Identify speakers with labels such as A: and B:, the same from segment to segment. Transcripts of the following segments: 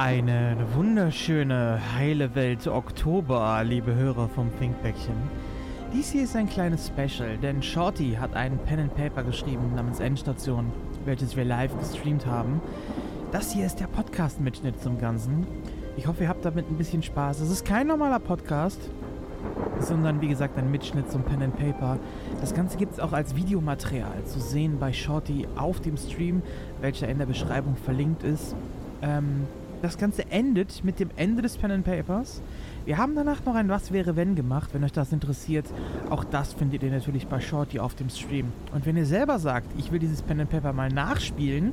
A: Eine wunderschöne, heile Welt Oktober, liebe Hörer vom Thinkbäckchen. Dies hier ist ein kleines Special, denn Shorty hat einen Pen and Paper geschrieben namens Endstation, welches wir live gestreamt haben. Das hier ist der Podcast-Mitschnitt zum Ganzen. Ich hoffe, ihr habt damit ein bisschen Spaß. Es ist kein normaler Podcast, sondern wie gesagt ein Mitschnitt zum Pen and Paper. Das Ganze gibt es auch als Videomaterial zu sehen bei Shorty auf dem Stream, welcher in der Beschreibung verlinkt ist. Ähm, das Ganze endet mit dem Ende des Pen and Papers. Wir haben danach noch ein Was wäre wenn gemacht, wenn euch das interessiert. Auch das findet ihr natürlich bei Shorty auf dem Stream. Und wenn ihr selber sagt, ich will dieses Pen and Paper mal nachspielen,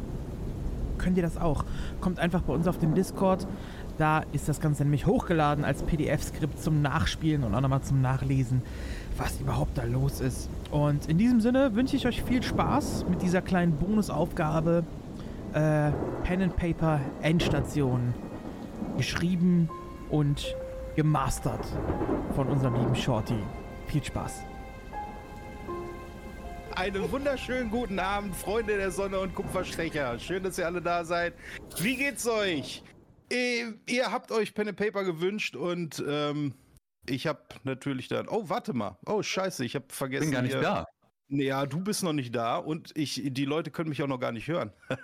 A: könnt ihr das auch. Kommt einfach bei uns auf den Discord. Da ist das Ganze nämlich hochgeladen als PDF-Skript zum Nachspielen und auch nochmal zum Nachlesen, was überhaupt da los ist. Und in diesem Sinne wünsche ich euch viel Spaß mit dieser kleinen Bonusaufgabe äh, Pen and Paper Endstation geschrieben und gemastert von unserem lieben Shorty. Viel Spaß.
B: Einen wunderschönen guten Abend, Freunde der Sonne und Kupferstecher. Schön, dass ihr alle da seid. Wie geht's euch? Ihr, ihr habt euch Pen and Paper gewünscht und ähm, ich habe natürlich dann. Oh, warte mal. Oh, scheiße, ich habe vergessen.
C: Bin gar nicht da.
B: Ja, du bist noch nicht da und ich, die Leute können mich auch noch gar nicht hören.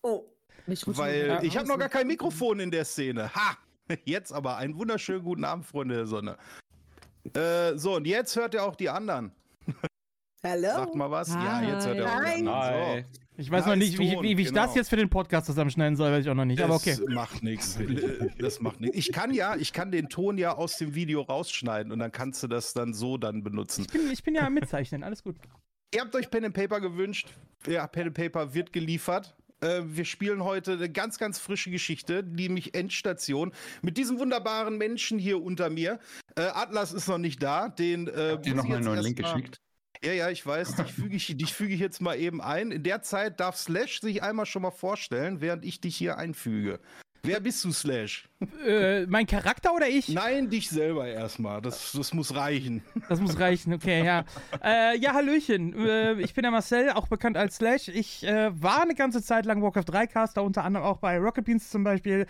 D: Oh, gut.
B: Weil ich habe noch gar kein Mikrofon in der Szene. Ha! Jetzt aber einen wunderschönen guten Abend, Freunde der Sonne. Äh, so, und jetzt hört ihr auch die anderen.
D: Hallo.
B: Sagt mal was. Ja, jetzt hört auch
D: Hi.
B: anderen. So.
A: Ich weiß
B: Ja,
A: noch nicht, wie, wie, wie ich
B: genau.
A: das jetzt für den Podcast zusammenschneiden soll, weiß ich auch noch nicht. Aber okay.
B: Das macht nichts. Das macht nichts. Ich kann ja, ich kann den Ton ja aus dem Video rausschneiden und dann kannst du das dann so dann benutzen.
A: Ich bin, ich bin ja am Mitzeichnen, alles gut.
B: Ihr habt euch Pen and Paper gewünscht. Ja, Pen and Paper wird geliefert. Äh, wir spielen heute eine ganz, ganz frische Geschichte, nämlich Endstation. Mit diesem wunderbaren Menschen hier unter mir. Äh, Atlas ist noch nicht da. Den äh,
C: Habt ihr noch
B: ich
C: mal einen neuen Link geschickt?
B: Ja, ja, ich weiß. Dich füge ich, dich füge ich jetzt mal eben ein. In der Zeit darf Slash sich einmal schon mal vorstellen, während ich dich hier einfüge. Wer bist du, Slash?
A: Äh, mein Charakter oder ich?
B: Nein, dich selber erstmal. Das, das muss reichen.
A: Das muss reichen, okay, ja. Äh, ja, Hallöchen. Äh, ich bin der Marcel, auch bekannt als Slash. Ich äh, war eine ganze Zeit lang Warcraft 3 Caster, unter anderem auch bei Rocket Beans zum Beispiel.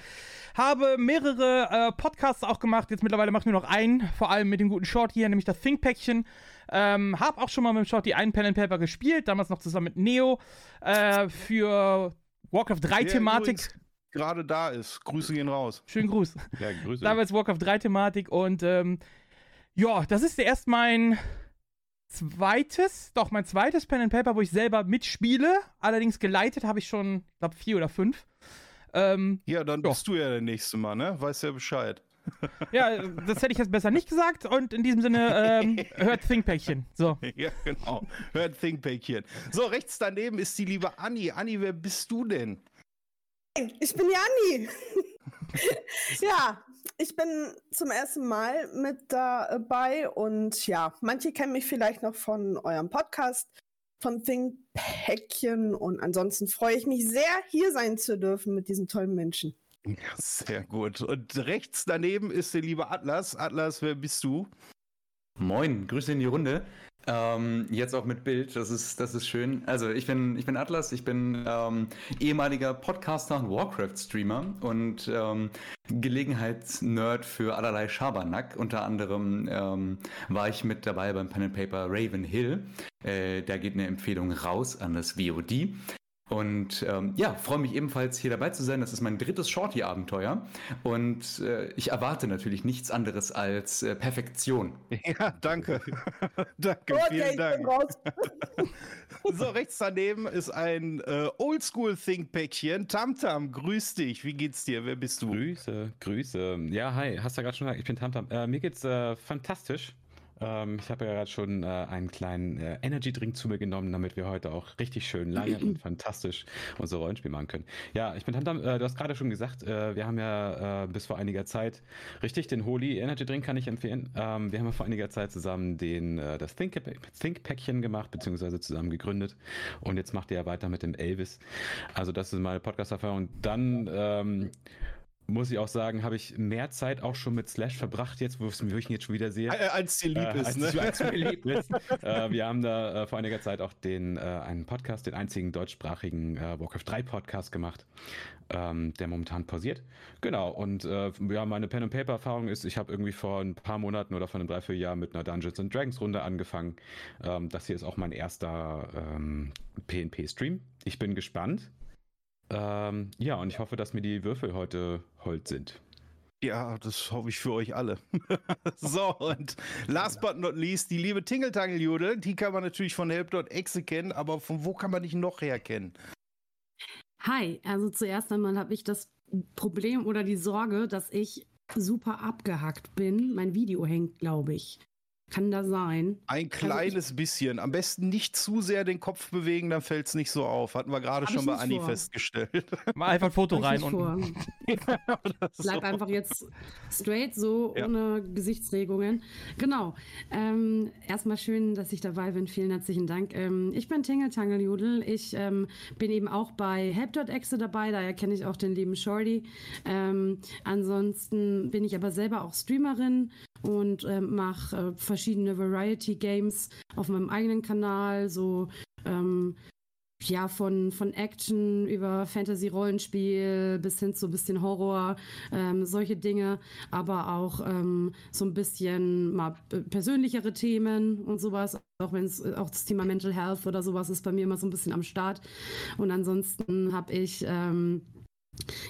A: Habe mehrere äh, Podcasts auch gemacht. Jetzt mittlerweile mache ich nur noch einen, vor allem mit dem guten Short hier, nämlich das Think-Päckchen. Ähm, hab auch schon mal mit dem Shorty einen Pen and Paper gespielt, damals noch zusammen mit Neo äh, für Warcraft 3
B: Der
A: Thematik.
B: übrigens Gerade da ist. Grüße gehen raus.
A: Schönen Gruß.
C: Ja, Grüße.
A: damals Warcraft 3 Thematik und ähm, ja, das ist erst mein zweites, doch mein zweites Pen and Paper, wo ich selber mitspiele. Allerdings geleitet habe ich schon, ich glaube, vier oder fünf. Ähm,
B: Ja, dann
A: Ja.
B: bist du ja der Nächste Mal, ne? Weißt ja Bescheid.
A: Ja, das hätte ich jetzt besser nicht gesagt und in diesem Sinne ähm, hört Thinkpäckchen. So.
B: Ja, genau. Hört Thinkpäckchen. So, rechts daneben ist die liebe Anni. Anni, wer bist du denn?
D: Ich bin Janni. ja, ich bin zum ersten Mal mit dabei und ja, manche kennen mich vielleicht noch von eurem Podcast, von Think Päckchen und ansonsten freue ich mich sehr, hier sein zu dürfen mit diesen tollen Menschen.
B: Sehr gut. Und rechts daneben ist der liebe Atlas. Atlas, wer bist du?
C: Moin, Grüße in die Runde. Ähm, jetzt auch mit Bild, das ist, das ist schön. Also ich bin, ich bin Atlas, ich bin ähm, ehemaliger Podcaster und Warcraft-Streamer und ähm, Gelegenheitsnerd für allerlei Schabernack. Unter anderem ähm, war ich mit dabei beim Pen and Paper Raven Hill. Äh, da geht eine Empfehlung raus an das VOD. Und ähm, ja, freue mich ebenfalls hier dabei zu sein. Das ist mein drittes Shorty-Abenteuer. Und äh, ich erwarte natürlich nichts anderes als äh, Perfektion.
B: Ja, danke. danke,
D: Okay,
B: vielen
D: ich bin
B: Dank.
D: raus.
B: So, rechts daneben ist ein äh, Oldschool-Thinkpäckchen. Tamtam, grüß dich. Wie geht's dir? Wer bist du?
E: Grüße, Grüße. Ja, hi, hast du ja gerade schon gesagt, ich bin Tamtam. Äh, mir geht's äh, fantastisch. Ähm, ich habe ja gerade schon äh, einen kleinen äh, Energy-Drink zu mir genommen, damit wir heute auch richtig schön lange und fantastisch unser Rollenspiel machen können. Ja, ich bin Tamtam. Äh, du hast gerade schon gesagt, äh, wir haben ja äh, bis vor einiger Zeit, richtig, den Holy Energy-Drink kann ich empfehlen. Ähm, wir haben ja vor einiger Zeit zusammen den, äh, das Think- Think-Päckchen gemacht, beziehungsweise zusammen gegründet. Und jetzt macht ihr ja weiter mit dem Elvis. Also das ist meine Podcast-Erfahrung. Dann ähm, muss ich auch sagen, habe ich mehr Zeit auch schon mit Slash verbracht, jetzt, wo ich ihn jetzt schon wieder sehe.
B: Äh, als dir lieb
E: äh,
B: ist,
E: als,
B: ne?
E: als mir lieb ist. äh, wir haben da äh, vor einiger Zeit auch den, äh, einen Podcast, den einzigen deutschsprachigen äh, Warcraft 3 Podcast gemacht, ähm, der momentan pausiert. Genau, und äh, ja, meine Pen and Paper Erfahrung ist, ich habe irgendwie vor ein paar Monaten oder vor einem Dreivierteljahr mit einer Dungeons and Dragons Runde angefangen. Ähm, das hier ist auch mein erster ähm, PNP Stream. Ich bin gespannt. Ähm, ja, und ich hoffe, dass mir die Würfel heute hold sind.
B: Ja, das hoffe ich für euch alle. so, und last but not least, die liebe Tingeltangeljudel, die kann man natürlich von Help.exe kennen, aber von wo kann man dich noch herkennen?
F: Hi, also zuerst einmal habe ich das Problem oder die Sorge, dass ich super abgehackt bin. Mein Video hängt, glaube ich. Kann da sein?
B: Ein kleines also bisschen. Am besten nicht zu sehr den Kopf bewegen, dann fällt es nicht so auf. Hatten wir gerade schon bei Anni vor. festgestellt.
G: Mal einfach ein Foto rein und.
F: Bleib einfach jetzt straight, so ja. ohne Gesichtsregungen. Genau. Ähm, erstmal schön, dass ich dabei bin. Vielen herzlichen Dank. Ähm, ich bin Tingle Tangeljudel. Ich ähm, bin eben auch bei Help.exe dabei, daher kenne ich auch den lieben Shorty. Ähm, ansonsten bin ich aber selber auch Streamerin und ähm, mache äh, verschiedene Variety Games auf meinem eigenen Kanal, so ähm, ja, von, von Action über Fantasy-Rollenspiel bis hin zu ein bisschen Horror, ähm, solche Dinge, aber auch ähm, so ein bisschen mal persönlichere Themen und sowas, auch wenn es auch das Thema Mental Health oder sowas ist bei mir immer so ein bisschen am Start. Und ansonsten habe ich ähm,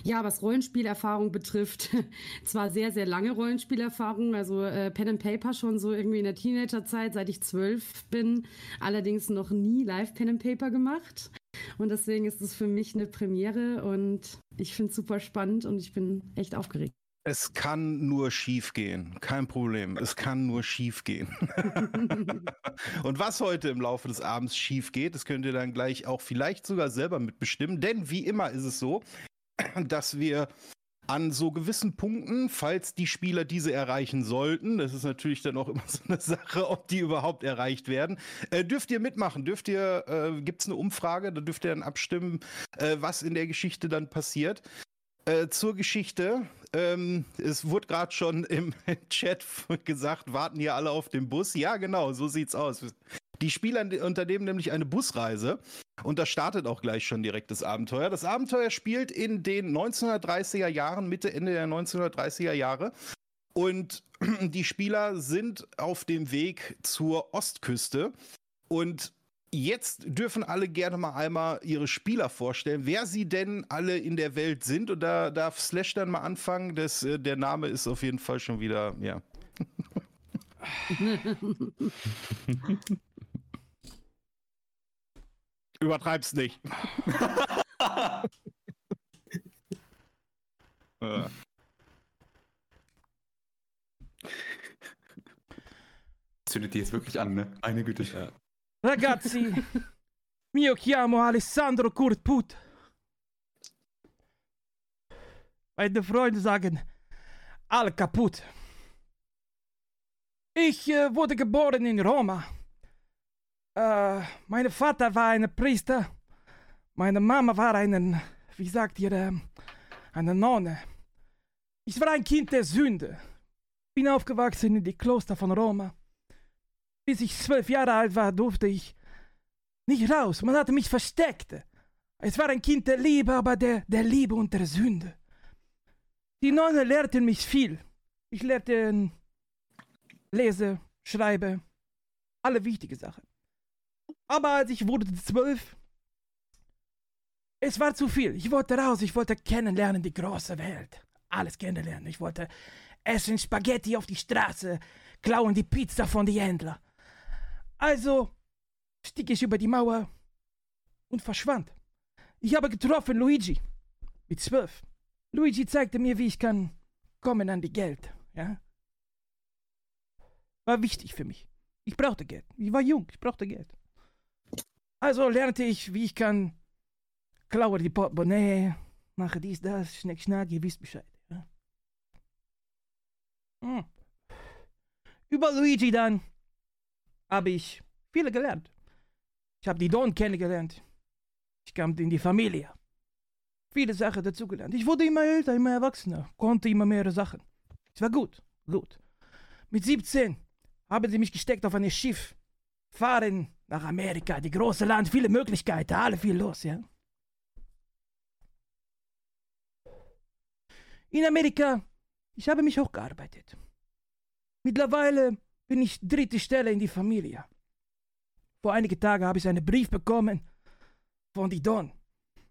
F: ja, was Rollenspielerfahrung betrifft, zwar sehr, sehr lange Rollenspielerfahrung, also äh, Pen and Paper schon so irgendwie in der Teenagerzeit, seit ich zwölf bin, allerdings noch nie Live Pen and Paper gemacht. Und deswegen ist es für mich eine Premiere und ich finde es super spannend und ich bin echt aufgeregt.
B: Es kann nur schief gehen. Kein Problem. Es kann nur schief gehen. und was heute im Laufe des Abends schief geht, das könnt ihr dann gleich auch vielleicht sogar selber mitbestimmen. Denn wie immer ist es so, dass wir an so gewissen Punkten, falls die Spieler diese erreichen sollten, das ist natürlich dann auch immer so eine Sache, ob die überhaupt erreicht werden, äh, dürft ihr mitmachen, dürft ihr, äh, gibt es eine Umfrage, da dürft ihr dann abstimmen, äh, was in der Geschichte dann passiert. Äh, zur Geschichte, ähm, es wurde gerade schon im Chat gesagt, warten hier alle auf den Bus. Ja, genau, so sieht's aus. Die Spieler unternehmen nämlich eine Busreise und da startet auch gleich schon direkt das Abenteuer. Das Abenteuer spielt in den 1930er Jahren, Mitte, Ende der 1930er Jahre. Und die Spieler sind auf dem Weg zur Ostküste. Und jetzt dürfen alle gerne mal einmal ihre Spieler vorstellen, wer sie denn alle in der Welt sind. Und da darf Slash dann mal anfangen. Das, äh, der Name ist auf jeden Fall schon wieder, ja. Übertreib's nicht.
H: Zündet die jetzt wirklich an, ne? Eine Güte. Ja.
G: Ragazzi, mio chiamo Alessandro Kurtput. Meine Freunde sagen Al kaputt. Ich äh, wurde geboren in Roma. Äh, mein Vater war ein Priester. Meine Mama war ein, wie sagt ihr, äh, eine Nonne. Ich war ein Kind der Sünde. Bin aufgewachsen in die Kloster von Roma. Bis ich zwölf Jahre alt war, durfte ich nicht raus. Man hatte mich versteckt. Es war ein Kind der Liebe, aber der, der Liebe und der Sünde. Die Nonne lehrten mich viel. Ich lehrte Lese, Schreibe, alle wichtige Sachen. Aber als ich wurde zwölf, es war zu viel. Ich wollte raus, ich wollte kennenlernen die große Welt. Alles kennenlernen. Ich wollte essen Spaghetti auf die Straße, klauen die Pizza von die Händler. Also stieg ich über die Mauer und verschwand. Ich habe getroffen Luigi mit zwölf. Luigi zeigte mir, wie ich kann kommen an die Geld. Ja? War wichtig für mich. Ich brauchte Geld. Ich war jung, ich brauchte Geld. Also lernte ich, wie ich kann. Klaue die Portemonnaie, mache dies, das, schnack, schnack, ihr wisst Bescheid. Ja? Hm. Über Luigi dann habe ich viele gelernt. Ich habe die Don kennengelernt. Ich kam in die Familie. viele Sachen dazugelernt. Ich wurde immer älter, immer erwachsener, konnte immer mehrere Sachen. Es war gut, gut. Mit 17 haben sie mich gesteckt auf ein Schiff. Fahren nach Amerika, die große Land, viele Möglichkeiten, alle viel los, ja. In Amerika, ich habe mich hochgearbeitet. Mittlerweile bin ich dritte Stelle in die Familie. Vor einigen Tagen habe ich einen Brief bekommen von die Don.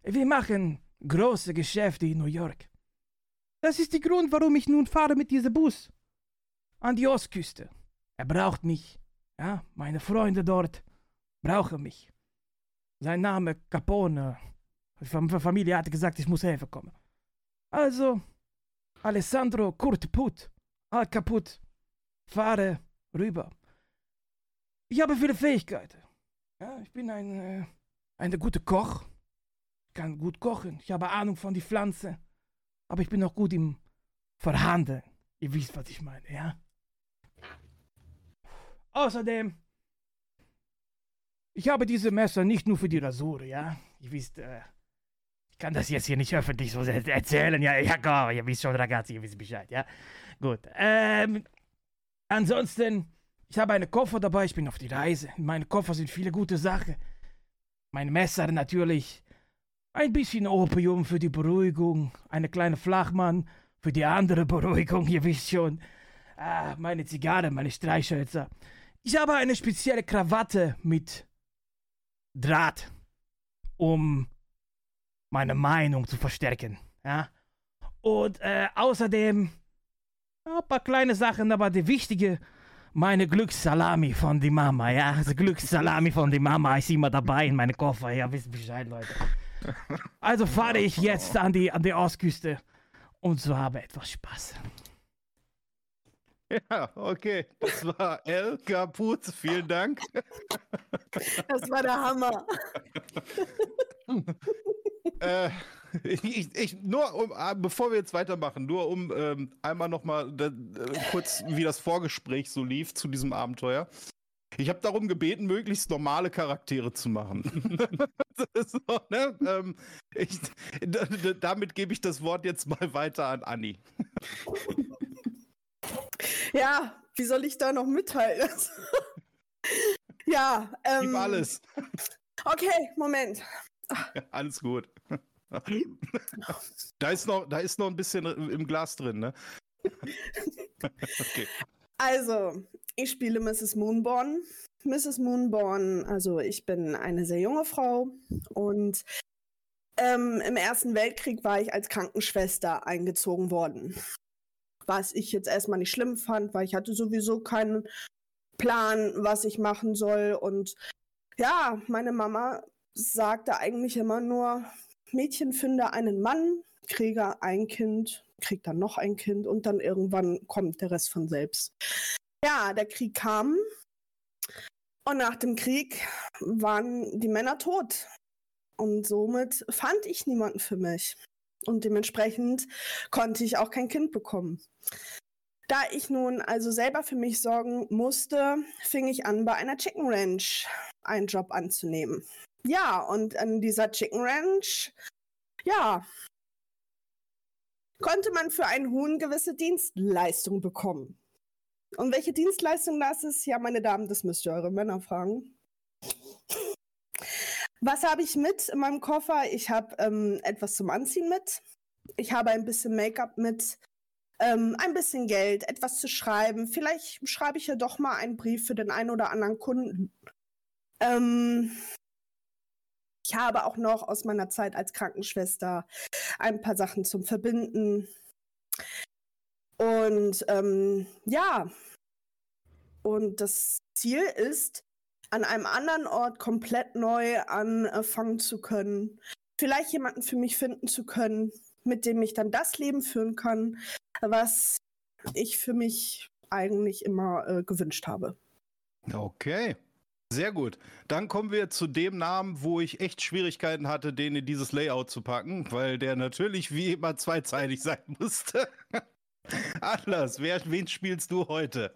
G: Wir machen große Geschäfte in New York. Das ist der Grund, warum ich nun fahre mit diesem Bus an die Ostküste. Er braucht mich. Ja, meine Freunde dort brauchen mich. Sein Name Capone. Die Familie hatte gesagt, ich muss helfen kommen. Also, Alessandro Kurt Put, Al kaputt. Fahre rüber. Ich habe viele Fähigkeiten. Ja, ich bin ein, äh, ein guter Koch. Ich kann gut kochen. Ich habe Ahnung von die Pflanze. Aber ich bin auch gut im Verhandeln. Ihr wisst, was ich meine, ja? Außerdem, ich habe diese Messer nicht nur für die Rasur, ja? Ihr wisst, äh, ich kann das jetzt hier nicht öffentlich so erzählen, ja? Ja, komm, ihr wisst schon, ragazzi, ihr wisst Bescheid, ja? Gut, ähm, ansonsten, ich habe einen Koffer dabei, ich bin auf die Reise. In meinem Koffer sind viele gute Sachen. Mein Messer natürlich, ein bisschen Opium für die Beruhigung, eine kleine Flachmann für die andere Beruhigung, ihr wisst schon. Ah, meine Zigarre, meine Streichhölzer. Ich habe eine spezielle Krawatte mit Draht, um meine Meinung zu verstärken. Ja? Und äh, außerdem ein paar kleine Sachen, aber die wichtige, meine Glückssalami von die Mama. Ja, die Glückssalami von die Mama ist immer dabei in meinem Koffer. Ja, wisst Bescheid, Leute. Also fahre ich jetzt an die, an die Ostküste und so habe etwas Spaß.
B: Ja, okay. Das war El Kaput. Vielen Dank.
D: Das war der Hammer.
B: äh, ich, ich, nur um, ah, bevor wir jetzt weitermachen, nur um ähm, einmal nochmal äh, kurz, wie das Vorgespräch so lief zu diesem Abenteuer. Ich habe darum gebeten, möglichst normale Charaktere zu machen. so, ne? ähm, ich, damit gebe ich das Wort jetzt mal weiter an Anni.
D: Ja, wie soll ich da noch mithalten? ja, ähm.
B: Gib alles.
D: Okay, Moment.
B: Ja, alles gut. da, ist noch, da ist noch ein bisschen im Glas drin, ne?
D: okay. Also, ich spiele Mrs. Moonborn. Mrs. Moonborn, also ich bin eine sehr junge Frau und ähm, im Ersten Weltkrieg war ich als Krankenschwester eingezogen worden was ich jetzt erstmal nicht schlimm fand, weil ich hatte sowieso keinen Plan, was ich machen soll. Und ja, meine Mama sagte eigentlich immer nur, Mädchen finde einen Mann, kriege ein Kind, krieg dann noch ein Kind und dann irgendwann kommt der Rest von selbst. Ja, der Krieg kam und nach dem Krieg waren die Männer tot. Und somit fand ich niemanden für mich. Und dementsprechend konnte ich auch kein Kind bekommen. Da ich nun also selber für mich sorgen musste, fing ich an, bei einer Chicken Ranch einen Job anzunehmen. Ja, und an dieser Chicken Ranch, ja, konnte man für einen Huhn gewisse Dienstleistungen bekommen. Und welche Dienstleistung das ist, ja, meine Damen, das müsst ihr eure Männer fragen. Was habe ich mit in meinem Koffer? Ich habe ähm, etwas zum Anziehen mit. Ich habe ein bisschen Make-up mit. Ähm, ein bisschen Geld, etwas zu schreiben. Vielleicht schreibe ich ja doch mal einen Brief für den einen oder anderen Kunden. Ähm, ich habe auch noch aus meiner Zeit als Krankenschwester ein paar Sachen zum Verbinden. Und ähm, ja, und das Ziel ist, an einem anderen Ort komplett neu anfangen zu können. Vielleicht jemanden für mich finden zu können, mit dem ich dann das Leben führen kann, was ich für mich eigentlich immer äh, gewünscht habe.
B: Okay. Sehr gut. Dann kommen wir zu dem Namen, wo ich echt Schwierigkeiten hatte, den in dieses Layout zu packen, weil der natürlich wie immer zweizeitig sein musste. Atlas, wer, wen spielst du heute?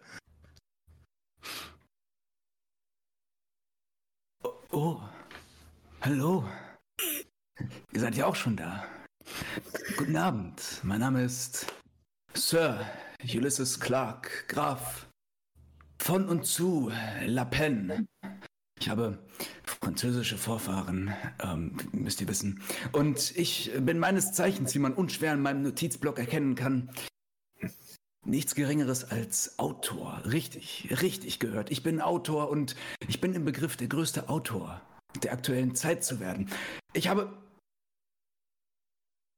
H: Oh, hallo. Ihr seid ja auch schon da.
C: Guten Abend, mein Name ist Sir Ulysses Clark, Graf von und zu La Pen. Ich habe französische Vorfahren, ähm, müsst ihr wissen. Und ich bin meines Zeichens, wie man unschwer in meinem Notizblock erkennen kann, nichts Geringeres als Autor. Richtig, richtig gehört. Ich bin Autor und ich bin im Begriff, der größte Autor der aktuellen Zeit zu werden. Ich habe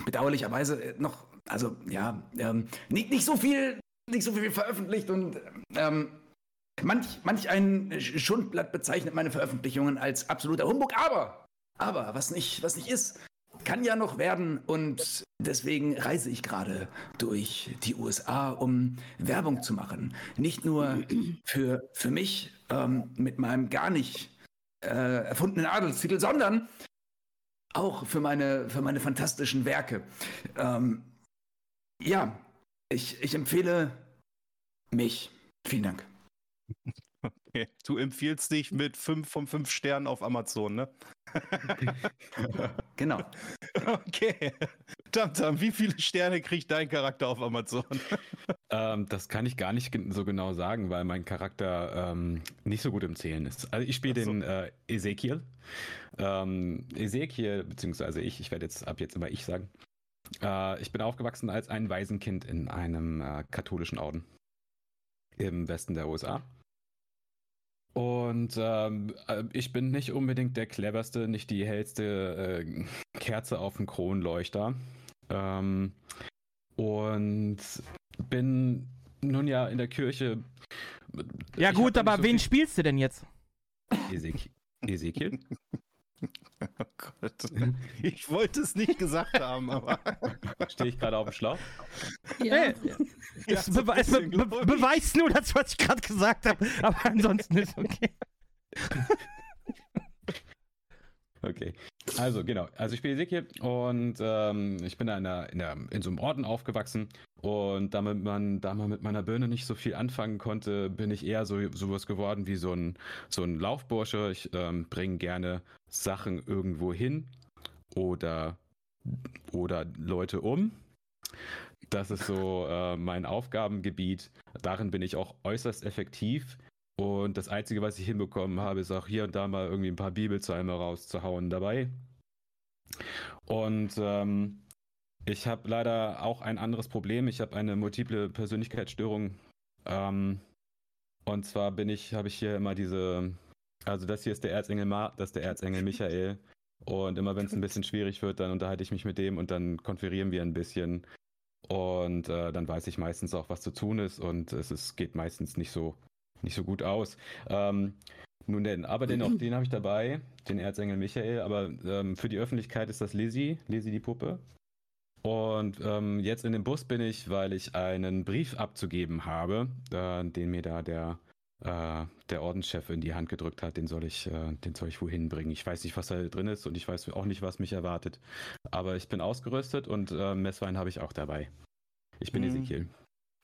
C: bedauerlicherweise noch, also ja, ähm, nicht, nicht so viel, nicht so viel veröffentlicht und ähm, manch, manch ein Schundblatt bezeichnet meine Veröffentlichungen als absoluter Humbug, aber, aber, was nicht, was nicht ist, kann ja noch werden und deswegen reise ich gerade durch die USA, um Werbung zu machen. Nicht nur für, für mich ähm, mit meinem gar nicht äh, erfundenen Adelstitel, sondern auch für meine, für meine fantastischen Werke. Ähm, ja, ich, ich empfehle mich. Vielen Dank.
B: Okay. Du empfiehlst dich mit 5 von 5 Sternen auf Amazon, ne?
C: genau.
B: Okay. Tamtam, wie viele Sterne kriegt dein Charakter auf Amazon?
E: ähm, das kann ich gar nicht so genau sagen, weil mein Charakter ähm, nicht so gut im Zählen ist. Also ich spiele so. den äh, Ezekiel. Ähm, Ezekiel, beziehungsweise ich, ich werde jetzt ab jetzt immer ich sagen. Äh, ich bin aufgewachsen als ein Waisenkind in einem äh, katholischen Orden im Westen der USA. Und ähm, äh, ich bin nicht unbedingt der cleverste, nicht die hellste äh, Kerze auf dem Kronleuchter. Ähm, und bin nun ja in der Kirche.
G: Ja, gut, aber so wen spielst du denn jetzt?
E: Ezekiel.
B: Oh Gott. Ich wollte es nicht gesagt haben, aber.
E: Stehe ich gerade auf dem Schlauch?
G: Ja. Hey, ja, es, bewe es be be beweist nur das, was ich gerade gesagt habe. Aber ansonsten ist okay.
E: Okay. Also, genau. Also, ich spiele Ezekiel und ähm, ich bin in, einer, in, einer, in, so einem Orden aufgewachsen. Und damit man, da man mit meiner Birne nicht so viel anfangen konnte, bin ich eher so sowas geworden wie so ein, so ein Laufbursche. Ich ähm, bringe gerne Sachen irgendwo hin oder, oder Leute um. Das ist so äh, mein Aufgabengebiet. Darin bin ich auch äußerst effektiv. Und das Einzige, was ich hinbekommen habe, ist auch hier und da mal irgendwie ein paar Bibelzeime rauszuhauen dabei. Und ähm, ich habe leider auch ein anderes Problem. Ich habe eine multiple Persönlichkeitsstörung. Ähm, und zwar bin ich, habe ich hier immer diese, also das hier ist der Erzengel Ma, das ist der Erzengel Michael. Und immer wenn es ein bisschen schwierig wird, dann unterhalte ich mich mit dem und dann konferieren wir ein bisschen. Und äh, dann weiß ich meistens auch, was zu tun ist und es ist, geht meistens nicht so nicht so gut aus. Ähm, nun denn, aber dennoch, den habe ich dabei, den Erzengel Michael, aber ähm, für die Öffentlichkeit ist das Lizzie, Lizzie die Puppe. Und ähm, jetzt in dem Bus bin ich, weil ich einen Brief abzugeben habe, äh, den mir da der, äh, der Ordenschef in die Hand gedrückt hat. Den soll ich, äh, den soll ich wohin bringen. Ich weiß nicht, was da drin ist und ich weiß auch nicht, was mich erwartet. Aber ich bin ausgerüstet und äh, Messwein habe ich auch dabei. Ich bin mhm. Ezekiel.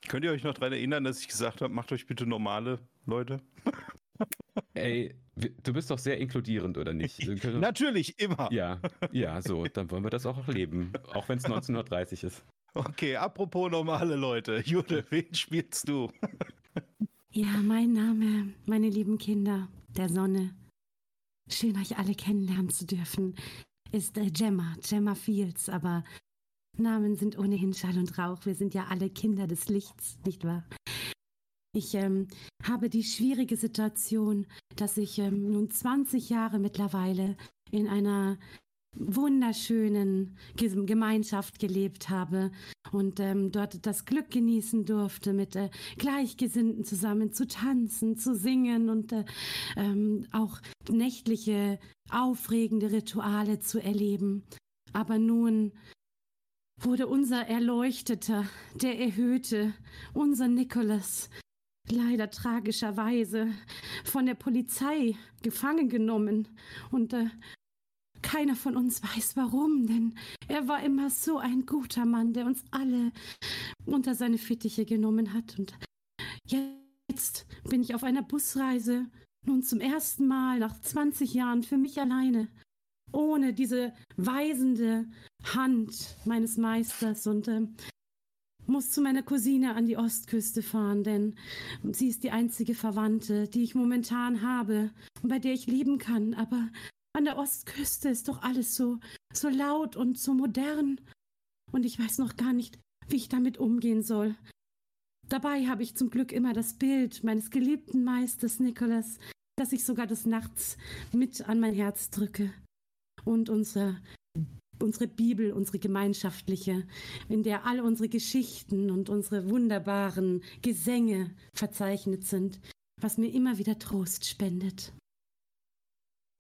B: Könnt ihr euch noch daran erinnern, dass ich gesagt habe, macht euch bitte normale Leute?
E: Ey, du bist doch sehr inkludierend, oder nicht?
B: Natürlich, immer.
E: Ja, ja, so, dann wollen wir das auch leben, auch wenn es 1930 ist.
B: Okay, apropos normale Leute. Jude, wen spielst du?
F: Ja, mein Name, meine lieben Kinder der Sonne. Schön, euch alle kennenlernen zu dürfen. Ist äh, Gemma, Gemma Fields, aber Namen sind ohnehin Schall und Rauch. Wir sind ja alle Kinder des Lichts, nicht wahr? Ich ähm, habe die schwierige Situation, dass ich ähm, nun 20 Jahre mittlerweile in einer wunderschönen Gemeinschaft gelebt habe und ähm, dort das Glück genießen durfte, mit äh, Gleichgesinnten zusammen zu tanzen, zu singen und äh, ähm, auch nächtliche, aufregende Rituale zu erleben. Aber nun wurde unser Erleuchteter, der Erhöhte, unser Nicholas, leider tragischerweise von der Polizei gefangen genommen. Und äh, keiner von uns weiß warum, denn er war immer so ein guter Mann, der uns alle unter seine Fittiche genommen hat. Und jetzt bin ich auf einer Busreise, nun zum ersten Mal nach 20 Jahren für mich alleine, ohne diese weisende Hand meines Meisters und äh, muss zu meiner Cousine an die Ostküste fahren, denn sie ist die einzige Verwandte, die ich momentan habe und bei der ich lieben kann. Aber an der Ostküste ist doch alles so, so laut und so modern. Und ich weiß noch gar nicht, wie ich damit umgehen soll. Dabei habe ich zum Glück immer das Bild meines geliebten Meisters Nicholas, das ich sogar des Nachts mit an mein Herz drücke. Und unser unsere Bibel, unsere gemeinschaftliche, in der all unsere Geschichten und unsere wunderbaren Gesänge verzeichnet sind, was mir immer wieder Trost spendet.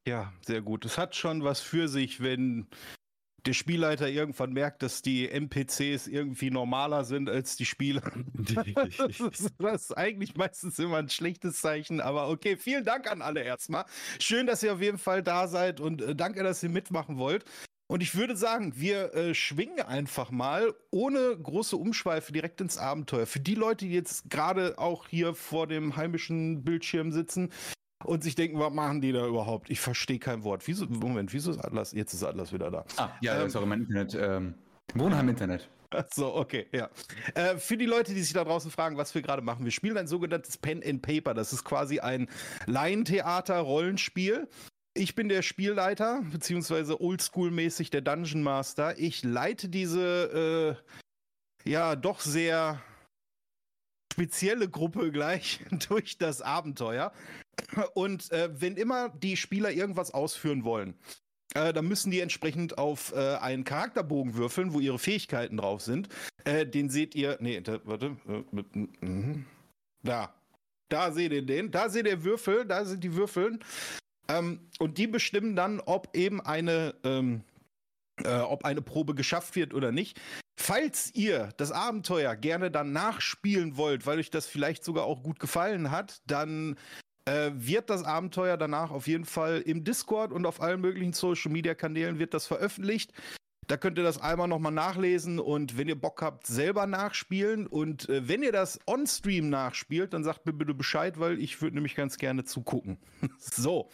B: Ja, sehr gut. Es hat schon was für sich, wenn der Spielleiter irgendwann merkt, dass die NPCs irgendwie normaler sind als die Spieler. das, ist, das ist eigentlich meistens immer ein schlechtes Zeichen, aber okay, vielen Dank an alle erstmal. Schön, dass ihr auf jeden Fall da seid und äh, danke, dass ihr mitmachen wollt. Und ich würde sagen, wir äh, schwingen einfach mal ohne große Umschweife direkt ins Abenteuer. Für die Leute, die jetzt gerade auch hier vor dem heimischen Bildschirm sitzen und sich denken, was machen die da überhaupt? Ich verstehe kein Wort. Wieso, Moment, wieso ist Atlas? Jetzt ist Atlas wieder da.
H: Ah, ja, ähm, sorry, mein Internet. Ähm, Wohnheim-Internet.
B: So, okay, ja. Äh, für die Leute, die sich da draußen fragen, was wir gerade machen, wir spielen ein sogenanntes Pen and Paper. Das ist quasi ein Laientheater-Rollenspiel. Ich bin der Spielleiter, beziehungsweise oldschool-mäßig der Dungeon Master. Ich leite diese, äh, ja, doch sehr spezielle Gruppe gleich durch das Abenteuer. Und äh, wenn immer die Spieler irgendwas ausführen wollen, äh, dann müssen die entsprechend auf äh, einen Charakterbogen würfeln, wo ihre Fähigkeiten drauf sind. Äh, den seht ihr. Nee, da, warte. Äh, mhm. Da. Da seht ihr den. Da seht ihr Würfel. Da sind die Würfeln. Ähm, und die bestimmen dann, ob eben eine, ähm, äh, ob eine Probe geschafft wird oder nicht. Falls ihr das Abenteuer gerne dann nachspielen wollt, weil euch das vielleicht sogar auch gut gefallen hat, dann äh, wird das Abenteuer danach auf jeden Fall im Discord und auf allen möglichen Social Media Kanälen wird das veröffentlicht. Da könnt ihr das einmal nochmal nachlesen und wenn ihr Bock habt, selber nachspielen. Und äh, wenn ihr das on-stream nachspielt, dann sagt mir bitte Bescheid, weil ich würde nämlich ganz gerne zugucken. so,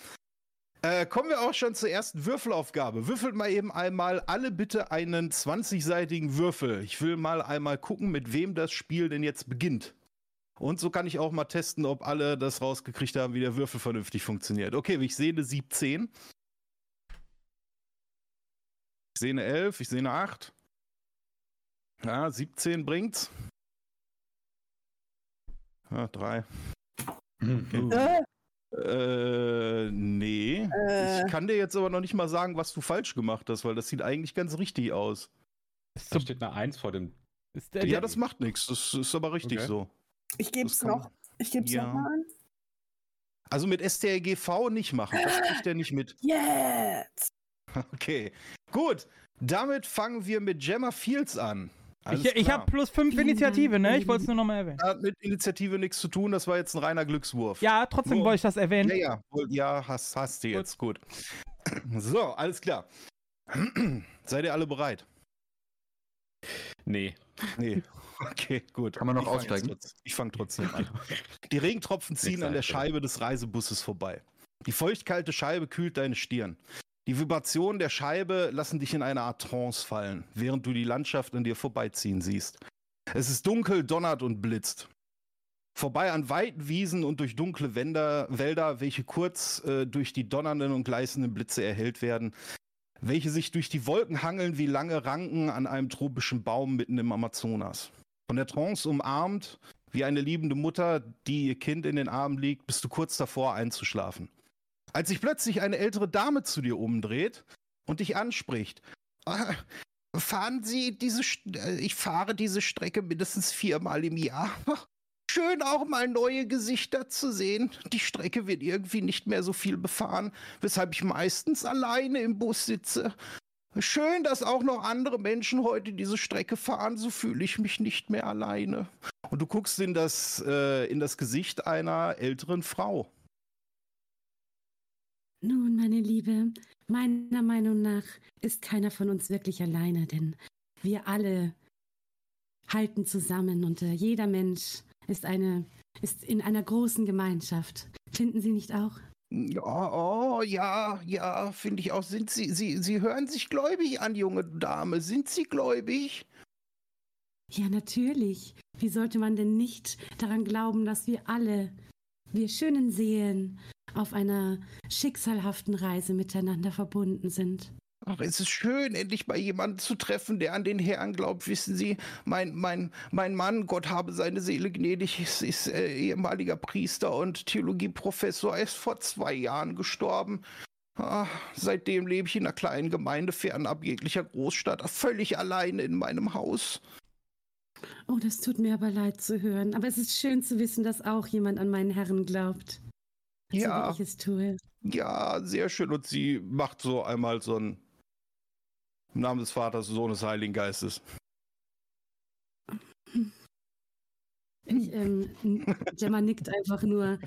B: äh, kommen wir auch schon zur ersten Würfelaufgabe. Würfelt mal eben einmal alle bitte einen 20-seitigen Würfel. Ich will mal einmal gucken, mit wem das Spiel denn jetzt beginnt. Und so kann ich auch mal testen, ob alle das rausgekriegt haben, wie der Würfel vernünftig funktioniert. Okay, ich sehe eine 17. Ich sehe eine 11, ich sehe eine 8. Ja, 17 bringt's. Ja, 3. Okay. Äh. Nee. Äh. Ich kann dir jetzt aber noch nicht mal sagen, was du falsch gemacht hast, weil das sieht eigentlich ganz richtig aus.
E: Da steht eine 1 vor dem.
B: Der, ja, das macht nichts. Das ist aber richtig okay. so.
D: Ich gebe es noch. Ich gebe es ja. nochmal an.
B: Also mit STRGV nicht machen. Das kriegt er nicht mit.
D: Jetzt!
B: Okay. Gut. Damit fangen wir mit Gemma Fields an.
G: Alles ich, ich habe plus 5 Initiative, ne? Ich wollte es nur nochmal erwähnen.
B: Hat mit Initiative nichts zu tun, das war jetzt ein reiner Glückswurf.
G: Ja, trotzdem wollte ich das erwähnen.
B: Ja, ja, ja hast, hast du jetzt, gut. So, alles klar. Seid ihr alle bereit?
E: Nee.
B: Nee. Okay, gut.
H: Kann man noch ich aussteigen?
B: Fang ich fange trotzdem an. Die Regentropfen ziehen an der Scheibe des Reisebusses vorbei. Die feuchtkalte Scheibe kühlt deine Stirn. Die Vibrationen der Scheibe lassen dich in eine Art Trance fallen, während du die Landschaft an dir vorbeiziehen siehst. Es ist dunkel, donnert und blitzt. Vorbei an weiten Wiesen und durch dunkle Wälder, Wälder welche kurz äh, durch die donnernden und gleißenden Blitze erhellt werden, welche sich durch die Wolken hangeln wie lange Ranken an einem tropischen Baum mitten im Amazonas. Von der Trance umarmt, wie eine liebende Mutter, die ihr Kind in den Armen liegt, bist du kurz davor einzuschlafen. Als sich plötzlich eine ältere Dame zu dir umdreht und dich anspricht. Ah, fahren Sie diese, äh, ich fahre diese Strecke mindestens viermal im Jahr. Schön auch mal neue Gesichter zu sehen. Die Strecke wird irgendwie nicht mehr so viel befahren, weshalb ich meistens alleine im Bus sitze. Schön, dass auch noch andere Menschen heute diese Strecke fahren, so fühle ich mich nicht mehr alleine. Und du guckst in das, äh, in das Gesicht einer älteren Frau.
F: Nun, meine Liebe, meiner Meinung nach ist keiner von uns wirklich alleine, denn wir alle halten zusammen und äh, jeder Mensch ist eine ist in einer großen Gemeinschaft. Finden Sie nicht auch?
B: Ja, oh, ja, ja, finde ich auch. Sind Sie, Sie, Sie hören sich gläubig an, junge Dame. Sind Sie gläubig?
F: Ja, natürlich. Wie sollte man denn nicht daran glauben, dass wir alle, wir schönen Seelen, auf einer schicksalhaften Reise miteinander verbunden sind?
B: Ach, es ist schön, endlich mal jemanden zu treffen, der an den Herrn glaubt. Wissen Sie, mein, mein, mein Mann, Gott habe seine Seele gnädig, ist, ist äh, ehemaliger Priester und Theologieprofessor. Er ist vor zwei Jahren gestorben. Ah, seitdem lebe ich in einer kleinen Gemeinde fernab jeglicher Großstadt, völlig alleine in meinem Haus.
F: Oh, das tut mir aber leid zu hören. Aber es ist schön zu wissen, dass auch jemand an meinen Herrn glaubt.
B: Ja.
F: So wie ich es tue.
B: Ja, sehr schön. Und sie macht so einmal so ein im Namen des Vaters, Sohnes, Heiligen Geistes.
F: Ich, ähm, Gemma nickt einfach nur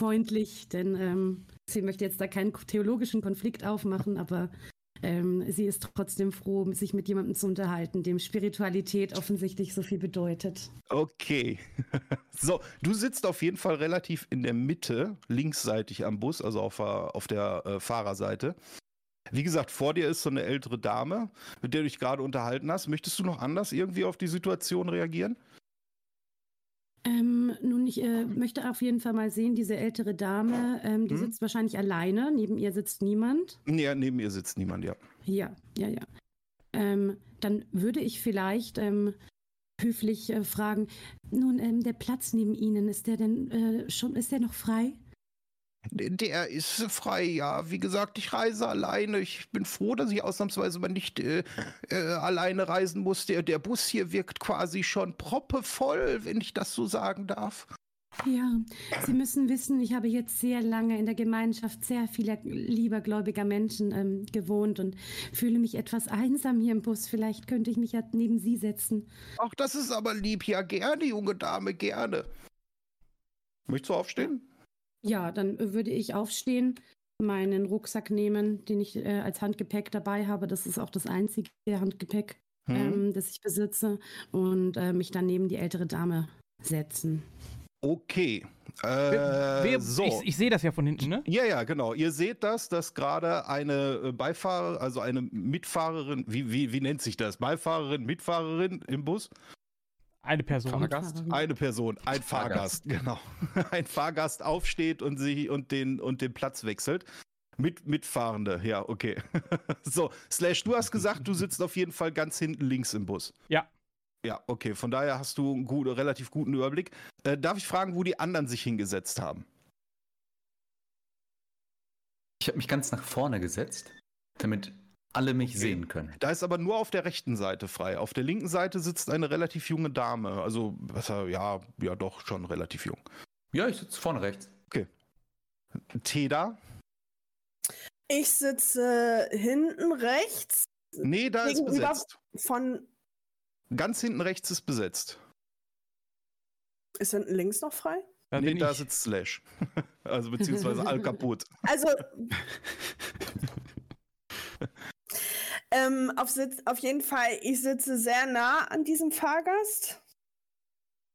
F: freundlich, denn ähm, sie möchte jetzt da keinen theologischen Konflikt aufmachen, aber ähm, sie ist trotzdem froh, sich mit jemandem zu unterhalten, dem Spiritualität offensichtlich so viel bedeutet.
B: Okay. so, du sitzt auf jeden Fall relativ in der Mitte, linksseitig am Bus, also auf, auf der äh, Fahrerseite. Wie gesagt, vor dir ist so eine ältere Dame, mit der du dich gerade unterhalten hast. Möchtest du noch anders irgendwie auf die Situation reagieren?
F: Ähm, nun, ich äh, möchte auf jeden Fall mal sehen, diese ältere Dame, ähm, die hm? sitzt wahrscheinlich alleine. Neben ihr sitzt niemand.
B: Ja, neben ihr sitzt niemand, ja.
F: Ja, ja, ja. Ähm, dann würde ich vielleicht ähm, höflich äh, fragen: Nun, ähm, der Platz neben Ihnen, ist der denn äh, schon, ist der noch frei?
B: Der ist frei, ja. Wie gesagt, ich reise alleine. Ich bin froh, dass ich ausnahmsweise mal nicht äh, äh, alleine reisen muss. Der, der Bus hier wirkt quasi schon proppevoll, wenn ich das so sagen darf.
F: Ja, Sie müssen wissen, ich habe jetzt sehr lange in der Gemeinschaft sehr vieler liebergläubiger Menschen ähm, gewohnt und fühle mich etwas einsam hier im Bus. Vielleicht könnte ich mich ja neben Sie setzen.
B: Ach, das ist aber lieb. Ja, gerne, junge Dame, gerne. Möchtest du aufstehen?
F: Ja, dann würde ich aufstehen, meinen Rucksack nehmen, den ich äh, als Handgepäck dabei habe. Das ist auch das einzige Handgepäck, hm. ähm, das ich besitze. Und äh, mich dann neben die ältere Dame setzen.
B: Okay. Äh,
G: wer, so. Ich, ich sehe das ja von hinten, ne?
B: Ja, ja, genau. Ihr seht das, dass gerade eine äh, Beifahrerin, also eine Mitfahrerin, wie, wie, wie nennt sich das? Beifahrerin, Mitfahrerin im Bus?
G: Eine Person.
B: Fahrgast? Eine Person, ein Fahrgast, Fahrgast genau. Ein Fahrgast aufsteht und sie und den und den Platz wechselt. Mit Mitfahrende, ja, okay. so, Slash, du hast gesagt, du sitzt auf jeden Fall ganz hinten links im Bus.
G: Ja.
B: Ja, okay. Von daher hast du einen gut, relativ guten Überblick. Äh, darf ich fragen, wo die anderen sich hingesetzt haben?
H: Ich habe mich ganz nach vorne gesetzt, damit alle mich okay. sehen können.
B: Da ist aber nur auf der rechten Seite frei. Auf der linken Seite sitzt eine relativ junge Dame. Also, ja, ja, doch schon relativ jung.
H: Ja, ich sitze vorne rechts.
B: Okay. Teda?
D: Ich sitze hinten rechts.
B: Nee, da ist besetzt.
D: Von.
B: Ganz hinten rechts ist besetzt.
D: Ist hinten links noch frei?
B: Dann nee, da ich. sitzt Slash. also beziehungsweise Al kaputt.
D: Also. Ähm, auf, Sitz, auf jeden Fall, ich sitze sehr nah an diesem Fahrgast.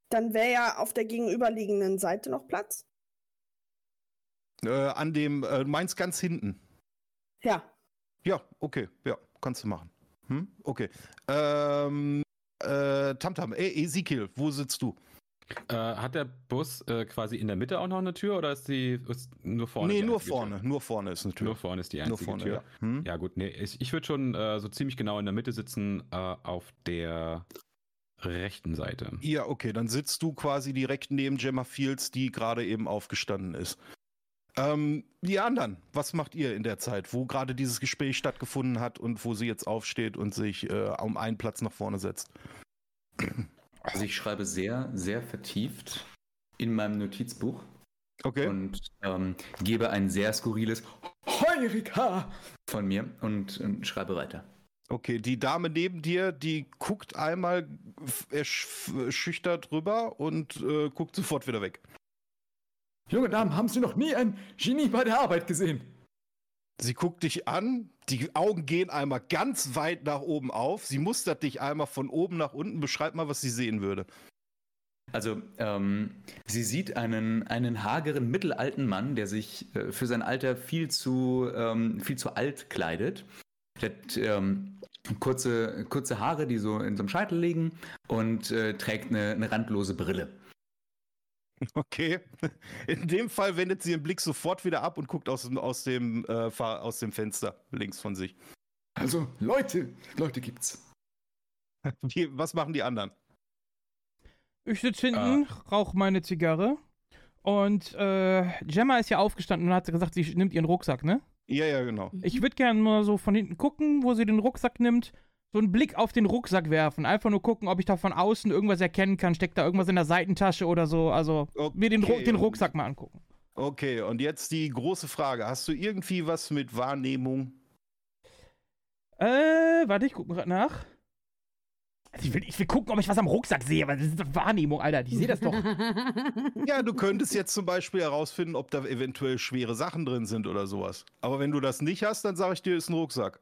D: Dann wäre ja auf der gegenüberliegenden Seite noch Platz.
B: Äh, an dem, äh, meinst ganz hinten?
D: Ja.
B: Ja, okay, ja, kannst du machen. Hm? Okay. Ähm, äh, Tamtam, ey, Ezekiel, wo sitzt du?
E: Äh, hat der Bus äh, quasi in der Mitte auch noch eine Tür oder ist die ist nur vorne?
B: Nee, nur vorne. Tür? Nur vorne ist eine Tür.
E: Nur vorne ist die einzige vorne, Tür. Ja, hm? ja gut, nee, ich, ich würde schon äh, so ziemlich genau in der Mitte sitzen, äh, auf der rechten Seite.
B: Ja, okay, dann sitzt du quasi direkt neben Gemma Fields, die gerade eben aufgestanden ist. Ähm, die anderen, was macht ihr in der Zeit, wo gerade dieses Gespräch stattgefunden hat und wo sie jetzt aufsteht und sich äh, um einen Platz nach vorne setzt?
H: Also ich schreibe sehr, sehr vertieft in meinem Notizbuch.
B: Okay.
H: Und ähm, gebe ein sehr skurriles Heurika von mir und, und schreibe weiter.
B: Okay, die Dame neben dir, die guckt einmal erschüchtert rüber und äh, guckt sofort wieder weg.
H: Junge Damen, haben Sie noch nie ein Genie bei der Arbeit gesehen?
B: Sie guckt dich an, die Augen gehen einmal ganz weit nach oben auf. Sie mustert dich einmal von oben nach unten. Beschreib mal, was sie sehen würde.
H: Also, ähm, sie sieht einen, einen hageren, mittelalten Mann, der sich äh, für sein Alter viel zu, ähm, viel zu alt kleidet. Der hat ähm, kurze, kurze Haare, die so in so einem Scheitel liegen und äh, trägt eine, eine randlose Brille.
B: Okay. In dem Fall wendet sie den Blick sofort wieder ab und guckt aus, aus, dem, äh, aus dem Fenster links von sich.
H: Also, Leute, Leute gibt's.
B: Wie, was machen die anderen?
G: Ich sitze hinten, ah. rauche meine Zigarre. Und äh, Gemma ist ja aufgestanden und hat gesagt, sie nimmt ihren Rucksack, ne?
B: Ja, ja, genau.
G: Ich würde gerne mal so von hinten gucken, wo sie den Rucksack nimmt. So einen Blick auf den Rucksack werfen. Einfach nur gucken, ob ich da von außen irgendwas erkennen kann. Steckt da irgendwas in der Seitentasche oder so. Also okay. mir den, Ru den Rucksack mal angucken.
B: Okay, und jetzt die große Frage. Hast du irgendwie was mit Wahrnehmung?
G: Äh, warte, ich gucke gerade nach. Also ich, will, ich will gucken, ob ich was am Rucksack sehe, aber das ist doch Wahrnehmung, Alter. Ich sehe das doch.
B: ja, du könntest jetzt zum Beispiel herausfinden, ob da eventuell schwere Sachen drin sind oder sowas. Aber wenn du das nicht hast, dann sage ich dir, ist ein Rucksack.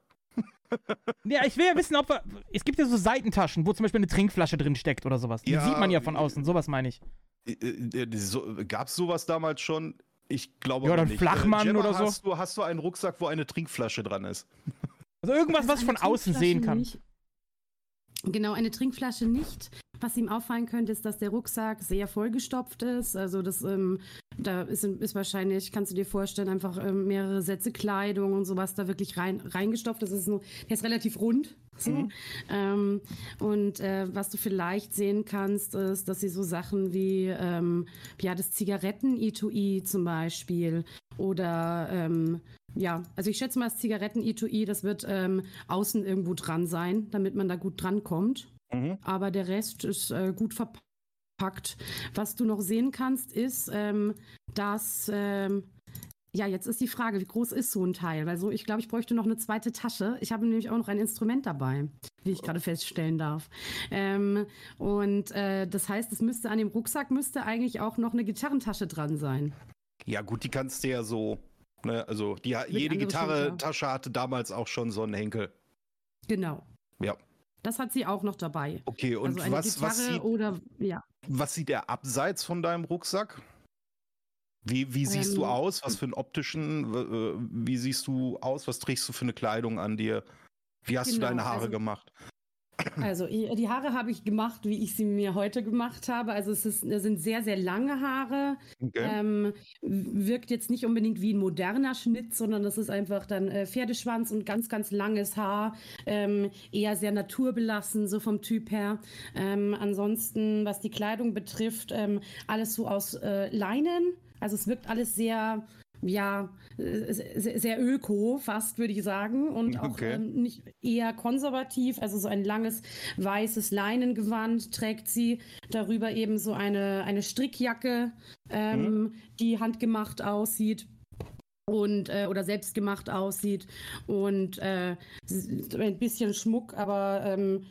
G: Ja, ich will ja wissen, ob wir. Es gibt ja so Seitentaschen, wo zum Beispiel eine Trinkflasche drin steckt oder sowas. Die ja, sieht man ja von außen, sowas meine ich.
B: Äh, äh, so, Gab es sowas damals schon? Ich glaube
G: ja, oder ein Flachmann äh, oder so.
B: Hast du, hast du einen Rucksack, wo eine Trinkflasche dran ist?
G: Also irgendwas, was ich von außen sehen kann. Nicht.
F: Genau, eine Trinkflasche nicht. Was ihm auffallen könnte, ist, dass der Rucksack sehr vollgestopft ist. Also das, ähm, da ist, ist, wahrscheinlich, kannst du dir vorstellen, einfach ähm, mehrere Sätze Kleidung und sowas da wirklich rein, reingestopft. Das ist nur, der ist relativ rund. So. Mhm. Ähm, und äh, was du vielleicht sehen kannst, ist, dass sie so Sachen wie ähm, ja das Zigaretten-Etui zum Beispiel oder ähm, ja, also ich schätze mal, das Zigaretten-Etui, das wird ähm, außen irgendwo dran sein, damit man da gut drankommt. Mhm. Aber der Rest ist äh, gut verpackt. Was du noch sehen kannst, ist, ähm, dass ähm, ja, jetzt ist die Frage, wie groß ist so ein Teil? Weil so, ich glaube, ich bräuchte noch eine zweite Tasche. Ich habe nämlich auch noch ein Instrument dabei, wie ich gerade feststellen darf. Ähm, und äh, das heißt, es müsste an dem Rucksack müsste eigentlich auch noch eine Gitarrentasche dran sein.
B: Ja, gut, die kannst du ja so Ne? Also die, jede Gitarre-Tasche hatte damals auch schon so einen Henkel.
F: Genau.
B: Ja.
F: Das hat sie auch noch dabei.
B: Okay, und also was, was, sieht,
F: oder, ja.
B: was sieht er abseits von deinem Rucksack? Wie, wie siehst ähm, du aus? Was für einen optischen, wie siehst du aus? Was trägst du für eine Kleidung an dir? Wie hast genau, du deine Haare also, gemacht?
F: Also die Haare habe ich gemacht, wie ich sie mir heute gemacht habe. Also es, ist, es sind sehr, sehr lange Haare. Okay. Ähm, wirkt jetzt nicht unbedingt wie ein moderner Schnitt, sondern das ist einfach dann äh, Pferdeschwanz und ganz, ganz langes Haar. Ähm, eher sehr naturbelassen, so vom Typ her. Ähm, ansonsten, was die Kleidung betrifft, ähm, alles so aus äh, Leinen. Also es wirkt alles sehr ja, sehr öko, fast würde ich sagen. Und auch okay. ähm, nicht eher konservativ. Also so ein langes weißes Leinengewand trägt sie. Darüber eben so eine, eine Strickjacke, ähm, mhm. die handgemacht aussieht und äh, oder selbstgemacht aussieht und äh, ein bisschen Schmuck, aber ähm,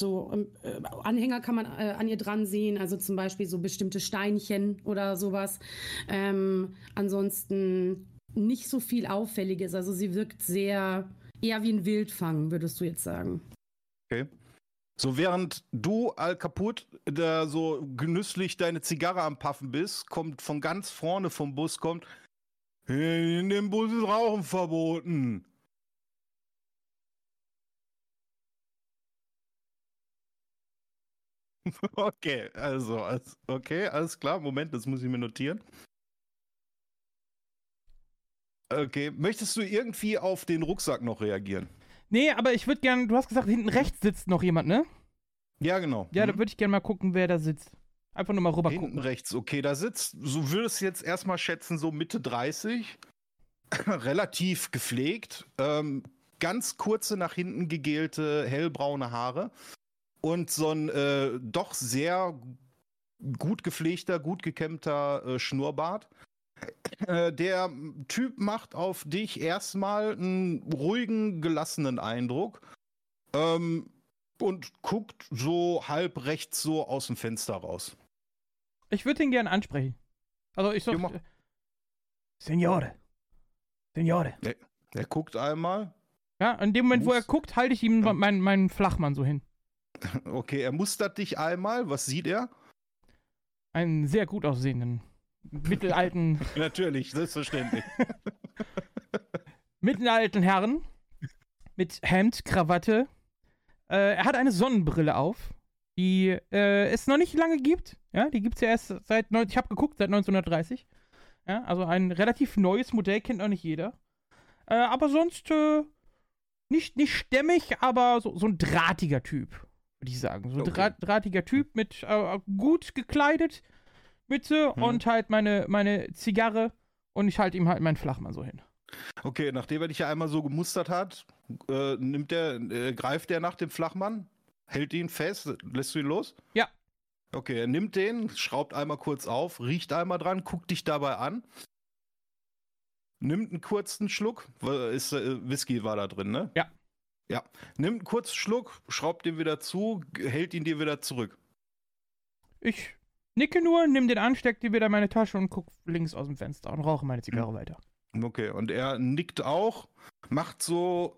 F: so ähm, äh, Anhänger kann man äh, an ihr dran sehen, also zum Beispiel so bestimmte Steinchen oder sowas. Ähm, ansonsten nicht so viel Auffälliges. Also sie wirkt sehr eher wie ein Wildfang, würdest du jetzt sagen.
B: Okay. So während du Al Kaput da so genüsslich deine Zigarre am Paffen bist, kommt von ganz vorne vom Bus kommt in dem Bus ist Rauchen verboten. Okay, also, okay, alles klar. Moment, das muss ich mir notieren. Okay, möchtest du irgendwie auf den Rucksack noch reagieren?
G: Nee, aber ich würde gerne, du hast gesagt, hinten rechts sitzt noch jemand, ne?
B: Ja, genau.
G: Ja, mhm. da würde ich gerne mal gucken, wer da sitzt. Einfach nur mal rüber
B: hinten
G: gucken.
B: rechts, okay, da sitzt, so würdest du jetzt erstmal schätzen, so Mitte 30. Relativ gepflegt. Ähm, ganz kurze nach hinten gegelte, hellbraune Haare und so ein äh, doch sehr gut gepflegter, gut gekämmter äh, Schnurrbart. Äh, der Typ macht auf dich erstmal einen ruhigen, gelassenen Eindruck ähm, und guckt so halb rechts so aus dem Fenster raus.
G: Ich würde ihn gerne ansprechen. Also ich sag, äh, Signore. Signore.
B: Er, er, guckt einmal.
G: Ja, in dem Moment, Muss. wo er guckt, halte ich ihm ja. meinen, meinen Flachmann so hin.
B: Okay, er mustert dich einmal. Was sieht er?
G: einen sehr gut aussehenden, mittelalten,
B: Natürlich, selbstverständlich.
G: mittelalten Herrn mit Hemd, Krawatte. Äh, er hat eine Sonnenbrille auf, die äh, es noch nicht lange gibt. Ja, die gibt es ja erst seit, neun- ich habe geguckt, seit 1930. Ja, also ein relativ neues Modell kennt noch nicht jeder. Äh, aber sonst äh, nicht, nicht stämmig, aber so, so ein drahtiger Typ, würde ich sagen. So ein
B: Okay.
G: dra drahtiger Typ mit äh, gut gekleidet, Mütze
B: Mhm.
G: und halt meine, meine Zigarre und ich halte ihm halt meinen Flachmann so hin.
B: Okay, nachdem er dich ja einmal so gemustert hat, äh, nimmt er, äh, greift er nach dem Flachmann, hält ihn fest, lässt du ihn los?
G: Ja.
B: Okay, er nimmt den, schraubt einmal kurz auf, riecht einmal dran, guckt dich dabei an, nimmt einen kurzen Schluck, ist, äh, Whisky war da drin, ne?
G: Ja.
B: Ja, nimmt einen kurzen Schluck, schraubt den wieder zu, hält ihn dir wieder zurück.
G: Ich nicke nur, nimm den an, steck die wieder in meine Tasche und guck links aus dem Fenster und rauche meine Zigarre weiter.
B: Okay, und er nickt auch, macht so,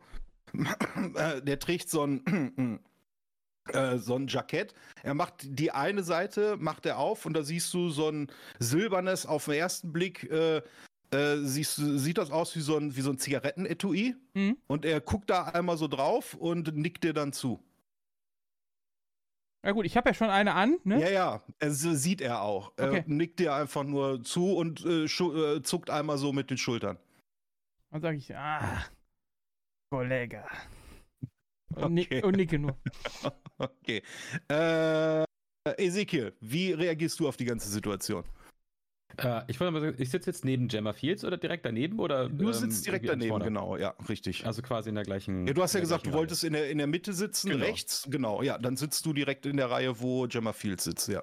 B: äh, der trägt so ein, äh, so ein Jackett. Er macht die eine Seite, macht er auf und da siehst du so ein silbernes, auf den ersten Blick, äh, äh, siehst, sieht das aus wie so ein, wie so ein Zigarettenetui.
G: Mhm.
B: Und er guckt da einmal so drauf und nickt dir dann zu.
G: Ja gut, ich habe ja schon eine an, ne?
B: Ja, ja, also sieht er auch. Er
G: Okay.
B: nickt dir einfach nur zu und äh, äh, zuckt einmal so mit den Schultern.
G: Dann sage ich, ah, Kollege. Und, nick,
B: Okay.
G: und nicke nur.
B: Okay. Äh, Ezekiel, wie reagierst du auf die ganze Situation?
E: Äh, ich wollte mal sagen, ich sitze jetzt neben Gemma Fields oder direkt daneben? Oder,
B: Du
E: ähm,
B: sitzt direkt
E: irgendwie
B: daneben, genau, ja, richtig.
E: Also quasi in der gleichen.
B: ja, du hast ja gesagt, du
E: Reihe.
B: wolltest in der, in der Mitte sitzen,
E: Genau.
B: rechts, genau, ja, dann sitzt du direkt in der Reihe, wo Gemma Fields sitzt, ja.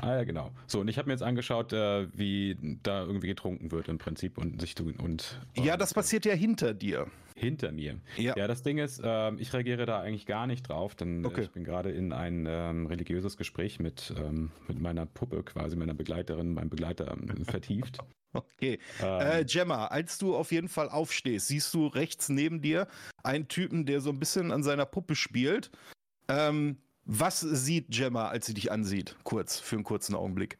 E: Ah ja, genau. So, und ich habe mir jetzt angeschaut, äh, wie da irgendwie getrunken wird im Prinzip und sich tun und.
B: Ja,
E: und,
B: das
E: äh,
B: passiert ja hinter dir.
E: Hinter mir.
B: Ja.
E: Ja, das Ding ist, ähm, ich reagiere da eigentlich gar nicht drauf, denn äh,
B: Okay.
E: ich bin gerade in ein ähm, religiöses Gespräch mit, ähm, mit meiner Puppe, quasi meiner Begleiterin, meinem Begleiter ähm, vertieft.
B: Okay.
E: Ähm,
B: Äh, Gemma, als du auf jeden Fall aufstehst, siehst du rechts neben dir einen Typen, der so ein bisschen an seiner Puppe spielt. Ähm, was sieht Gemma, als sie dich ansieht? Kurz, für einen kurzen Augenblick.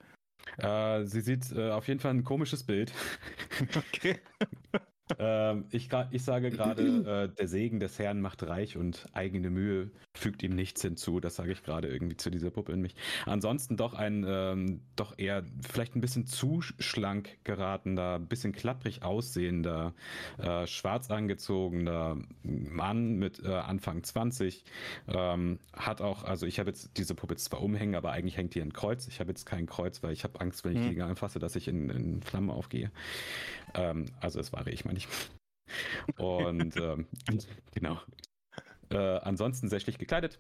E: äh, sie sieht äh, auf jeden Fall ein komisches Bild.
B: Okay.
E: ähm, ich, ich sage gerade, äh, der Segen des Herrn macht reich und eigene Mühe fügt ihm nichts hinzu. Das sage ich gerade irgendwie zu dieser Puppe in mich. Ansonsten doch ein, ähm, doch eher vielleicht ein bisschen zu schlank geratener, bisschen klapprig aussehender, äh, schwarz angezogener Mann mit äh, Anfang 20. Ähm, hat auch, also ich habe jetzt diese Puppe zwar umhängen, aber eigentlich hängt hier ein Kreuz. Ich habe jetzt kein Kreuz, weil ich habe Angst, wenn ich
B: Hm.
E: die Dinger anfasse, dass ich in, in Flammen aufgehe. Ähm, also es war ich, meine ich. Und ähm, genau. Äh, ansonsten sehr schlicht gekleidet.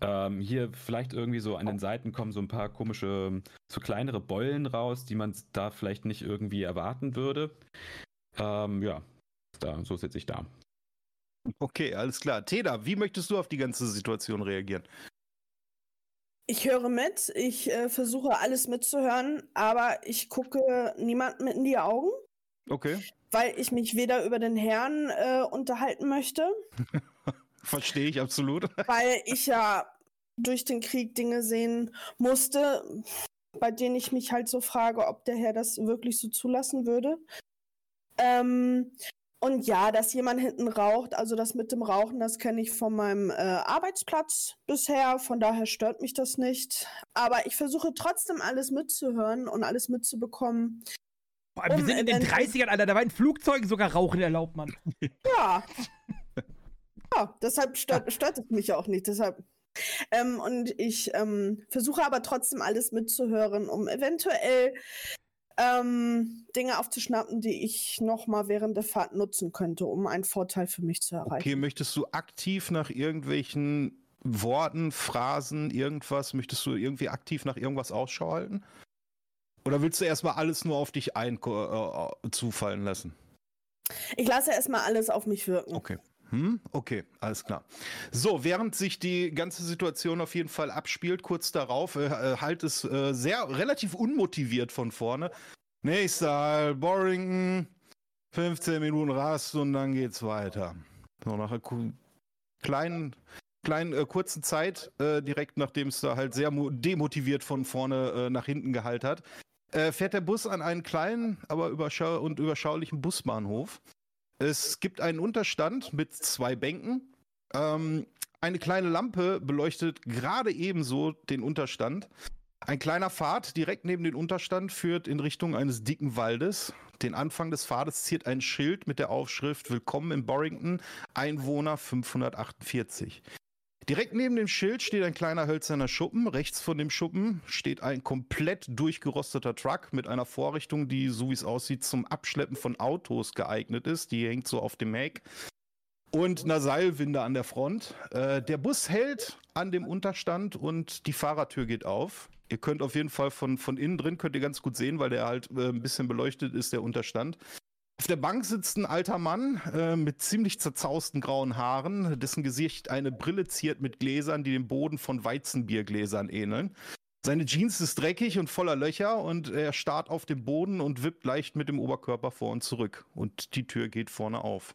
E: Ähm, hier vielleicht irgendwie so an den Seiten kommen so ein paar komische, so kleinere Beulen raus, die man da vielleicht nicht irgendwie erwarten würde. Ähm, ja, da, so sitze ich da.
B: Okay, alles klar. Teda, wie möchtest du auf die ganze Situation reagieren?
D: Ich höre mit, ich äh, versuche alles mitzuhören, aber ich gucke niemandem in die Augen,
B: Okay.
D: Weil ich mich weder über den Herrn äh, unterhalten möchte,
B: Verstehe ich absolut.
D: weil ich ja durch den Krieg Dinge sehen musste, bei denen ich mich halt so frage, ob der Herr das wirklich so zulassen würde. Ähm, und ja, dass jemand hinten raucht, also das mit dem Rauchen, das kenne ich von meinem äh, Arbeitsplatz bisher, von daher stört mich das nicht. Aber ich versuche trotzdem alles mitzuhören und alles mitzubekommen.
G: Vor allem, wir
D: Um
G: sind in den
D: eventuell-
G: 30ern, Alter, da war in Flugzeugen sogar Rauchen erlaubt, Mann.
D: Ja. ja, deshalb stört, stört es mich auch nicht. Deshalb. Ähm, und ich ähm, versuche aber trotzdem alles mitzuhören, um eventuell ähm, Dinge aufzuschnappen, die ich nochmal während der Fahrt nutzen könnte, um einen Vorteil für mich zu erreichen.
B: Okay, möchtest du aktiv nach irgendwelchen Worten, Phrasen, irgendwas, möchtest du irgendwie aktiv nach irgendwas Ausschau halten? Oder willst du erstmal alles nur auf dich ein äh, zufallen lassen?
D: Ich lasse erstmal alles auf mich wirken.
B: Okay. Hm? Okay, alles klar. So, während sich die ganze Situation auf jeden Fall abspielt, kurz darauf, äh, äh, halt es äh, sehr relativ unmotiviert von vorne. Nächster Halt, Borrington, 15 Minuten Rast und dann geht's weiter. So, nach einer kleinen, kleinen äh, kurzen Zeit, äh, direkt nachdem es da halt sehr demotiviert von vorne äh, nach hinten gehalten hat, äh, fährt der Bus an einen kleinen, aber überschau und überschaulichen Busbahnhof. Es gibt einen Unterstand mit zwei Bänken. Ähm, eine kleine Lampe beleuchtet gerade ebenso den Unterstand. Ein kleiner Pfad direkt neben den Unterstand führt in Richtung eines dicken Waldes. Den Anfang des Pfades ziert ein Schild mit der Aufschrift Willkommen in Borrington, Einwohner 548. Direkt neben dem Schild steht ein kleiner hölzerner Schuppen. Rechts von dem Schuppen steht ein komplett durchgerosteter Truck mit einer Vorrichtung, die, so wie es aussieht, zum Abschleppen von Autos geeignet ist. Die hängt so auf dem Heck. Und einer Seilwinde an der Front. Äh, der Bus hält an dem Unterstand und die Fahrertür geht auf. Ihr könnt auf jeden Fall von, von innen drin, könnt ihr ganz gut sehen, weil der halt äh, ein bisschen beleuchtet ist, der Unterstand. Auf der Bank sitzt ein alter Mann äh, mit ziemlich zerzausten grauen Haaren, dessen Gesicht eine Brille ziert mit Gläsern, die dem Boden von Weizenbiergläsern ähneln. Seine Jeans ist dreckig und voller Löcher und er starrt auf dem Boden und wippt leicht mit dem Oberkörper vor und zurück. Und die Tür geht vorne auf.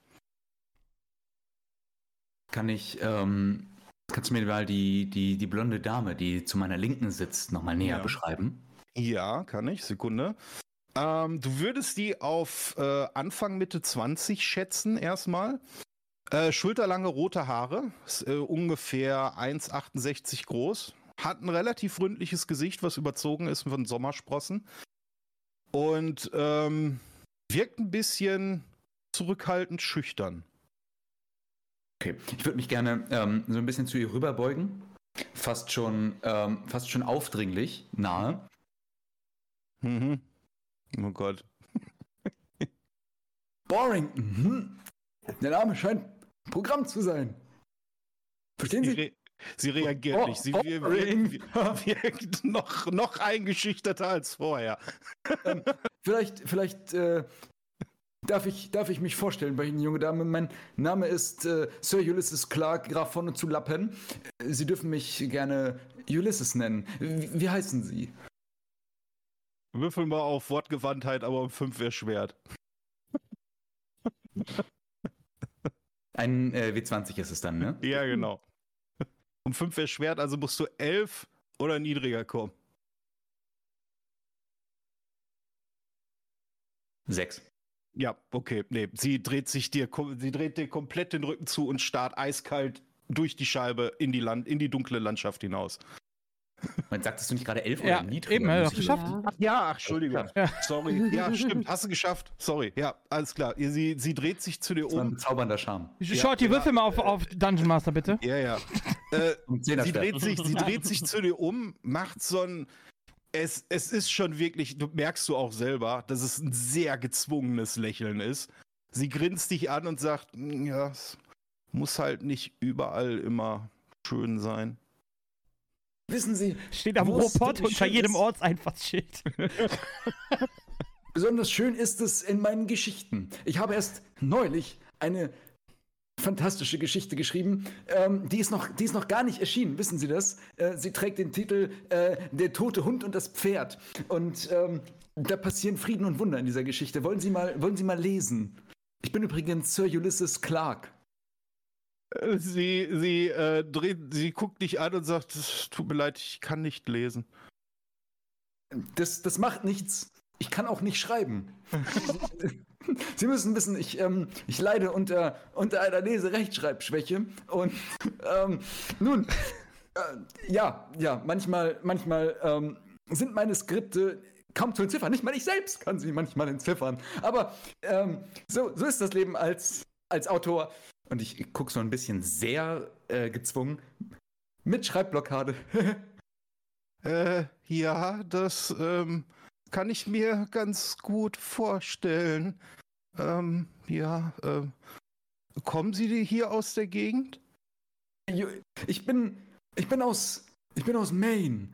C: Kann ich, ähm, kannst du mir mal die, die, die blonde Dame, die zu meiner Linken sitzt, nochmal näher
B: Ja.
C: beschreiben?
B: Ja, kann ich. Sekunde. Ähm, du würdest die auf äh, Anfang Mitte 20 schätzen erstmal. Äh, schulterlange rote Haare, ist, äh, ungefähr 1,68 groß. Hat ein relativ ründliches Gesicht, was überzogen ist von Sommersprossen. Und ähm, wirkt ein bisschen zurückhaltend schüchtern.
C: Okay, ich würde mich gerne ähm, so ein bisschen zu ihr rüberbeugen. Fast schon, ähm, fast schon aufdringlich nahe.
B: Mhm. Oh Gott.
C: Boring. Mhm. Der Name scheint Programm zu sein. Verstehen
B: Sie,
C: Sie?
B: re sie reagiert
C: Oh,
B: nicht. Sie
C: oh,
B: wir-
C: Ring.
B: wir- wirkt noch, noch eingeschüchterter als vorher.
C: ähm, vielleicht, vielleicht äh, darf, ich, darf ich mich vorstellen bei Ihnen, junge Dame. Mein Name ist äh, Sir Ulysses Clark, Graf von und zu Lappen. Äh, Sie dürfen mich gerne Ulysses nennen. Wie, wie heißen Sie?
B: Würfel mal auf Wortgewandtheit, aber um 5 wäre schwer.
C: Ein äh, W20 ist es dann, ne?
B: Ja, genau. Um 5 wäre schwer, also musst du 11 oder niedriger kommen.
C: Sechs.
B: Ja, okay. Nee, sie dreht sich dir, sie dreht dir komplett den Rücken zu und starrt eiskalt durch die Scheibe in die Land, in die dunkle Landschaft hinaus.
C: Man sagtest du nicht gerade elf
G: Ja,
C: oder niedriger?
G: eben, doch
C: ich-
G: geschafft.
F: Ja.
B: Ach ja, ach, Entschuldigung.
G: Ja.
B: Sorry. Ja, stimmt. Hast du geschafft. Sorry. Ja, alles klar. Sie, sie dreht sich zu dir
C: Das war ein
B: um.
C: bezaubernder Charme.
G: Shorty,
B: ja.
G: würfel mal auf, auf Dungeon Master, bitte.
B: Ja, ja. äh, sie, dreht sich, sie dreht sich zu dir um, macht so ein. Es, es ist schon wirklich, du merkst du auch selber, dass es ein sehr gezwungenes Lächeln ist. Sie grinst dich an und sagt, "Mm, ja, es muss halt nicht überall immer schön sein.
C: Wissen Sie,
G: Steht am Robot unter jedem Ortseinfachsschild.
C: besonders schön ist es in meinen Geschichten. Ich habe erst neulich eine fantastische Geschichte geschrieben. Ähm, die, ist noch, die ist noch gar nicht erschienen, wissen Sie das? Äh, sie trägt den Titel äh, Der tote Hund und das Pferd. Und ähm, da passieren Frieden und Wunder in dieser Geschichte. Wollen Sie mal, wollen Sie mal lesen? Ich bin übrigens Sir Ulysses Clark.
B: Sie, sie, äh, dreht, sie guckt dich an und sagt, "Es tut mir leid, ich kann nicht lesen.
C: Das, das macht nichts. Ich kann auch nicht schreiben. Sie müssen wissen, ich, ähm, ich leide unter, unter einer Leserechtschreibschwäche. Und ähm, nun, äh, ja, ja, manchmal, manchmal ähm, sind meine Skripte kaum zu entziffern. Nicht mal ich selbst kann sie manchmal entziffern. Aber ähm, so, so ist das Leben als, als Autor. Und ich gucke so ein bisschen sehr äh, gezwungen. Mit Schreibblockade.
B: Äh, ja, das ähm, kann ich mir ganz gut vorstellen. Ähm, ja, ähm, kommen Sie hier aus der Gegend?
C: Ich bin, ich bin aus, ich bin aus Maine.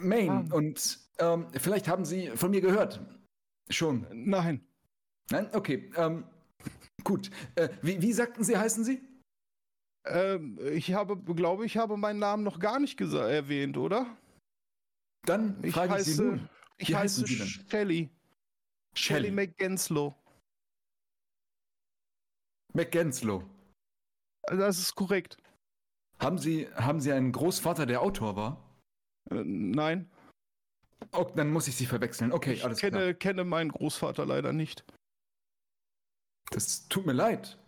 C: Maine.
B: Ah.
C: Und ähm, vielleicht haben Sie von mir gehört. Schon.
B: Nein.
C: Nein? Okay. Ähm, gut. Äh, wie, wie sagten Sie, heißen Sie?
B: Ähm, ich habe, glaube ich, habe meinen Namen noch gar nicht erwähnt, oder?
C: Dann
B: Ich
C: frage ich Sie
B: heiße,
C: nun.
B: ich
C: Wie
B: heiße
C: Sie.
B: Shelly
C: Shelley
B: McGenslow.
C: McGenslow.
B: Das ist korrekt.
H: Haben Sie, haben Sie einen Großvater, der Autor war?
B: Äh, nein.
H: Oh, dann muss ich Sie verwechseln. Okay,
B: ich
H: alles
B: kenne,
H: klar.
B: kenne meinen Großvater leider nicht.
H: Das tut mir leid.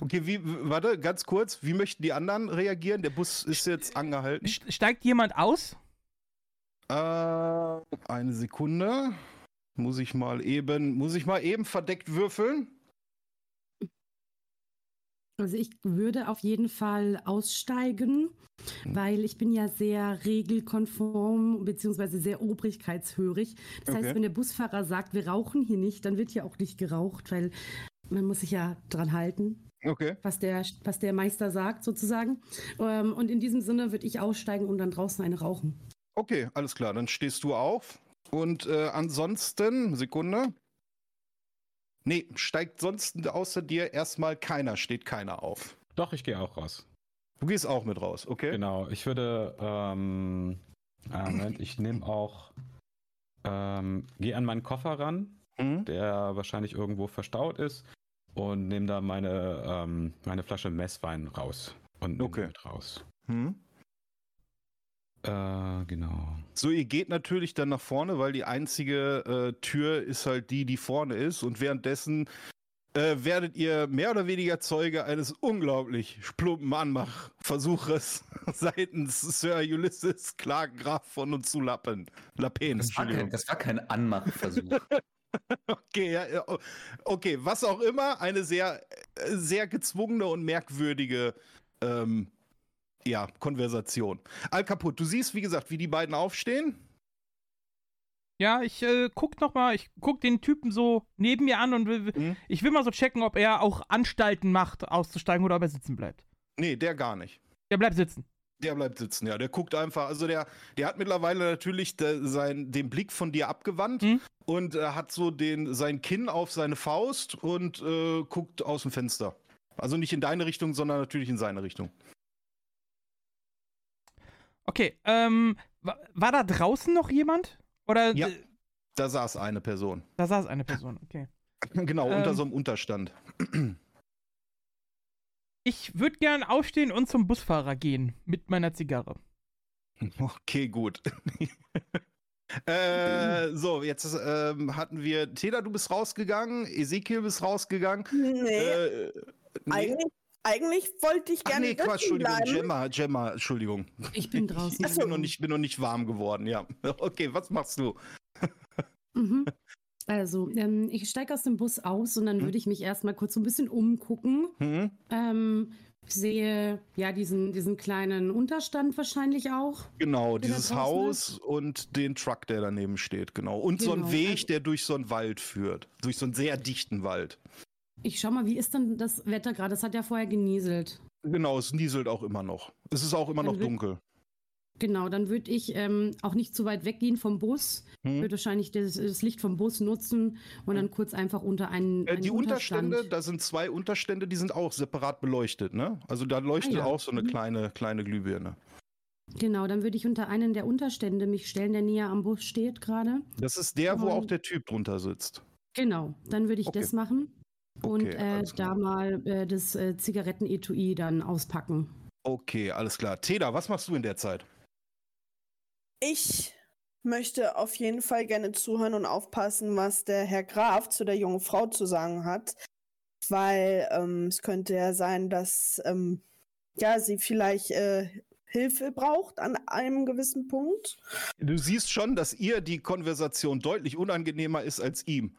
B: Okay, wie, warte, ganz kurz. Wie möchten die anderen reagieren? Der Bus ist jetzt angehalten.
G: St- Steigt jemand aus?
B: Äh, eine Sekunde. Muss ich mal eben, muss ich mal eben verdeckt würfeln?
F: Also ich würde auf jeden Fall aussteigen,
B: Hm.
F: weil ich bin ja sehr regelkonform beziehungsweise sehr obrigkeitshörig. Das
B: Okay.
F: heißt, wenn der Busfahrer sagt, wir rauchen hier nicht, dann wird hier auch nicht geraucht, weil man muss sich ja dran halten,
B: Okay.
F: was der, was der Meister sagt sozusagen. Ähm, Und in diesem Sinne würde ich aussteigen und dann draußen eine rauchen.
B: Okay, alles klar. Dann stehst du auf. Und äh, ansonsten, Sekunde. Nee, steigt sonst außer dir erstmal keiner, steht keiner auf.
E: Doch, ich gehe auch raus.
B: Du gehst auch mit raus, okay?
E: Genau, ich würde, ähm, äh, Moment, ich nehme auch, ähm, gehe an meinen Koffer ran,
B: Mhm.
E: der wahrscheinlich irgendwo verstaut ist und nehme da meine, ähm, meine Flasche Messwein raus und
B: Okay.
E: mit raus.
B: Mhm.
E: Äh, genau.
B: So, ihr geht natürlich dann nach vorne, weil die einzige äh, Tür ist halt die, die vorne ist. Und währenddessen äh, werdet ihr mehr oder weniger Zeuge eines unglaublich plumpen Anmachversuches seitens Sir Ulysses Clark Graf von und zu Lappen. Lappen,
H: Das war kein, das war kein Anmachversuch.
B: Okay, ja, ja, o- okay, was auch immer, eine sehr, äh, sehr gezwungene und merkwürdige ähm, ja, Konversation. Al Kaput, du siehst, wie gesagt, wie die beiden aufstehen.
G: Ja, ich äh, guck noch mal, ich guck den Typen so neben mir an und will,
B: Mhm.
G: ich will mal so checken, ob er auch Anstalten macht, auszusteigen oder ob er sitzen bleibt.
B: Nee, der gar nicht.
G: Der bleibt sitzen.
B: Der bleibt sitzen, ja. Der guckt einfach, also der, der hat mittlerweile natürlich de, sein, den Blick von dir abgewandt
G: Mhm.
B: und äh, hat so den, sein Kinn auf seine Faust und äh, guckt aus dem Fenster. Also nicht in deine Richtung, sondern natürlich in seine Richtung.
G: Okay, ähm, wa war da draußen noch jemand? Oder
B: Ja. Da saß eine Person.
G: da saß eine Person, okay.
B: Genau,
G: Ähm.
B: unter so einem Unterstand.
G: Ich würde gern aufstehen und zum Busfahrer gehen mit meiner Zigarre.
B: Okay, gut. äh, so, jetzt ähm, hatten wir, Teda, du bist rausgegangen, Ezekiel bist rausgegangen.
D: Nee,
B: Äh, nee.
D: eigentlich, eigentlich wollte ich
B: Ach
D: gerne
B: nee, Quatsch, Entschuldigung,
D: bleiben.
B: Gemma, Gemma, Entschuldigung.
F: Ich bin draußen.
B: ich bin, noch nicht, bin noch nicht warm geworden, ja. Okay, was machst du?
F: Mhm. Also, ähm, ich steige aus dem Bus aus und dann
B: Mhm.
F: würde ich mich erstmal kurz so ein bisschen umgucken.
B: Hm?
F: Ähm, sehe ja diesen, diesen kleinen Unterstand wahrscheinlich auch.
B: Genau, dieses Haus und den Truck, der daneben steht, genau. Und so ein
F: Genau,
B: Weg,
F: also-
B: der durch so einen Wald führt. Durch so einen sehr dichten Wald.
F: Ich schau mal, wie ist denn das Wetter gerade? Es hat ja vorher genieselt.
B: Genau, es nieselt auch immer noch. Es ist auch immer
F: Dann
B: noch dunkel.
F: Genau, dann würde ich ähm, auch nicht zu weit weggehen vom Bus.
B: Hm?
F: Würde wahrscheinlich das, das Licht vom Bus nutzen und dann kurz einfach unter einen,
B: Äh, die
F: Unterstand.
B: Unterstände, da sind zwei Unterstände, die sind auch separat beleuchtet, ne? Also da leuchtet
F: Ah, ja.
B: auch so eine
F: Mhm.
B: kleine, kleine Glühbirne.
F: Genau, dann würde ich unter einen der Unterstände mich stellen, der näher am Bus steht gerade.
B: Das ist der, wo
F: Und-
B: auch der Typ drunter sitzt.
F: Genau, dann würde ich
B: Okay.
F: das machen und
B: Okay,
F: äh,
B: alles
F: da
B: klar.
F: mal äh, das äh, Zigarettenetui dann auspacken.
B: Okay, alles klar. Teda, was machst du in der Zeit?
D: Ich möchte auf jeden Fall gerne zuhören und aufpassen, was der Herr Graf zu der jungen Frau zu sagen hat. Weil ähm, es könnte ja sein, dass ähm, ja, sie vielleicht äh, Hilfe braucht an einem gewissen Punkt.
B: Du siehst schon, dass ihr die Konversation deutlich unangenehmer ist als ihm.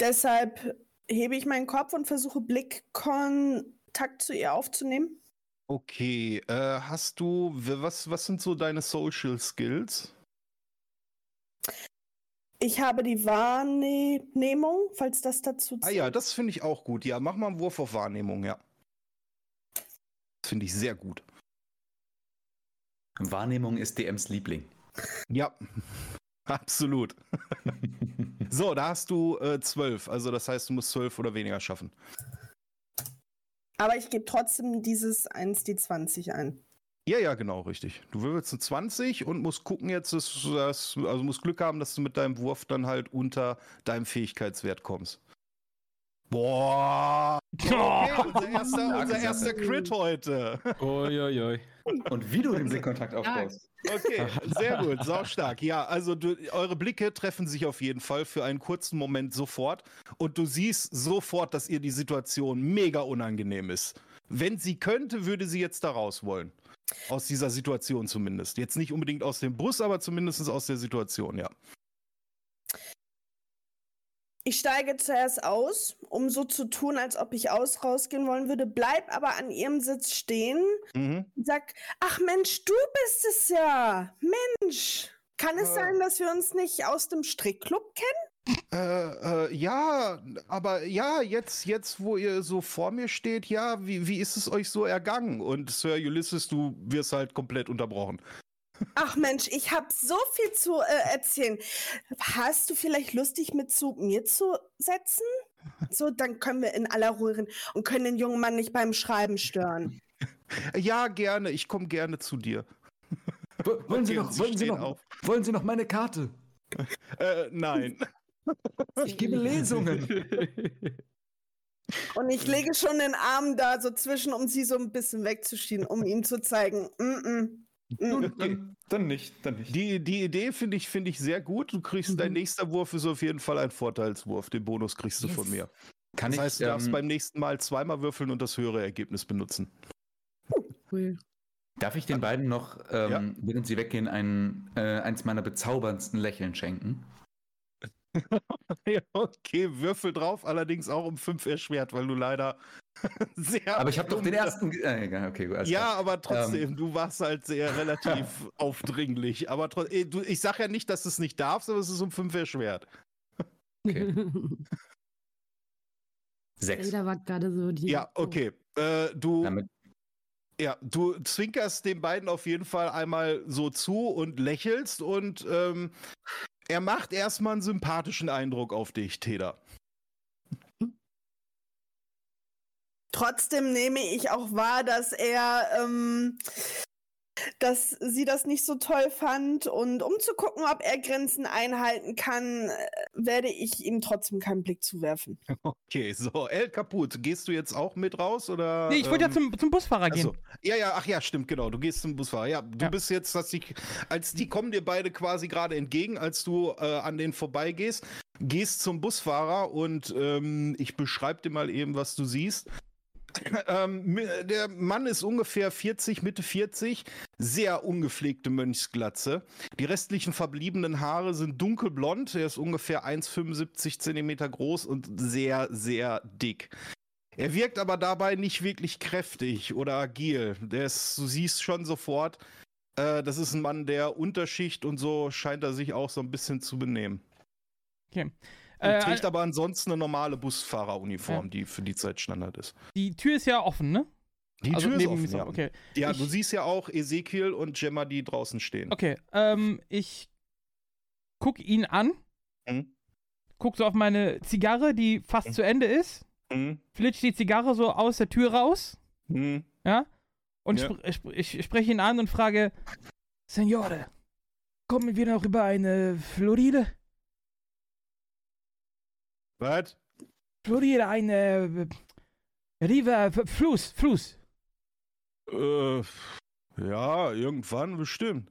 D: Deshalb hebe ich meinen Kopf und versuche Blickkontakt zu ihr aufzunehmen.
B: Okay, äh, hast du, was, was sind so deine Social Skills?
D: Ich habe die Wahrnehmung, falls das dazu
B: Ah ja, das finde ich auch gut. Ja, mach mal einen Wurf auf Wahrnehmung, ja. Das finde ich sehr gut.
H: Wahrnehmung ist DMs Liebling.
B: Ja, absolut. So, da hast du äh, zwölf. Also das heißt, du musst zwölf oder weniger schaffen.
D: Aber ich gebe trotzdem dieses 1 die 20 ein.
B: Ja, ja, genau, richtig. Du würfelst eine 20 und musst gucken jetzt, dass, du das- also musst Glück haben, dass du mit deinem Wurf dann halt unter deinem Fähigkeitswert kommst. Boah. Okay, unser erster, unser erster Crit heute.
E: Uiuiui.
H: Und wie du den Blickkontakt aufbaust.
B: Okay, sehr gut, sau stark. Ja, also du, eure Blicke treffen sich auf jeden Fall für einen kurzen Moment sofort und du siehst sofort, dass ihr die Situation mega unangenehm ist. Wenn sie könnte, würde sie jetzt da raus wollen. Aus dieser Situation zumindest. Jetzt nicht unbedingt aus dem Bus, aber zumindest aus der Situation, ja.
D: Ich steige zuerst aus, um so zu tun, als ob ich aus rausgehen wollen würde, bleib aber an ihrem Sitz stehen
B: Mhm.
D: und sag, ach Mensch, du bist es ja. Mensch, kann es
B: Äh.
D: sein, dass wir uns nicht aus dem Strickclub kennen?
B: Äh, äh, ja, aber ja, jetzt, jetzt, wo ihr so vor mir steht, ja, wie, wie ist es euch so ergangen? Und Sir Ulysses, du wirst halt komplett unterbrochen.
D: Ach Mensch, ich habe so viel zu äh, erzählen. Hast du vielleicht Lust, dich mit zu mir zu setzen? So, dann können wir in aller Ruhe reden und können den jungen Mann nicht beim Schreiben stören.
B: Ja, gerne, ich komme gerne zu dir.
C: Wo- Wollen Sie noch,
B: und
C: wollen Sie noch,
B: auf.
C: wollen Sie noch meine Karte?
B: Äh, nein.
C: Ich gebe Lesungen.
D: Und ich lege schon den Arm da so zwischen, um sie so ein bisschen wegzuschieben, um ihm zu zeigen. Mm -mm. Mm.
H: Dann, dann nicht, dann nicht.
B: Die, die Idee finde ich, finde ich sehr gut. Du kriegst, dein nächster Wurf ist auf jeden Fall ein Vorteilswurf. Den Bonus kriegst du von mir.
H: Kann
B: Das
H: ich,
B: heißt, du darfst
H: ähm,
B: beim nächsten Mal zweimal würfeln und das höhere Ergebnis benutzen.
F: Cool.
H: darf ich den beiden noch, ähm,
B: Ja.
H: während sie weggehen, ein, äh, eins meiner bezauberndsten Lächeln schenken?
B: Ja, okay, Würfel drauf, allerdings auch um fünf erschwert, weil du leider.
H: Aber ich habe doch den ersten. Äh, okay, gut.
B: Ja,
H: klar.
B: aber trotzdem, du warst halt sehr relativ aufdringlich. Aber eh, du, ich sag ja nicht, dass du es nicht darfst, aber es ist um fünf erschwert.
H: Okay. Sechs.
F: Jeder war gerade so die.
B: Ja, okay. Äh, du,
H: Damit,
B: ja, du zwinkerst den beiden auf jeden Fall einmal so zu und lächelst und ähm, er macht erstmal einen sympathischen Eindruck auf dich, Teda.
D: Trotzdem nehme ich auch wahr, dass er, ähm, dass sie das nicht so toll fand. Und um zu gucken, ob er Grenzen einhalten kann, äh, werde ich ihm trotzdem keinen Blick zuwerfen.
B: Okay, so, El Kaput, gehst du jetzt auch mit raus oder?
G: Nee, ich wollte ja
B: ähm,
G: zum, zum Busfahrer gehen.
B: Achso. Ja, ja, ach ja, stimmt, genau. Du gehst zum Busfahrer. Ja, du
G: Ja.
B: bist jetzt, dass die, als die kommen dir beide quasi gerade entgegen, als du äh, an denen vorbeigehst, gehst zum Busfahrer und ähm, ich beschreibe dir mal eben, was du siehst. Ähm, der Mann ist ungefähr 40, Mitte 40, sehr ungepflegte Mönchsglatze. Die restlichen verbliebenen Haare sind dunkelblond. Er ist ungefähr 1,75 Zentimeter groß und sehr, sehr dick. Er wirkt aber dabei nicht wirklich kräftig oder agil. Der ist, du siehst schon sofort, äh, das ist ein Mann der Unterschicht und so scheint er sich auch so ein bisschen zu benehmen.
G: Okay.
B: Und
G: Äh,
B: trägt aber ansonsten eine normale Busfahreruniform,
G: Ja.
B: die für die Zeit Standard ist.
G: die Tür ist ja offen, ne?
B: Die
G: also
B: Tür ist offen, ja.
G: Okay.
B: Ja,
G: Ich-
B: du siehst ja auch Ezekiel und Gemma, die draußen stehen.
G: Okay. Ähm, ich guck ihn an,
B: Mhm.
G: guck so auf meine Zigarre, die fast
B: Mhm.
G: zu Ende ist,
B: Mhm.
G: flitscht die Zigarre so aus der Tür raus,
B: Mhm.
G: ja? Und
B: Ja.
G: spr ich, ich spreche ihn an und frage, Signore, kommen wir noch über eine Floride?
B: Was?
G: Floride, eine äh, River, Fluss, Fluss.
B: Äh, ja, irgendwann bestimmt.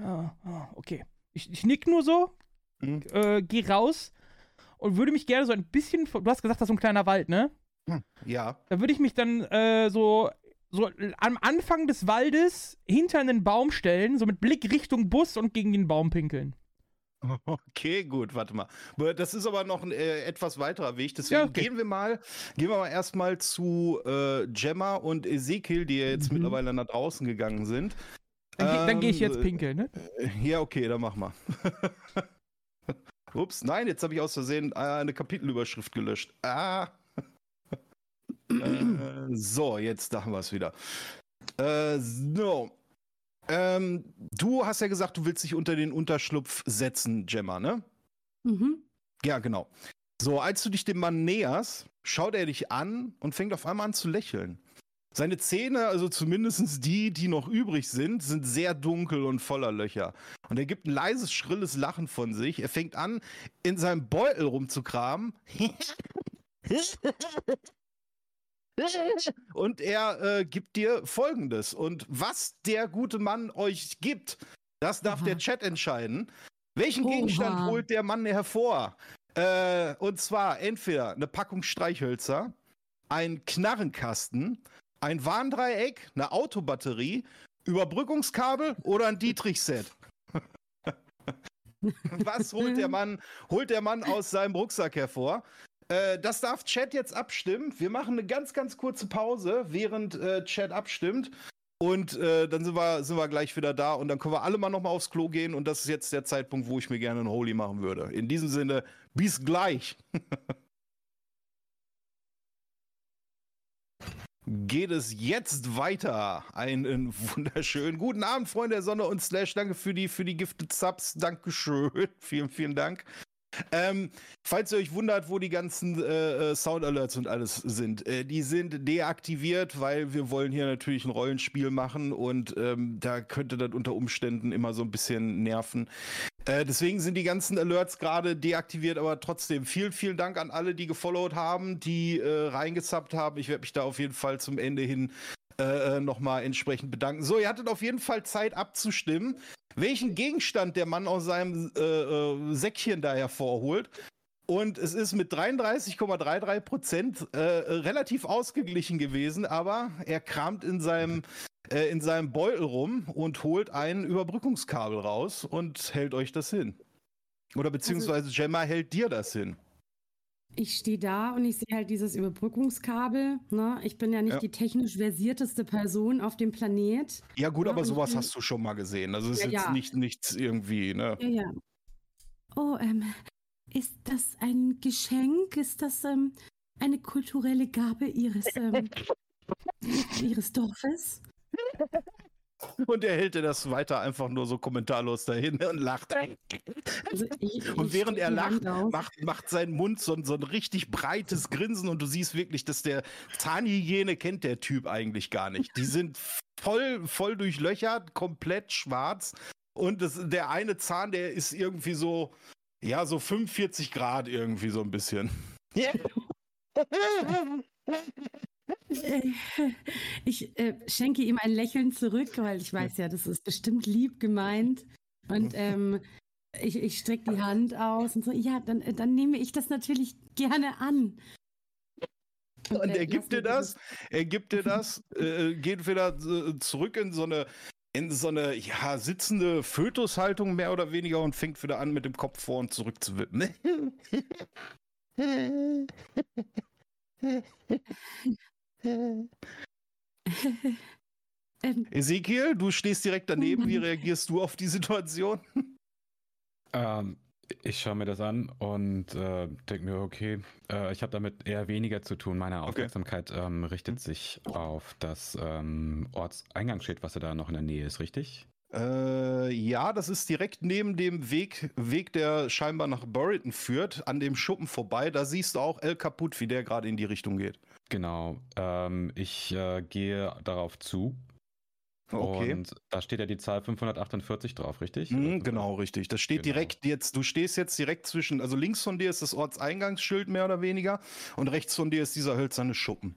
G: Ah, ah, okay. Ich, ich nick nur so,
B: Mhm.
G: äh, geh raus und würde mich gerne so ein bisschen, du hast gesagt, das ist so ein kleiner Wald, ne?
B: Ja.
G: Da würde ich mich dann äh, so, so am Anfang des Waldes hinter einen Baum stellen, so mit Blick Richtung Bus und gegen den Baum pinkeln.
B: Okay, gut, warte mal. Das ist aber noch ein äh, etwas weiterer Weg. Deswegen
G: Ja, okay.
B: gehen wir mal, gehen wir mal erstmal zu äh, Gemma und Ezekiel, die ja jetzt
G: Mhm.
B: mittlerweile nach draußen gegangen sind.
G: Dann, geh- dann gehe ich
B: Ähm,
G: jetzt pinkeln, ne?
B: äh, Ja, okay, dann mach mal. Ups, nein, jetzt habe ich aus Versehen äh, eine Kapitelüberschrift gelöscht. Ah. äh, so, jetzt haben wir es wieder. Äh, so. Ähm, du hast ja gesagt, du willst dich unter den Unterschlupf setzen, Gemma, ne?
F: Mhm.
B: Ja, genau. So, als du dich dem Mann näherst, schaut er dich an und fängt auf einmal an zu lächeln. Seine Zähne, also zumindest die, die noch übrig sind, sind sehr dunkel und voller Löcher. Und er gibt ein leises, schrilles Lachen von sich. Er fängt an, in seinem Beutel rumzukramen. Und er äh, gibt dir folgendes. Und was der gute Mann euch gibt, das darf
F: Oha.
B: der Chat entscheiden. Welchen
F: Oha.
B: Gegenstand holt der Mann hervor? Äh, und zwar entweder eine Packung Streichhölzer, ein Knarrenkasten, ein Warndreieck, eine Autobatterie, Überbrückungskabel oder ein Dietrich-Set. Was holt der Mann, holt der Mann aus seinem Rucksack hervor? Äh, das darf Chat jetzt abstimmen. Wir machen eine ganz, ganz kurze Pause, während äh, Chat abstimmt. Und äh, dann sind wir, sind wir gleich wieder da und dann können wir alle mal nochmal aufs Klo gehen. Und das ist jetzt der Zeitpunkt, wo ich mir gerne ein Holy machen würde. In diesem Sinne, bis gleich. Geht es jetzt weiter? Einen wunderschönen guten Abend, Freunde der Sonne und Slash. Danke für die, für die Gifted Subs. Dankeschön. Vielen, vielen Dank. Ähm, falls ihr euch wundert, wo die ganzen äh, äh, Sound Alerts und alles sind, äh, die sind deaktiviert, weil wir wollen hier natürlich ein Rollenspiel machen und ähm, da könnte das unter Umständen immer so ein bisschen nerven. Äh, deswegen sind die ganzen Alerts gerade deaktiviert, aber trotzdem vielen, vielen Dank an alle, die gefollowt haben, die äh, reingesubbt haben. Ich werde mich da auf jeden Fall zum Ende hin äh, nochmal entsprechend bedanken. So, ihr hattet auf jeden Fall Zeit abzustimmen, welchen Gegenstand der Mann aus seinem äh, äh, Säckchen da hervorholt. Und es ist mit 33,33 Prozent äh, relativ ausgeglichen gewesen, aber er kramt in seinem, äh, in seinem Beutel rum und holt ein Überbrückungskabel raus und hält euch das hin. Oder beziehungsweise Gemma hält dir das hin.
F: Ich stehe da und ich sehe halt dieses Überbrückungskabel. Ne? Ich bin ja nicht
B: Ja.
F: die technisch versierteste Person auf dem Planet.
B: Ja, gut,
F: Ja,
B: aber
F: und
B: sowas hast du schon mal gesehen. Also es ist
F: Ja,
B: jetzt nicht nichts irgendwie, ne?
F: Ja, ja. Oh, ähm, ist das ein Geschenk? Ist das ähm, eine kulturelle Gabe Ihres, ähm, Ihres Dorfes?
B: Und er hält dir das weiter einfach nur so kommentarlos dahin und lacht.
F: Also ich,
B: Und während er lacht, macht, macht sein Mund so, ein- so ein richtig breites Grinsen und du siehst wirklich, dass der Zahnhygiene kennt der Typ eigentlich gar nicht. Die sind voll, voll durchlöchert, komplett schwarz. Und das, der eine Zahn, der ist irgendwie so, ja, so 45 Grad irgendwie so ein bisschen.
F: Äh, Ich äh, schenke ihm ein Lächeln zurück, weil ich weiß ja, das ist bestimmt lieb gemeint. Und ähm, ich, ich strecke die Hand aus und so, ja, dann, äh, dann nehme ich das natürlich gerne an.
B: Und
F: äh,
B: er gibt dir das, er gibt dir das, äh, geht wieder äh, zurück in so eine, in so eine, ja, sitzende Fötushaltung mehr oder weniger und fängt wieder an, mit dem Kopf vor und zurück zu wippen.
F: ähm,
B: Ezekiel, du stehst direkt daneben. Wie
F: Mann.
B: reagierst du auf die Situation?
E: Ähm, ich schaue mir das an und äh, denke mir, okay, äh, ich habe damit eher weniger zu tun. Meine
B: Okay.
E: Aufmerksamkeit ähm, richtet sich auf das ähm, Ortseingangsschild, was da noch in der Nähe ist, richtig?
B: Äh, ja, das ist direkt neben dem Weg, Weg, der scheinbar nach Burriton führt, an dem Schuppen vorbei. Da siehst du auch El Kaput, wie der gerade in die Richtung geht.
E: Genau. Ähm, ich äh, gehe darauf zu.
B: Okay.
E: Und da steht ja die Zahl 548 drauf, richtig?
B: Mhm, genau, richtig. Das steht
E: Genau.
B: direkt jetzt, du stehst jetzt direkt zwischen, also links von dir ist das Ortseingangsschild mehr oder weniger und rechts von dir ist dieser hölzerne Schuppen.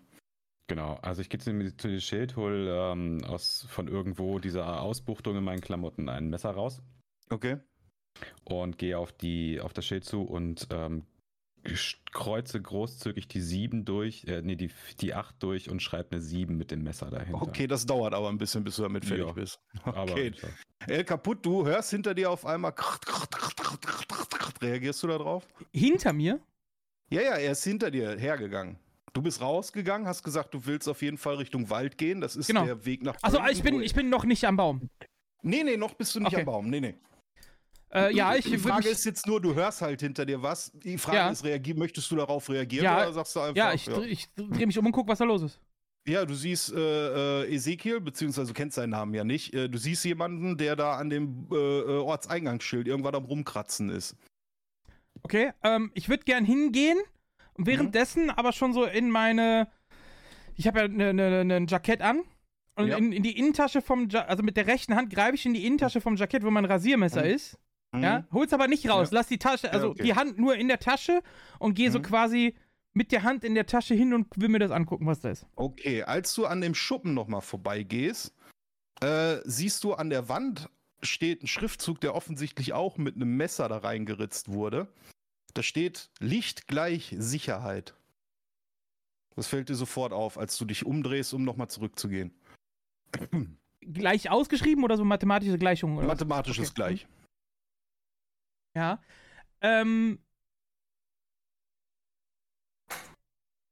E: Genau, also ich gehe zu dem, zu dem Schild, hole ähm, aus, von irgendwo dieser Ausbuchtung in meinen Klamotten ein Messer raus
B: Okay.
E: und gehe auf, die, auf das Schild zu und ähm, kreuze großzügig die 7 durch, äh, nee, die, die 8 durch und schreibe eine 7 mit dem Messer dahinter.
B: Okay, das dauert aber ein bisschen, bis du damit fertig
E: Ja,
B: bist.
E: Aber
B: Okay. El Kaput, du hörst hinter dir auf einmal. Reagierst du da drauf?
G: Hinter mir?
B: Ja, ja, er ist hinter dir hergegangen. Du bist rausgegangen, hast gesagt, du willst auf jeden Fall Richtung Wald gehen. Das ist
G: Genau.
B: der Weg nach.
G: Also
B: Burriton,
G: ich bin, ich bin noch nicht am Baum.
B: Nee, nee, noch bist du nicht
G: Okay.
B: am Baum. Nee, nee.
G: Äh, ja, ich
B: Die Frage ist jetzt nur, du hörst halt hinter dir was. Die Frage
G: Ja.
B: ist, reagier, möchtest du darauf reagieren
G: Ja,
B: oder sagst du einfach,
G: Ja, ich, dr- ich drehe mich um und guck, was da los ist.
B: Ja, du siehst äh, äh, Ezekiel, beziehungsweise du kennst seinen Namen ja nicht. Äh, du siehst jemanden, der da an dem äh, Ortseingangsschild irgendwann am Rumkratzen ist.
G: Okay, ähm, ich würde gern hingehen und
B: Mhm.
G: währenddessen aber schon so in meine. Ich habe ja ein ne, ne, ne Jackett an. Und
B: Ja.
G: in, in die Innentasche vom ja also mit der rechten Hand greife ich in die Innentasche vom Jackett, wo mein Rasiermesser
B: Mhm.
G: ist. Ja, hol's aber nicht raus. Lass die Tasche, also
B: okay.
G: die Hand nur in der Tasche und gehe so
B: Mhm.
G: quasi mit der Hand in der Tasche hin und will mir das angucken, was da ist.
B: Okay, als du an dem Schuppen nochmal vorbeigehst, äh, siehst du an der Wand steht ein Schriftzug, der offensichtlich auch mit einem Messer da reingeritzt wurde. Da steht Licht gleich Sicherheit. Das fällt dir sofort auf, als du dich umdrehst, um nochmal zurückzugehen.
G: Gleich ausgeschrieben oder so mathematische was?
B: Mathematisches
G: Okay.
B: gleich.
G: Ja. Ähm.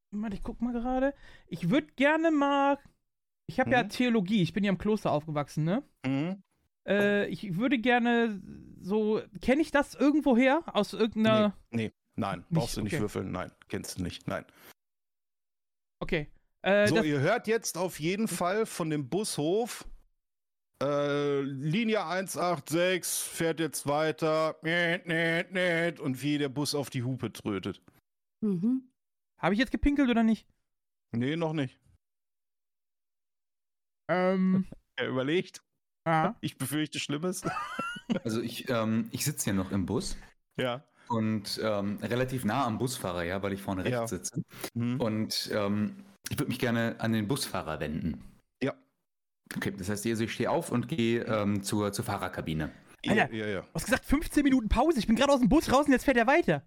G: Warte, ich guck mal gerade. Ich würde gerne mal. Ich habe ja
B: Mhm.
G: Theologie, ich bin ja im Kloster aufgewachsen, ne?
B: Mhm.
G: Äh, ich würde gerne so. Kenne ich das irgendwo her? Aus irgendeiner.
B: Nee, nee, nein.
G: Nicht,
B: Brauchst du nicht
G: okay.
B: würfeln? Nein, kennst du nicht. Nein.
G: Okay. Äh,
B: so, ihr hört jetzt auf jeden Fall von dem Bushof. Äh, Linie 186 fährt jetzt weiter. Net, net, net, und wie der Bus auf die Hupe trötet.
F: Mhm.
G: habe ich jetzt gepinkelt oder nicht?
B: Nee, noch nicht.
G: Ähm.
B: Er überlegt.
G: ja.
B: Ich befürchte Schlimmes.
H: Also ich, ähm, ich sitze hier noch im Bus
B: ja.
H: und ähm, relativ nah am Busfahrer, ja, weil ich vorne rechts
B: Ja.
H: sitze.
B: Hm.
H: Und ähm, ich würde mich gerne an den Busfahrer wenden.
B: Ja.
H: Okay, das heißt, also ich stehe auf und gehe ähm, zur, zur Fahrerkabine.
B: Ja,
G: Alter.
B: ja, ja.
G: Du hast gesagt 15 Minuten Pause. Ich bin gerade aus dem Bus raus und jetzt fährt er weiter.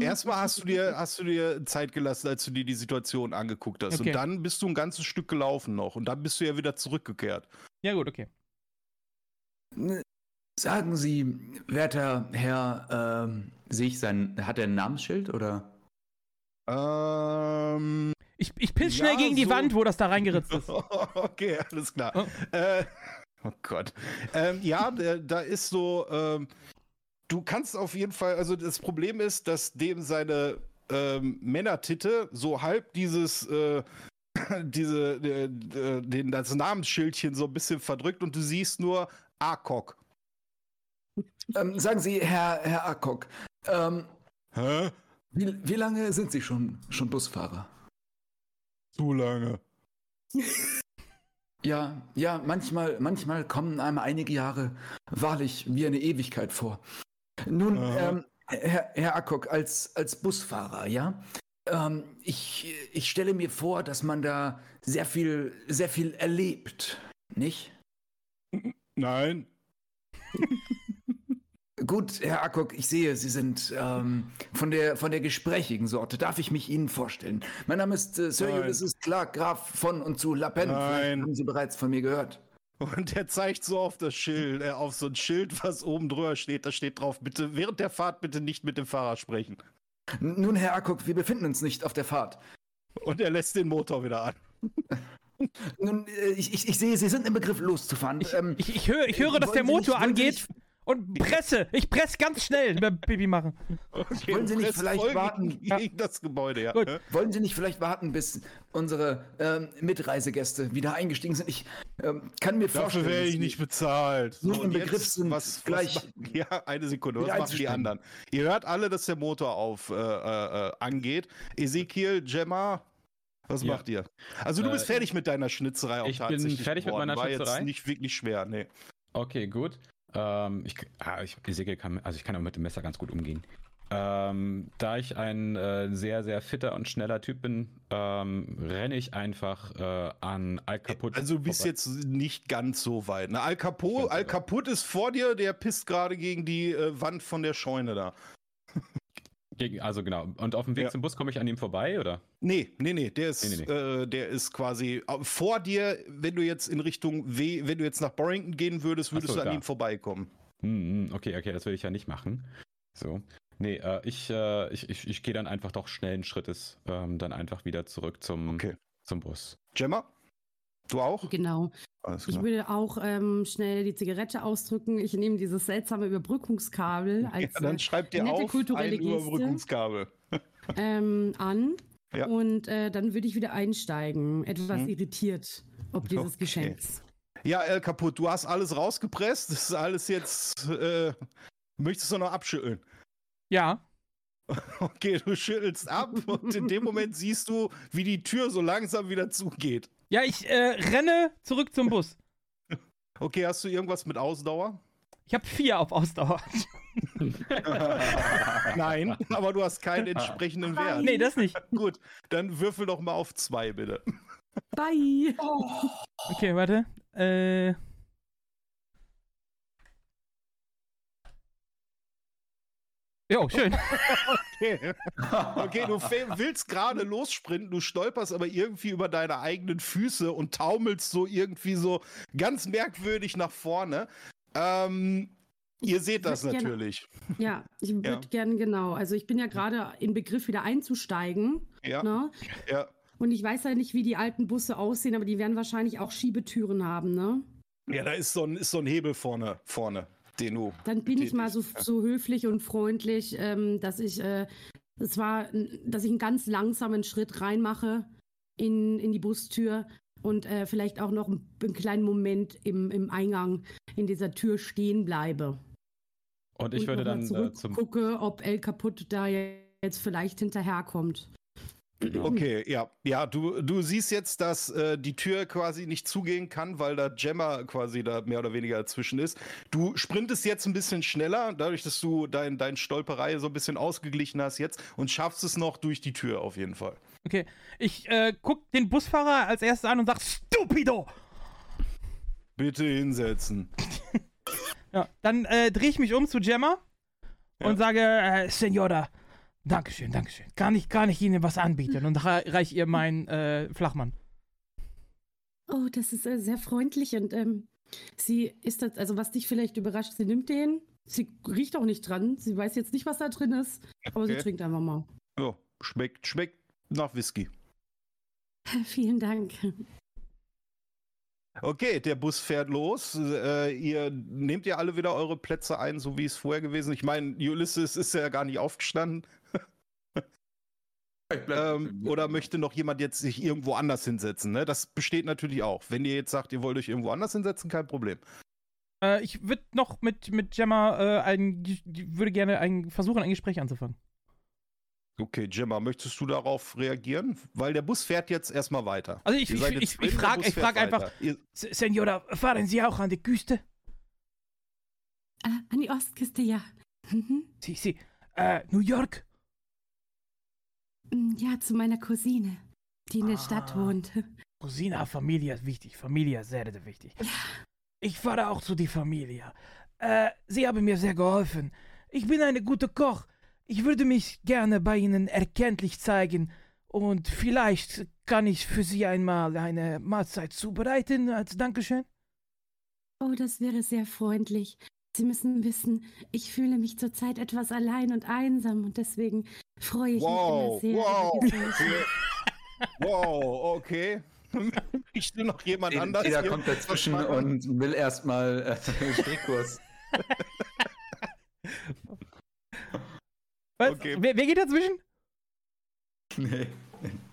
B: Erstmal hast du dir, hast du dir Zeit gelassen, als du dir die Situation angeguckt hast.
G: Okay.
B: Und dann bist du ein ganzes Stück gelaufen noch. Und dann bist du ja wieder zurückgekehrt.
G: Ja, gut, okay.
H: Sagen Sie, werter Herr, ähm, sehe ich sein, hat er ein Namensschild oder?
B: Ähm.
G: Ich, ich piss schnell
B: Ja,
G: gegen die
B: so.
G: Wand, wo das da reingeritzt ist.
B: okay, alles klar.
G: Oh.
B: Äh, oh Gott. Ähm, ja, der, da ist so. Ähm, du kannst auf jeden Fall. Also das Problem ist, dass dem seine ähm, Männertitte so halb dieses. Äh, diese, äh, äh, den, das Namensschildchen so ein bisschen verdrückt und du siehst nur AKOK.
C: Ähm, sagen Sie, Herr, Herr Akok, ähm,
B: Hä?
C: wie, wie lange sind Sie schon, schon Busfahrer?
B: Zu lange.
C: Ja, ja, manchmal, manchmal kommen einem einige Jahre wahrlich wie eine Ewigkeit vor. Nun, ähm, Herr, Herr Akok, als, als Busfahrer, ja, ähm, ich, ich stelle mir vor, dass man da sehr viel, sehr viel erlebt, nicht?
B: Nein.
C: Gut, Herr Akok, ich sehe, Sie sind ähm, von, der, von der gesprächigen Sorte. Darf ich mich Ihnen vorstellen? Mein Name ist äh, Sir
B: Nein.
C: Ulysses Clark, Graf von und zu La Pen. Vielleicht
B: Nein.
C: haben Sie bereits von mir gehört.
B: Und er zeigt so auf das Schild, äh, auf so ein Schild, was oben drüber steht. Da steht drauf, bitte während der Fahrt bitte nicht mit dem Fahrer sprechen.
C: Nun, Herr Akok, wir befinden uns nicht auf der Fahrt.
B: Und er lässt den Motor wieder an.
C: Nun, äh, ich, ich, ich sehe, Sie sind im Begriff loszufahren.
G: Ich,
C: ähm,
G: ich, ich, höre, ich höre, dass der Motor angeht und presse. Ich presse ganz schnell beim Pipi machen.
B: Okay,
C: Wollen Sie nicht vielleicht warten?
B: Gegen, das Gebäude, ja.
G: Gut.
C: Wollen Sie nicht vielleicht warten, bis unsere ähm, Mitreisegäste wieder eingestiegen sind? Ich ähm, kann mir vorstellen.
B: Dafür werde
C: dass
B: ich nicht bezahlt.
C: Nur
B: und
C: im Begriff
B: jetzt,
C: sind,
B: was,
C: gleich
B: Was, machen- ja, eine Sekunde. Was machen die anderen? Ihr hört alle, dass der Motor auf äh, äh, äh, angeht. Ezekiel, Gemma, was
E: Ja.
B: macht ihr? Also du
E: Äh,
B: bist fertig mit deiner Schnitzerei auch
E: ich bin
B: tatsächlich
E: fertig mit
B: geworden.
E: meiner
B: War
E: Schnitzerei.
B: jetzt nicht wirklich schwer, nee.
E: Okay, gut. Ähm, ich, ah, ich, Ezekiel kann, also ich kann auch mit dem Messer ganz gut umgehen. Ähm, da ich ein äh, sehr, sehr fitter und schneller Typ bin, ähm, renne ich einfach äh, an Al Caput.
B: Also du bist
E: vorbei.
B: jetzt nicht ganz so weit. Ne? Al, Capo, Al. Caput ist vor dir, der pisst gerade gegen die äh, Wand von der Scheune da.
E: Gegen, also genau. Und auf dem Weg
B: Ja.
E: zum Bus komme ich an ihm vorbei, oder?
B: Nee, nee, nee, der ist,
E: Nee, nee,
B: Äh, der ist quasi äh, vor dir, wenn du jetzt in Richtung W, wenn du jetzt nach Borrington gehen würdest, würdest
E: so,
B: du an
E: da.
B: ihm vorbeikommen.
E: Hm, hm, okay, okay, das will ich ja nicht machen. So. Nee, äh, ich, äh, ich, ich, ich gehe dann einfach doch schnellen Schrittes ähm, dann einfach wieder zurück zum,
B: Okay.
E: zum Bus.
B: Gemma? Du auch?
F: Genau.
B: Alles
F: Ich würde auch ähm, schnell die Zigarette ausdrücken. Ich nehme dieses seltsame Überbrückungskabel als
B: Ja, dann
F: äh,
B: schreib dir
F: nette
B: auf
F: kulturelle
B: ein
F: Geste.
B: Überbrückungskabel.
F: ähm, an
B: Ja.
F: und äh, dann würde ich wieder einsteigen. Etwas
B: Mhm.
F: irritiert, ob dieses
B: Okay.
F: Geschenks.
B: Ja, El Kaputt, du hast alles rausgepresst. Das ist alles jetzt. Äh, möchtest du noch abschütteln?
G: Ja.
B: Okay, du schüttelst ab und in dem Moment siehst du, wie die Tür so langsam wieder zugeht.
G: Ja, ich äh, renne zurück zum Bus.
B: Okay, hast du irgendwas mit Ausdauer?
G: Ich habe vier auf Ausdauer.
B: Nein, aber du hast keinen entsprechenden Wert.
G: nee, das nicht.
B: Gut, dann würfel doch mal auf zwei, bitte.
F: Bye.
G: Okay, warte. Äh. Jo, schön.
B: Okay, okay du willst gerade lossprinten, du stolperst aber irgendwie über deine eigenen Füße und taumelst so irgendwie so ganz merkwürdig nach vorne. Ähm, ihr seht das
F: gerne-
B: natürlich.
F: Ja, ich würde
B: Ja.
F: gerne genau. Also ich bin ja gerade im Begriff wieder einzusteigen.
B: Ja,
F: Ne?
B: ja.
F: Und ich weiß ja nicht, wie die alten Busse aussehen, aber die werden wahrscheinlich auch Schiebetüren haben, ne?
B: Ja, da ist so ein, ist so ein Hebel vorne, vorne, den du.
F: Dann bin ich mal so, so höflich und freundlich, ähm, dass ich, äh, war, dass ich einen ganz langsamen Schritt reinmache in, in die Bustür und äh, vielleicht auch noch einen, einen kleinen Moment im, im Eingang in dieser Tür stehen bleibe.
E: Und ich
F: und
E: würde
F: noch mal
E: dann äh, zum.
F: zurückgucke, ob El Kaputt da jetzt vielleicht hinterherkommt.
B: Okay, ja. Ja, du, du siehst jetzt, dass äh, die Tür quasi nicht zugehen kann, weil da Gemma quasi da mehr oder weniger dazwischen ist. Du sprintest jetzt ein bisschen schneller, dadurch, dass du dein, dein Stolperei so ein bisschen ausgeglichen hast jetzt und schaffst es noch durch die Tür auf jeden Fall.
G: Okay. Ich äh, guck den Busfahrer als erstes an und sag, Stupido!
B: Bitte hinsetzen.
G: Ja, dann äh, drehe ich mich um zu Gemma
B: Ja.
G: und sage, äh, Senora, Dankeschön, Dankeschön. Kann ich, kann ich Ihnen was anbieten? Und re reich ihr meinen äh, Flachmann.
F: Oh, das ist äh, sehr freundlich und ähm, sie ist das, also was dich vielleicht überrascht, sie nimmt den. Sie riecht auch nicht dran. Sie weiß jetzt nicht, was da drin ist, aber sie
B: Okay.
F: trinkt einfach mal.
B: Ja, schmeckt, schmeckt nach Whisky.
F: Vielen Dank.
B: Okay, der Bus fährt los. Äh, ihr nehmt ja alle wieder eure Plätze ein, so wie es vorher gewesen ist. Ich meine, Ulysses ist ja gar nicht aufgestanden. Ähm, oder möchte noch jemand jetzt sich irgendwo anders hinsetzen? Ne? Das besteht natürlich auch. Wenn ihr jetzt sagt, ihr wollt euch irgendwo anders hinsetzen, kein Problem.
G: Äh, ich würde noch mit, mit Gemma äh, ein, würde gerne ein, versuchen, ein Gespräch anzufangen.
B: Okay, Gemma, möchtest du darauf reagieren? Weil der Bus fährt jetzt erstmal weiter.
G: Also ich,
B: Ihr
G: ich, ich, ich, frage frag einfach,
B: weiter. Ihr,
G: "S- Senora, fahren Sie auch an die Küste?
F: Äh, an die Ostküste, ja. Mhm.
G: Sie, Sie, äh, New York?
F: Mm, Ja, zu meiner Cousine, die in der Stadt
G: Ah.
F: wohnt.
G: Cousina, Familie ist wichtig. Familie ist sehr, sehr wichtig. Ich fahre auch zu die Familie. Äh, Sie haben mir sehr geholfen. Ich bin eine gute Koch. Ich würde mich gerne bei Ihnen erkenntlich zeigen. Und vielleicht kann ich für Sie einmal eine Mahlzeit zubereiten als Dankeschön.
F: Oh, das wäre sehr freundlich. Sie müssen wissen, ich fühle mich zurzeit etwas allein und einsam und deswegen freue ich
B: Wow,
F: mich immer sehr.
B: wow.
F: Gesellschaft.
B: wow, okay. Möchte noch jemand anders?
H: Jeder kommt dazwischen und will erstmal äh, Strickkurs.
G: Was?
B: Okay.
G: Wer, wer geht dazwischen?
H: nee.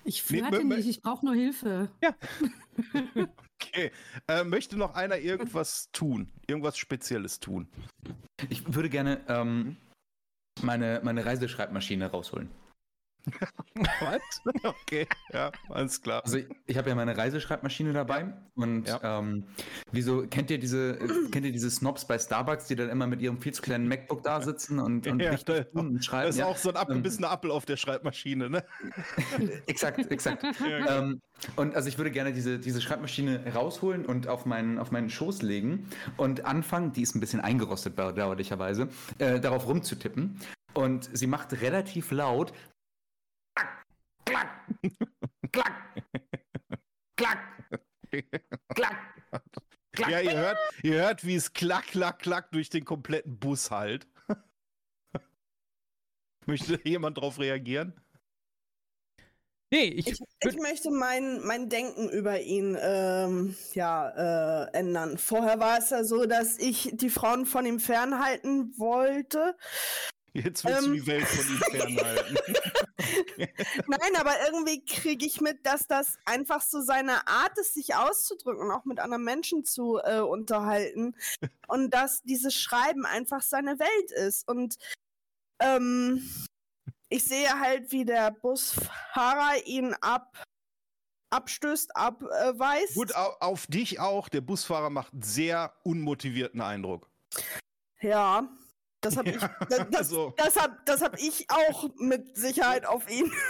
F: Ich
B: Nee,
F: flirte
B: mö-
F: nicht, ich brauche nur Hilfe.
B: Okay. Äh, möchte noch einer irgendwas tun? Irgendwas Spezielles tun?
H: Ich würde gerne ähm, meine, meine Reiseschreibmaschine rausholen.
B: Was? okay, ja, alles klar.
H: Also ich, ich habe ja meine Reiseschreibmaschine dabei und
B: Ja.
H: ähm, wieso kennt ihr diese kennt ihr diese Snobs bei Starbucks, die dann immer mit ihrem viel zu kleinen MacBook da sitzen und, und
B: Ja, da-
H: und schreiben?
B: ist
H: Ja,
B: auch so ein abgebissener Apfel auf der Schreibmaschine, ne?
H: exakt, exakt.
B: Ja,
H: ähm, und also ich würde gerne diese, diese Schreibmaschine rausholen und auf meinen, auf meinen Schoß legen und anfangen, die ist ein bisschen eingerostet bedauerlicherweise, äh, darauf rumzutippen. Und sie macht relativ laut klack, klack, klack, klack, klack.
B: Ja, ihr hört, ihr hört, wie es klack, klack, klack durch den kompletten Bus halt. Möchte jemand drauf reagieren?
G: Nee, ich,
D: Ich, ich möchte mein, mein Denken über ihn ähm, ja, äh, ändern. Vorher war es ja so, dass ich die Frauen von ihm fernhalten wollte.
B: Jetzt willst du
D: Ähm.
B: die Welt von ihm fernhalten.
D: Nein, aber irgendwie kriege ich mit, dass das einfach so seine Art ist, sich auszudrücken und auch mit anderen Menschen zu äh, unterhalten. Und dass dieses Schreiben einfach seine Welt ist. Und ähm, ich sehe halt, wie der Busfahrer ihn ab abstößt, abweist.
B: Gut, au auf dich auch. Der Busfahrer macht einen sehr unmotivierten Eindruck.
D: Ja, das habe ich, das, das,
B: also-
D: das hab, das hab ich auch mit Sicherheit auf ihn.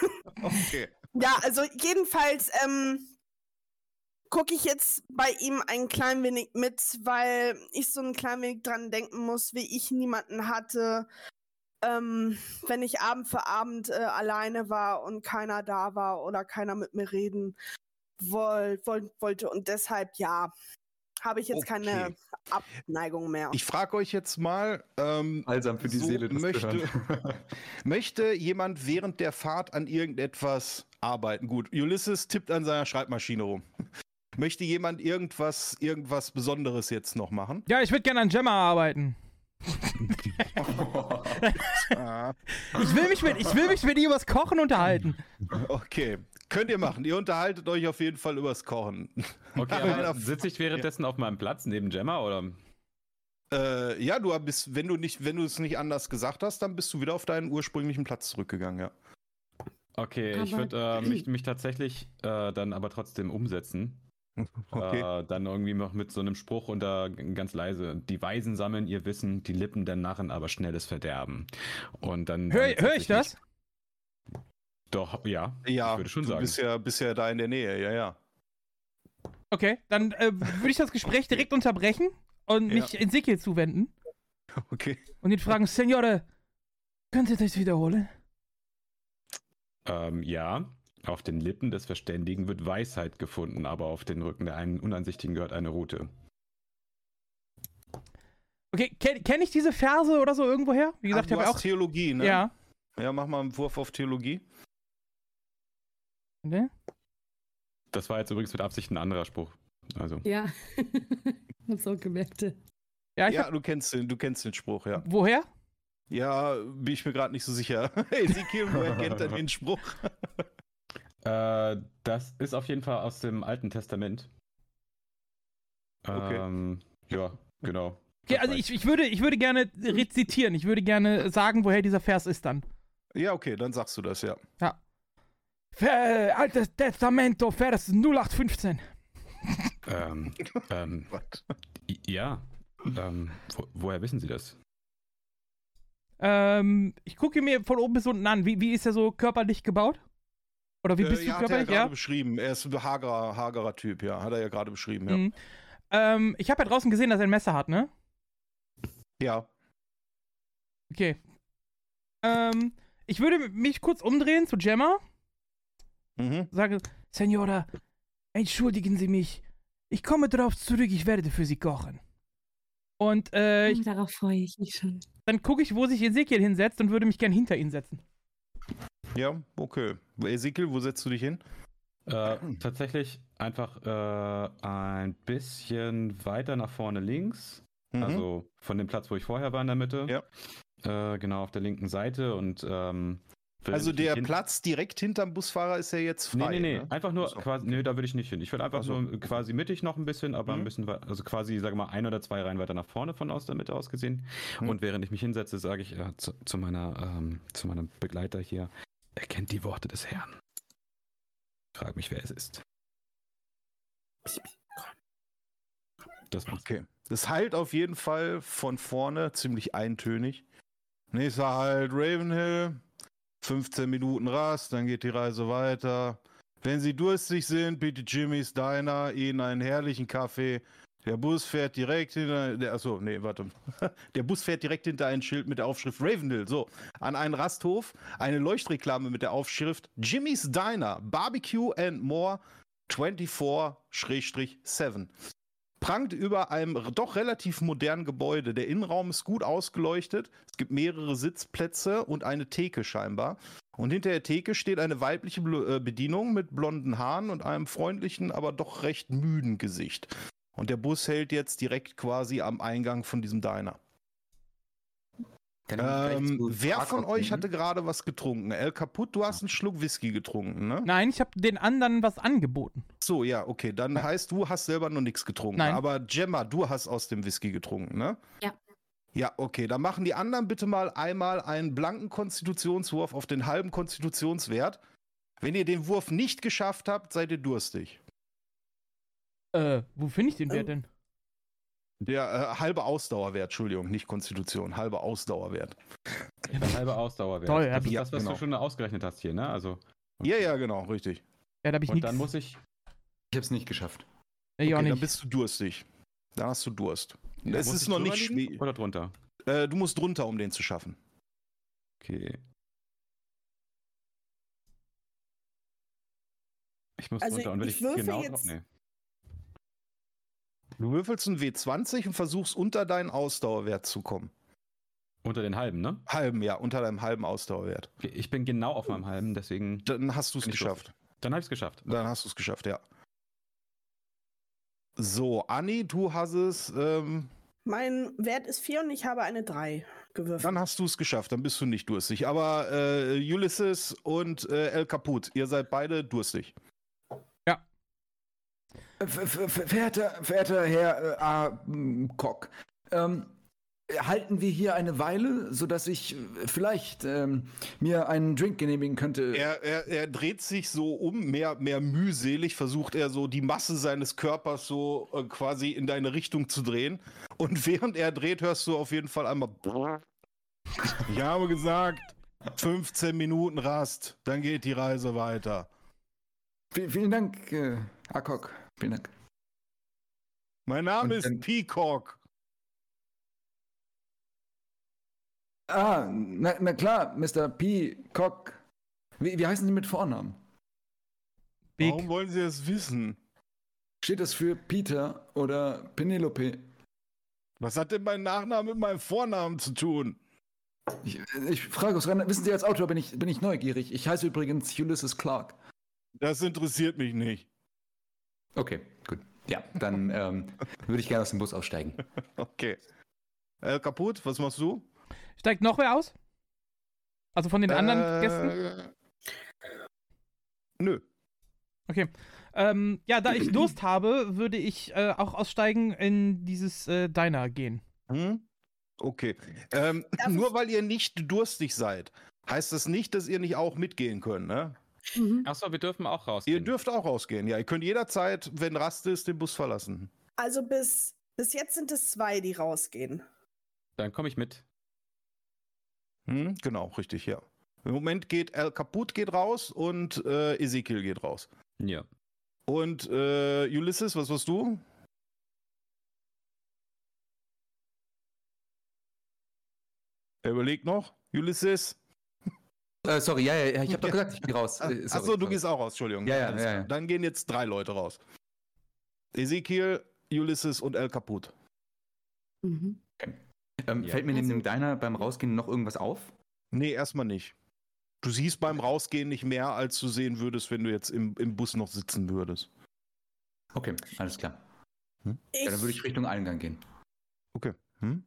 B: Okay.
D: Ja, also jedenfalls ähm, gucke ich jetzt bei ihm ein klein wenig mit, weil ich so ein klein wenig dran denken muss, wie ich niemanden hatte, ähm, wenn ich Abend für Abend äh, alleine war und keiner da war oder keiner mit mir reden woll, woll, wollte. Und deshalb, ja, habe ich jetzt keine
B: Okay.
D: Abneigung mehr.
B: Ich frage euch jetzt mal, ähm,
H: Balsam für die
B: so
H: Seele, das zu
B: möchte, möchte jemand während der Fahrt an irgendetwas arbeiten? Gut, Ulysses tippt an seiner Schreibmaschine rum. Möchte jemand irgendwas, irgendwas Besonderes jetzt noch machen?
G: Ja, ich würde gerne an Gemma arbeiten. Ich will mich mit, ich will mich mit ihr übers Kochen unterhalten.
B: okay, könnt ihr machen. Ihr unterhaltet euch auf jeden Fall übers Kochen.
E: Okay,
B: Ja.
E: aber sitze ich währenddessen auf meinem Platz neben Gemma oder?
B: Äh, ja, du bist, wenn du nicht, wenn du es nicht anders gesagt hast, dann bist du wieder auf deinen ursprünglichen Platz zurückgegangen, ja.
E: Okay, ich
F: Aber-
E: würde äh, mich, mich tatsächlich äh, dann aber trotzdem umsetzen.
B: Okay.
E: Äh, dann irgendwie noch mit so einem Spruch unter ganz leise. Die Weisen sammeln ihr Wissen, die Lippen der Narren aber schnelles Verderben. Und dann.
G: Hör,
E: dann
G: hör ich das?
E: Doch, ja.
B: ja,
E: ich würde schon
B: du
E: sagen.
B: bist ja, bist ja da in der Nähe, ja, ja.
G: Okay, dann äh, würde ich das Gespräch direkt unterbrechen und
B: Ja.
G: mich Ezekiel zuwenden
B: Okay.
G: und ihn fragen, Senore, könnt ihr das wiederholen?
E: Ähm, ja. Auf den Lippen des Verständigen wird Weisheit gefunden, aber auf den Rücken der einen Unansichtigen gehört eine Rute.
G: Okay, kenne kenn ich diese Verse oder so irgendwoher? Wie gesagt,
B: Ach,
G: ich
B: du
G: habe
B: hast
G: auch.
B: Theologie, ne?
G: Ja.
B: Ja, mach mal einen Wurf auf Theologie.
G: Ne?
E: Das war jetzt übrigens mit Absicht ein anderer Spruch. Also.
F: Ja. Hab's auch gemerkt.
G: Ja, ich
B: Ja,
G: hab,
B: du kennst den, du kennst den Spruch, ja.
G: woher?
B: Ja, bin ich mir gerade nicht so sicher. Ezekiel, woher kennt er den Spruch?
E: Äh, das ist auf jeden Fall aus dem Alten Testament.
B: Okay.
E: Ähm, ja, genau.
G: Okay, also ich, ich, würde, ich würde gerne rezitieren. Ich würde gerne sagen, woher dieser Vers ist dann.
B: Ja, okay, dann sagst du das, ja.
G: Ver, Altes Testamento, Vers 0815.
E: Ähm, ähm, ja. Ähm, wo, woher wissen Sie das?
G: Ähm, ich gucke mir von oben bis unten an. Wie, wie ist er so körperlich gebaut? Oder wie bist
B: äh,
G: du
B: ja, hat er ja
G: körperlich?
B: gerade beschrieben. Er ist ein hagerer, hagerer Typ, ja. Hat er ja gerade beschrieben, ja.
G: Mhm. Ähm, ich habe ja draußen gesehen, dass er ein Messer hat, ne?
B: Ja.
G: Okay. Ähm, ich würde mich kurz umdrehen zu Gemma.
B: Mhm.
G: Sage, Senora, entschuldigen Sie mich. Ich komme darauf zurück, ich werde für Sie kochen. Und äh, ich,
F: Darauf freue ich mich schon.
G: dann gucke ich, wo sich Ezekiel hinsetzt und würde mich gern hinter ihn setzen.
B: Ja, okay. Ezekiel, wo setzt du dich hin?
E: Äh, tatsächlich einfach äh, ein bisschen weiter nach vorne links.
B: Mhm.
E: Also von dem Platz, wo ich vorher war in der Mitte.
B: Ja.
E: Äh, genau auf der linken Seite und ähm,
B: also der Platz direkt hinterm Busfahrer ist ja jetzt
E: Nee,
B: frei.
E: nee, nee.
B: Ne?
E: Einfach nur
B: so.
E: quasi, nee, da würde ich nicht hin. Ich würde einfach
B: Ach so.
E: so quasi mittig noch ein bisschen, aber
B: Mhm.
E: ein bisschen, also quasi, sage mal, ein oder zwei Reihen weiter nach vorne von aus der Mitte aus gesehen.
B: Mhm.
E: Und während ich mich hinsetze, sage ich äh, zu, zu meiner, ähm, zu meinem Begleiter hier, er kennt die Worte des Herrn. Ich frage mich, wer es ist. Das war's.
B: Okay. Das heilt auf jeden Fall von vorne ziemlich eintönig. Nächster Halt Ravenhill. 15 Minuten Rast, dann geht die Reise weiter. Wenn Sie durstig sind, bietet Jimmys Diner Ihnen einen herrlichen Kaffee. Der Bus fährt direkt hinter. Der, achso, nee, warte. Der Bus fährt direkt hinter ein Schild mit der Aufschrift Ravenhill. So, an einen Rasthof, eine Leuchtreklame mit der Aufschrift Jimmys Diner, Barbecue and More 24-7 prangt über einem doch relativ modernen Gebäude. Der Innenraum ist gut ausgeleuchtet. Es gibt mehrere Sitzplätze und eine Theke scheinbar. Und hinter der Theke steht eine weibliche Bl- äh, Bedienung mit blonden Haaren und einem freundlichen, aber doch recht müden Gesicht. Und der Bus hält jetzt direkt quasi am Eingang von diesem Diner. Ähm, wer von euch
H: nehmen?
B: hatte gerade was getrunken? El Kaput, du hast einen Schluck Whisky getrunken, ne?
G: Nein, ich habe den anderen was angeboten.
B: So, ja, okay. Dann heißt, du hast selber noch nichts getrunken.
G: Nein.
B: Aber Gemma, du hast aus dem Whisky getrunken, ne?
F: Ja.
B: Ja, okay. Dann machen die anderen bitte mal einmal einen blanken Konstitutionswurf auf den halben Konstitutionswert. Wenn ihr den Wurf nicht geschafft habt, seid ihr durstig.
G: Äh, wo finde ich den Wert
D: Ähm,
G: denn?
B: Der äh, halbe Ausdauerwert, Entschuldigung, nicht Konstitution, halbe Ausdauerwert.
E: Der halbe Ausdauerwert.
G: Toll,
E: das ist
G: ich-
E: das, was
B: genau.
E: du schon ausgerechnet hast hier, ne? Also.
B: Ja, ja, genau, richtig.
G: Ja, da hab ich
E: Und
G: nichts.
E: dann muss ich.
H: Ich habe es nicht geschafft.
G: Auch
B: okay, dann
G: nicht.
B: bist du durstig. Da hast du Durst.
E: Ja,
B: es ist noch nicht schwer.
E: Oder drunter?
B: Äh, du musst drunter, um den zu schaffen.
E: Okay. Ich muss
D: Also
E: drunter. Und wenn
D: ich
E: ich,
D: würfel
E: genau.
D: jetzt-
E: Nee.
B: Du würfelst einen W20 und versuchst unter deinen Ausdauerwert zu kommen.
E: Unter den halben, ne?
B: Halben, ja, unter deinem halben Ausdauerwert.
E: Okay, Ich bin genau auf meinem halben, deswegen.
B: Dann hast du es geschafft.
E: Dann habe ich es geschafft.
B: Dann hast du es geschafft, ja. So, Anni, du hast es. Ähm,
D: Mein Wert ist 4 und ich habe eine 3 gewürfelt.
B: dann hast du es geschafft. Dann bist du nicht durstig. Aber äh, Ulysses und äh, El Caput, ihr seid beide durstig.
C: Ver- ver- ver- Verehrter, verehrter Herr äh, A. Kock, ähm, halten wir hier eine Weile, sodass ich äh, vielleicht ähm, mir einen Drink genehmigen könnte?
B: Er, er, er dreht sich so um, mehr, mehr mühselig, versucht er so die Masse seines Körpers so äh, quasi in deine Richtung zu drehen. Und während er dreht, hörst du auf jeden Fall einmal. Ich habe gesagt, 15 Minuten Rast, dann geht die Reise weiter.
C: V vielen Dank, äh, A. Vielen Dank.
B: Mein Name
H: Und
B: ist Peacock.
C: Ah, na, na klar, Mr. P. Kock. Wie, wie heißen Sie mit Vornamen?
G: Big.
B: Warum wollen Sie das wissen?
C: Steht das für Peter oder Penelope?
B: Was hat denn mein Nachname mit meinem Vornamen zu tun?
C: Ich, ich frage aus wissen Sie, als Autor bin ich, bin ich neugierig. Ich heiße übrigens Ulysses Clark.
B: Das interessiert mich nicht.
H: Okay, gut. Ja, dann ähm, würde ich gerne aus dem Bus aussteigen.
B: Okay. Äh, kaputt, was machst du?
G: Steigt noch wer aus? Also von den anderen
B: Äh,
G: Gästen?
B: Nö.
G: Okay. Ähm, ja, da ich Durst habe, würde ich äh, auch aussteigen in dieses äh, Diner gehen.
B: Hm? Okay. Ähm, nur weil ihr nicht durstig seid, heißt das nicht, dass ihr nicht auch mitgehen könnt, ne?
F: Mhm.
E: Achso, wir dürfen auch raus.
B: Ihr dürft auch rausgehen, ja. Ihr könnt jederzeit, wenn Rast ist, den Bus verlassen.
D: Also bis, bis jetzt sind es zwei, die rausgehen.
E: Dann komme ich mit.
B: Hm? Genau, richtig, ja. Im Moment geht El Kaput geht raus und äh, Ezekiel geht raus.
E: Ja.
B: Und äh, Ulysses, was warst du? Er überlegt noch. Ulysses?
H: Äh, sorry, ja, ja, ja, ich habe doch gesagt, ich gehe raus. Äh, sorry,
B: Achso, du gehst auch raus, Entschuldigung.
H: Ja, ja, ja, ja.
B: Dann gehen jetzt drei Leute raus. Ezekiel, Ulysses und El Kaput.
F: Mhm.
H: Ähm,
E: Ja.
H: Fällt mir neben
F: Also-
H: dem Diner beim Rausgehen noch irgendwas auf?
B: Nee, erstmal nicht. Du siehst beim Rausgehen nicht mehr, als du sehen würdest, wenn du jetzt im, im Bus noch sitzen würdest.
H: Okay, alles klar.
D: Ich,
H: Ja, dann würde ich Richtung Eingang gehen.
B: Okay. Hm?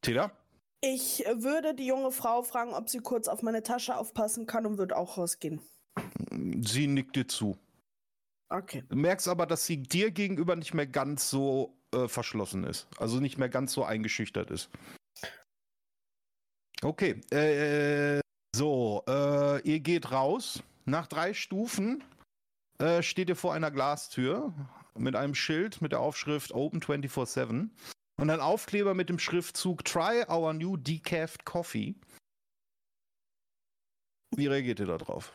B: Tila?
D: Ich würde die junge Frau fragen, ob sie kurz auf meine Tasche aufpassen kann und würde auch rausgehen.
B: Sie nickt dir zu.
D: Okay.
B: Du merkst aber, dass sie dir gegenüber nicht mehr ganz so äh, verschlossen ist. Also nicht mehr ganz so eingeschüchtert ist. Okay. Äh, so, äh, ihr geht raus. Nach drei Stufen äh, steht ihr vor einer Glastür mit einem Schild mit der Aufschrift Open 24-7 und ein Aufkleber mit dem Schriftzug Try our new decaf coffee. Wie reagiert ihr da drauf?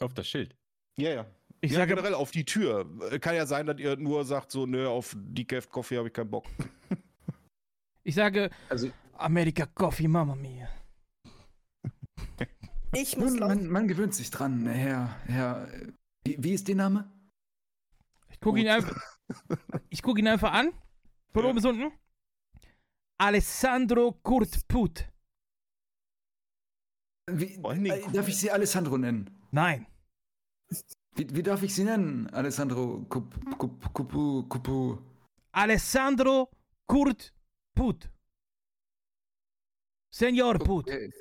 E: Auf das Schild.
B: Ja, ja.
G: Ich
B: ja,
G: sage,
B: generell auf die Tür. Kann ja sein, dass ihr nur sagt, so, nö, auf Decaf Coffee habe ich keinen Bock.
G: ich sage,
H: Also,
G: America Coffee, Mama mia.
D: Ich muss
C: man, man gewöhnt sich dran, Herr, Herr, wie, wie ist Ihr Name?
G: Ich gucke ihn einfach. Ich gucke ihn einfach an. Von
B: Ja.
G: oben bis unten. Alessandro Kurt Put.
C: Wie,
B: Oh, nee,
C: äh, darf ich Sie Alessandro nennen?
G: Nein.
C: Wie, wie darf ich Sie nennen, Alessandro Kup, Kup, Kupu, Kupu?
G: Alessandro Kurt Put. Senor Put.
C: Okay.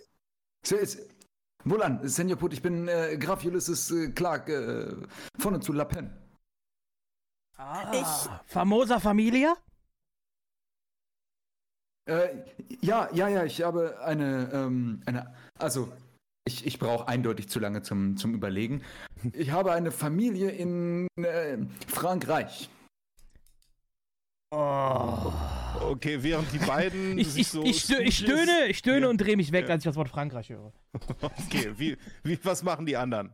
C: Wohlan, Senior Put, ich bin äh, Graf Ulysses äh, Clark äh, von und zu La Pen.
G: Ah, famosa Familia?
C: Äh, ja, ja, ja, ich habe eine, ähm, eine,
H: also ich, ich brauche eindeutig zu lange zum, zum Überlegen.
C: ich habe eine Familie in äh, Frankreich.
B: Oh. Okay, während die beiden.
G: ich, ich,
B: so
G: ich, stö ich, stöhne, ich stöhne
B: Ja.
G: und drehe mich weg,
B: Ja.
G: als ich das Wort Frankreich höre.
B: Okay, wie, wie, was machen die anderen?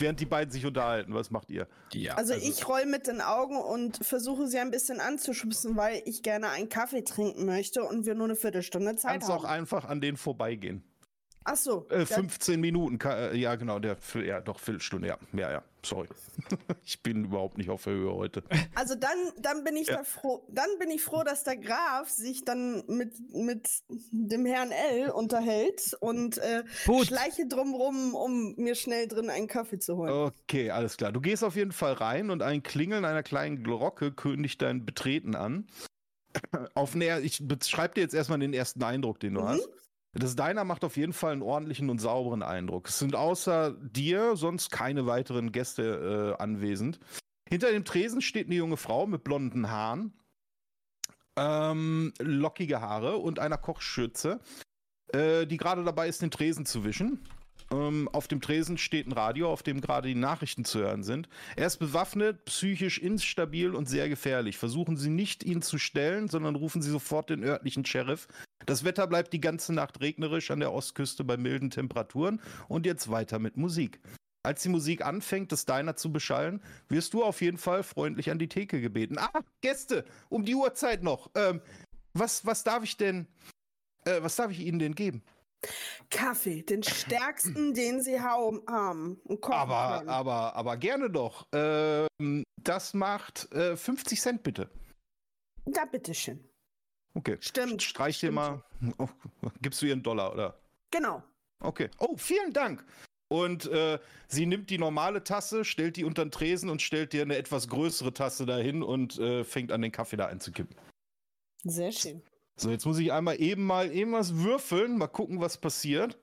B: Während die beiden sich unterhalten, was macht ihr?
E: Ja,
D: Also, ich roll mit den Augen und versuche sie ein bisschen anzuschubsen, weil ich gerne einen Kaffee trinken möchte und wir nur eine Viertelstunde Zeit
B: Kannst auch
D: haben.
B: einfach an denen vorbeigehen.
D: Ach so.
B: Äh,
D: ja,
B: 15 Minuten, äh, ja genau, der, ja doch, Viertelstunde, ja, ja, ja, sorry. ich bin überhaupt nicht auf der Höhe heute.
D: Also dann, dann bin ich
B: Ja.
D: da froh, dann bin ich froh, dass der Graf sich dann mit, mit dem Herrn L unterhält und äh,
G: Gut.
D: schleiche drumrum, um mir schnell drin einen Kaffee zu holen.
B: Okay, alles klar. Du gehst auf jeden Fall rein und ein Klingeln einer kleinen Glocke kündigt dein Betreten an. Auf näher, ich beschreibe dir jetzt erstmal den ersten Eindruck, den du
D: Mhm.
B: hast. Das Deiner macht auf jeden Fall einen ordentlichen und sauberen Eindruck. Es sind außer dir sonst keine weiteren Gäste äh, anwesend. Hinter dem Tresen steht eine junge Frau mit blonden Haaren, ähm, lockige Haare und einer Kochschürze, äh, die gerade dabei ist, den Tresen zu wischen. Ähm, auf dem Tresen steht ein Radio, auf dem gerade die Nachrichten zu hören sind. Er ist bewaffnet, psychisch instabil und sehr gefährlich. Versuchen Sie nicht, ihn zu stellen, sondern rufen Sie sofort den örtlichen Sheriff. Das Wetter bleibt die ganze Nacht regnerisch an der Ostküste bei milden Temperaturen und jetzt weiter mit Musik. Als die Musik anfängt, das Diner zu beschallen, wirst du auf jeden Fall freundlich an die Theke gebeten. Ah, Gäste, um die Uhrzeit noch. Ähm, was, was darf ich denn, äh, was darf ich Ihnen denn geben?
D: Kaffee, den stärksten, den sie haben.
B: Aber,
D: können.
B: aber, aber gerne doch. Ähm, das macht äh, 50 Cent bitte.
D: Da bitteschön.
B: Okay.
D: Stimmt.
B: Streich dir mal. Oh, gibst du ihr einen Dollar, oder?
D: Genau.
B: Okay. Oh, vielen Dank. Und äh, sie nimmt die normale Tasse, stellt die unter den Tresen und stellt dir eine etwas größere Tasse dahin und äh, fängt an, den Kaffee da einzukippen.
D: Sehr schön.
B: So, jetzt muss ich einmal eben mal eben was würfeln, mal gucken, was passiert.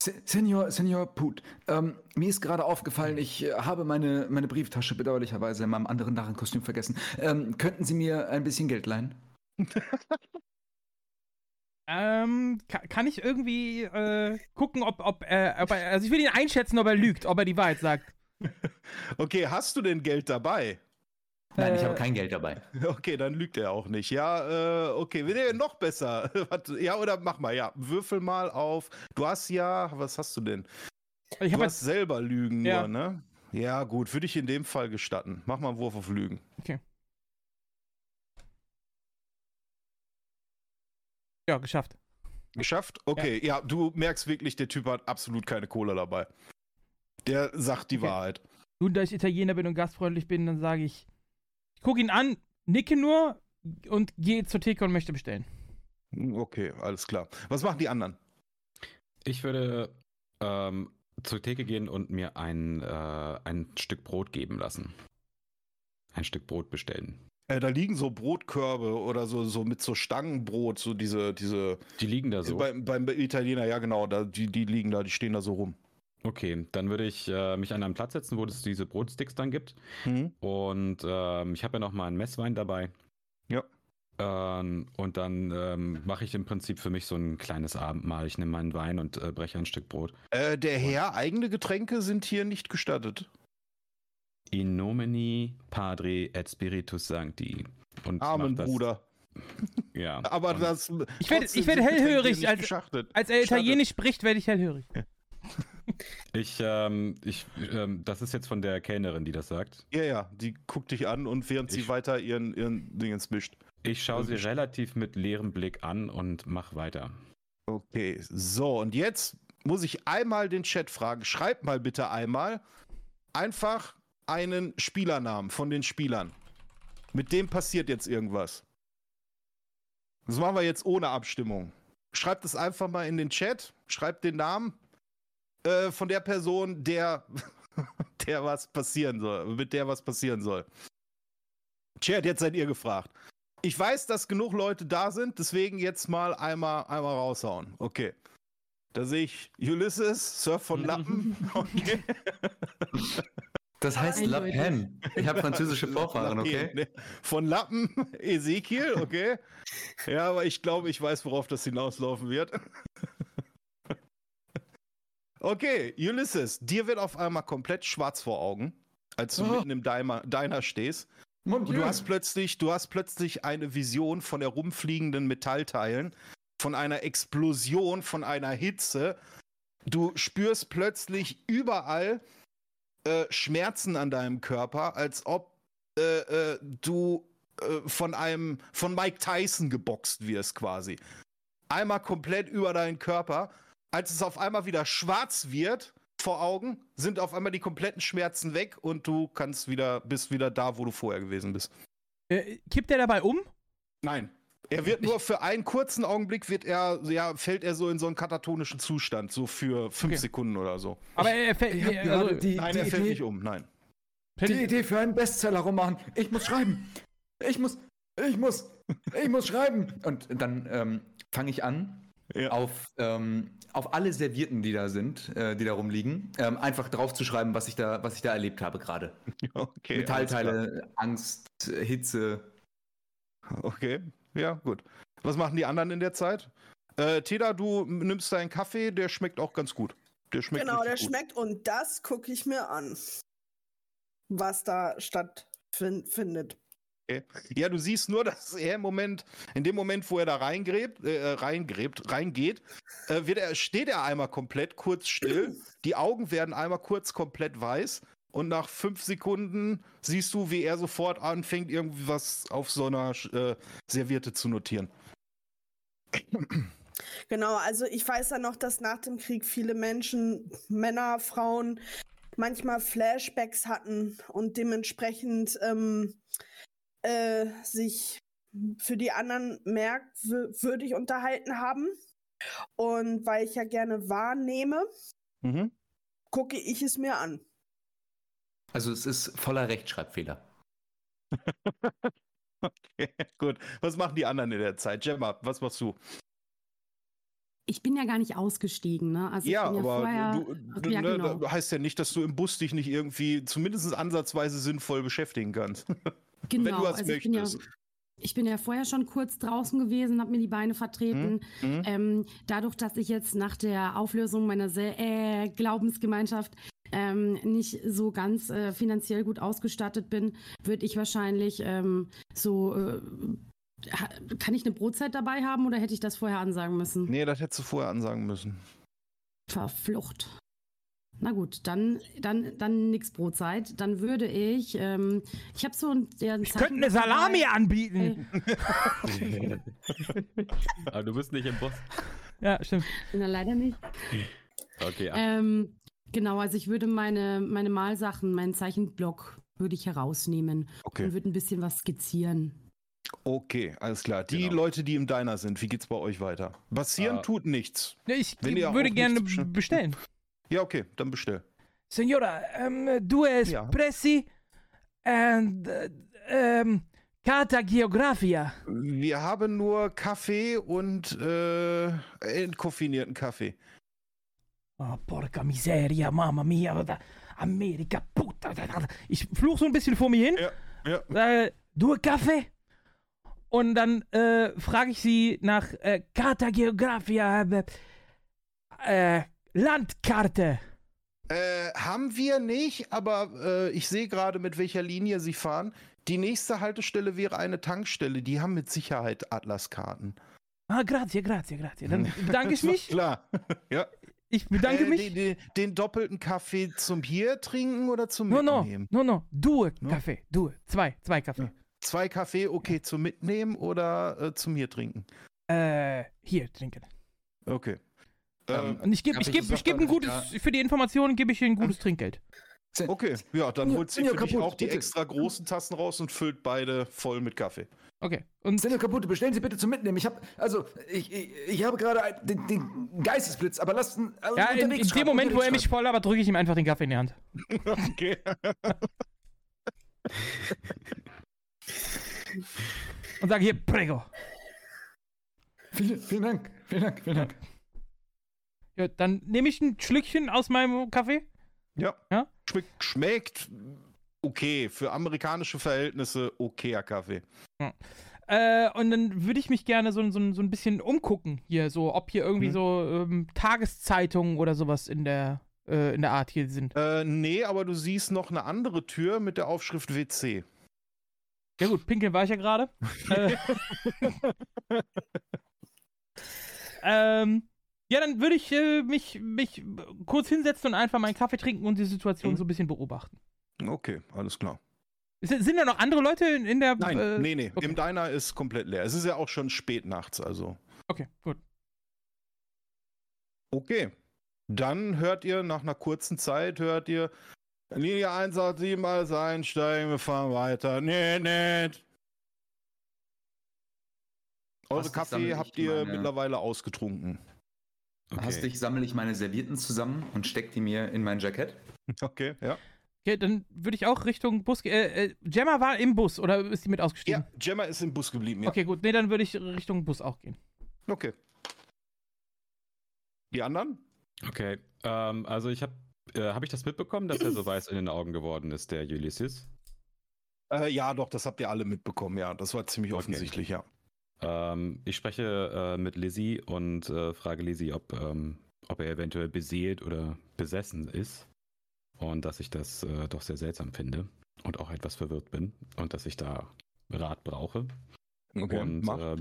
C: Se- Senior, Senior Put, ähm, mir ist gerade aufgefallen, ich äh, habe meine, meine Brieftasche bedauerlicherweise in meinem anderen Narrenkostüm vergessen. Ähm, könnten Sie mir ein bisschen Geld leihen?
G: Ähm, ka kann ich irgendwie äh, gucken, ob, ob, äh, ob er, also ich will ihn einschätzen, ob er lügt, ob er die Wahrheit sagt.
B: Okay, hast du denn Geld dabei?
H: Nein, ich
G: Äh,
H: habe kein Geld dabei.
B: Okay, dann lügt er auch nicht. Ja, äh, okay, nee, noch besser. Ja, oder mach mal, ja, würfel mal auf. Du hast ja, was hast du denn?
G: Ich
B: du hast selber Lügen
G: Ja.
B: nur, ne? Ja, gut, würde ich in dem Fall gestatten. Mach mal einen Wurf auf Lügen.
G: ja geschafft.
B: Geschafft? Okay, ja. du merkst wirklich, der Typ hat absolut keine Kohle dabei. Der sagt die
G: Okay.
B: Wahrheit.
G: Nun, da ich Italiener bin und gastfreundlich bin, dann sage ich, ich gucke ihn an, nicke nur und gehe zur Theke und möchte bestellen.
B: Hm, Okay, alles klar. Was machen die anderen?
E: Ich würde ähm, zur Theke gehen und mir ein, äh, ein Stück Brot geben lassen. Ein Stück Brot bestellen.
B: Äh, da liegen so Brotkörbe oder so, so mit so Stangenbrot, so diese, diese.
E: Die liegen da so.
B: Beim, beim Italiener, ja genau, da, die, die liegen da, die stehen da so rum.
E: Okay, dann würde ich äh, mich an einen Platz setzen, wo es diese Brotsticks dann gibt.
B: Hm?
E: Und ähm, ich habe ja noch mal einen Messwein dabei.
B: Ja.
E: Ähm, und dann ähm, mache ich im Prinzip für mich so ein kleines Abendmahl. Ich nehme meinen Wein und äh, breche ein Stück Brot.
B: Äh, der Herr, eigene Getränke sind hier nicht gestattet.
E: In nomine Padre et Spiritus Sancti. Und
B: Armen
E: mach das,
B: Bruder.
E: Ja.
B: Aber das.
G: Ich werde- ich hellhörig, als-. Als er. Italienisch spricht, werde ich hellhörig.
E: Ich, ähm, ich, ähm, das ist jetzt von der Kellnerin, die das sagt.
B: Ja, ja, die guckt dich an und während sie
E: Ich-
B: weiter ihren, ihren Dingens mischt.
E: Ich schaue sie relativ mit leerem Blick an und mach weiter.
B: Okay, so, und jetzt muss ich einmal den Chat fragen. Schreibt mal bitte einmal einfach einen Spielernamen von den Spielern. Mit dem passiert jetzt irgendwas. Das machen wir jetzt ohne Abstimmung. Schreibt es einfach mal in den Chat. Schreibt den Namen äh, von der Person, der, der was passieren soll, mit der was passieren soll. Chat, jetzt seid ihr gefragt. Ich weiß, dass genug Leute da sind, deswegen jetzt mal einmal, einmal raushauen. Okay. Da sehe ich Ulysses, Surf von Lappen. Okay.
H: Das heißt La
F: Eindeutig.
H: Pen. Ich habe französische Vorfahren, okay?
B: ne. Von Lappen, Ezekiel, okay. Ja, aber ich glaube, ich weiß, worauf das hinauslaufen wird. Okay, Ulysses, dir wird auf einmal komplett schwarz vor Augen, als du
H: Oh.
B: mitten im Diner, Diner stehst. Und du hast plötzlich, du hast plötzlich eine Vision von herumfliegenden Metallteilen, von einer Explosion, von einer Hitze. Du spürst plötzlich überall äh, Schmerzen an deinem Körper, als ob äh, äh, du äh, von einem, von Mike Tyson geboxt wirst quasi. Einmal komplett über deinen Körper. Als es auf einmal wieder schwarz wird vor Augen, sind auf einmal die kompletten Schmerzen weg und du kannst wieder, bist wieder da, wo du vorher gewesen bist.
G: Äh, kippt er dabei um?
B: Nein. Er wird nur für einen kurzen Augenblick wird er, ja, fällt er so in so einen katatonischen Zustand, so für fünf
G: Okay.
B: Sekunden oder so.
G: Aber er fällt.
C: Gerade
G: also,
C: die,
B: Nein,
C: die
B: er fällt
C: Idee,
B: nicht um, nein.
C: die Idee für einen Bestseller rummachen. Ich muss schreiben. Ich muss, ich muss, ich muss schreiben.
H: Und dann ähm, fange ich an,
B: Ja.
H: auf, ähm, auf alle Servierten, die da sind, äh, die da rumliegen, ähm, einfach draufzuschreiben, was ich da, was ich da erlebt habe gerade.
B: Okay.
H: Metallteile, Angst, Hitze.
B: Okay, ja, gut. Was machen die anderen in der Zeit? Äh, Teda, du nimmst deinen Kaffee, der schmeckt auch ganz gut. Der schmeckt
D: genau, der
B: gut.
D: schmeckt und das gucke ich mir an. Was da stattfindet.
B: Ja, du siehst nur, dass er im Moment, in dem Moment, wo er da reingräbt, äh, reingräbt, reingeht, äh, er, steht er einmal komplett kurz still. Die Augen werden einmal kurz komplett weiß. Und nach fünf Sekunden siehst du, wie er sofort anfängt, irgendwie was auf so einer äh, Serviette zu notieren.
D: Genau, also ich weiß ja noch, dass nach dem Krieg viele Menschen, Männer, Frauen, manchmal Flashbacks hatten und dementsprechend ähm, äh, sich für die anderen merkwürdig unterhalten haben. Und weil ich ja gerne wahrnehme,
B: Mhm.
D: gucke ich es mir an.
H: Also es ist voller Rechtschreibfehler.
B: Okay, gut. Was machen die anderen in der Zeit? Gemma, was machst du?
F: Ich bin ja gar nicht ausgestiegen, ne? Also
B: ja,
F: ich bin ja
B: aber
F: vorher.
B: du, du
F: ja,
B: ne,
F: genau.
B: da heißt ja nicht, dass du im Bus dich nicht irgendwie zumindest ansatzweise sinnvoll beschäftigen kannst.
F: genau.
B: wenn du was
F: also ich bin ja,
B: möchtest.
F: ich bin ja vorher schon kurz draußen gewesen, habe mir die Beine vertreten.
B: Mhm.
F: Ähm, dadurch, dass ich jetzt nach der Auflösung meiner äh, Glaubensgemeinschaft ähm, nicht so ganz äh, finanziell gut ausgestattet bin, würde ich wahrscheinlich ähm, so. Äh, kann ich eine Brotzeit dabei haben oder hätte ich das vorher ansagen müssen?
B: Nee, das hättest du vorher ansagen müssen.
F: Verflucht. Na gut, dann, dann, dann nix Brotzeit. Dann würde ich, ähm, ich habe so ein, ja, ein
G: ich könnte eine Salami anbieten.
E: Aber du bist nicht im Bus.
G: Ja, stimmt.
F: Na, leider nicht.
E: Okay, ab.
F: Ähm, genau, also ich würde meine, meine Malsachen, meinen Zeichenblock würde ich herausnehmen
B: Okay.
F: und würde ein bisschen was skizzieren.
B: Okay, alles klar. Die
E: Genau.
B: Leute, die im Diner sind, wie geht's bei euch weiter? Passieren
E: Äh,
B: tut nichts.
G: Ja, Ich
B: Wenn ihr
G: würde gerne
B: bestellen-
G: bestellen.
B: Ja, okay, dann bestell.
G: Signora, ähm, due
B: Ja.
G: espressi and äh, ähm, carta geografia.
B: Wir haben nur Kaffee und äh, entkoffinierten Kaffee.
G: Oh, porca miseria, mamma mia, da- Amerika, puta. Ich fluch so ein bisschen vor mir hin.
B: Ja, ja.
G: Sage, due Kaffee. Und dann äh, frage ich sie nach äh, Carta Geografia, äh, äh, Landkarte.
B: Äh, haben wir nicht, aber äh, ich sehe gerade, mit welcher Linie sie fahren. Die nächste Haltestelle wäre eine Tankstelle. Die haben mit Sicherheit Atlaskarten.
G: Ah, grazie, grazie, grazie. Dann bedanke ich mich.
B: Klar. ja.
G: Ich bedanke
B: äh,
G: mich.
B: Den, den, den doppelten Kaffee zum hier trinken oder zum
G: No, no,
B: Mitnehmen?
G: no, no. Due
B: No?
G: Kaffee, due. Zwei, zwei Kaffee.
B: Zwei Kaffee, okay, zum Mitnehmen oder äh, zum hier trinken?
G: Äh, hier, trinken.
B: Okay.
H: Ähm,
G: Und ich gebe ich geb, ich geb ein gutes, für die Informationen gebe ich ihr ein gutes Trinkgeld.
B: okay, ja, dann
C: Ja,
B: holt sie
C: ja,
B: für dich
C: kaputt,
B: auch die
C: bitte.
B: extra großen Tassen raus und füllt beide voll mit Kaffee.
G: Okay. Und
C: Sinne kaputt, bestellen Sie bitte zum Mitnehmen. Ich habe, also, ich, ich, ich habe gerade den, den Geistesblitz, aber lasst ihn also
G: ja, in, in dem Moment, wo er mich voll labert, drücke ich ihm einfach den Kaffee in die Hand.
B: Okay.
G: Und sage hier, prego.
C: Vielen, vielen Dank, vielen Dank, vielen Dank.
G: Ja, dann nehme ich ein Schlückchen aus meinem Kaffee.
B: Ja.
G: Ja?
B: Schmeckt, schmeckt okay. Für amerikanische Verhältnisse okayer Kaffee.
G: Äh, und dann würde ich mich gerne so, so, so ein bisschen umgucken hier, so ob hier irgendwie
B: Mhm.
G: so ähm, Tageszeitungen oder sowas in der, äh, in der Art hier sind.
B: Äh, nee, aber du siehst noch eine andere Tür mit der Aufschrift WC.
G: Ja gut, pinkeln war ich ja gerade. äh, ähm, ja, dann würde ich äh, mich, mich kurz hinsetzen und einfach meinen Kaffee trinken und die Situation
B: Mhm.
G: so ein bisschen beobachten.
B: Okay, alles klar.
G: Sind, da noch andere Leute in, in der.
B: Nein,
G: äh,
B: nee, nee.
G: okay.
B: Im Diner ist komplett leer. Es ist ja auch schon spät nachts, also.
G: Okay, gut.
B: Okay. Dann hört ihr nach einer kurzen Zeit, hört ihr Linie 187 alles einsteigen, wir fahren weiter. Nee, nee. Eure Kaffee habt ihr
H: meine-
B: mittlerweile ausgetrunken.
H: Hastig sammle ich meine Servietten zusammen und stecke die mir in mein Jackett.
B: Okay, ja.
G: Okay, dann würde ich auch Richtung Bus gehen. Äh, äh, Gemma war im Bus oder ist die mit ausgestiegen?
B: Ja, Gemma ist im Bus geblieben, ja.
G: Okay, gut. Nee, dann würde ich Richtung Bus auch gehen.
B: Okay. Die anderen?
E: Okay, ähm, also ich habe, äh, habe ich das mitbekommen, dass er so weiß in den Augen geworden ist, der Ulysses?
B: Äh, ja, doch, das habt ihr alle mitbekommen, ja. Das war ziemlich
E: Okay.
B: offensichtlich, ja.
E: Ähm, ich spreche äh, mit Lizzie und äh, frage Lizzie, ob, ähm, ob er eventuell beseelt oder besessen ist. Und dass ich das äh, doch sehr seltsam finde und auch etwas verwirrt bin und dass ich da Rat brauche.
B: Okay,
E: und
B: mach.
E: äh,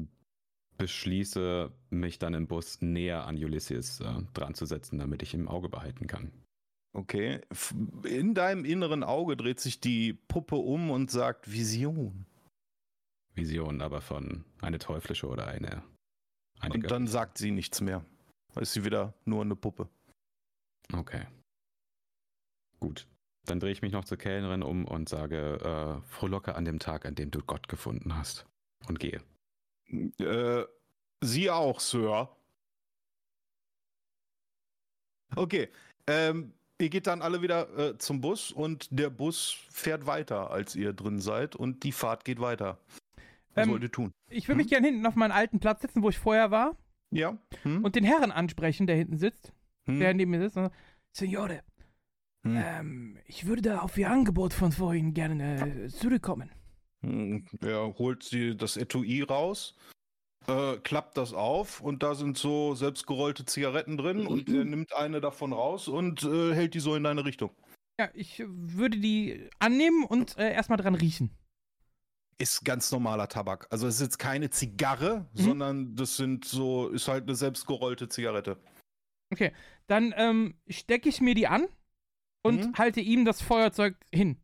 E: beschließe, mich dann im Bus näher an Ulysses äh, dran zu setzen, damit ich im Auge behalten kann.
B: Okay. In deinem inneren Auge dreht sich die Puppe um und sagt Vision.
E: Vision aber von eine teuflische oder eine. eine
B: Und dann
E: göttliche.
B: sagt sie nichts mehr. Dann ist sie wieder nur eine Puppe.
E: Okay. Gut. Dann drehe ich mich noch zur Kellnerin um und sage, äh, frohlocke an dem Tag, an dem du Gott gefunden hast. Und gehe.
B: Äh, sie auch, Sir. Okay. Ähm, ihr geht dann alle wieder äh, zum Bus und der Bus fährt weiter, als ihr drin seid und die Fahrt geht weiter. Was
G: Ähm,
B: wollt ihr tun?
G: Ich würde mich gerne hinten auf meinen alten Platz setzen, wo ich vorher war,
B: Ja? Hm?
G: und den Herren ansprechen, der hinten sitzt,
B: Hm?
G: der neben mir sitzt. Und, Signore,
B: Hm?
G: ähm, ich würde da auf Ihr Angebot von vorhin gerne äh, zurückkommen.
B: Hm, Er holt sie das Etui raus, äh, klappt das auf und da sind so selbstgerollte Zigaretten drin und er nimmt eine davon raus und äh, hält die so in deine Richtung.
G: Ja, ich würde die annehmen und äh, erstmal dran riechen.
B: Ist ganz normaler Tabak. Also es ist jetzt keine Zigarre,
G: Mhm.
B: sondern das sind so, ist halt eine selbstgerollte Zigarette.
G: Dann ähm, stecke ich mir die an und
B: Mhm.
G: halte ihm das Feuerzeug hin.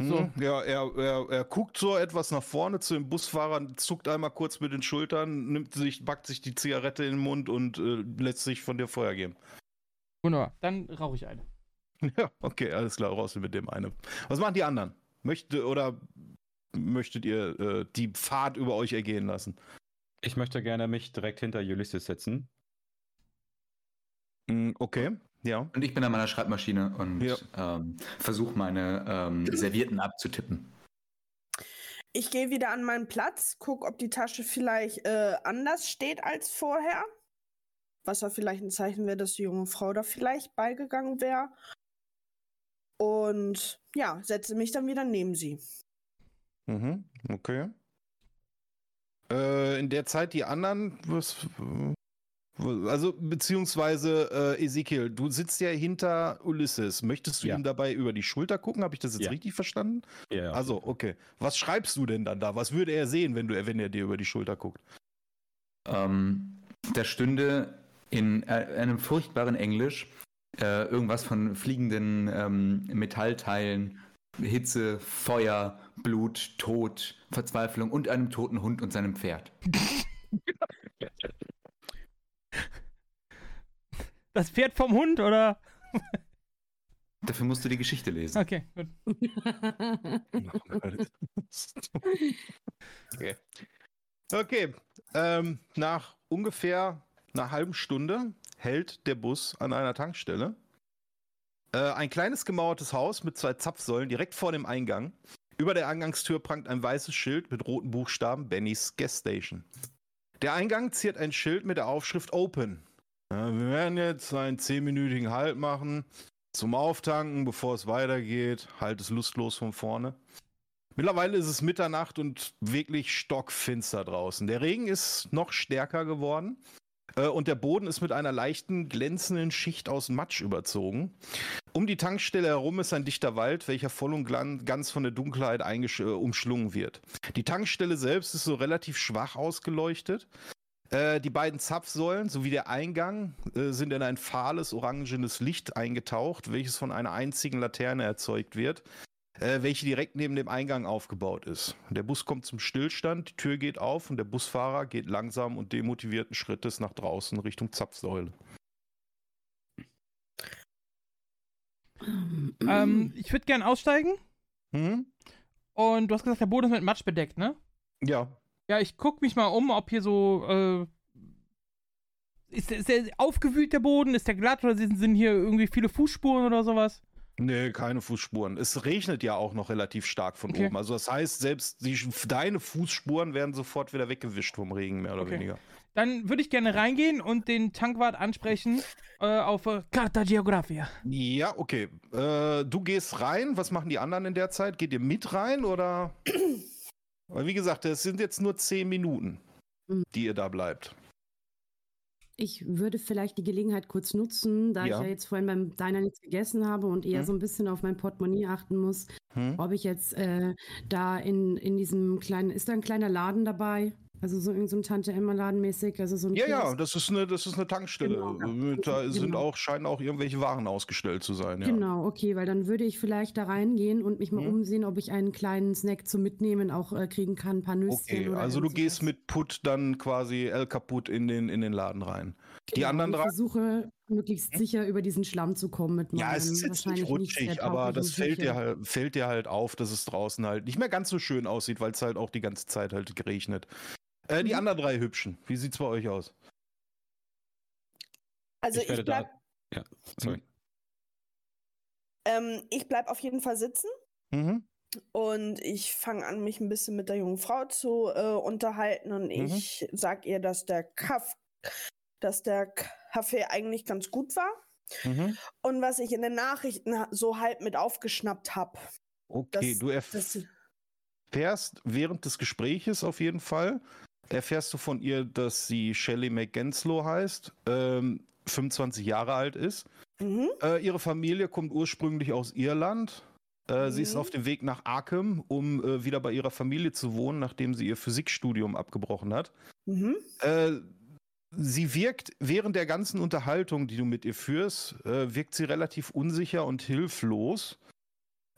G: So.
B: Hm, Ja, er, er, er guckt so etwas nach vorne zu dem Busfahrer, zuckt einmal kurz mit den Schultern, nimmt sich, packt sich die Zigarette in den Mund und äh, lässt sich von dir Feuer geben.
G: Wunderbar. Dann rauche ich eine.
B: Ja, okay, alles klar, raus mit dem eine. Was machen die anderen? Möchte oder möchtet ihr äh, die Fahrt über euch ergehen lassen?
E: Ich möchte gerne mich direkt hinter Ulysses setzen.
B: Hm, okay, ja.
H: Und ich bin an meiner Schreibmaschine und
B: Ja.
H: ähm, versuche meine ähm, Servietten abzutippen.
D: Ich gehe wieder an meinen Platz, guck, ob die Tasche vielleicht äh, anders steht als vorher. Was ja vielleicht ein Zeichen wäre, dass die junge Frau da vielleicht beigegangen wäre. Und ja, setze mich dann wieder neben sie.
B: Mhm, okay. Äh, in der Zeit die anderen, was, also beziehungsweise äh, Ezekiel, du sitzt ja hinter Ulysses. Möchtest du
E: Ja.
B: ihm dabei über die Schulter gucken? Habe ich das jetzt
E: Ja.
B: richtig verstanden?
E: Ja,
B: Also, okay. Was schreibst du denn dann da? Was würde er sehen, wenn du, wenn er dir über die Schulter guckt?
H: Ähm, da stünde in äh, einem furchtbaren Englisch äh, irgendwas von fliegenden ähm, Metallteilen, Hitze, Feuer, Blut, Tod, Verzweiflung und einem toten Hund und seinem Pferd.
G: Das Pferd vom Hund, oder?
H: Dafür musst du die Geschichte lesen.
G: Okay, gut.
B: okay. Okay. Ähm, nach ungefähr einer halben Stunde hält der Bus an einer Tankstelle. Äh, ein kleines gemauertes Haus mit zwei Zapfsäulen direkt vor dem Eingang. Über der Eingangstür prangt ein weißes Schild mit roten Buchstaben Bennys Gas Station. Der Eingang ziert ein Schild mit der Aufschrift Open. Wir werden jetzt einen zehnminütigen Halt machen zum Auftanken, bevor es weitergeht. Halt es lustlos von vorne. Mittlerweile ist es Mitternacht und wirklich stockfinster draußen. Der Regen ist noch stärker geworden äh, und der Boden ist mit einer leichten glänzenden Schicht aus Matsch überzogen. Um die Tankstelle herum ist ein dichter Wald, welcher voll und ganz von der Dunkelheit äh, umschlungen wird. Die Tankstelle selbst ist so relativ schwach ausgeleuchtet. Äh, die beiden Zapfsäulen sowie der Eingang äh, sind in ein fahles, orangenes Licht eingetaucht, welches von einer einzigen Laterne erzeugt wird, äh, welche direkt neben dem Eingang aufgebaut ist. Der Bus kommt zum Stillstand, die Tür geht auf und der Busfahrer geht langsam und demotivierten Schrittes nach draußen Richtung Zapfsäule.
G: Ähm, ich würde gern aussteigen.
B: Hm?
G: Und du hast gesagt, der Boden ist mit Matsch bedeckt, ne?
B: Ja.
G: Ja, ich guck mich mal um, ob hier so, äh, ist, ist der aufgewühlt, der Boden? Ist der glatt oder sind hier irgendwie viele Fußspuren oder sowas?
B: Nee, keine Fußspuren. Es regnet ja auch noch relativ stark von okay. oben. Also das heißt, selbst die, deine Fußspuren werden sofort wieder weggewischt vom Regen, mehr oder okay. weniger.
G: Dann würde ich gerne reingehen und den Tankwart ansprechen äh, auf äh, Carta Geografia.
B: Ja, okay. Äh, du gehst rein. Was machen die anderen in der Zeit? Geht ihr mit rein oder? Weil wie gesagt, es sind jetzt nur zehn Minuten, mhm. die ihr da bleibt.
F: Ich würde vielleicht die Gelegenheit kurz nutzen, da ja. ich ja jetzt vorhin beim Diner nichts gegessen habe und eher hm. so ein bisschen auf mein Portemonnaie achten muss, hm. ob ich jetzt äh, da in, in diesem kleinen, ist da ein kleiner Laden dabei? Also so irgendein so Tante Emma Laden mäßig, also so ein
B: Ja, Kiosk. ja, das ist eine das ist eine Tankstelle. Genau, da genau. sind auch scheinen auch irgendwelche Waren ausgestellt zu sein, ja.
F: Genau, okay, weil dann würde ich vielleicht da reingehen und mich mal mhm. umsehen, ob ich einen kleinen Snack zum mitnehmen auch äh, kriegen kann, ein paar Nüsschen
B: Okay, also du gehst mit Put dann quasi El Kaput in den in den Laden rein. Genau, Die anderen drei
F: Ich versuche möglichst hm? sicher über diesen Schlamm zu kommen mit
B: meinem Ja, es ist jetzt nicht rutschig, aber das fällt dir, halt, fällt dir halt auf, dass es draußen halt nicht mehr ganz so schön aussieht, weil es halt auch die ganze Zeit halt geregnet. Äh, die mhm. anderen drei Hübschen. Wie sieht's bei euch aus?
D: Also ich, ich bleib. Da,
E: ja, sorry.
D: Ähm, ich bleib auf jeden Fall sitzen. Mhm. Und ich fange an, mich ein bisschen mit der jungen Frau zu äh, unterhalten und mhm. ich sag ihr, dass der Kaff, dass der Kaffee eigentlich ganz gut war. Mhm. Und was ich in den Nachrichten so halb mit aufgeschnappt habe.
B: Okay, du erfährst während des Gespräches auf jeden Fall, erfährst du von ihr, dass sie Shelley McGenslow heißt, ähm, 25 Jahre alt ist. Mhm. Äh, ihre Familie kommt ursprünglich aus Irland. Äh, mhm. Sie ist mhm. auf dem Weg nach Arkham, um äh, wieder bei ihrer Familie zu wohnen, nachdem sie ihr Physikstudium abgebrochen hat. Mhm. Äh, sie wirkt während der ganzen Unterhaltung, die du mit ihr führst, äh, wirkt sie relativ unsicher und hilflos.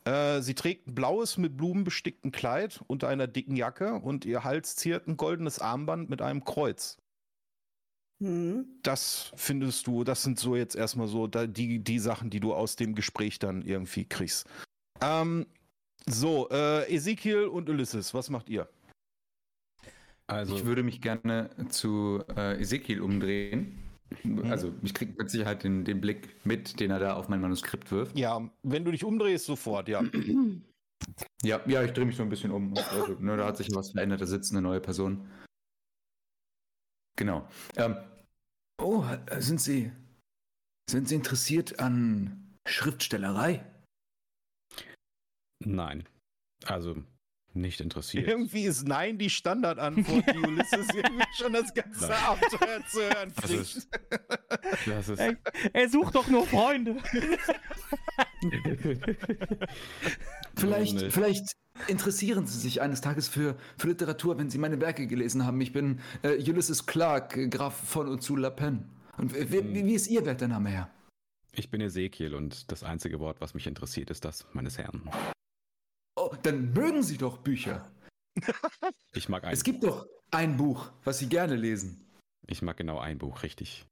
B: Äh, sie trägt ein blaues mit Blumen bestickten Kleid unter einer dicken Jacke und ihr Hals ziert ein goldenes Armband mit einem Kreuz. Mhm. Das findest du, das sind so jetzt erstmal so die, die Sachen, die du aus dem Gespräch dann irgendwie kriegst. Ähm, so, äh, Ezekiel und Ulysses, was macht ihr?
H: Also, ich würde mich gerne zu äh, Ezekiel umdrehen. Mhm. Also ich kriege mit Sicherheit den, den Blick mit, den er da auf mein Manuskript wirft.
B: Ja, wenn du dich umdrehst, sofort, ja.
H: ja, ja, ich drehe mich so ein bisschen um. Also, ne, da hat sich was verändert, da sitzt eine neue Person. Genau. Ähm,
C: oh, sind Sie, sind Sie interessiert an Schriftstellerei?
E: Nein. Also nicht interessiert.
B: Irgendwie ist Nein die Standardantwort, die Ulysses irgendwie schon das ganze Nein. Abenteuer zu hören
G: das ist, das ist er, er, sucht doch nur Freunde.
C: vielleicht, vielleicht interessieren Sie sich eines Tages für, für Literatur, wenn Sie meine Werke gelesen haben. Ich bin äh, Ulysses Clark, Graf von und zu La Pen. Und wie, wie, wie ist Ihr Wertername, Herr?
E: Ich bin Ezekiel und das einzige Wort, was mich interessiert, ist das meines Herrn.
C: Oh, dann mögen Sie doch Bücher.
E: Ich mag ein
C: Es gibt doch ein Buch, was Sie gerne lesen.
E: Ich mag genau ein Buch, richtig.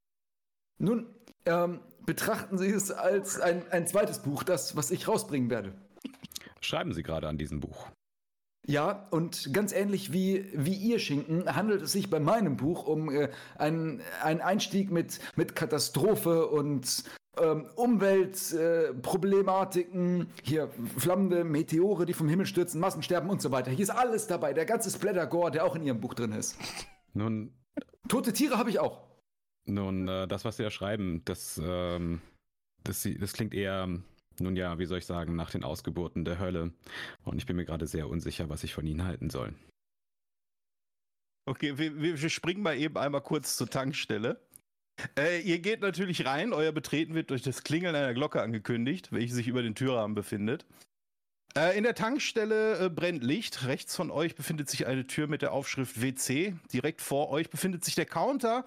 C: Nun, ähm, betrachten Sie es als ein, ein zweites Buch, das, was ich rausbringen werde.
E: Schreiben Sie gerade an diesem Buch.
C: Ja, und ganz ähnlich wie, wie Ihr Schinken handelt es sich bei meinem Buch um äh, einen, einen Einstieg mit, mit Katastrophe und ähm, Umweltproblematiken, äh, hier flammende Meteore, die vom Himmel stürzen, Massensterben und so weiter. Hier ist alles dabei, der ganze Splattergore, der auch in Ihrem Buch drin ist.
E: Nun.
C: Tote Tiere habe ich auch.
E: Nun, äh, das, was Sie da schreiben, das, ähm, das, das klingt eher, nun ja, wie soll ich sagen, nach den Ausgeburten der Hölle. Und ich bin mir gerade sehr unsicher, was ich von Ihnen halten soll.
B: Okay, wir, wir springen mal eben einmal kurz zur Tankstelle. Äh, ihr geht natürlich rein. Euer Betreten wird durch das Klingeln einer Glocke angekündigt, welche sich über den Türrahmen befindet. Äh, in der Tankstelle äh, brennt Licht. Rechts von euch befindet sich eine Tür mit der Aufschrift WC. Direkt vor euch befindet sich der Counter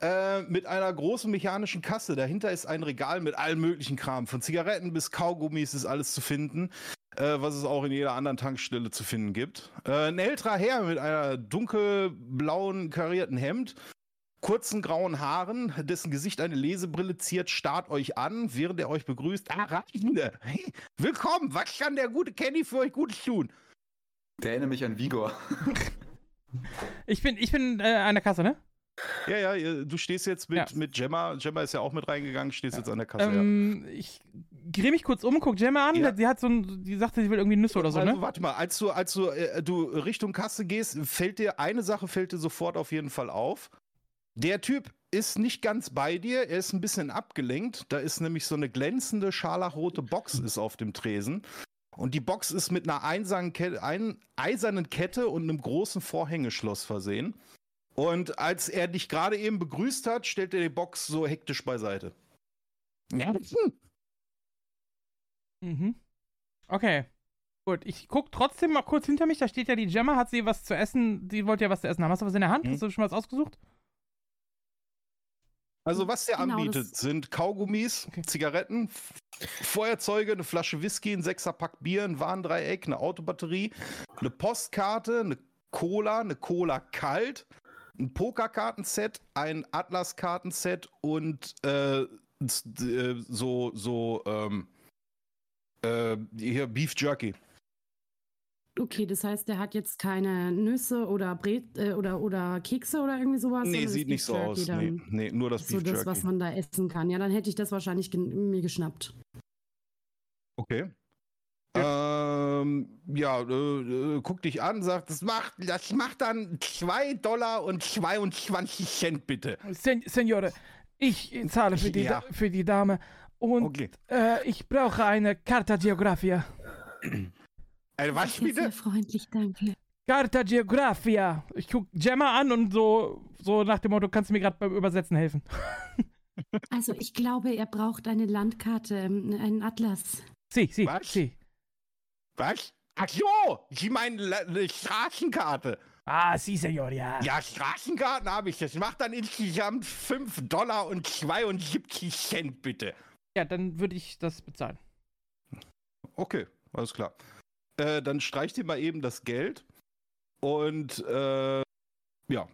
B: äh, mit einer großen mechanischen Kasse. Dahinter ist ein Regal mit allem möglichen Kram. Von Zigaretten bis Kaugummis ist alles zu finden, äh, was es auch in jeder anderen Tankstelle zu finden gibt. Äh, ein älterer Herr mit einer dunkelblauen karierten Hemd kurzen grauen Haaren, dessen Gesicht eine Lesebrille ziert, starrt euch an, während er euch begrüßt. Ah, Reisende, hey, willkommen, was kann der gute Kenny für euch Gutes tun?
H: Der erinnert mich an Vigor.
G: Ich bin, ich bin äh, an der Kasse, ne?
B: Ja, ja, du stehst jetzt mit,
G: Ja.
B: mit Gemma. Gemma ist ja auch mit reingegangen, stehst jetzt an der Kasse.
G: Ähm, ich drehe mich kurz um, guck Gemma an.
B: Ja.
G: Sie hat so ein, die sagte, sie will irgendwie Nüsse oder so,
B: also,
G: ne?
B: warte mal, als du, als du, äh, du Richtung Kasse gehst, fällt dir eine Sache fällt dir sofort auf jeden Fall auf. Der Typ ist nicht ganz bei dir, er ist ein bisschen abgelenkt. Da ist nämlich so eine glänzende scharlachrote Box ist auf dem Tresen. Und die Box ist mit einer eisernen Kette und einem großen Vorhängeschloss versehen. Und als er dich gerade eben begrüßt hat, stellt er die Box so hektisch beiseite. Ja, hm.
G: Mhm. Okay. Gut, ich guck trotzdem mal kurz hinter mich. Da steht ja die Gemma. Hat sie was zu essen? Sie wollte ja was zu essen haben. Hast du was in der Hand?
B: Mhm.
G: Hast du schon was ausgesucht?
B: Also was der
F: Genau,
B: anbietet, sind Kaugummis. Zigaretten, Feuerzeuge, eine Flasche Whisky, ein Sechserpack Bier, ein Warndreieck, eine Autobatterie, eine Postkarte, eine Cola, eine Cola kalt, ein Pokerkartenset, ein Atlas-Kartenset und äh, äh, so so ähm, äh, hier Beef Jerky.
F: Okay, das heißt, der hat jetzt keine Nüsse oder Bret äh, oder, oder Kekse oder irgendwie sowas.
B: Nee, sieht
F: das
B: nicht so aus. Nee,
F: dann.
B: nee, nur das
F: so
B: Beef
F: das,
B: Jerky.
F: was man da essen kann. Ja, dann hätte ich das wahrscheinlich gen- mir geschnappt.
B: Okay. Ähm, ja, äh, äh, guck dich an, sagt, das macht, das macht dann 2 Dollar und 22 Cent bitte.
G: Sen Senore, ich zahle für die,
B: Ja.
G: Für die Dame. Und
B: Okay.
G: äh, ich brauche eine Carta Geografia.
B: Äh, was
F: ist sehr
B: bitte?
F: freundlich, danke.
G: Carta Geografia. Ich guck Gemma an und so, so nach dem Motto, kannst du mir gerade beim Übersetzen helfen?
F: Also ich glaube, er braucht eine Landkarte, ähm, einen Atlas.
G: Sie, sie,
B: Was?
G: sie.
B: Was? Ach so, Sie meinen eine Straßenkarte.
G: Ah, sie, Senor, ja.
B: Ja, Straßenkarten habe ich. Das macht dann insgesamt 5 Dollar und 72 Cent bitte.
G: Ja, dann würde ich das bezahlen.
B: Okay, alles klar. Äh, dann streich dir mal eben das Geld. Und äh, ja,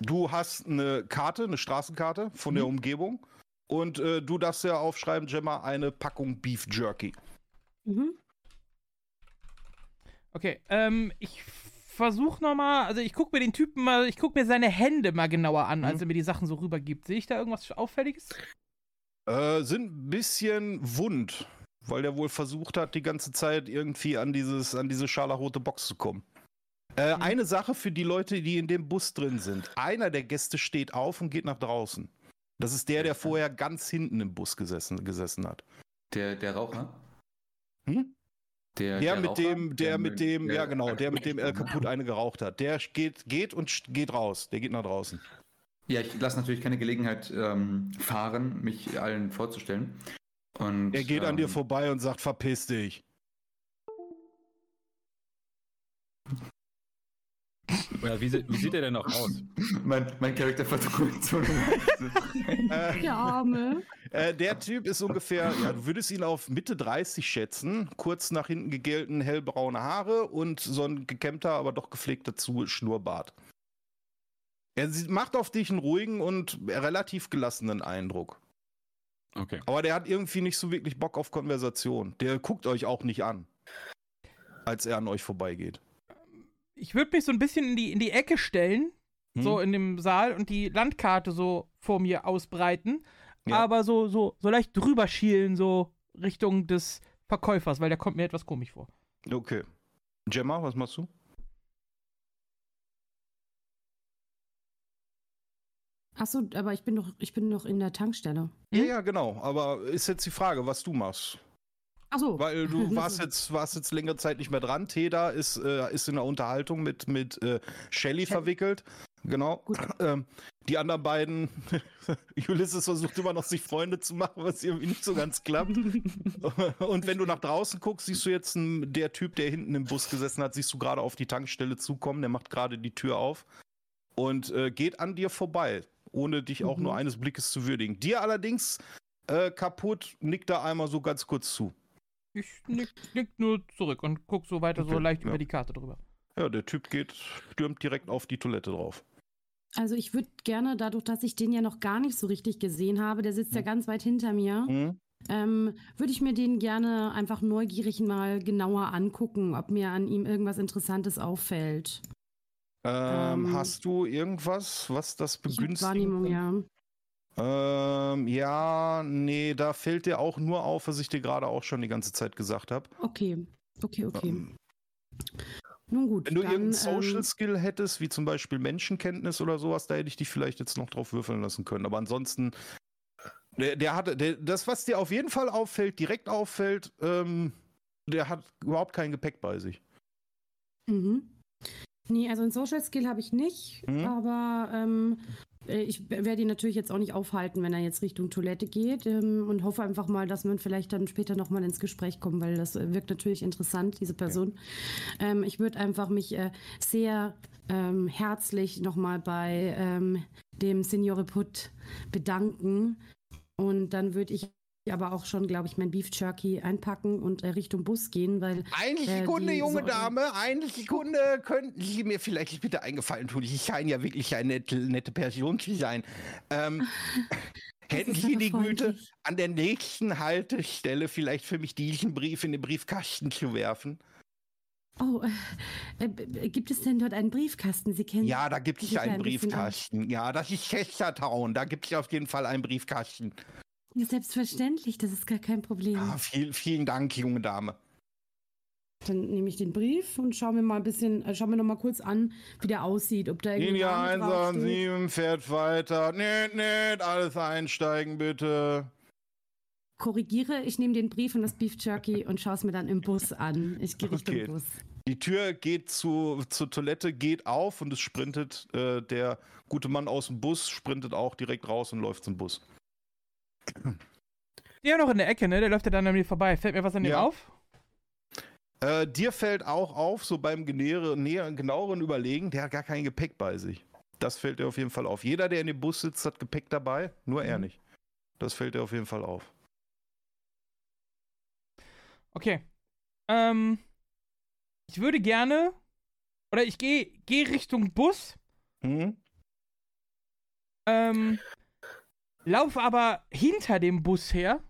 B: du hast eine Karte, eine Straßenkarte von der
G: Mhm.
B: Umgebung. Und äh, du darfst ja aufschreiben, Gemma, eine Packung Beef Jerky.
F: Mhm.
G: Okay, ähm, ich versuche nochmal, also ich gucke mir den Typen mal, ich gucke mir seine Hände mal genauer an, als
B: Mhm.
G: er mir die Sachen so rübergibt. Sehe ich da irgendwas Auffälliges?
B: Äh, sind ein bisschen wund, weil der wohl versucht hat, die ganze Zeit irgendwie an, dieses, an diese scharlachrote Box zu kommen. Äh,
G: Mhm.
B: Eine Sache für die Leute, die in dem Bus drin sind. Einer der Gäste steht auf und geht nach draußen. Das ist der, der vorher ganz hinten im Bus gesessen, gesessen hat.
H: Der, der Raucher?
B: Hm?
H: Der,
B: Der,
H: der
B: mit
H: Raucher?
B: dem, der mit dem,
H: der-
B: ja genau, der mit dem El kaputt eine geraucht hat. Der geht, geht und geht raus. Der geht nach draußen.
H: Ja, ich lasse natürlich keine Gelegenheit ähm, fahren, mich allen vorzustellen. Und,
B: Er geht an dir
H: ähm,
B: vorbei und sagt, verpiss dich.
E: Ja, wie, wie sieht er denn noch aus?
H: Mein, mein Charakter verdrückt so.
B: Äh,
F: Der Arme.
B: Äh, der Typ ist ungefähr, ja, du würdest ihn auf Mitte 30 schätzen. Kurz nach hinten gegelten, hellbraune Haare und so ein gekämmter, aber doch gepflegter Zu Schnurrbart. Er macht auf dich einen ruhigen und relativ gelassenen Eindruck.
E: Okay.
B: Aber der hat irgendwie nicht so wirklich Bock auf Konversation. Der guckt euch auch nicht an, als er an euch vorbeigeht.
G: Ich würde mich so ein bisschen in die, in die Ecke stellen,
B: Hm?
G: so in dem Saal und die Landkarte so vor mir ausbreiten,
B: Ja.
G: aber so, so, so leicht drüber schielen, so Richtung des Verkäufers, weil der kommt mir etwas komisch vor.
B: Okay. Gemma, was machst du?
F: Achso, aber ich bin doch, ich bin doch in der Tankstelle.
B: Ja, ja, genau. Aber ist jetzt die Frage, was du machst.
F: Achso.
B: Weil du warst jetzt, warst jetzt längere Zeit nicht mehr dran. Teda ist, äh, ist in der Unterhaltung mit, mit äh, Shelly verwickelt. Genau. Ähm, die anderen beiden, Ulysses versucht immer noch, sich Freunde zu machen, was irgendwie nicht so ganz klappt. Und wenn du nach draußen guckst, siehst du jetzt einen, der Typ, der hinten im Bus gesessen hat, siehst du gerade auf die Tankstelle zukommen. Der macht gerade die Tür auf und äh, geht an dir vorbei, ohne dich auch
F: Mhm.
B: nur eines Blickes zu würdigen. Dir allerdings äh, kaputt nickt er einmal so ganz kurz zu.
G: Ich nick, nick nur zurück und guck so weiter so
B: Okay,
G: leicht
B: ja.
G: über die Karte drüber.
B: Ja, der Typ geht, stürmt direkt auf die Toilette drauf.
F: Also ich würde gerne, dadurch, dass ich den ja noch gar nicht so richtig gesehen habe, der sitzt ja
B: Mhm.
F: ganz weit hinter mir,
B: Hm?
F: ähm, würde ich mir den gerne einfach neugierig mal genauer angucken, ob mir an ihm irgendwas Interessantes auffällt.
B: Ähm,
F: Ähm,
B: hast du irgendwas, was das begünstigt?
F: Wahrnehmung, ja.
B: Ähm, ja, nee, da fällt dir auch nur auf, was ich dir gerade auch schon die ganze Zeit gesagt habe.
F: Okay, okay, okay.
B: Ähm,
F: Nun gut.
B: wenn du
F: dann,
B: irgendeinen Social
F: ähm,
B: Skill hättest, wie zum Beispiel Menschenkenntnis oder sowas, da hätte ich dich vielleicht jetzt noch drauf würfeln lassen können. Aber ansonsten, der, der hatte, der, das, was dir auf jeden Fall auffällt, direkt auffällt, ähm, der hat überhaupt kein Gepäck bei sich.
F: Mhm. Nee, also ein Social Skill habe ich nicht,
B: Mhm.
F: aber ähm, äh, ich werde ihn natürlich jetzt auch nicht aufhalten, wenn er jetzt Richtung Toilette geht ähm, und hoffe einfach mal, dass man vielleicht dann später nochmal ins Gespräch kommt, weil das äh, wirkt natürlich interessant, diese Person. Ähm, ich würde einfach mich äh, sehr ähm, herzlich nochmal bei ähm, dem Signore Putt bedanken und dann würde ich aber auch schon, glaube ich, mein Beef Jerky einpacken und äh, Richtung Bus gehen, weil
B: Eine
F: Äh,
B: Sekunde,
F: die
B: junge
F: so-
B: Dame, eine Sekunde. Könnten Sie mir vielleicht bitte eingefallen tun? Ich scheine ja wirklich eine nette, nette Person zu sein. Ähm, hätten Sie die Güte, an der nächsten Haltestelle vielleicht für mich diesen Brief in den Briefkasten zu werfen?
F: Oh, äh, äh, gibt es denn dort einen Briefkasten? Sie kennen.
B: Ja, da gibt es einen
F: ein
B: Briefkasten. Ja, das ist Chestertown. Da gibt es auf jeden Fall einen Briefkasten.
F: Ja, Selbstverständlich, das ist gar kein Problem.
B: Ah, viel, vielen Dank, junge Dame.
F: Dann nehme ich den Brief und schaue mir mal ein bisschen, äh, schau mir noch mal kurz an, wie der aussieht, ob da irgendwie.
B: Linie
F: Name draufsteht.
B: 117 fährt weiter. Nicht, nicht, alles einsteigen, bitte.
F: Korrigiere, ich nehme den Brief und das Beef Jerky und schaue es mir dann im Bus an. Ich gehe Richtung
B: Okay.
F: Bus.
B: Die Tür geht zu, zur Toilette, geht auf und es sprintet äh, der gute Mann aus dem Bus, sprintet auch direkt raus und läuft zum Bus.
G: Der noch in der Ecke, ne? Der läuft ja dann an mir vorbei. Fällt mir was an dem
B: Ja.
G: auf?
B: Äh, dir fällt auch auf, so beim genaueren Überlegen, der hat gar kein Gepäck bei sich. Das fällt dir auf jeden Fall auf. Jeder, der in dem Bus sitzt, hat Gepäck dabei, nur er
G: Mhm.
B: nicht. Das fällt dir auf jeden Fall auf.
G: Okay. Ähm. Ich würde gerne. Oder ich gehe geh Richtung Bus.
B: Hm?
G: Ähm. Laufe aber hinter dem Bus her.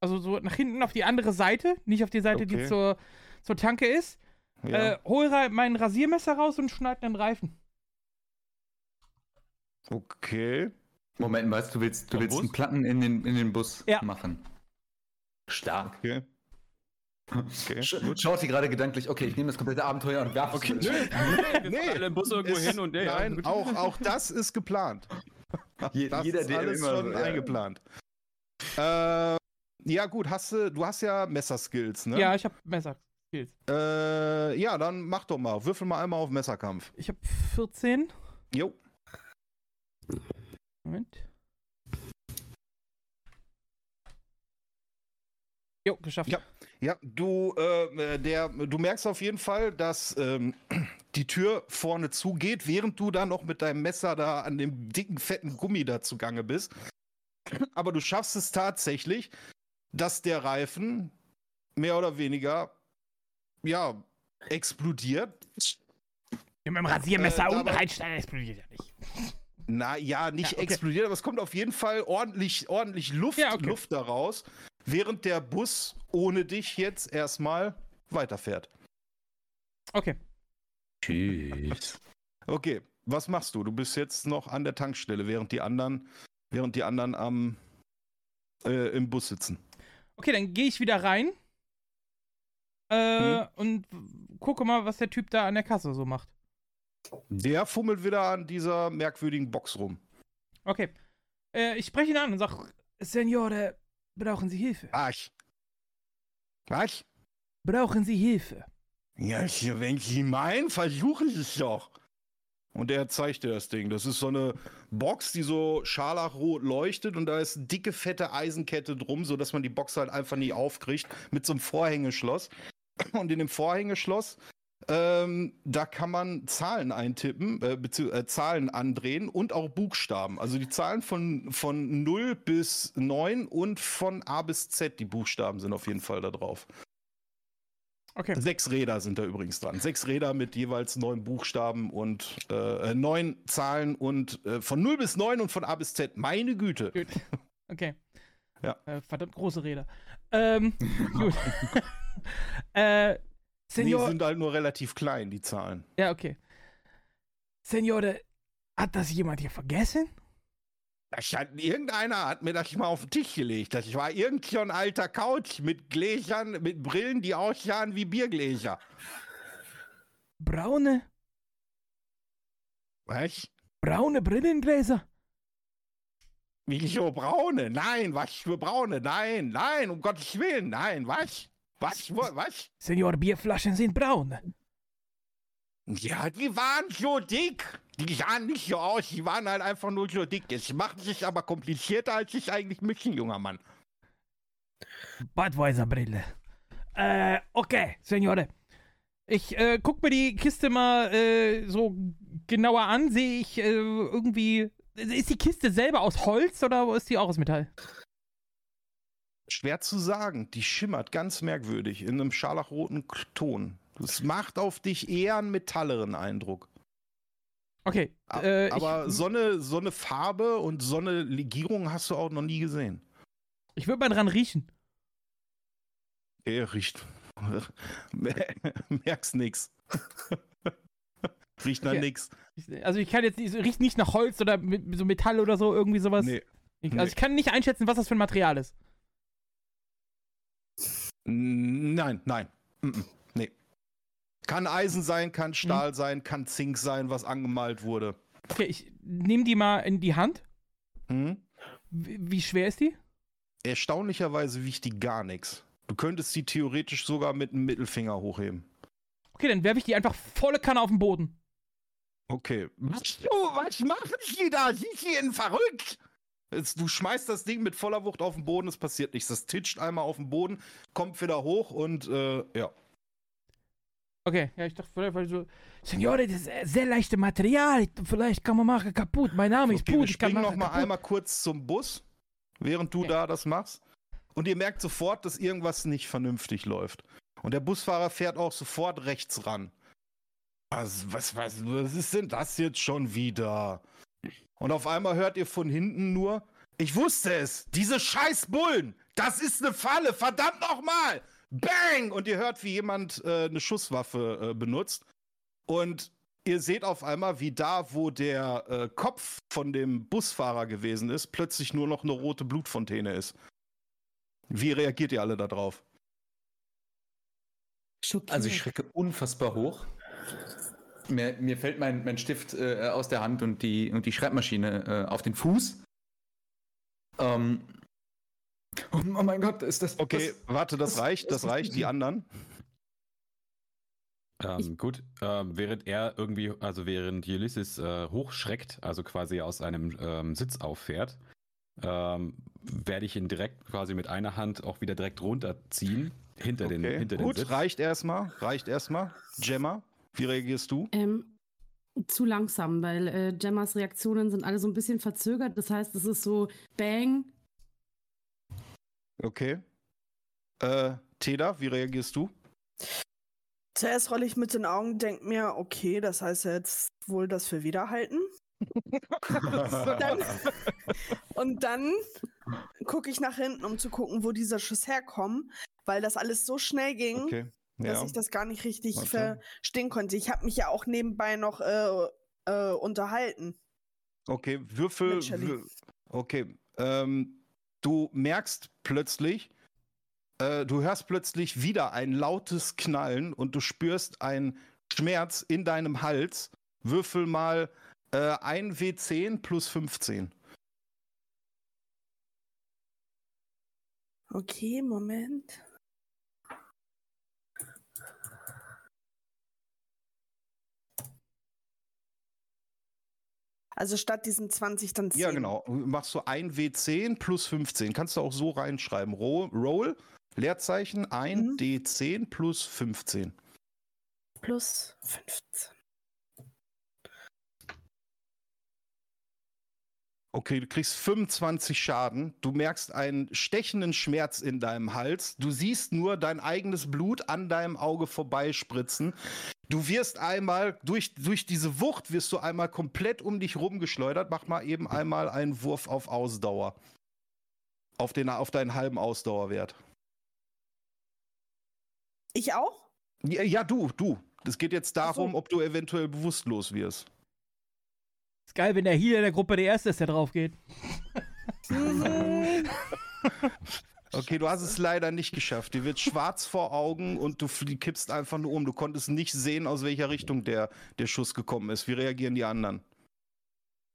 G: Also so nach hinten auf die andere Seite. Nicht auf die Seite, die
B: Okay.
G: zur, zur Tanke ist.
B: Ja.
G: Äh, hol mein Rasiermesser raus und schneid den Reifen.
B: okay.
H: Moment, weißt du, willst, du willst
E: Bus?
H: einen Platten in den, in den Bus
G: Ja.
H: machen. Stark.
B: Okay. Okay.
H: Sch
B: gut.
H: Schaut sie gerade gedanklich, okay, ich nehme das komplette Abenteuer und werfe
B: Okay,
H: es.
B: nö. Nee,
E: alle im Bus irgendwo
B: Ist-
E: hin und ja,
B: Nein, auch, auch das ist geplant.
H: Je-
B: Das
H: jeder,
B: ist
H: der
B: alles
H: immer
B: schon
H: so, ja.
B: eingeplant. Äh, ja, gut, hast du, du hast ja Messerskills, ne?
G: Ja, ich habe Messer. Skills.
B: Äh, ja, dann mach doch mal. Würfel mal einmal auf Messerkampf.
G: Ich habe 14.
B: Jo.
G: Moment. Jo, geschafft.
B: Ja. Ja, du, äh, der, du merkst auf jeden Fall, dass ähm, die Tür vorne zugeht, während du da noch mit deinem Messer da an dem dicken, fetten Gummi da zugange bist. Aber du schaffst es tatsächlich, dass der Reifen mehr oder weniger, ja, explodiert.
G: Mit dem Rasiermesser
B: Äh,
G: unten explodiert ja nicht.
B: Na ja, nicht
G: Ja, okay.
B: explodiert, aber es kommt auf jeden Fall ordentlich, ordentlich Luft,
G: Ja, okay.
B: Luft daraus, während der Bus ohne dich jetzt erstmal weiterfährt.
G: Okay.
H: Tschüss.
B: Okay, was machst du? Du bist jetzt noch an der Tankstelle, während die anderen, während die anderen am äh, im Bus sitzen.
G: Okay, dann gehe ich wieder rein. Äh,
B: Hm.
G: und gucke mal, was der Typ da an der Kasse so macht.
B: Der fummelt wieder an dieser merkwürdigen Box rum.
G: Okay. Äh, ich spreche ihn an und sage, Senore, brauchen Sie Hilfe?
B: Was? Was?
G: Brauchen Sie Hilfe?
B: Ja, wenn Sie meinen, versuchen Sie es doch. Und der zeigt dir das Ding. Das ist so eine Box, die so scharlachrot leuchtet und da ist eine dicke, fette Eisenkette drum, sodass man die Box halt einfach nie aufkriegt, mit so einem Vorhängeschloss. Und in dem Vorhängeschloss, ähm, da kann man Zahlen eintippen, äh, äh, Zahlen andrehen und auch Buchstaben. Also die Zahlen von, von 0 bis 9 und von A bis Z, die Buchstaben sind auf jeden Fall da drauf. Okay. Sechs Räder sind da übrigens dran. Sechs Räder mit jeweils neun Buchstaben und äh, neun Zahlen und äh, von 0 bis 9 und von A bis Z. Meine Güte.
G: Gut. Okay. Ja. Äh, verdammt große Räder. Ähm, gut.
B: äh, Senior die sind halt nur relativ klein, die Zahlen.
G: Ja, okay. Seniore, hat das jemand hier vergessen?
B: Hat, irgendeiner hat mir das mal auf den Tisch gelegt. Das war irgend so ein alter Couch mit Gläsern, mit Brillen, die aussahen wie Biergläser.
G: Braune?
B: Was?
G: Braune Brillengläser?
B: Wieso braune? Nein, was für braune? Nein, nein, um Gottes Willen, nein, was? Was? Was?
G: Senior, Bierflaschen sind braun.
B: Ja, die waren so dick. Die sahen nicht so aus, die waren halt einfach nur so dick. Es macht sich aber komplizierter, als ich eigentlich müssen, junger Mann.
G: Budweiser-Brille. Äh, okay, Seniore. Ich äh, guck mir die Kiste mal äh, so genauer an. Sehe ich äh, irgendwie. Ist die Kiste selber aus Holz oder ist die auch aus Metall?
B: Schwer zu sagen. Die schimmert ganz merkwürdig in einem scharlachroten Ton. Das macht auf dich eher einen metalleren Eindruck.
G: Okay.
B: Äh, aber so, eine, so eine Farbe und so eine Legierung hast du auch noch nie gesehen.
G: Ich würde mal dran riechen.
B: Er riecht. Merkst nix. riecht nach okay. nix.
G: Also ich kann jetzt nicht, riecht nicht nach Holz oder so Metall oder so, irgendwie sowas. Nee. Ich, also nee. ich kann nicht einschätzen, was das für ein Material ist.
B: Nein, nein. Kann Eisen sein, kann Stahl hm. sein, kann Zink sein, was angemalt wurde.
G: Okay, ich nehme die mal in die Hand. Hm? Wie, wie schwer ist die?
B: Erstaunlicherweise wiegt die gar nichts. Du könntest sie theoretisch sogar mit einem Mittelfinger hochheben.
G: Okay, dann werfe ich die einfach volle Kanne auf den Boden.
B: Okay. Was, was machen Sie da? Sind Sie denn verrückt? Du schmeißt das Ding mit voller Wucht auf den Boden, es passiert nichts. Das titscht einmal auf den Boden, kommt wieder hoch und äh, ja.
G: Okay, ja, ich dachte vielleicht, weil so, Signore, das ist sehr leichtes Material. Vielleicht kann man machen kaputt. Mein Name ist
B: okay, Put. Ich kann noch mal einmal kurz zum Bus, während du okay. da das machst. Und ihr merkt sofort, dass irgendwas nicht vernünftig läuft. Und der Busfahrer fährt auch sofort rechts ran. Was, was, was, was ist denn das jetzt schon wieder? Und auf einmal hört ihr von hinten nur, ich wusste es, diese scheiß Bullen, das ist eine Falle, verdammt nochmal! Bang! Und ihr hört, wie jemand äh, eine Schusswaffe äh, benutzt. Und ihr seht auf einmal, wie da, wo der äh, Kopf von dem Busfahrer gewesen ist, plötzlich nur noch eine rote Blutfontäne ist. Wie reagiert ihr alle darauf?
H: Also ich schrecke unfassbar hoch. Mir, mir fällt mein, mein Stift äh, aus der Hand und die, und die Schreibmaschine äh, auf den Fuß. Ähm,
B: Oh, oh mein Gott, ist das. Okay, das, warte, das, das reicht, das, das reicht, die anderen.
E: Ähm, gut, ähm, während er irgendwie, also während Ulysses äh, hochschreckt, also quasi aus einem ähm, Sitz auffährt, ähm, werde ich ihn direkt quasi mit einer Hand auch wieder direkt runterziehen, hinter okay. den, hinter
B: gut,
E: den Sitz.
B: reicht erstmal, reicht erstmal. Gemma, wie reagierst du?
F: Ähm, zu langsam, weil äh, Gemmas Reaktionen sind alle so ein bisschen verzögert. Das heißt, es ist so Bang,
B: Okay. Äh, Teda, wie reagierst du?
D: Zuerst rolle ich mit den Augen, denke mir, okay, das heißt jetzt wohl, dass wir wiederhalten. dann, und dann gucke ich nach hinten, um zu gucken, wo dieser Schuss herkommt, weil das alles so schnell ging, okay. ja. dass ich das gar nicht richtig okay. verstehen konnte. Ich habe mich ja auch nebenbei noch äh, äh, unterhalten.
B: Okay, Würfel. Okay, ähm, du merkst plötzlich, äh, du hörst plötzlich wieder ein lautes Knallen und du spürst einen Schmerz in deinem Hals. Würfel mal äh, ein W10 plus 15.
D: Okay, Moment. Also statt diesen 20 dann 10.
B: Ja, genau. Machst du ein W10 plus 15. Kannst du auch so reinschreiben. Roll, Roll Leerzeichen, ein
D: Mhm.
B: D10 plus 15.
D: Plus 15.
B: Okay, du kriegst 25 Schaden. Du merkst einen stechenden Schmerz in deinem Hals. Du siehst nur dein eigenes Blut an deinem Auge vorbeispritzen. Du wirst einmal, durch, durch diese Wucht wirst du einmal komplett um dich rumgeschleudert. Mach mal eben einmal einen Wurf auf Ausdauer. Auf, den, auf deinen halben Ausdauerwert.
D: Ich auch?
B: Ja, ja, du, du. Es geht jetzt
D: Ach so.
B: darum, ob du eventuell bewusstlos wirst.
G: Ist geil, wenn der Healer der Gruppe der Erste ist, der drauf geht.
B: Okay, du hast es leider nicht geschafft. Dir wird schwarz vor Augen und du kippst einfach nur um. Du konntest nicht sehen, aus welcher Richtung der, der Schuss gekommen ist. Wie reagieren die anderen?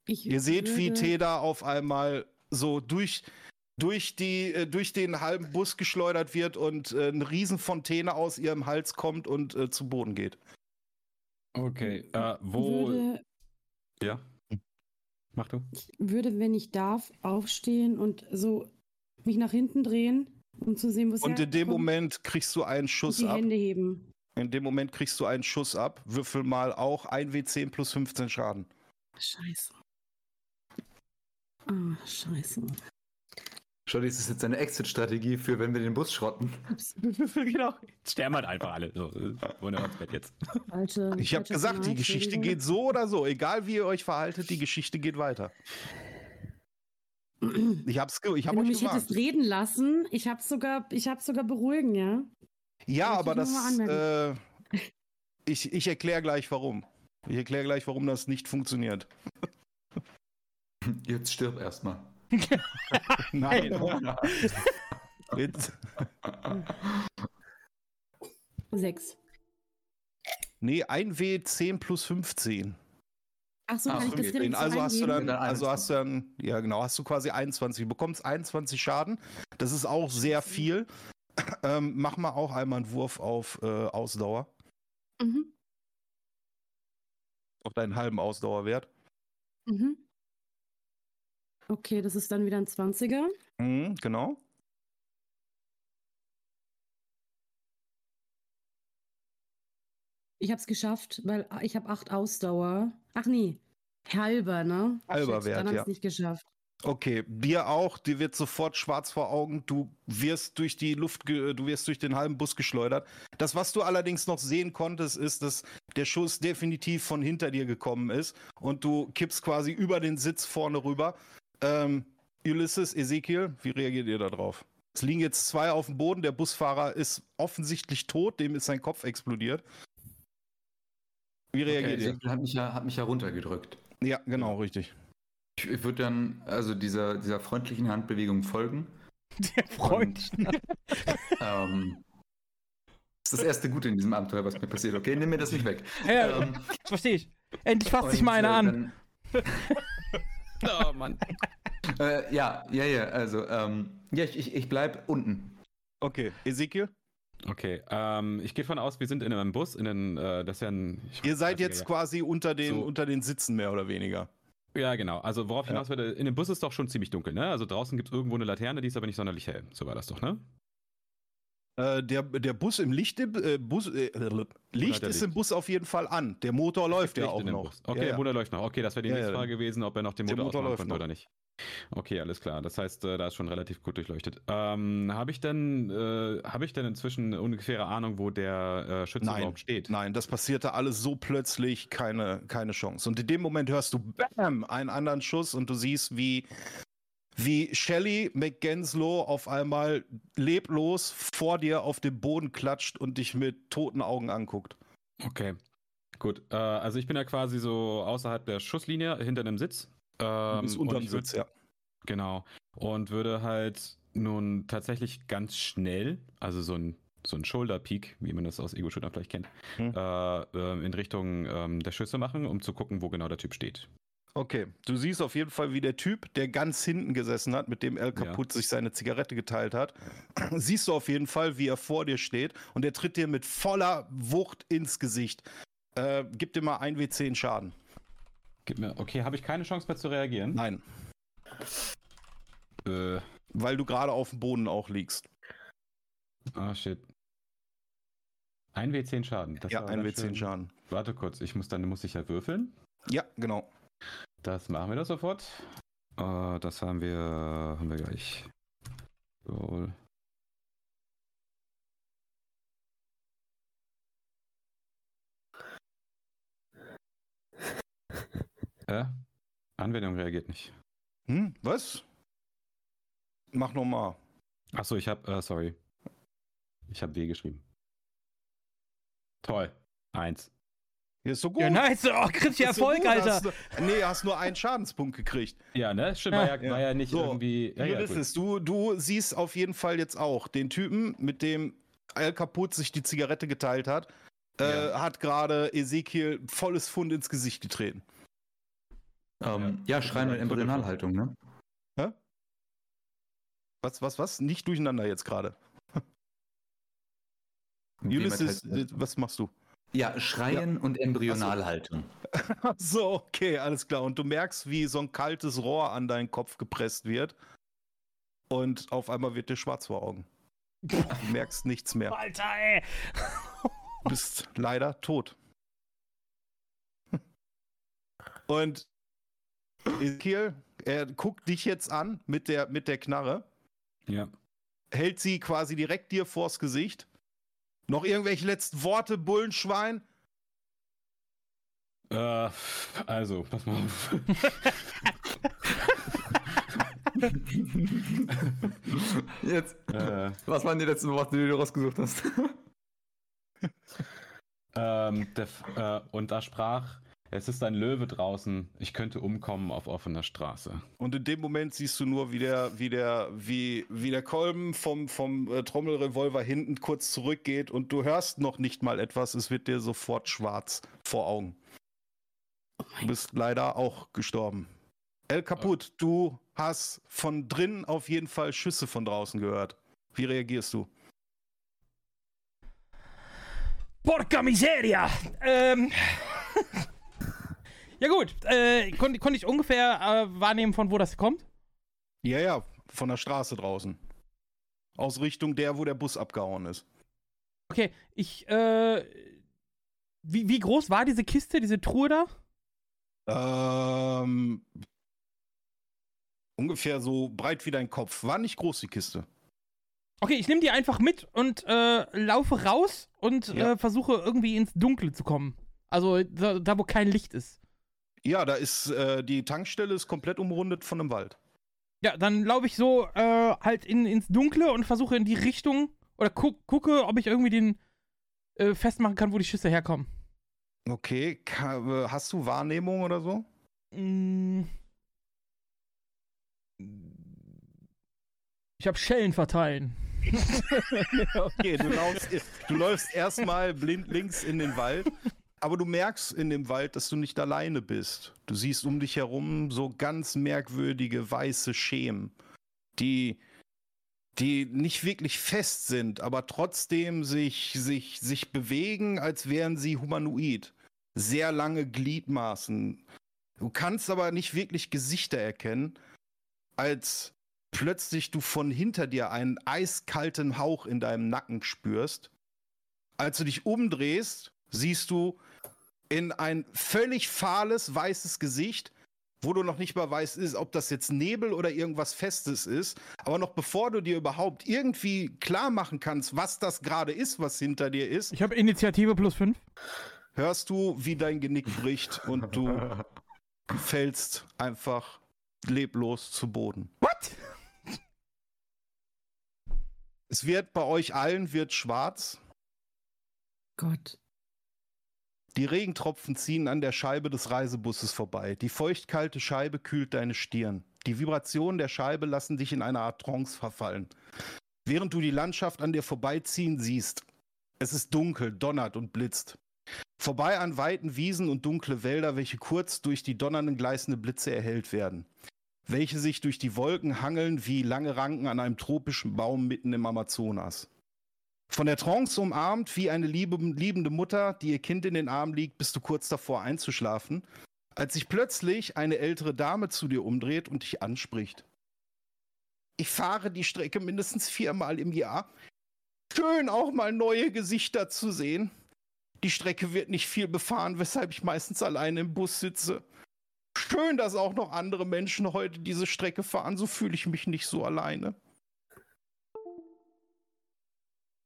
F: Ich
B: Ihr seht, wie Teda auf einmal so durch, durch, die, äh, durch den halben Bus geschleudert wird und äh, eine Riesenfontäne aus ihrem Hals kommt und äh, zu Boden geht.
E: Okay, äh, wo.
F: würde,
E: Ja. Mach du.
F: würde, wenn ich darf, aufstehen und so mich nach hinten drehen, um zu sehen, wo es
B: Und in dem Moment kriegst du einen Schuss
F: die
B: ab.
F: Hände heben.
B: In dem Moment kriegst du einen Schuss ab. Würfel mal auch 1W10 plus 15 Schaden.
F: Scheiße. Ah, scheiße.
H: Schau, das ist jetzt eine Exit-Strategie für, wenn wir den Bus schrotten.
E: genau. Sterben halt einfach alle. So, äh, wunderbar Bett jetzt.
F: Falsche,
B: Ich habe gesagt, die Geschichte geht so oder so. Egal wie ihr euch verhaltet, die Geschichte geht weiter. Ich hab's ge ich hab
F: Wenn du
B: euch
F: mich hättest reden lassen, ich hab's sogar, ich hab's sogar beruhigen, ja?
B: Ja, aber das. Äh, ich ich erkläre gleich warum. Ich erkläre gleich, warum das nicht funktioniert.
H: Jetzt stirb erstmal.
B: Nein. Jetzt,
F: Sechs.
B: nee, 1W10 plus 15.
F: Ach so,
H: Ah,
F: kann ich das direkt so
B: Also hast du dann, also hast du dann, ja genau, hast du quasi 21. Du bekommst 21 Schaden. Das ist auch sehr viel. Ähm, mach mal auch einmal einen Wurf auf äh, Ausdauer.
F: Mhm.
B: Auf deinen halben Ausdauerwert.
F: Mhm. Okay, das ist dann wieder ein 20er.
B: Mhm, genau.
F: Ich hab's geschafft, weil ich habe acht Ausdauer. Ach nee, halber, ne?
B: Halber
F: Shit,
B: Wert,
F: Dann hab
B: ja.
F: ich's nicht geschafft.
B: Okay, dir auch, dir wird sofort schwarz vor Augen, du wirst durch die Luft, ge- du wirst durch den halben Bus geschleudert. Das, was du allerdings noch sehen konntest, ist, dass der Schuss definitiv von hinter dir gekommen ist und du kippst quasi über den Sitz vorne rüber. Ähm, Ulysses, Ezekiel, wie reagiert ihr da drauf? Es liegen jetzt zwei auf dem Boden, der Busfahrer ist offensichtlich tot, dem ist sein Kopf explodiert. Wie
H: Okay,
B: reagiert ihr?
H: Ezekiel hat mich ja, hat mich ja runtergedrückt.
B: Ja, genau, richtig.
H: Ich, ich würde dann also dieser, dieser freundlichen Handbewegung folgen.
G: Der Freund.
H: Ähm, das ist das erste Gute in diesem Abenteuer, was mir passiert. Okay, nimm mir das nicht weg.
G: Ja,
H: Ähm,
G: verstehe ich. Endlich fasst sich mal einer
H: äh,
G: an.
E: Oh Mann.
H: Äh, ja, ja, ja, also, ähm, ja, ich, ich, ich bleib unten.
B: Okay, Ezekiel?
E: Okay, ähm, ich gehe von aus, wir sind in einem Bus, in den, äh, das ist ja ein.
B: Ihr seid jetzt
E: nicht,
B: quasi unter den,
E: So.
B: unter den Sitzen mehr oder weniger.
E: Ja, ja, genau. Also, worauf ich
B: Ja.
E: hinaus würde, in dem Bus ist doch schon ziemlich dunkel, ne? Also, draußen gibt es irgendwo eine Laterne, die ist aber nicht sonderlich hell. So war das doch, ne?
B: Äh, der, der Bus im Licht, äh, Bus, äh, Licht ist
E: Licht?
B: im Bus auf jeden Fall an. Der Motor läuft ja
E: Licht
B: auch noch.
E: Bus. Okay,
B: ja,
E: der
B: ja.
E: Motor läuft noch. Okay, das wäre die
B: Ja,
E: nächste
B: ja.
E: Frage gewesen, ob er noch den Motor,
B: Motor läuft
E: konnte
B: noch.
E: oder nicht. Okay, alles klar. Das heißt, äh, da ist schon relativ gut durchleuchtet. Ähm, habe ich denn, äh, habe ich denn inzwischen eine ungefähre Ahnung, wo der äh, Schütze
B: Nein.
E: überhaupt steht?
B: Nein, das passierte alles so plötzlich, keine, keine Chance. Und in dem Moment hörst du BAM, einen anderen Schuss und du siehst, wie, wie Shelly McGenslow auf einmal leblos vor dir auf dem Boden klatscht und dich mit toten Augen anguckt.
E: Okay, gut. Äh, also ich bin ja quasi so außerhalb der Schusslinie, hinter einem Sitz.
B: Du
E: Ähm,
B: bist
E: und
B: unterm Sitz, ja.
E: Genau. Und würde halt nun tatsächlich ganz schnell, also so ein, so ein Shoulder Peak, wie man das aus Ego-Shooter vielleicht kennt,
B: Hm.
E: äh, ähm, in Richtung ähm, der Schüsse machen, um zu gucken, wo genau der Typ steht.
B: Okay, du siehst auf jeden Fall, wie der Typ, der ganz hinten gesessen hat, mit dem El Kaput sich seine Zigarette geteilt hat, siehst du auf jeden Fall, wie er vor dir steht und er tritt dir mit voller Wucht ins Gesicht. Äh, gib dir mal ein W10 Schaden.
E: Gib mir, okay, habe ich keine Chance mehr zu reagieren?
B: Nein.
E: Äh,
B: Weil du gerade auf dem Boden auch liegst.
E: ah, shit. Ein W10 Schaden. Das
B: ja,
E: war
B: ein
E: ganz
B: W10
E: schön-
B: Schaden.
E: Warte kurz, ich muss dann muss ich ja würfeln.
B: Ja, genau.
E: Das machen wir das sofort. Äh, das haben wir, haben wir gleich. Roll. Äh? Anwendung reagiert nicht.
B: Hm, was? Mach nochmal.
E: Achso, ich habe, äh, sorry. Ich habe W geschrieben. Toll. Eins.
B: Hier ist so gut.
G: Ja, nice. Oh, kritischer
B: so
G: Erfolg,
B: gut.
G: Alter.
B: Hast du, nee, hast nur einen Schadenspunkt gekriegt.
E: Ja, ne? Stimmt, war ja,
B: Ja.
E: war ja nicht
B: So,
E: irgendwie. Ja, ja.
B: Ulysses, du, du siehst auf jeden Fall jetzt auch den Typen, mit dem Al Caput sich die Zigarette geteilt hat, äh,
E: Ja.
B: hat gerade Ezekiel volles Fund ins Gesicht getreten.
H: Ähm, ja, Schrein und Embryonalhaltung, ne?
B: Was, was, was? Nicht durcheinander jetzt gerade. Ulysses, was machst du?
H: Ja, Schreien und Embryonalhaltung.
B: Ach so, okay, alles klar. Und du merkst, wie so ein kaltes Rohr an deinen Kopf gepresst wird. Und auf einmal wird dir schwarz vor Augen. Du merkst nichts mehr.
G: Alter, ey.
B: Du bist leider tot. Und Ezekiel, er guckt dich jetzt an mit der, mit der Knarre,
E: Ja.
B: hält sie quasi direkt dir vors Gesicht. Noch irgendwelche letzten Worte, Bullenschwein?
E: Äh, also, pass mal auf.
H: Jetzt.
E: äh,
H: Was waren die letzten Worte, die du rausgesucht hast?
E: ähm, der, äh, und da sprach, es ist ein Löwe draußen, ich könnte umkommen auf offener Straße.
B: Und in dem Moment siehst du nur, wie der, wie der, wie, wie der Kolben vom, vom äh, Trommelrevolver hinten kurz zurückgeht und du hörst noch nicht mal etwas, es wird dir sofort schwarz vor Augen. Du bist leider auch gestorben. El Kaput, du hast von drinnen auf jeden Fall Schüsse von draußen gehört. Wie reagierst du?
G: Porca miseria! Ähm. ja, gut. Äh, konnte konnt ich ungefähr äh, wahrnehmen, von wo das kommt?
B: Ja, ja, von der Straße draußen. Aus Richtung der, wo der Bus abgehauen ist.
G: Okay, ich, äh. Wie, wie groß war diese Kiste, diese Truhe da?
B: Ähm, ungefähr so breit wie dein Kopf. War nicht groß, die Kiste.
G: Okay, ich nehme die einfach mit und äh, laufe raus und
B: Ja.
G: äh, versuche irgendwie ins Dunkle zu kommen. Also da, da wo kein Licht ist.
B: Ja, da ist, äh, die Tankstelle ist komplett umrundet von einem Wald.
G: Ja, dann laufe ich so äh, halt in, ins Dunkle und versuche in die Richtung oder gu gucke, ob ich irgendwie den äh, festmachen kann, wo die Schüsse herkommen.
B: Okay, ka- äh, hast du Wahrnehmung oder so?
G: Mm. Ich habe Schellen verteilen.
B: okay, du läufst, du läufst erstmal blind links in den Wald, aber du merkst in dem Wald, dass du nicht alleine bist. Du siehst um dich herum so ganz merkwürdige weiße Schemen, die, die nicht wirklich fest sind, aber trotzdem sich, sich, sich bewegen, als wären sie humanoid. Sehr lange Gliedmaßen. Du kannst aber nicht wirklich Gesichter erkennen, als plötzlich du von hinter dir einen eiskalten Hauch in deinem Nacken spürst. Als du dich umdrehst, siehst du in ein völlig fahles, weißes Gesicht, wo du noch nicht mal weißt, ist, ob das jetzt Nebel oder irgendwas Festes ist. Aber noch bevor du dir überhaupt irgendwie klar machen kannst, was das gerade ist, was hinter dir ist,
G: Ich habe Initiative plus 5.
B: hörst du, wie dein Genick bricht und du fällst einfach leblos zu Boden.
G: What?
B: Es wird bei euch allen wird schwarz.
F: Gott.
B: Die Regentropfen ziehen an der Scheibe des Reisebusses vorbei. Die feuchtkalte Scheibe kühlt deine Stirn. Die Vibrationen der Scheibe lassen dich in eine Art Trance verfallen. Während du die Landschaft an dir vorbeiziehen siehst, es ist dunkel, donnert und blitzt. Vorbei an weiten Wiesen und dunkle Wälder, welche kurz durch die donnernden gleißende Blitze erhellt werden. Welche sich durch die Wolken hangeln wie lange Ranken an einem tropischen Baum mitten im Amazonas. Von der Trance umarmt wie eine liebe, liebende Mutter, die ihr Kind in den Arm liegt, bist du kurz davor einzuschlafen, als sich plötzlich eine ältere Dame zu dir umdreht und dich anspricht. Ich fahre die Strecke mindestens viermal im Jahr. Schön auch mal neue Gesichter zu sehen. Die Strecke wird nicht viel befahren, weshalb ich meistens alleine im Bus sitze. Schön, dass auch noch andere Menschen heute diese Strecke fahren. So fühle ich mich nicht so alleine.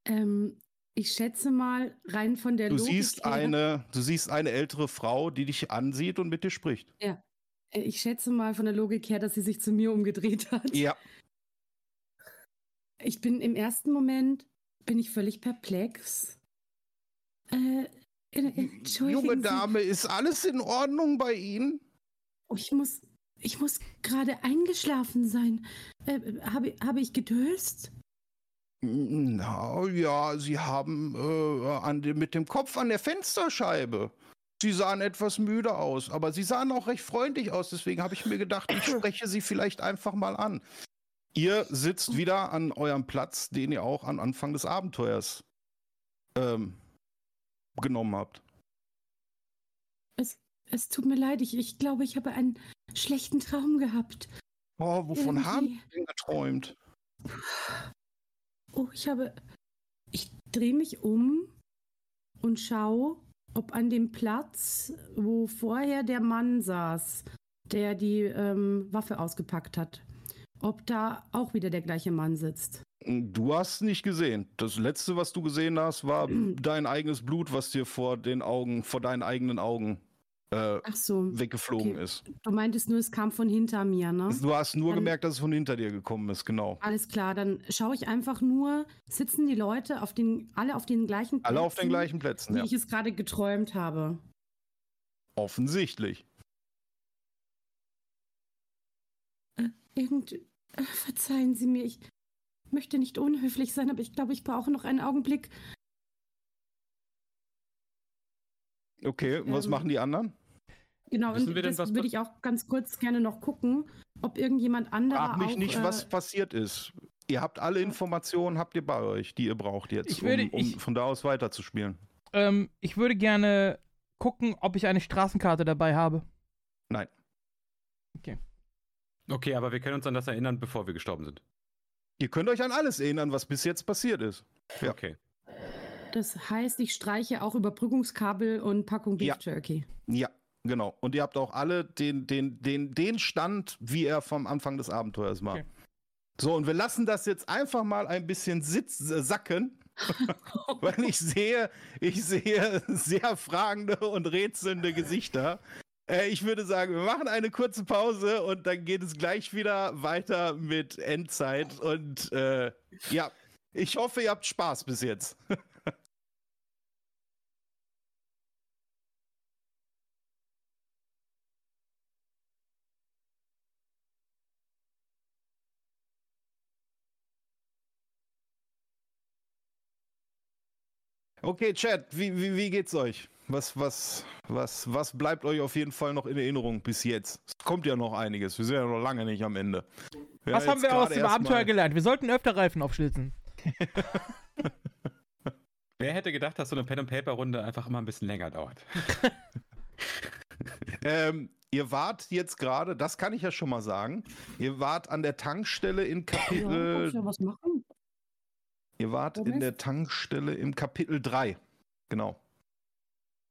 F: Ähm, ich schätze mal, rein von der
B: Du
F: Logik
B: siehst
F: her-
B: eine, du siehst eine ältere Frau, die dich ansieht und mit dir spricht.
F: Ja. Äh, Ich schätze mal von der Logik her, dass sie sich zu mir umgedreht hat.
B: Ja.
F: Ich bin im ersten Moment, bin ich völlig perplex. Äh, äh, entschuldigen
B: Junge
F: Sie.
B: Dame, ist alles in Ordnung bei Ihnen?
F: Oh, ich muss, ich muss gerade eingeschlafen sein. Äh, habe, habe ich gedöst?
B: Na ja, Sie haben äh, dem, mit dem Kopf an der Fensterscheibe. Sie sahen etwas müde aus, aber Sie sahen auch recht freundlich aus. Deswegen habe ich mir gedacht, ich spreche Sie vielleicht einfach mal an. Ihr sitzt wieder an eurem Platz, den ihr auch am Anfang des Abenteuers ähm, genommen habt.
F: Es, es tut mir leid, ich, ich glaube, ich habe einen schlechten Traum gehabt.
B: Oh, wovon
F: Irgendwie-
B: haben Sie denn geträumt?
F: Oh, ich habe. Ich drehe mich um und schaue, ob an dem Platz, wo vorher der Mann saß, der die ähm, Waffe ausgepackt hat, ob da auch wieder der gleiche Mann sitzt.
B: Du hast nicht gesehen. Das letzte, was du gesehen hast, war dein eigenes Blut, was dir vor den Augen, vor deinen eigenen Augen äh,
F: so.
B: weggeflogen
F: okay.
B: ist.
F: Du meintest nur, es kam von hinter mir, ne?
B: Du hast nur
F: Dann-
B: gemerkt, dass es von hinter dir gekommen ist, genau.
F: Alles klar, dann schaue ich einfach nur, sitzen die Leute auf den, alle auf den gleichen
B: Alle auf den
F: Plätzen,
B: gleichen Plätzen,
F: wie
B: ja.
F: ich es gerade geträumt habe.
B: Offensichtlich.
F: Irgend. äh, Verzeihen Sie mir, ich möchte nicht unhöflich sein, aber ich glaube, ich brauche noch einen Augenblick.
B: Okay, und was
F: Ähm,
B: machen die anderen?
F: Genau,
E: Wissen
F: und das würde ich auch ganz kurz gerne noch gucken, ob irgendjemand anderer
B: Frag mich
F: auch,
B: nicht,
F: äh,
B: was passiert ist. Ihr habt alle Informationen, habt ihr bei euch, die ihr braucht jetzt,
G: Ich würde-
B: um, um
G: ich-
B: von da aus weiterzuspielen.
G: Ähm, ich würde gerne gucken, ob ich eine Straßenkarte dabei habe.
B: Nein.
E: Okay, aber wir können uns an das erinnern, bevor wir gestorben sind.
B: Ihr könnt euch an alles erinnern, was bis jetzt passiert ist. Ja.
E: Okay.
F: Das heißt, ich streiche auch Überbrückungskabel und Packung Beef
B: Ja.
F: Jerky.
B: Ja, genau. Und ihr habt auch alle den, den, den, den Stand, wie er vom Anfang des Abenteuers war.
G: Okay.
B: So, und wir lassen das jetzt einfach mal ein bisschen sitz, äh, sacken, weil ich sehe, ich sehe sehr fragende und rätselnde Gesichter. Äh, ich würde sagen, wir machen eine kurze Pause und dann geht es gleich wieder weiter mit Endzeit. Und äh, ja, ich hoffe, ihr habt Spaß bis jetzt. Okay, Chat, wie, wie, wie geht's euch? Was, was, was, was bleibt euch auf jeden Fall noch in Erinnerung bis jetzt? Es kommt ja noch einiges. Wir sind ja noch lange nicht am Ende. Ja,
G: Was haben wir aus dem Abenteuer
B: mal-
G: gelernt? Wir sollten öfter Reifen aufschlitzen.
E: Wer hätte gedacht, dass so eine Pen-and-Paper-Runde einfach immer ein bisschen länger dauert?
B: Ähm, ihr wart jetzt gerade, das kann ich ja schon mal sagen, ihr wart an der Tankstelle in
F: Ja, kannst
B: Kapitel,
F: ja was machen.
B: Ihr wart in
F: Moment.
B: der Tankstelle im Kapitel 3. Genau.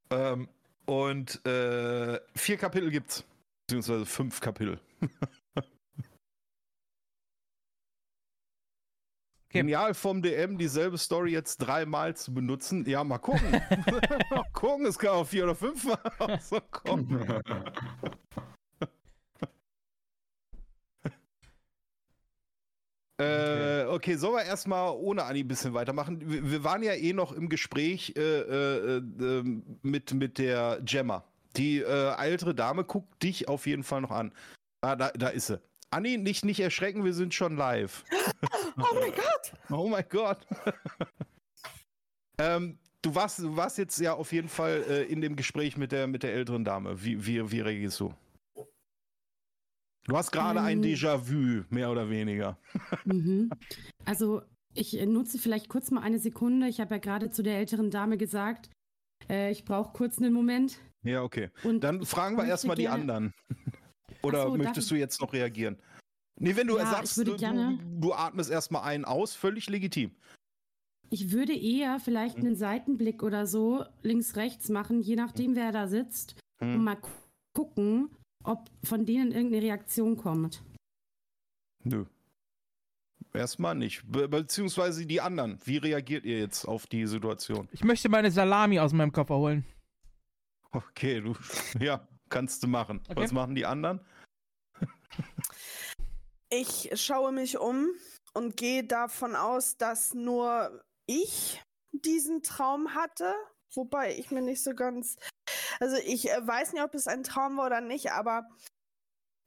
B: Ähm, und äh, vier Kapitel gibt's. Beziehungsweise fünf Kapitel.
G: Okay.
B: Genial vom DM, dieselbe Story jetzt dreimal zu benutzen. Ja, mal gucken. mal gucken, es kann auch vier oder fünf Mal so kommen. Äh, okay, sollen wir erstmal ohne Anni ein bisschen weitermachen? Wir, wir waren ja eh noch im Gespräch äh, äh, äh, mit, mit der Gemma. Die äh, ältere Dame guckt dich auf jeden Fall noch an. Ah, da, da ist sie. Anni, nicht, nicht erschrecken, wir sind schon live.
D: Oh mein Gott!
B: Oh mein Gott. ähm, du, warst, du warst jetzt ja auf jeden Fall äh, in dem Gespräch mit der, mit der älteren Dame. Wie, wie, wie reagierst du? Du hast gerade ein
F: Ähm.
B: Déjà-vu, mehr oder weniger.
F: Mhm. Also, ich äh, nutze vielleicht kurz mal eine Sekunde. Ich habe ja gerade zu der älteren Dame gesagt, Äh, ich brauche kurz einen Moment.
B: Ja, okay.
F: Und
B: Dann fragen wir erstmal die anderen. Oder
F: so,
B: möchtest du jetzt noch reagieren? Nee, wenn du
F: Ja,
B: sagst, du,
F: gerne-
B: du, du atmest erstmal einen aus, völlig legitim.
F: Ich würde eher vielleicht
B: Hm.
F: einen Seitenblick oder so links, rechts machen, je nachdem, wer da sitzt,
B: Hm.
F: und mal gu- gucken, ob von denen irgendeine Reaktion kommt.
B: Nö. Erstmal nicht. Be beziehungsweise die anderen. Wie reagiert ihr jetzt auf die Situation?
G: Ich möchte meine Salami aus meinem Koffer holen.
B: Okay, du. Ja, kannst du machen.
G: Okay.
B: Was machen die anderen?
D: Ich schaue mich um und gehe davon aus, dass nur ich diesen Traum hatte. Wobei ich mir nicht so ganz. Also ich äh, weiß nicht, ob es ein Traum war oder nicht, aber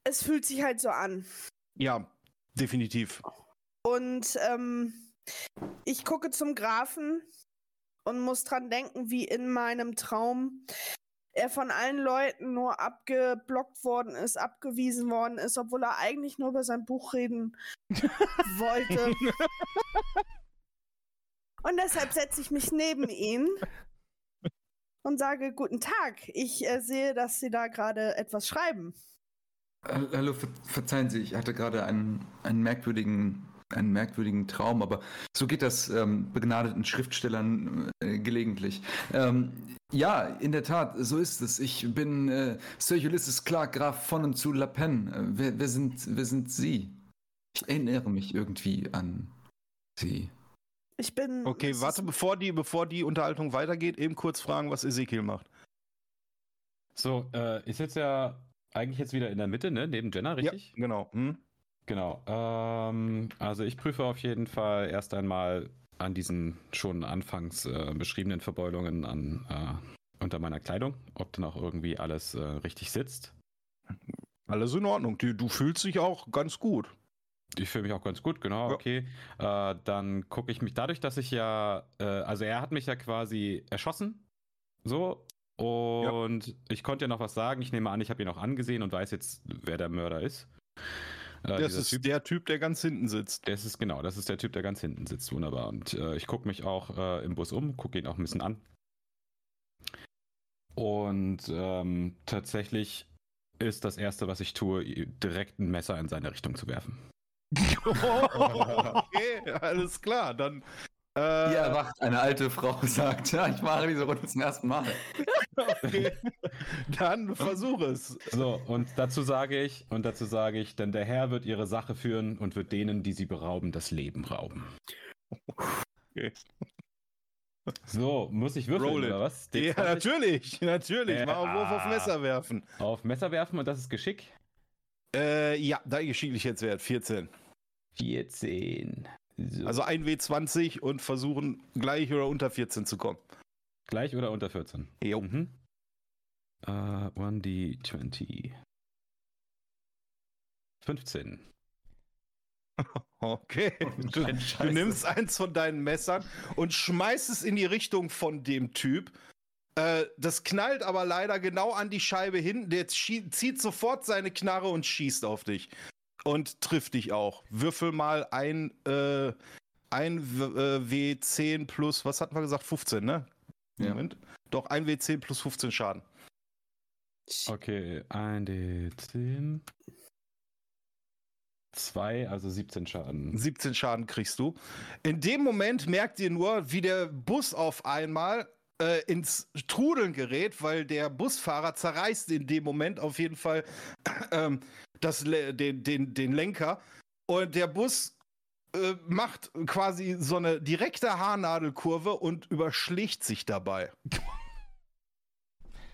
D: es fühlt sich halt so an.
B: Ja, definitiv.
D: Und ähm, ich gucke zum Grafen und muss dran denken, wie in meinem Traum er von allen Leuten nur abgeblockt worden ist, abgewiesen worden ist, obwohl er eigentlich nur über sein Buch reden wollte. Und deshalb setze ich mich neben ihn und sage, guten Tag, ich äh, sehe, dass Sie da gerade etwas schreiben.
C: Äh, Hallo, ver verzeihen Sie, ich hatte gerade einen, einen, merkwürdigen, einen merkwürdigen Traum, aber so geht das ähm, begnadeten Schriftstellern äh, gelegentlich. Ähm, ja, in der Tat, so ist es. Ich bin äh, Sir Ulysses Clark, Graf von und zu La Pen. Äh, wer, wer, sind, wer sind Sie? Ich erinnere mich irgendwie an Sie.
D: Ich bin.
B: Okay, warte,
D: ist-
B: bevor die, bevor die Unterhaltung weitergeht, eben kurz fragen, was Ezekiel macht.
E: So, äh, ich sitze ja eigentlich jetzt wieder in der Mitte, ne? Neben Jenna, richtig?
B: Ja, genau. Hm?
E: Genau. Ähm, also ich prüfe auf jeden Fall erst einmal an diesen schon anfangs äh, beschriebenen Verbeulungen an äh, unter meiner Kleidung, ob dann auch irgendwie alles äh, richtig sitzt.
B: Alles in Ordnung. Du, du fühlst dich auch ganz gut.
E: Ich fühle mich auch ganz gut, genau,
B: Ja.
E: okay. Äh, dann gucke ich mich dadurch, dass ich ja, äh, also er hat mich ja quasi erschossen, so, und ich konnte ja noch was sagen. Ich nehme an, ich habe ihn auch angesehen und weiß jetzt, wer der Mörder ist. Äh,
B: Das ist
E: Typ.
B: der Typ, der ganz hinten sitzt.
E: Das ist genau, das ist der Typ, der ganz hinten sitzt, wunderbar. Und äh, ich gucke mich auch äh, im Bus um, gucke ihn auch ein bisschen an. Und ähm, tatsächlich ist das Erste, was ich tue, direkt ein Messer in seine Richtung zu werfen.
B: Okay, alles klar. Dann. Äh,
C: Hier erwacht eine alte Frau, sagt, ja, ich mache diese Runde zum ersten Mal.
B: okay. Dann versuch es.
E: So, und dazu sage ich, und dazu sage ich, denn der Herr wird ihre Sache führen und wird denen, die sie berauben, das Leben rauben.
B: Okay.
E: So, muss ich würfeln oder was?
B: Ja,
E: D20
B: natürlich, natürlich.
E: Äh,
B: Mal einen Wurf auf. Messer werfen.
E: Auf Messer werfen und das ist Geschick.
B: Äh, ja, da Geschicklichkeitswert 14.
E: 14. So.
B: Also ein W20 und versuchen gleich oder unter 14 zu kommen.
E: Gleich oder unter 14?
B: Jo.
E: Mhm. Äh, 1D20. 15.
B: Okay. Du,
C: Ein
B: du
C: Scheiße.
B: nimmst eins von deinen Messern und schmeißt es in die Richtung von dem Typ. Äh, das knallt aber leider genau an die Scheibe hin. Der zieht sofort seine Knarre und schießt auf dich. Und trifft dich auch. Würfel mal ein, äh, ein W- äh, W10 plus, was hatten wir gesagt? 15, ne?
C: Ja.
B: Moment. Doch, ein W10 plus 15 Schaden.
E: Okay, 1D10. 2, also 17 Schaden.
B: 17 Schaden kriegst du. In dem Moment merkt ihr nur, wie der Bus auf einmal äh, ins Trudeln gerät, weil der Busfahrer zerreißt in dem Moment auf jeden Fall ähm, das, den, den, den Lenker. Und der Bus äh, macht quasi so eine direkte Haarnadelkurve und überschlägt sich dabei.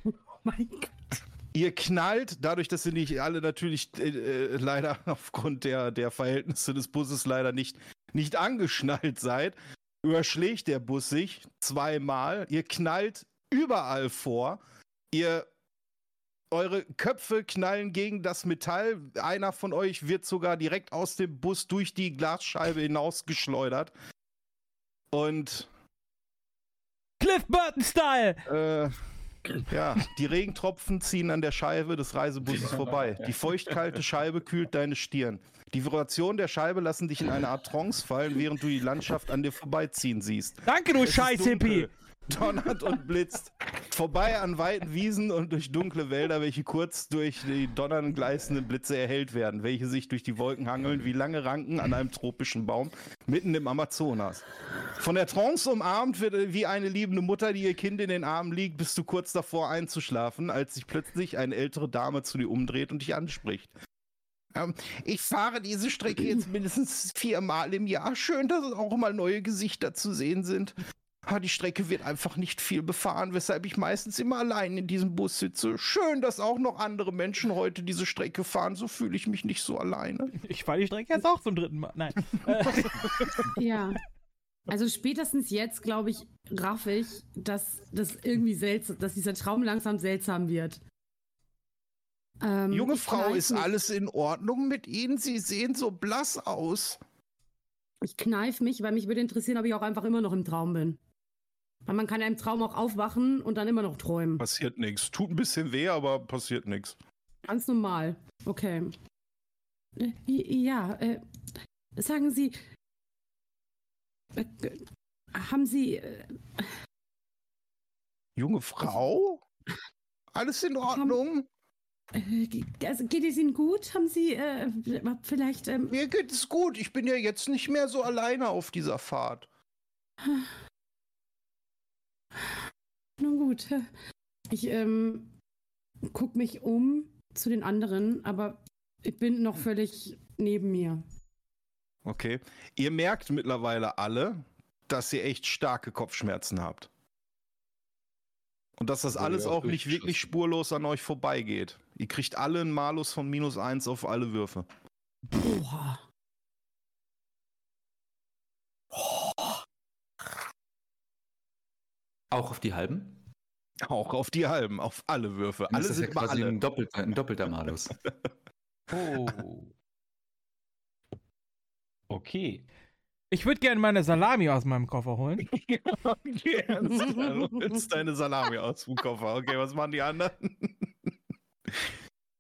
F: Oh mein Gott.
B: Ihr knallt, dadurch, dass ihr nicht alle natürlich äh, äh, leider aufgrund der, der Verhältnisse des Busses leider nicht, nicht angeschnallt seid, überschlägt der Bus sich zweimal. Ihr knallt überall vor. Ihr eure Köpfe knallen gegen das Metall. Einer von euch wird sogar direkt aus dem Bus durch die Glasscheibe hinausgeschleudert. Und
G: Cliff Burton-Style!
B: äh, ja, die Regentropfen ziehen an der Scheibe des Reisebusses vorbei. Die feuchtkalte Scheibe kühlt deine Stirn. Die Vibration der Scheibe lassen dich in eine Art Trance fallen, während du die Landschaft an dir vorbeiziehen siehst.
G: Danke, du Scheiß-Hippie!
B: Donnert und blitzt. Vorbei an weiten Wiesen und durch dunkle Wälder, welche kurz durch die donnernd gleißenden Blitze erhellt werden, welche sich durch die Wolken hangeln wie lange Ranken an einem tropischen Baum mitten im Amazonas. Von der Trance umarmt wird wie eine liebende Mutter, die ihr Kind in den Armen liegt, bist du kurz davor einzuschlafen, als sich plötzlich eine ältere Dame zu dir umdreht und dich anspricht. Ähm, ich fahre diese Strecke jetzt mindestens viermal im Jahr. Schön, dass auch mal neue Gesichter zu sehen sind. Ah, die Strecke wird einfach nicht viel befahren, weshalb ich meistens immer allein in diesem Bus sitze. Schön, dass auch noch andere Menschen heute diese Strecke fahren. So fühle ich mich nicht so alleine.
G: Ich fahre die Strecke jetzt auch zum dritten Mal. Nein.
F: Ja. Also spätestens jetzt, glaube ich, raff ich, dass das irgendwie seltsam, dass dieser Traum langsam seltsam wird.
B: Ähm, Junge Frau, ist mich. alles in Ordnung mit Ihnen? Sie sehen so blass aus.
F: Ich kneif mich, weil mich würde interessieren, ob ich auch einfach immer noch im Traum bin. Weil man kann ja im Traum auch aufwachen und dann immer noch träumen.
B: Passiert nichts. Tut ein bisschen weh, aber passiert nichts.
F: Ganz normal. Okay. Äh, ja, äh, sagen Sie, äh, haben Sie. Äh,
B: Junge Frau? Alles in Ordnung?
F: Äh, also geht es Ihnen gut? Haben Sie äh, vielleicht. Ähm
B: Mir geht es gut. Ich bin ja jetzt nicht mehr so alleine auf dieser Fahrt.
F: Nun gut. Ich ähm, guck mich um zu den anderen, aber ich bin noch völlig neben mir.
B: Okay. Ihr merkt mittlerweile alle, dass ihr echt starke Kopfschmerzen habt. Und dass das alles auch nicht wirklich spurlos an euch vorbeigeht. Ihr kriegt alle einen Malus von minus 1 auf alle Würfe. Boah.
H: Auch auf die halben?
B: Auch auf die halben, auf alle Würfe. Alle
H: sind ja quasi alle. Ein, doppelter, ein doppelter Malus.
G: oh. Okay. Ich würde gerne meine Salami aus meinem Koffer holen.
B: okay, du willst deine Salami aus dem Koffer. Okay, was machen die anderen?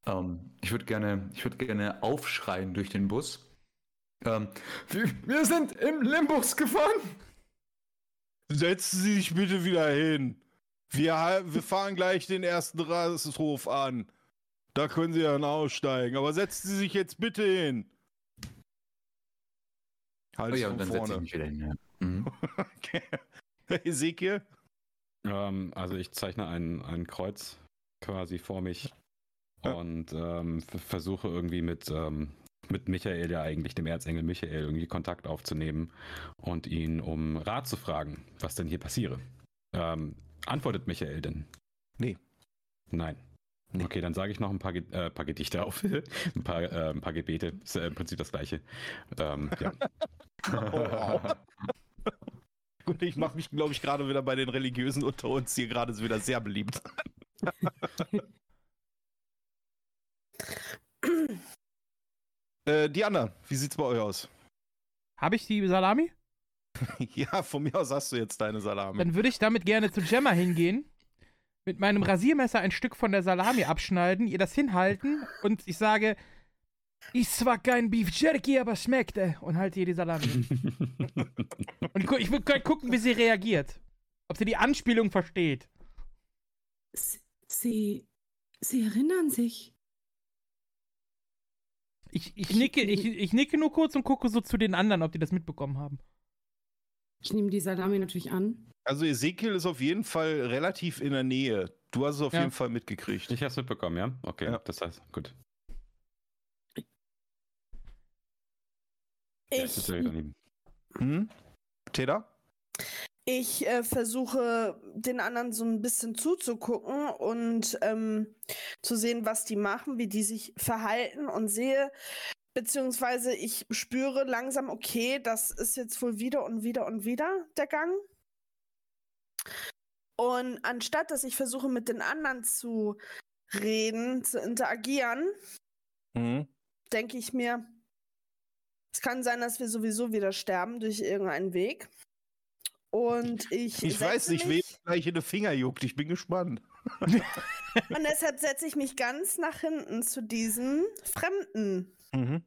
H: Ähm, ich würde gerne, ich gerne aufschreien durch den Bus. Ähm, wir, wir, sind im Limbus gefahren.
B: Setzen Sie sich bitte wieder hin. Wir, wir fahren gleich den ersten Rasthof an. Da können Sie dann aussteigen. Aber setzen Sie sich jetzt bitte hin.
H: Halt oh ja, und dann setze ich mich wieder hin. Ja. Mhm.
B: okay. Ezekiel?
E: Ähm, also ich zeichne ein, ein Kreuz quasi vor mich ja. und ähm, versuche irgendwie mit, ähm, mit Michael, ja eigentlich dem Erzengel Michael, irgendwie Kontakt aufzunehmen und ihn um Rat zu fragen, was denn hier passiere. Ähm, antwortet Michael denn?
B: Nee.
E: Nein. Nee. Okay, dann sage ich noch ein paar, äh, paar Gedichte auf, ein, paar, äh, ein paar Gebete. Ist äh, im Prinzip das gleiche. Ähm, ja.
B: Gut, ich mache mich, glaube ich, gerade wieder bei den Religiösen unter uns hier gerade wieder sehr beliebt. äh, Diana, wie sieht's bei euch aus?
G: Habe ich die Salami?
B: ja, von mir aus hast du jetzt deine Salami.
G: Dann würde ich damit gerne zu Gemma hingehen, mit meinem Rasiermesser ein Stück von der Salami abschneiden, ihr das hinhalten und ich sage, ist zwar kein Beef Jerky, aber schmeckt, äh, und halte ihr die Salami. und ich, ich will gucken, wie sie reagiert. Ob sie die Anspielung versteht.
F: Sie, sie erinnern sich.
G: Ich, ich, nicke, ich, ich nicke nur kurz und gucke so zu den anderen, ob die das mitbekommen haben.
F: Ich nehme die Salami natürlich an.
B: Also Ezekiel ist auf jeden Fall relativ in der Nähe. Du hast es auf ja. jeden Fall mitgekriegt.
E: Ich habe es mitbekommen, ja? Okay, ja. das heißt, gut.
D: Ich. Hm?
B: Teda?
D: Ich äh, versuche den anderen so ein bisschen zuzugucken und ähm, zu sehen, was die machen, wie die sich verhalten und sehe, beziehungsweise ich spüre langsam, okay, das ist jetzt wohl wieder und wieder und wieder der Gang. Und anstatt dass ich versuche, mit den anderen zu reden, zu interagieren, mhm. denke ich mir, es kann sein, dass wir sowieso wieder sterben durch irgendeinen Weg. Und ich.
B: Ich weiß nicht, wem gleich in den Finger juckt. Ich bin gespannt.
D: und deshalb setze ich mich ganz nach hinten zu diesem Fremden mhm.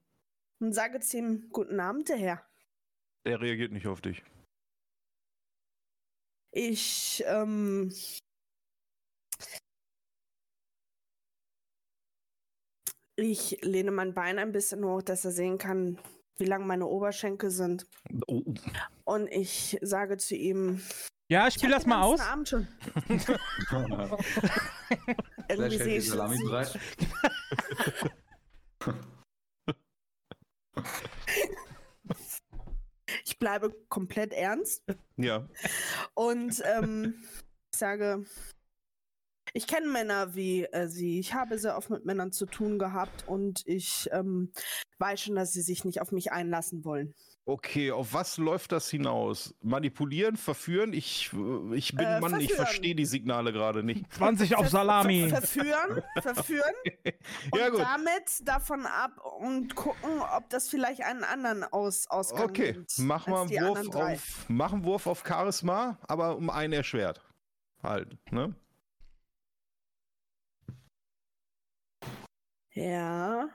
D: und sage zu ihm: Guten Abend, der Herr.
B: Der reagiert nicht auf dich.
D: Ich, ähm. Ich lehne mein Bein ein bisschen hoch, dass er sehen kann, wie lang meine Oberschenkel sind.
B: Oh,
D: Und ich sage zu ihm,
G: Ja, spiel das mal aus.
D: Abend schon. Irgendwie sehe ich
C: Salami bereit.
D: Ich bleibe komplett ernst
B: ja.
D: und ähm, ich sage, ich kenne Männer wie äh, sie. Ich habe sehr oft mit Männern zu tun gehabt und ich ähm, weiß schon, dass sie sich nicht auf mich einlassen wollen.
B: Okay, auf was läuft das hinaus? Manipulieren, verführen? Ich, ich bin
D: Äh,
B: Mann, ich
D: verführen.
B: verstehe die Signale gerade nicht.
G: 20 auf Salami.
D: Ver verführen, verführen und
B: Ja, gut.
D: damit davon ab und gucken, ob das vielleicht einen anderen aus Ausgang
B: Okay,
D: nimmt
B: mach mal einen Wurf auf, mach einen Wurf auf Charisma, aber um einen erschwert. Halt, ne?
D: Ja.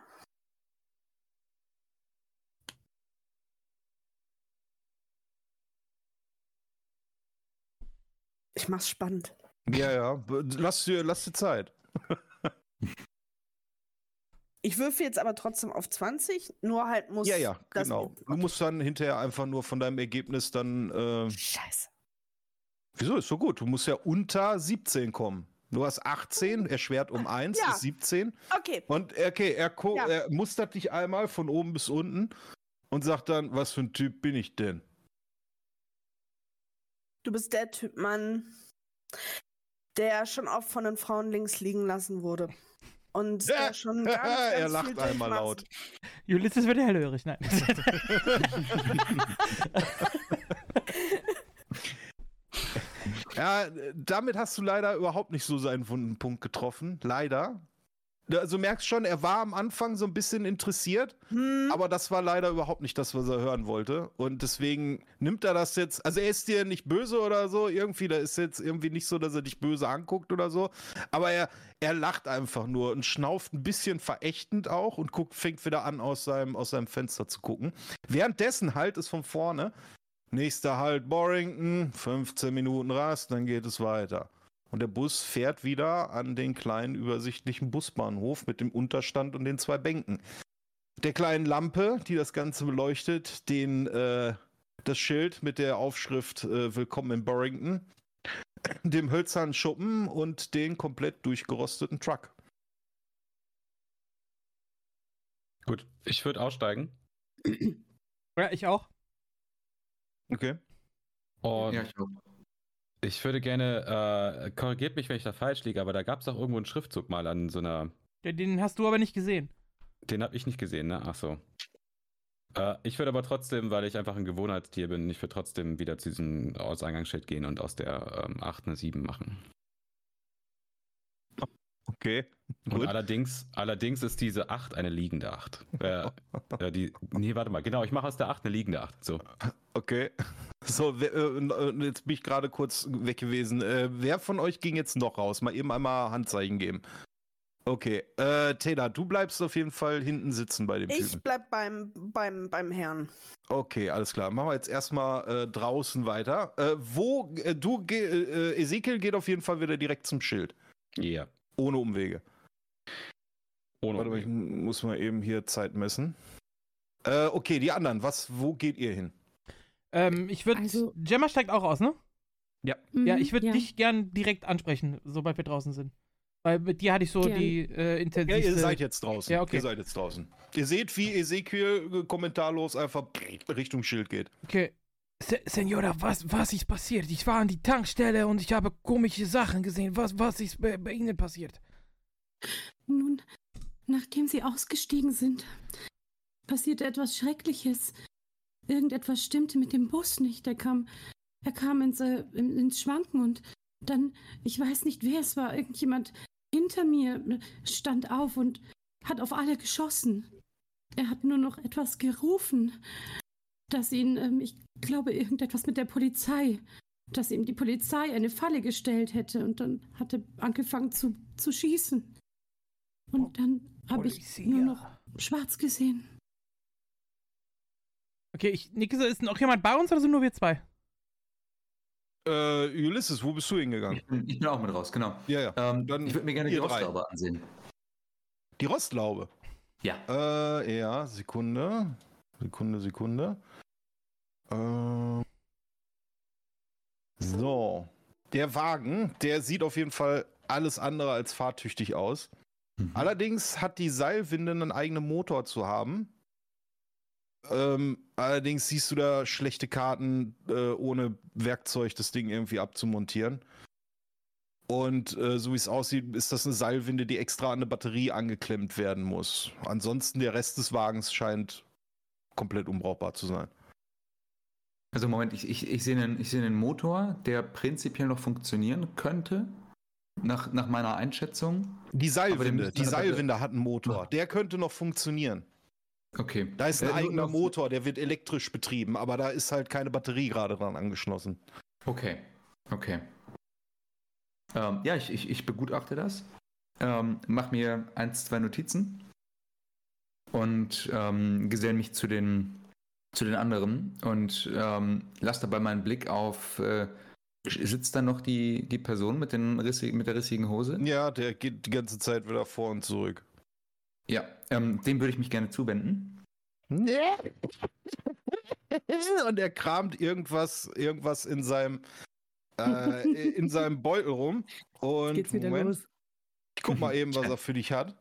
D: Ich mach's spannend.
B: Ja, ja. Lass dir, lass dir Zeit.
D: Ich würfe jetzt aber trotzdem auf 20, nur halt muss.
B: Ja, ja, genau. Du musst dann hinterher einfach nur von deinem Ergebnis dann. Äh,
D: Scheiße.
B: wieso ist so gut? Du musst ja unter 17 kommen. Du hast 18, erschwert um 1,
D: Ja.
B: ist 17.
D: Okay,
B: Und okay, er,
D: Ja.
B: er mustert dich einmal von oben bis unten und sagt dann, was für ein Typ bin ich denn?
D: du bist der Typ Mann, der schon oft von den Frauen links liegen lassen wurde. Und der schon ganz, ganz
B: er
D: viel
B: lacht einmal laut.
G: Ulysses wird hellhörig, nein.
B: Ja, damit hast du leider überhaupt nicht so seinen wunden Punkt getroffen. Leider. Also merkst schon, er war am Anfang so ein bisschen interessiert,
D: Hm,
B: aber das war leider überhaupt nicht das, was er hören wollte. Und deswegen nimmt er das jetzt. Also er ist dir nicht böse oder so, irgendwie. Da ist jetzt irgendwie nicht so, dass er dich böse anguckt oder so. Aber er, er lacht einfach nur und schnauft ein bisschen verächtend auch und guckt, fängt wieder an, aus seinem, aus seinem Fenster zu gucken. Währenddessen halt es von vorne. Nächster Halt Borrington, 15 Minuten Rast, dann geht es weiter. Und der Bus fährt wieder an den kleinen übersichtlichen Busbahnhof mit dem Unterstand und den zwei Bänken. Der kleinen Lampe, die das Ganze beleuchtet, den, äh, das Schild mit der Aufschrift äh, Willkommen in Borrington, dem hölzernen Schuppen und den komplett durchgerosteten Truck.
E: Gut, ich würde aussteigen.
G: ja, ich auch.
B: Okay.
E: Und
C: Ja, ich auch.
E: ich würde gerne, äh, korrigiert mich, wenn ich da falsch liege, aber da gab es auch irgendwo einen Schriftzug mal an so einer.
G: Ja, Den hast du aber nicht gesehen.
E: Den habe ich nicht gesehen, ne? Ach so. Äh, ich würde aber trotzdem, weil ich einfach ein Gewohnheitstier bin, ich würde trotzdem wieder zu diesem Ausgangsschild gehen und aus der ähm, 8 eine 7 machen.
B: Okay.
E: Und
B: Gut.
E: allerdings, allerdings ist diese 8 eine liegende 8. Äh, äh, die, nee, warte mal, genau, ich mache aus der 8 eine liegende 8. So.
B: Okay. So, wer, äh, äh, jetzt bin ich gerade kurz weg gewesen. Äh, wer von euch ging jetzt noch raus? Mal eben einmal Handzeichen geben. Okay. Äh, Taylor, du bleibst auf jeden Fall hinten sitzen bei dem
D: Ich
B: Typen.
D: bleib beim, beim, beim Herrn.
B: Okay, alles klar. Machen wir jetzt erstmal äh, draußen weiter. Äh, wo, äh, du, äh, Ezekiel geht auf jeden Fall wieder direkt zum Schild.
E: Ja.
B: Ohne Umwege.
E: Ohne
B: Warte mal, ich
E: Umwege.
B: muss mal eben hier Zeit messen. Äh, okay, die anderen, was, wo geht ihr hin?
G: Ähm, ich würde.
F: Also-
G: Gemma steigt auch aus, ne? Ja,
F: Mhm,
G: ich würde
F: ja.
G: dich gern direkt ansprechen, sobald wir draußen sind. Weil mit dir hatte ich so
F: Gern.
G: die äh,
B: Ja,
G: intensivste...
B: ihr seid jetzt draußen.
G: Ja, okay.
B: Ihr seid jetzt draußen. Ihr seht, wie Ezekiel äh, kommentarlos einfach Richtung Schild geht.
G: Okay. Se Senora, was, was ist passiert? Ich war an die Tankstelle und ich habe komische Sachen gesehen. Was, was ist bei, bei Ihnen passiert?
F: Nun, nachdem sie ausgestiegen sind, passierte etwas Schreckliches. Irgendetwas stimmte mit dem Bus nicht. Er kam, er kam ins, äh, in- ins Schwanken und dann, ich weiß nicht, wer es war, irgendjemand hinter mir stand auf und hat auf alle geschossen. Er hat nur noch etwas gerufen, dass ihn, ähm, ich glaube, irgendetwas mit der Polizei, dass ihm die Polizei eine Falle gestellt hätte und dann hat er angefangen zu, zu schießen. Und dann habe ich nur noch schwarz gesehen.
G: Okay, ich nicke so. Ist noch jemand bei uns oder sind nur wir zwei?
B: Äh, Ulysses, wo bist du hingegangen?
C: Ich bin, ich bin auch mit raus, genau.
B: Ja, ja.
C: Ähm,
B: Dann
C: ich würde mir gerne die
B: ihr drei.
C: Rostlaube ansehen.
B: Die Rostlaube.
H: Ja.
B: Äh, ja, Sekunde. Sekunde, Sekunde. Äh, so. Der Wagen, der sieht auf jeden Fall alles andere als fahrtüchtig aus.
H: Mhm.
B: Allerdings hat die Seilwinde einen eigenen Motor zu haben. Ähm, allerdings siehst du da schlechte Karten, äh, ohne Werkzeug das Ding irgendwie abzumontieren. Und äh, so wie es aussieht, ist das eine Seilwinde, die extra an eine Batterie angeklemmt werden muss. Ansonsten der Rest des Wagens scheint komplett unbrauchbar zu sein.
C: Also Moment, ich, ich, ich sehe einen, ich sehe einen Motor, der prinzipiell noch funktionieren könnte, nach, nach meiner Einschätzung.
B: Die Seilwinde, die Seilwinde hat einen Motor. Der könnte noch funktionieren.
C: Okay.
B: Da ist ein
C: Äh,
B: eigener Motor, der wird elektrisch betrieben, aber da ist halt keine Batterie gerade dran angeschlossen.
C: Okay, okay. Ähm, ja, ich, ich, ich begutachte das. Ähm, mach mir eins, zwei Notizen und ähm, gesell mich zu den, zu den anderen und ähm, lass dabei meinen Blick auf. Äh, sitzt da noch die, die Person mit, den rissig, mit der rissigen Hose?
B: Ja, der geht die ganze Zeit wieder vor und zurück.
C: Ja, ähm, dem würde ich mich gerne zuwenden.
B: Und er kramt irgendwas, irgendwas in seinem, äh, in seinem Beutel rum. Und
F: Geht's wieder
B: Moment,
F: los.
B: ich guck mal eben, was er für dich hat.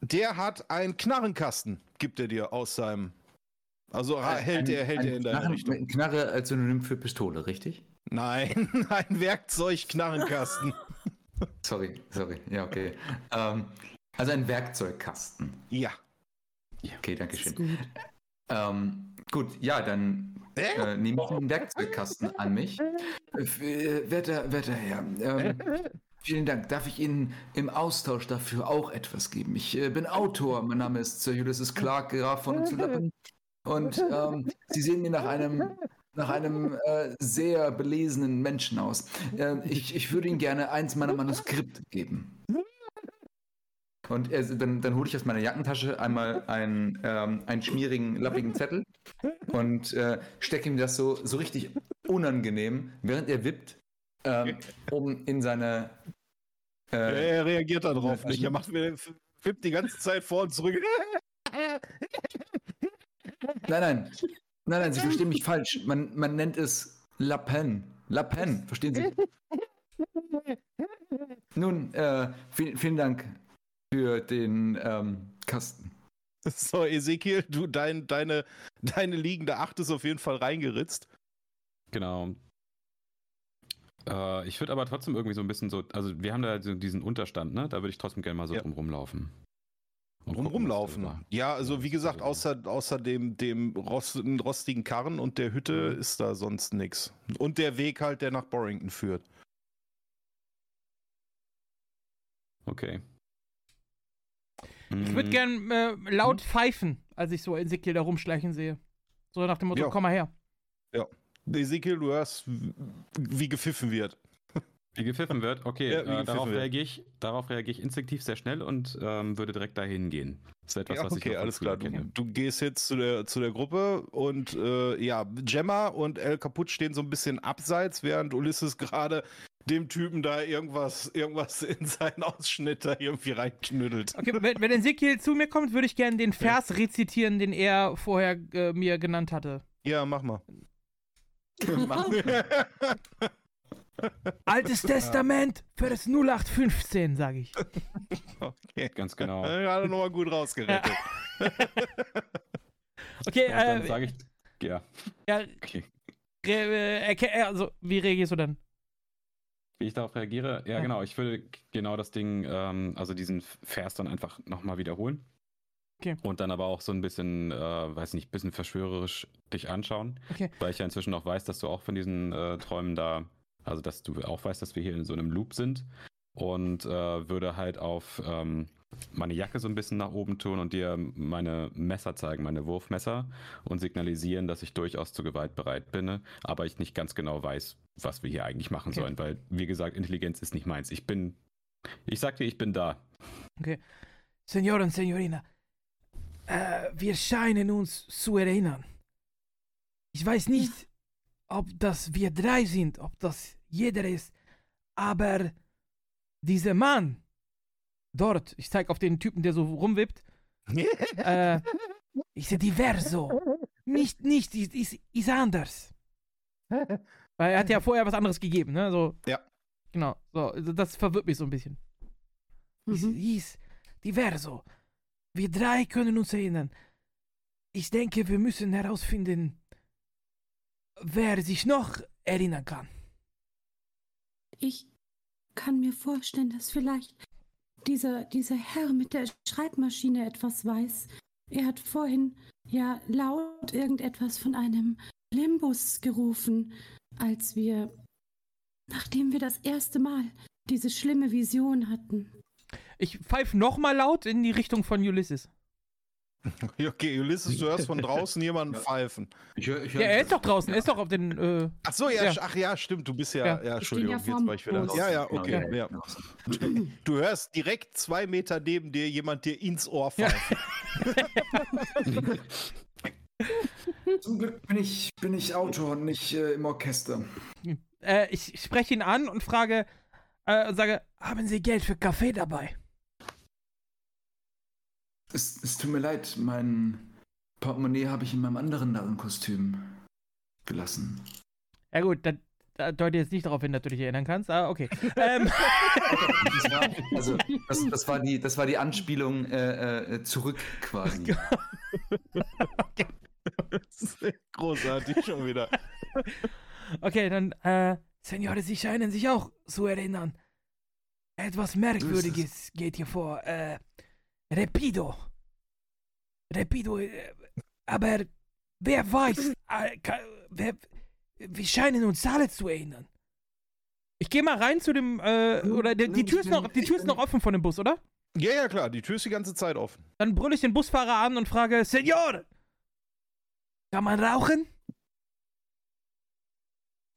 B: Der hat einen Knarrenkasten, gibt er dir aus seinem. Also ra- hält er, hält er in deine
C: Knarren,
B: Richtung.
C: Knarre als Synonym für Pistole, richtig?
B: Nein, ein Werkzeug-Knarrenkasten.
C: Sorry, sorry. Ja, okay. Ähm, also ein Werkzeugkasten.
B: ja.
C: Okay, danke schön.
F: gut.
C: Ähm, gut, ja, dann äh, nehme ich den Werkzeugkasten an mich. Äh, äh, werter, werter Herr, ähm, vielen Dank. Darf ich Ihnen im Austausch dafür auch etwas geben? Ich äh, bin Autor. Mein Name ist Sir Ulysses Clark, Graf von Unzulappen. Und ähm, Sie sehen mir nach einem nach einem äh, sehr belesenen Menschen aus. Äh, ich, ich würde Ihnen gerne eins meiner Manuskripte geben. Und er, dann, dann hole ich aus meiner Jackentasche einmal einen, ähm, einen schmierigen, lappigen Zettel und äh, stecke ihm das so, so richtig unangenehm, während er wippt, ähm, um in seine. Äh,
B: Er reagiert darauf nicht. Er macht mir, flippt die ganze Zeit vor und zurück.
C: Nein, nein. Nein, nein, Sie verstehen mich falsch. Man, man nennt es Lapen. Lapen, verstehen Sie? Nun, äh, vielen, vielen Dank für den ähm, Kasten.
B: So, Ezekiel, du, dein, deine, deine liegende Acht ist auf jeden Fall reingeritzt.
E: Genau. Äh, ich würde aber trotzdem irgendwie so ein bisschen so, also wir haben da so diesen Unterstand, ne? Da würde ich trotzdem gerne mal so
B: Ja.
E: drum rumlaufen. Und
B: Drum rumlaufen. Ja, also wie gesagt,
E: Ja.
B: außer, außer dem, dem rostigen Karren und der Hütte
E: Mhm.
B: ist da sonst nichts. Und der Weg halt, der nach Borrington führt.
E: Okay.
G: Ich würde
E: Mm,
G: gern äh, laut pfeifen, als ich so Ezekiel da rumschleichen sehe. So nach dem Motto,
B: Ja.
G: komm mal her.
B: Ezekiel, du hörst, wie gepfiffen wird.
E: Wie gepfiffen wird, okay,
B: Ja,
E: äh,
B: gepfiffen
E: darauf
B: wird.
E: reagiere ich, darauf reagiere ich instinktiv sehr schnell und ähm, würde direkt dahin gehen. Das ist etwas,
B: Ja,
E: was ich
B: okay,
E: noch von
B: alles klar. Du,
E: kenne.
B: du gehst jetzt zu der, zu der Gruppe und äh, ja, Gemma und El Caput stehen so ein bisschen abseits, während Ulysses gerade dem Typen da irgendwas, irgendwas in seinen Ausschnitt da irgendwie reinknüttelt.
G: Okay, wenn, wenn Ezekiel zu mir kommt, würde ich gerne den Vers rezitieren, den er vorher äh, mir genannt hatte.
B: Ja, mach mal.
G: Altes Testament, Vers 0815, sage ich.
B: okay.
E: Ganz genau.
B: Gerade nochmal gut rausgerettet.
G: Okay,
E: Und dann
G: äh,
E: sage ich, ja,
G: ja,
E: okay.
G: re- äh, äh, also, wie reagierst du dann?
E: Wie ich darauf reagiere? Ja,
G: Ja.
E: genau. Ich würde genau das Ding, ähm, also diesen Vers dann einfach nochmal wiederholen.
G: Okay.
E: Und dann aber auch so ein bisschen, äh, weiß nicht, bisschen verschwörerisch dich anschauen.
G: Okay.
E: Weil ich ja inzwischen auch weiß, dass du auch von diesen äh, Träumen da, also dass du auch weißt, dass wir hier in so einem Loop sind. Und äh, würde halt auf ähm, meine Jacke so ein bisschen nach oben tun und dir meine Messer zeigen, meine Wurfmesser und signalisieren, dass ich durchaus zur Gewalt bereit bin, aber ich nicht ganz genau weiß, was wir hier eigentlich machen
G: Okay.
E: sollen, weil, wie gesagt, Intelligenz ist nicht meins. Ich bin, ich sag dir, ich bin da.
G: Senor und Senorina, äh, wir scheinen uns zu erinnern. Ich weiß nicht, ob das wir drei sind, ob das jeder ist, aber dieser Mann dort. Ich zeig auf den Typen, der so rumwippt. äh, ich sehe diverso. Nicht, nicht, ist, ist, ist anders. Weil er hat ja vorher was anderes gegeben, ne? So,
B: Ja.
G: Genau. So, also das verwirrt mich so ein bisschen. Ist,
F: Mhm.
G: ist diverso. Wir drei können uns erinnern. Ich denke, wir müssen herausfinden, wer sich noch erinnern kann.
F: Ich kann mir vorstellen, dass vielleicht dieser, dieser Herr mit der Schreibmaschine etwas weiß. Er hat vorhin ja laut irgendetwas von einem Limbus gerufen, als wir, nachdem wir das erste Mal diese schlimme Vision hatten.
G: Ich pfeife nochmal laut in die Richtung von Ulysses.
B: Okay, Ulysses, du hörst von draußen jemanden pfeifen.
C: Ich hör, ich hör,
G: Ja, er ist doch draußen. Er ist doch auf den. Äh,
B: Ach so, ja,
G: Ja.
B: ach ja, stimmt, du bist ja,
G: Ja.
B: ja, Entschuldigung,
F: ja
B: jetzt war ich wieder.
F: Bus.
B: Ja, ja,
C: Genau,
B: okay, ja. Du hörst direkt zwei Meter neben dir jemand dir ins Ohr
G: Ja.
B: pfeifen.
C: Zum Glück bin ich, bin ich Autor und nicht äh, im Orchester.
G: äh, ich spreche ihn an und frage äh, und sage: Haben Sie Geld für Kaffee dabei?
C: Es, es tut mir leid, mein Portemonnaie habe ich in meinem anderen Narrenkostüm gelassen.
G: Ja, gut, da, da deute jetzt nicht darauf hin, dass du dich erinnern kannst. Ah, okay. ähm,
H: Das war, also, das, das, war die, das war die Anspielung äh, äh, zurück quasi.
B: Das ist Großartig schon wieder.
G: okay, dann, äh, Senore, Sie scheinen sich auch zu erinnern. Etwas Merkwürdiges geht hier vor. Äh, Repido. Repido, äh, aber wer weiß, äh, wer, wir scheinen uns alle zu erinnern. Ich gehe mal rein zu dem, äh, oder die, die Tür ist noch, die Tür ist noch offen von dem Bus, oder?
B: Ja, ja, klar, die Tür ist die ganze Zeit offen.
G: Dann brülle ich den Busfahrer an und frage, Senor, kann man rauchen?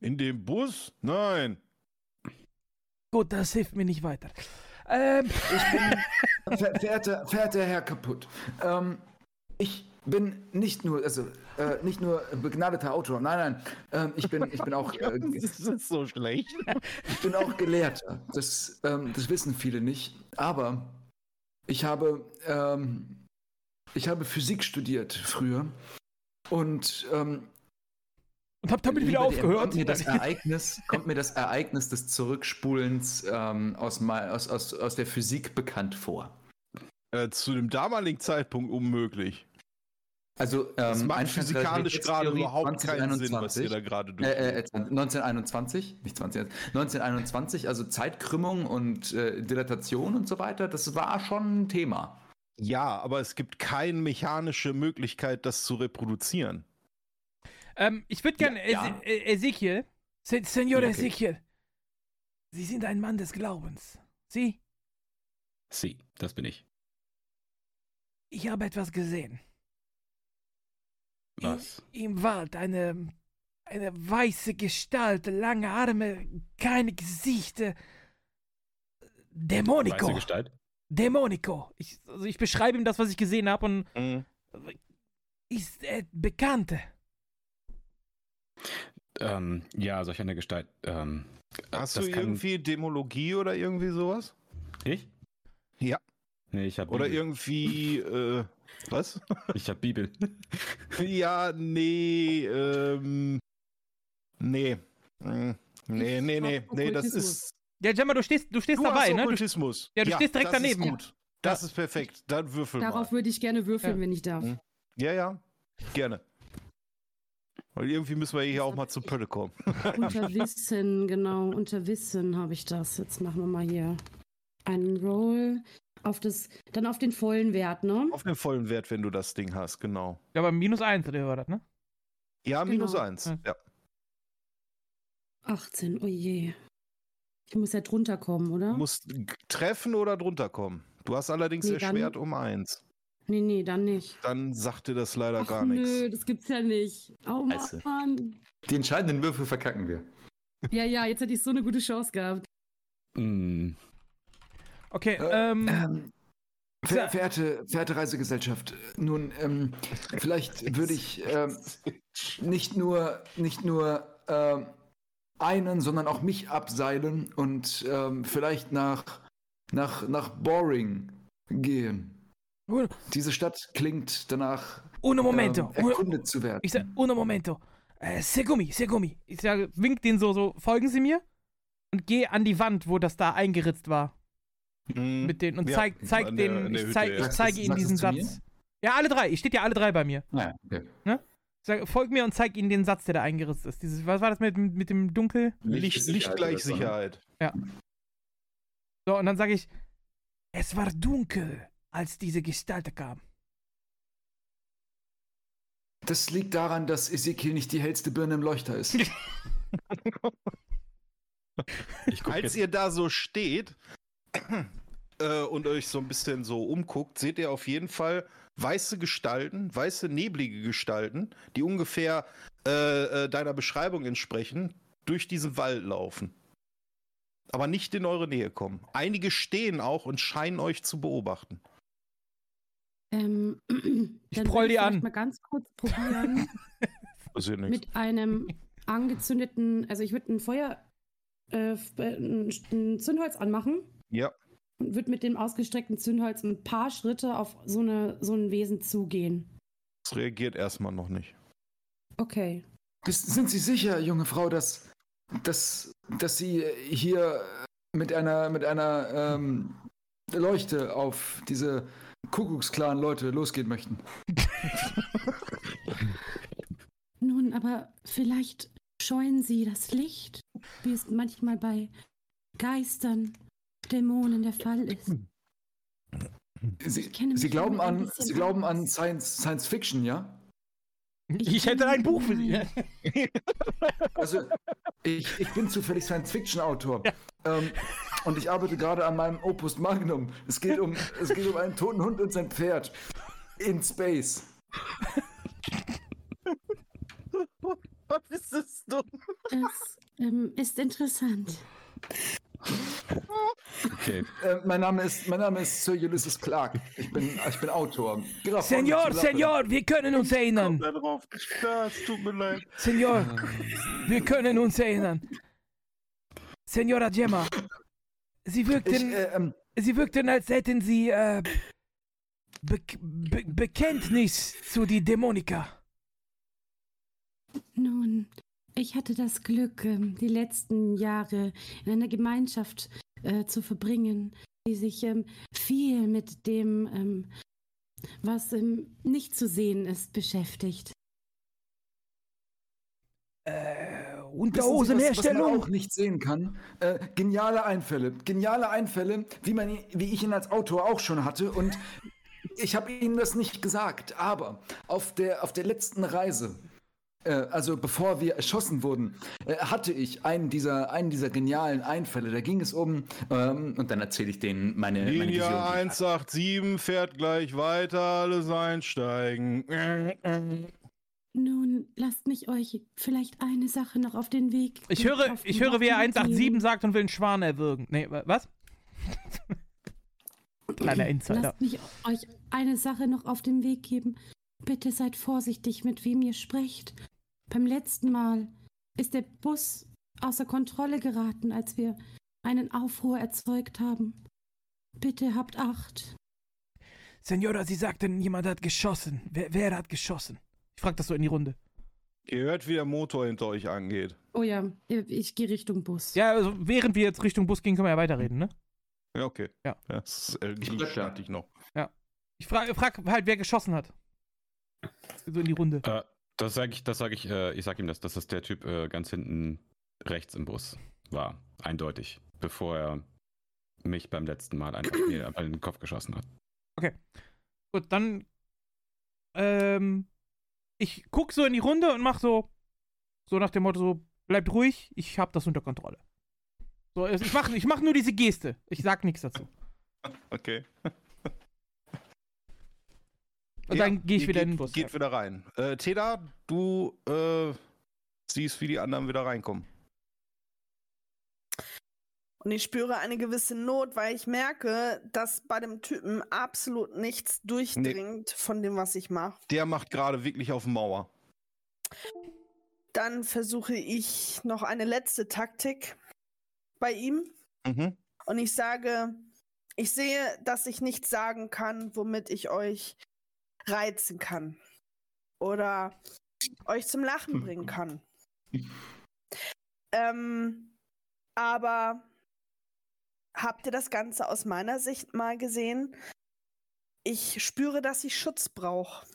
B: In dem Bus? Nein.
G: Gut, das hilft mir nicht weiter. Ähm,
C: Ich bin, ver verehrter, verehrter Herr Kaputt, ähm, ich bin nicht nur, also äh, nicht nur begnadeter Autor, nein, nein, ähm, ich bin, ich bin auch, äh,
B: Das ist so schlecht.
C: ich bin auch Gelehrter. Das, ähm, das wissen viele nicht, aber ich habe, ähm, ich habe Physik studiert früher und ähm,
G: und hab damit wieder
H: DM,
G: aufgehört.
H: Kommt mir, das Ereignis, kommt mir das Ereignis des Zurückspulens ähm, aus, aus, aus, aus der Physik bekannt vor?
B: Äh, zu dem damaligen Zeitpunkt unmöglich.
H: Also,
B: Das
H: ähm,
B: macht
H: Einsteins
B: physikalisch gerade überhaupt keinen Sinn, was ihr
H: 2021.
B: da gerade durch.
H: Äh, äh, 1921, nicht 20, 1921, also Zeitkrümmung und äh, Dilatation und so weiter, das war schon ein Thema.
B: ja, aber es gibt keine mechanische Möglichkeit, das zu reproduzieren.
G: Ähm, ich würde gerne
H: Ja, ja.
G: Ese- äh, Ezekiel. Se Senor
H: Ja, okay.
G: Ezekiel. Sie sind ein Mann des Glaubens. Sie?
E: Sie, das bin ich.
G: Ich habe etwas gesehen.
E: Was?
G: Im, Im Wald eine, eine weiße Gestalt, lange Arme, keine Gesichter. Dämonico.
E: Weiße Gestalt?
G: Dämonico. Ich, also ich beschreibe ihm das, was ich gesehen habe und
B: Mhm.
G: ist äh, Bekannte.
E: Ähm, ja, solch eine Gestalt. Ähm,
B: Hast du
E: kann-
B: irgendwie Dämologie oder irgendwie sowas?
E: Ich?
B: Ja.
E: Nee, ich habe
B: Oder
E: Bibel.
B: irgendwie, äh, was?
E: Ich habe Bibel.
B: ja, nee, ähm, nee. Mm, Nee, nee,
F: hab
B: nee, nee, das ist.
G: Ja, Gemma, du stehst, du stehst
B: Du
G: dabei,
B: hast
G: ne? Du,
B: Okkultismus.
G: Ja, du stehst direkt
B: das
G: daneben.
B: Ist gut. Das ist perfekt. Dann würfel
F: Darauf
B: mal.
F: würde ich gerne würfeln,
G: Ja.
F: wenn ich darf.
B: Mhm. Ja, ja, gerne. Weil irgendwie müssen wir hier auch mal zu Pölle kommen.
F: Unter Wissen, genau, unter Wissen habe ich das. Jetzt machen wir mal hier einen Roll auf das, dann auf den vollen Wert, ne?
B: Auf den vollen Wert, wenn du das Ding hast, genau.
G: ja, aber minus eins, oder war das, ne?
B: Ja, minus
F: Genau.
B: eins.
G: Ja.
B: Ja.
F: 18, oh je. Ich muss ja drunter kommen, oder?
B: Du musst treffen oder drunter kommen. Du hast allerdings
F: Nee,
B: erschwert um eins.
F: Nee, nee, dann nicht.
B: Dann sagt dir das leider
F: Ach
B: gar
F: nö,
B: nichts.
F: das gibt's ja nicht. Oh. Mann.
H: Die entscheidenden Würfel verkacken wir.
F: Ja, ja, jetzt hätte ich so eine gute Chance gehabt.
E: Hm,
G: Okay,
C: Äh,
G: ähm,
C: Ähm, ver verehrte, verehrte Reisegesellschaft, nun, ähm, vielleicht würde ich ähm, nicht nur, nicht nur ähm, einen, sondern auch mich abseilen und ähm, vielleicht nach nach, nach Boring gehen. Diese Stadt klingt danach,
G: Uno momento.
C: ähm,
G: uno,
C: erkundet zu werden.
G: ich sag, uno momento. Äh, Segumi, Segumi. Ich sage, wink den so, so, folgen Sie mir und geh an die Wand, wo das da eingeritzt war.
B: Mhm.
G: Mit den, und
B: Ja,
G: zeig, zeig den, ich,
B: Hütte,
G: zeig,
B: ja.
G: ich zeige Ihnen diesen Satz. Ja, alle drei. Ich steht ja alle drei bei mir.
C: Naja, okay.
G: Ich sag, folg mir und zeig Ihnen den Satz, der da eingeritzt ist. Dieses, was war das mit, mit dem Dunkel?
B: Licht, Licht
C: Sicherheit
B: gleich
C: ne?
B: Sicherheit.
G: So, und dann sage ich, es war dunkel, als diese Gestalt kam.
C: Das liegt daran, dass Ezekiel nicht die hellste Birne im Leuchter ist.
B: Als
E: jetzt,
B: ihr da so steht äh, und euch so ein bisschen so umguckt, seht ihr auf jeden Fall weiße Gestalten, weiße neblige Gestalten, die ungefähr äh, äh, deiner Beschreibung entsprechen, durch diesen Wald laufen. Aber nicht in eure Nähe kommen. Einige stehen auch und scheinen euch zu beobachten.
F: Ähm, dann
G: proll die
F: vielleicht
G: an.
F: mal ganz kurz probieren,
B: ist
F: mit einem angezündeten, also ich würde ein Feuer, äh, äh, ein, Zündholz anmachen
B: Ja.
F: und würde mit dem ausgestreckten Zündholz ein paar Schritte auf so, eine, so ein Wesen zugehen.
B: Das reagiert erstmal noch nicht.
F: Okay.
C: Bist, sind Sie sicher, junge Frau, dass, dass, dass Sie hier mit einer, mit einer ähm, Leuchte auf diese Kuckucksklaren-Leute losgehen möchten?
F: Nun, aber vielleicht scheuen Sie das Licht, wie es manchmal bei Geistern, Dämonen der Fall ist.
C: Sie,
F: Ich
C: Sie glauben an, Sie glauben an Science, Science Fiction, ja?
G: Ich, hätte ein Buch für Sie.
C: Also, ich, ich bin zufällig Science-Fiction-Autor. Ähm, und ich arbeite gerade an meinem Opus Magnum. Es geht, um, es geht um einen toten Hund und sein Pferd. In Space.
B: Was ist das dumm?
F: Das ähm, ist interessant.
E: Okay.
C: Äh, mein, Name ist, mein Name ist Sir Ulysses Clark. Ich bin, ich bin Autor. Graf
G: Senor. Senor, wir können uns erinnern.
B: Da drauf. Ja, es tut mir leid.
G: Senor, wir können uns erinnern. Senora Gemma, Sie
C: Ich,
G: wirkten,
C: äh, ähm,
G: Sie wirkten, als hätten Sie äh, Be Be Bekenntnis zu die Dämonika.
F: Nun, ich hatte das Glück, ähm, die letzten Jahre in einer Gemeinschaft äh, zu verbringen, die sich ähm, viel mit dem, ähm, was nicht zu sehen ist, beschäftigt.
G: Äh,
C: Sie, was, was man
G: Unterhosenherstellung.
C: auch nicht sehen kann. Äh, geniale Einfälle. Geniale Einfälle, wie, man, wie ich ihn als Autor auch schon hatte. Und ich habe Ihnen das nicht gesagt, aber auf der, auf der letzten Reise, also bevor wir erschossen wurden, äh, hatte ich einen dieser, einen dieser genialen Einfälle. Da ging es um.
H: Ähm, und dann erzähle ich denen meine, meine Vision.
B: Linie
H: ich hatte.
B: 187 fährt gleich weiter, alles einsteigen.
F: Nun, lasst mich euch vielleicht eine Sache noch auf den Weg.
G: Ich höre, ich höre, wie er
F: Weg
G: 187
F: geben.
G: sagt und will einen Schwan erwürgen. Nee, wa- was? Kleiner Insider.
F: Lasst mich euch eine Sache noch auf den Weg geben. Bitte seid vorsichtig, mit wem ihr sprecht. Beim letzten Mal ist der Bus außer Kontrolle geraten, als wir einen Aufruhr erzeugt haben. Bitte habt Acht.
G: Senora, Sie sagten, jemand hat geschossen. Wer, wer hat geschossen? Ich frag das so in die Runde.
B: Ihr hört, wie der Motor hinter euch angeht.
F: Oh ja, ich gehe Richtung Bus.
G: Ja, also während wir jetzt Richtung Bus gehen, können wir ja weiterreden, ne?
B: Ja, okay.
G: Ja.
B: Das ist äh,
C: Ich
B: noch.
G: Ich frage frag halt, wer geschossen hat. So in die Runde.
E: Äh, das sage ich, das sage ich, äh, ich sag ihm das, dass das der Typ äh, ganz hinten rechts im Bus war. Eindeutig. Bevor er mich beim letzten Mal einfach mir einfach in den Kopf geschossen hat.
G: Gut, dann. Ähm. Ich guck so in die Runde und mach so. So nach dem Motto: so, bleibt ruhig, ich hab das unter Kontrolle. So, ich mach, ich mach nur diese Geste. Ich sag nichts dazu.
B: Okay.
G: Und
B: Ja,
G: dann gehe ich wieder
B: geht,
G: in den Bus.
B: Geht wieder rein. Äh, Teda, du äh, siehst, wie die anderen wieder reinkommen.
D: Und ich spüre eine gewisse Not, weil ich merke, dass bei dem Typen absolut nichts durchdringt von dem, was ich mache.
B: Der macht gerade wirklich auf Mauer.
D: Dann versuche ich noch eine letzte Taktik bei ihm.
B: Mhm.
D: Und ich sage, Ich sehe, dass ich nichts sagen kann, womit ich euch reizen kann. Oder euch zum Lachen bringen kann. ähm, aber habt ihr das Ganze aus meiner Sicht mal gesehen? Ich spüre, dass ich Schutz brauche.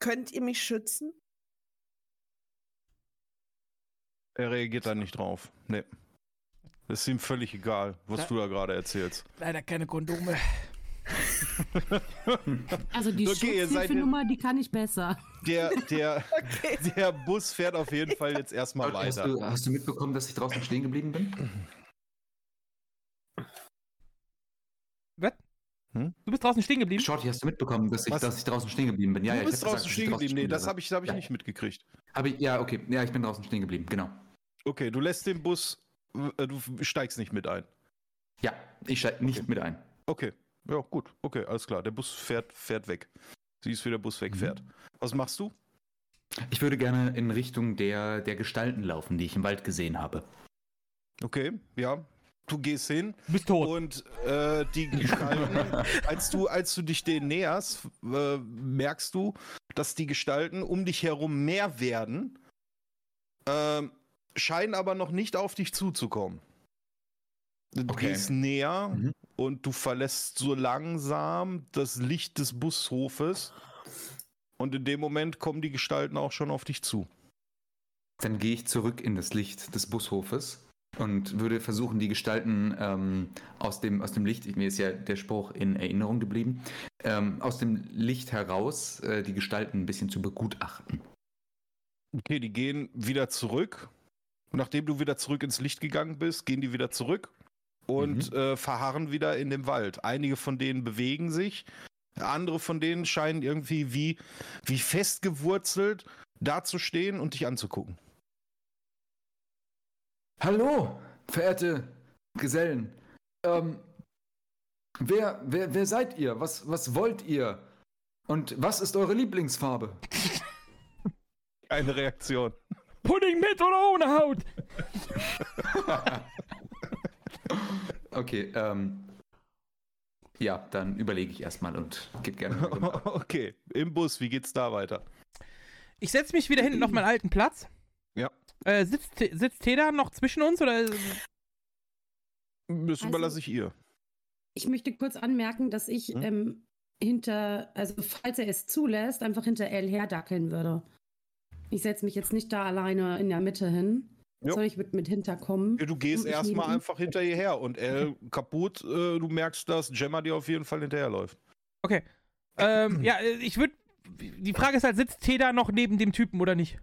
D: Könnt ihr mich schützen?
B: Er reagiert da nicht drauf. Nee. Das ist ihm völlig egal, was
G: Na,
B: du da gerade erzählst.
G: Leider keine Kondome.
F: Also die
B: Okay,
F: Schutzhilfenummer, die kann ich besser.
B: Der, der,
D: Okay.
B: der Bus fährt auf jeden Fall jetzt erstmal
C: Hast
B: weiter.
C: du, hast du mitbekommen, dass ich draußen stehen geblieben bin?
G: Was?
B: Hm?
G: Du bist draußen stehen geblieben?
C: Shorty, hast du mitbekommen, dass ich,
B: Was?
C: dass ich draußen stehen geblieben bin? Ja,
B: du
C: ja,
B: bist draußen
C: gesagt,
B: stehen geblieben. Nee, das habe ich, hab ich
C: Ja.
B: nicht mitgekriegt.
C: Hab ich, ja, okay. Ja, ich bin draußen stehen geblieben, genau.
B: Okay, du lässt den Bus, äh, du steigst nicht mit ein.
C: Ja, ich steige nicht
B: Okay.
C: mit ein.
B: Okay, ja, gut. Okay, alles klar. Der Bus fährt, fährt weg. Siehst, wie der Bus wegfährt. Was machst du?
C: Ich würde gerne in Richtung der, der Gestalten laufen, die ich im Wald gesehen habe.
B: Okay, ja. Du gehst hin
G: bist tot.
B: und äh, die Gestalten, als du, als du dich denen näherst, äh, merkst du, dass die Gestalten um dich herum mehr werden, ähm, scheinen aber noch nicht auf dich zuzukommen. Du
C: Okay.
B: gehst näher
C: Mhm.
B: Und du verlässt so langsam das Licht des Bushofes. Und in dem Moment kommen die Gestalten auch schon auf dich zu.
C: Dann gehe ich zurück in das Licht des Bushofes und würde versuchen, die Gestalten ähm, aus, dem, aus dem Licht, mir ist ja der Spruch in Erinnerung geblieben, ähm, aus dem Licht heraus äh, die Gestalten ein bisschen zu begutachten.
B: Okay, die gehen wieder zurück. Und nachdem du wieder zurück ins Licht gegangen bist, gehen die wieder zurück und äh, verharren wieder in dem Wald. Einige von denen bewegen sich, andere von denen scheinen irgendwie wie, wie festgewurzelt dazustehen und dich anzugucken.
C: Hallo, verehrte Gesellen. Ähm, wer, wer, wer seid ihr? Was, was wollt ihr? Und was ist eure Lieblingsfarbe?
B: Eine Reaktion.
G: Pudding mit oder ohne Haut?
C: okay, ähm. Ja, dann überlege ich erstmal und gebe gerne.
B: okay, im Bus, wie geht's da weiter?
G: Ich setze mich wieder hinten auf meinen alten Platz.
B: Ja.
G: Äh, sitzt, sitzt Teda noch zwischen uns oder?
B: Das
F: Also-
B: überlasse ich ihr.
F: Ich möchte kurz anmerken, dass ich
B: Hm?
F: ähm, hinter, also falls er es zulässt, einfach hinter Elle herdackeln würde. Ich setze mich jetzt nicht da alleine in der Mitte hin,
B: Jo.
F: sondern ich würde mit hinterkommen.
B: Ja, Du gehst erstmal einfach hinter ihr her und El kaputt, äh, du merkst, dass Gemma dir auf jeden Fall hinterherläuft.
G: Okay. Ähm, ja, äh, ich würde. Die Frage ist halt, sitzt Teda noch neben dem Typen oder nicht?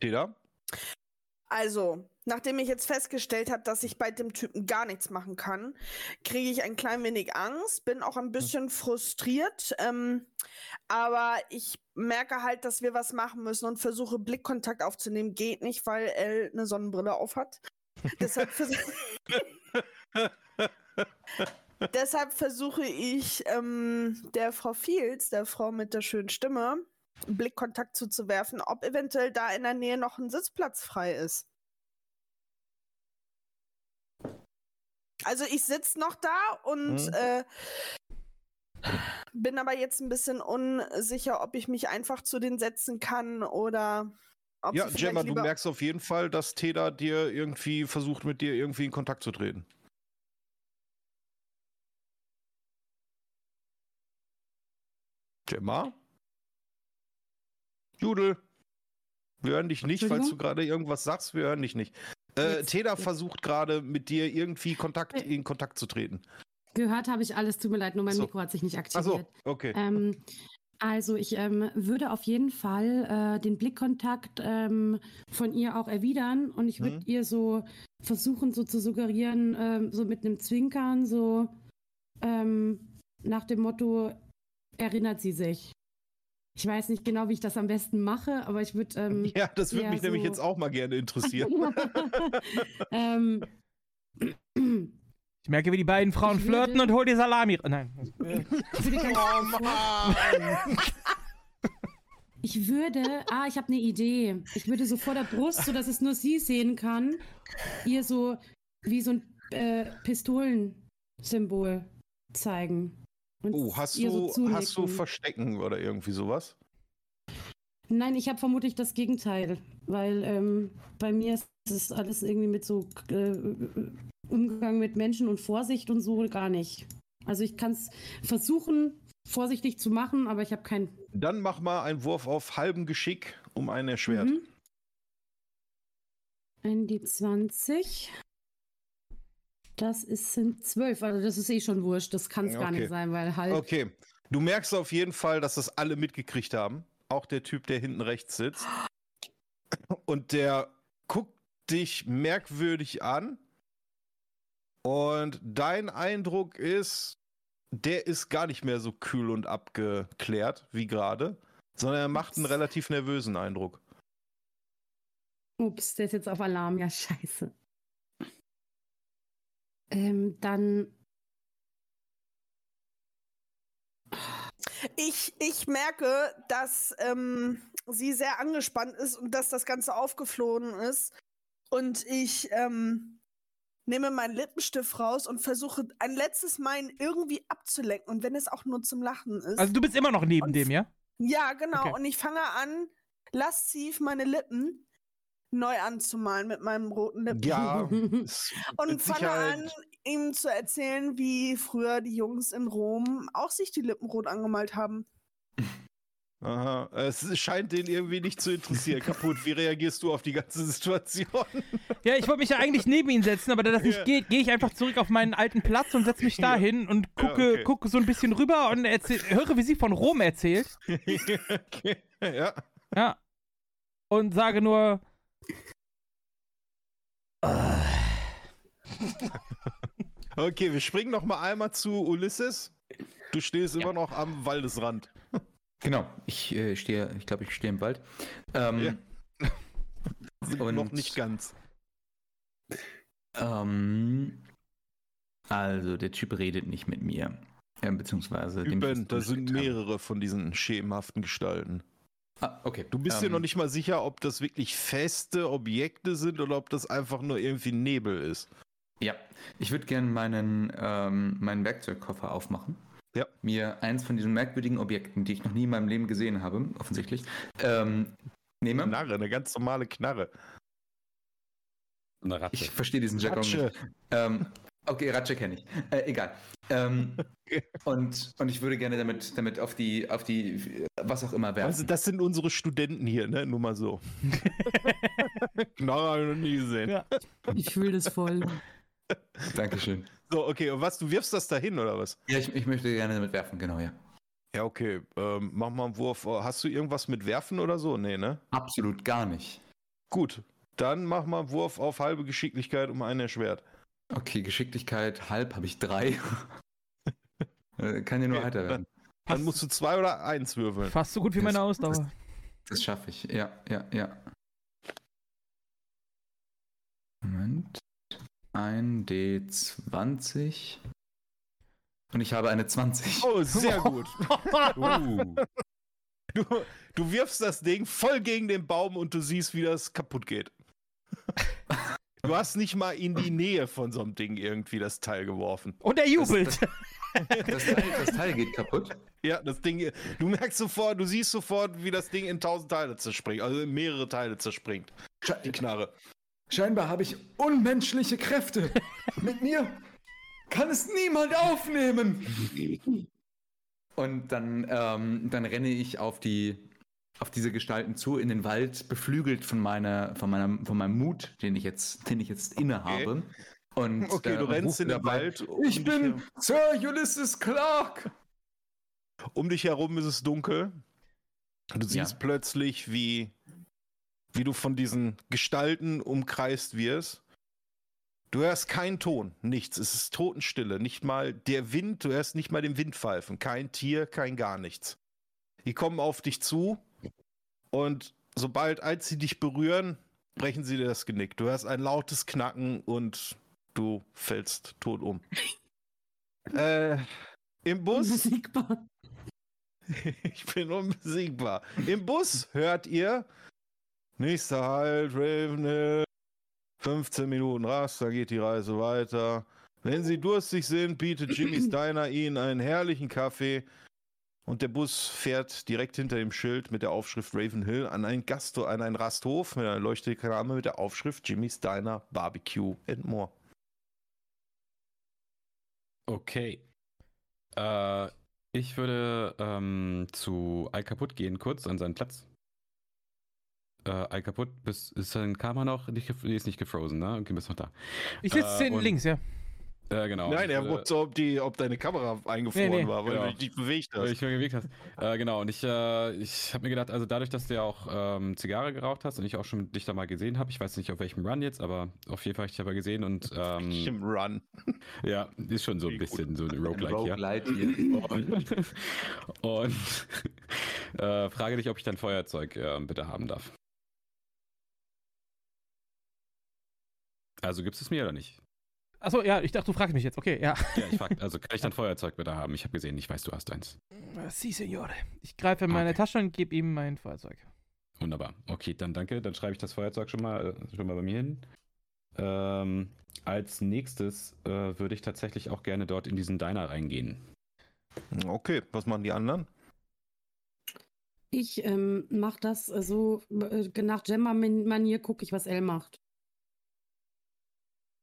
B: Teda?
D: Also, nachdem ich jetzt festgestellt habe, dass ich bei dem Typen gar nichts machen kann, kriege ich ein klein wenig Angst, bin auch ein bisschen frustriert, ähm, aber ich merke halt, dass wir was machen müssen und versuche Blickkontakt aufzunehmen. Geht nicht, weil Elle eine Sonnenbrille aufhat. Deshalb, vers Deshalb versuche ich ähm, der Frau Fields, der Frau mit der schönen Stimme, Blickkontakt zuzuwerfen, ob eventuell da in der Nähe noch ein Sitzplatz frei ist. Also ich sitze noch da und
B: Mhm.
D: äh, bin aber jetzt ein bisschen unsicher, ob ich mich einfach zu den setzen kann oder ob
B: Ja, Gemma, du merkst auf jeden Fall, dass Teda dir irgendwie versucht, mit dir irgendwie in Kontakt zu treten. Gemma? Judel? Wir hören dich nicht, falls du gerade irgendwas sagst, wir hören dich nicht. Äh, Teda versucht gerade mit dir irgendwie Kontakt,
F: Äh.
B: in Kontakt zu treten.
F: Gehört habe ich alles, tut mir leid, nur mein
B: So.
F: Mikro hat sich nicht
B: Achso,
F: aktiviert.
B: okay.
F: Ähm, also ich ähm, würde auf jeden Fall äh, den Blickkontakt ähm, von ihr auch erwidern und ich würde
B: Mhm.
F: ihr so versuchen, so zu suggerieren, ähm, so mit einem Zwinkern, so ähm, nach dem Motto, erinnert sie sich. Ich weiß nicht genau, wie ich das am besten mache, aber ich würde. Ähm,
B: ja, das würde mich nämlich
F: so-
B: jetzt auch mal gerne interessieren.
F: ähm,
G: Ich merke, wie die beiden Frauen flirten und hol die Salami. Nein.
F: ich würde ganz
B: oh Mann!
F: Ich würde, ah, ich habe eine Idee. Ich würde so vor der Brust, so dass es nur sie sehen kann, ihr so wie so ein äh, Pistolen, Symbol zeigen. Und
B: Oh, hast
F: ihr so
B: du, hast du. Verstecken oder irgendwie sowas?
F: Nein, ich habe vermutlich das Gegenteil, weil ähm, bei mir ist es alles irgendwie mit so äh, Umgang mit Menschen und Vorsicht und so gar nicht. Also ich kann es versuchen, vorsichtig zu machen, aber ich habe kein.
B: Dann mach mal einen Wurf auf halbem Geschick um ein Erschwert.
F: Mhm. Ein D20. Das ist, sind zwölf, also das ist eh schon wurscht. Das kann es gar
B: Okay.
F: nicht sein, weil halt.
B: Okay. Du merkst auf jeden Fall, dass das alle mitgekriegt haben. Auch der Typ, der hinten rechts sitzt. Und der guckt dich merkwürdig an. Und dein Eindruck ist, der ist gar nicht mehr so kühl und abgeklärt wie gerade, sondern er macht einen relativ nervösen Eindruck.
F: Ups, der ist jetzt auf Alarm. Ja, scheiße. Ähm, dann.
D: Ich, ich merke, dass ähm, sie sehr angespannt ist und dass das Ganze aufgeflogen ist. Und ich ähm, nehme meinen Lippenstift raus und versuche ein letztes Mal ihn irgendwie abzulenken. Und wenn es auch nur zum Lachen ist.
G: Also du bist immer noch neben
D: Und-
G: dem, ja?
D: ja, genau.
G: Okay.
D: Und ich fange an, lasziv meine Lippen neu anzumalen mit meinem roten Lippen.
B: Ja,
D: Und fange an, ihm zu erzählen, wie früher die Jungs in Rom auch sich die Lippen rot angemalt haben.
B: Aha. Es scheint den irgendwie nicht zu interessieren. Kaputt. Wie reagierst du auf die ganze Situation?
G: Ja, ich wollte mich ja eigentlich neben ihn setzen, aber da das nicht
B: Ja.
G: geht, gehe ich einfach zurück auf meinen alten Platz und setze mich da
B: Ja.
G: hin und
B: Ja,
G: gucke,
B: okay.
G: gucke so ein bisschen rüber und erzähl, höre, wie sie von Rom erzählt.
B: okay. Ja.
G: Ja. Und sage nur.
B: Okay, wir springen noch mal einmal zu Ulysses. Du stehst
C: Ja.
B: immer noch am Waldesrand.
C: Genau, ich äh, stehe, ich glaube, ich stehe im Wald. Ähm, Und-
B: noch nicht ganz.
C: ähm, also, der Typ redet nicht mit mir. Äh, beziehungsweise
B: Üben, da sind mehrere von diesen schemenhaften Gestalten.
C: Ah, okay.
B: Du bist dir
C: Ähm,
B: noch nicht mal sicher, ob das wirklich feste Objekte sind oder ob das einfach nur irgendwie Nebel ist.
C: Ja, ich würde gerne meinen, ähm, meinen Werkzeugkoffer aufmachen.
B: Ja.
C: Mir eins von diesen merkwürdigen Objekten, die ich noch nie in meinem Leben gesehen habe, offensichtlich, ähm, nehme.
B: Knarre, eine ganz normale Knarre.
E: Eine Ratte.
C: Ich verstehe diesen Jargon nicht. Ähm, okay, Ratsche kenne ich. Äh, egal. Ähm, und, und ich würde gerne damit, damit auf die, auf die, was auch immer werfen.
B: Also, das sind unsere Studenten hier, ne? Nur mal so. Knarre habe ich noch nie gesehen.
G: Ja.
F: Ich fühle das voll.
C: Dankeschön.
B: So, okay, und was, du wirfst das dahin oder was?
C: Ja, ich, ich möchte gerne damit werfen, genau, ja.
B: Ja, okay. Ähm, mach mal einen Wurf. Hast du irgendwas mit Werfen oder so? Nee, ne?
C: Absolut gar nicht.
B: Gut. Dann mach mal einen Wurf auf halbe Geschicklichkeit um ein Erschwert.
C: Okay, Geschicklichkeit halb habe ich drei. Äh, Kann ja nur
B: Okay,
C: heiter
B: dann-
C: werden.
B: Dann musst du zwei oder eins würfeln.
G: Fast so gut wie meine Ausdauer.
C: Das schaffe ich. Ja, ja, ja. Moment. Ein D20. Und ich habe eine 20.
B: Oh, sehr gut. Uh. Du, du wirfst das Ding voll gegen den Baum und du siehst, wie das kaputt geht. Du hast nicht mal in die Nähe von so einem Ding irgendwie das Teil geworfen.
G: Und er jubelt.
C: Das, das, Teil, das Teil geht kaputt.
B: Ja, das Ding, du merkst sofort, du siehst sofort, wie das Ding in tausend Teile zerspringt, also in mehrere Teile zerspringt. Die Knarre.
C: Scheinbar habe ich unmenschliche Kräfte. Mit mir kann es niemand aufnehmen. Und dann, ähm, dann renne ich auf die auf diese Gestalten zu in den Wald, beflügelt von meiner, von meinem, von meinem Mut, den ich jetzt, den ich jetzt inne habe. Und,
B: Okay,
C: äh,
B: du rennst in den Wald. um
C: Ich bin Sir Ulysses Clark.
B: Um dich herum ist es dunkel. Du siehst
C: Ja.
B: plötzlich, wie, wie du von diesen Gestalten umkreist wirst. Du hörst keinen Ton, nichts. Es ist Totenstille. Nicht mal der Wind, du hörst nicht mal den Wind pfeifen. Kein Tier, kein gar nichts. Die kommen auf dich zu und sobald als sie dich berühren, brechen sie dir das Genick. Du hörst ein lautes Knacken und du fällst tot um. äh, Im Bus
F: Unbesiegbar.
B: ich bin unbesiegbar. Im Bus hört ihr, nächster Halt, Ravenhill, 15 Minuten Rast, da geht die Reise weiter. Wenn Sie durstig sind, bietet Jimmy's Diner Ihnen einen herrlichen Kaffee. Und der Bus fährt direkt hinter dem Schild mit der Aufschrift Raven Hill an einen Gastho an einen Rasthof mit einer Leuchtreklame mit der Aufschrift Jimmy's Diner Barbecue and More.
E: Okay. Äh, ich würde ähm, zu Al Kaputt gehen, kurz an seinen Platz. Äh, Al Kaputt, bis, ist sein Karma noch? Nee, ist nicht gefrozen, ne? Okay, bist noch da.
G: Ich sitze
E: Äh,
G: links, ja.
E: Äh, genau.
B: Nein, er
E: würde-
B: guckt so, ob, die, ob deine Kamera eingefroren
G: Nee, nee.
B: war, weil
E: Genau.
B: du dich bewegt
E: Weil
B: hast.
E: ich mir gewegt hast. Äh, genau, und ich, äh, ich habe mir gedacht, also dadurch, dass du ja auch ähm, Zigarre geraucht hast und ich auch schon dich da mal gesehen habe, ich weiß nicht auf welchem Run jetzt, aber auf jeden Fall habe ich dich aber gesehen und ähm,
B: Im Run.
E: ja, ist schon so ein bisschen so ein
C: Ein
E: Roguelike hier. Und, und äh, frage dich, ob ich dein Feuerzeug äh, bitte haben darf. Also gibst du es mir oder nicht?
G: Achso, ja, ich dachte, du fragst mich jetzt. Okay, ja.
E: Ja, ich frage, also kann ich dein Feuerzeug bitte haben? Ich habe gesehen, ich weiß, du hast eins.
G: Si, Signore. Ich greife in meine
E: Okay.
G: Tasche und gebe ihm mein Feuerzeug.
E: Wunderbar. Okay, dann danke. Dann schreibe ich das Feuerzeug schon mal, äh, schon mal bei mir hin. Ähm, als nächstes äh, würde ich tatsächlich auch gerne dort in diesen Diner reingehen.
B: Okay, was machen die anderen?
F: Ich ähm, mache das äh, so, äh, nach Gemma-Manier gucke ich, was Elle macht.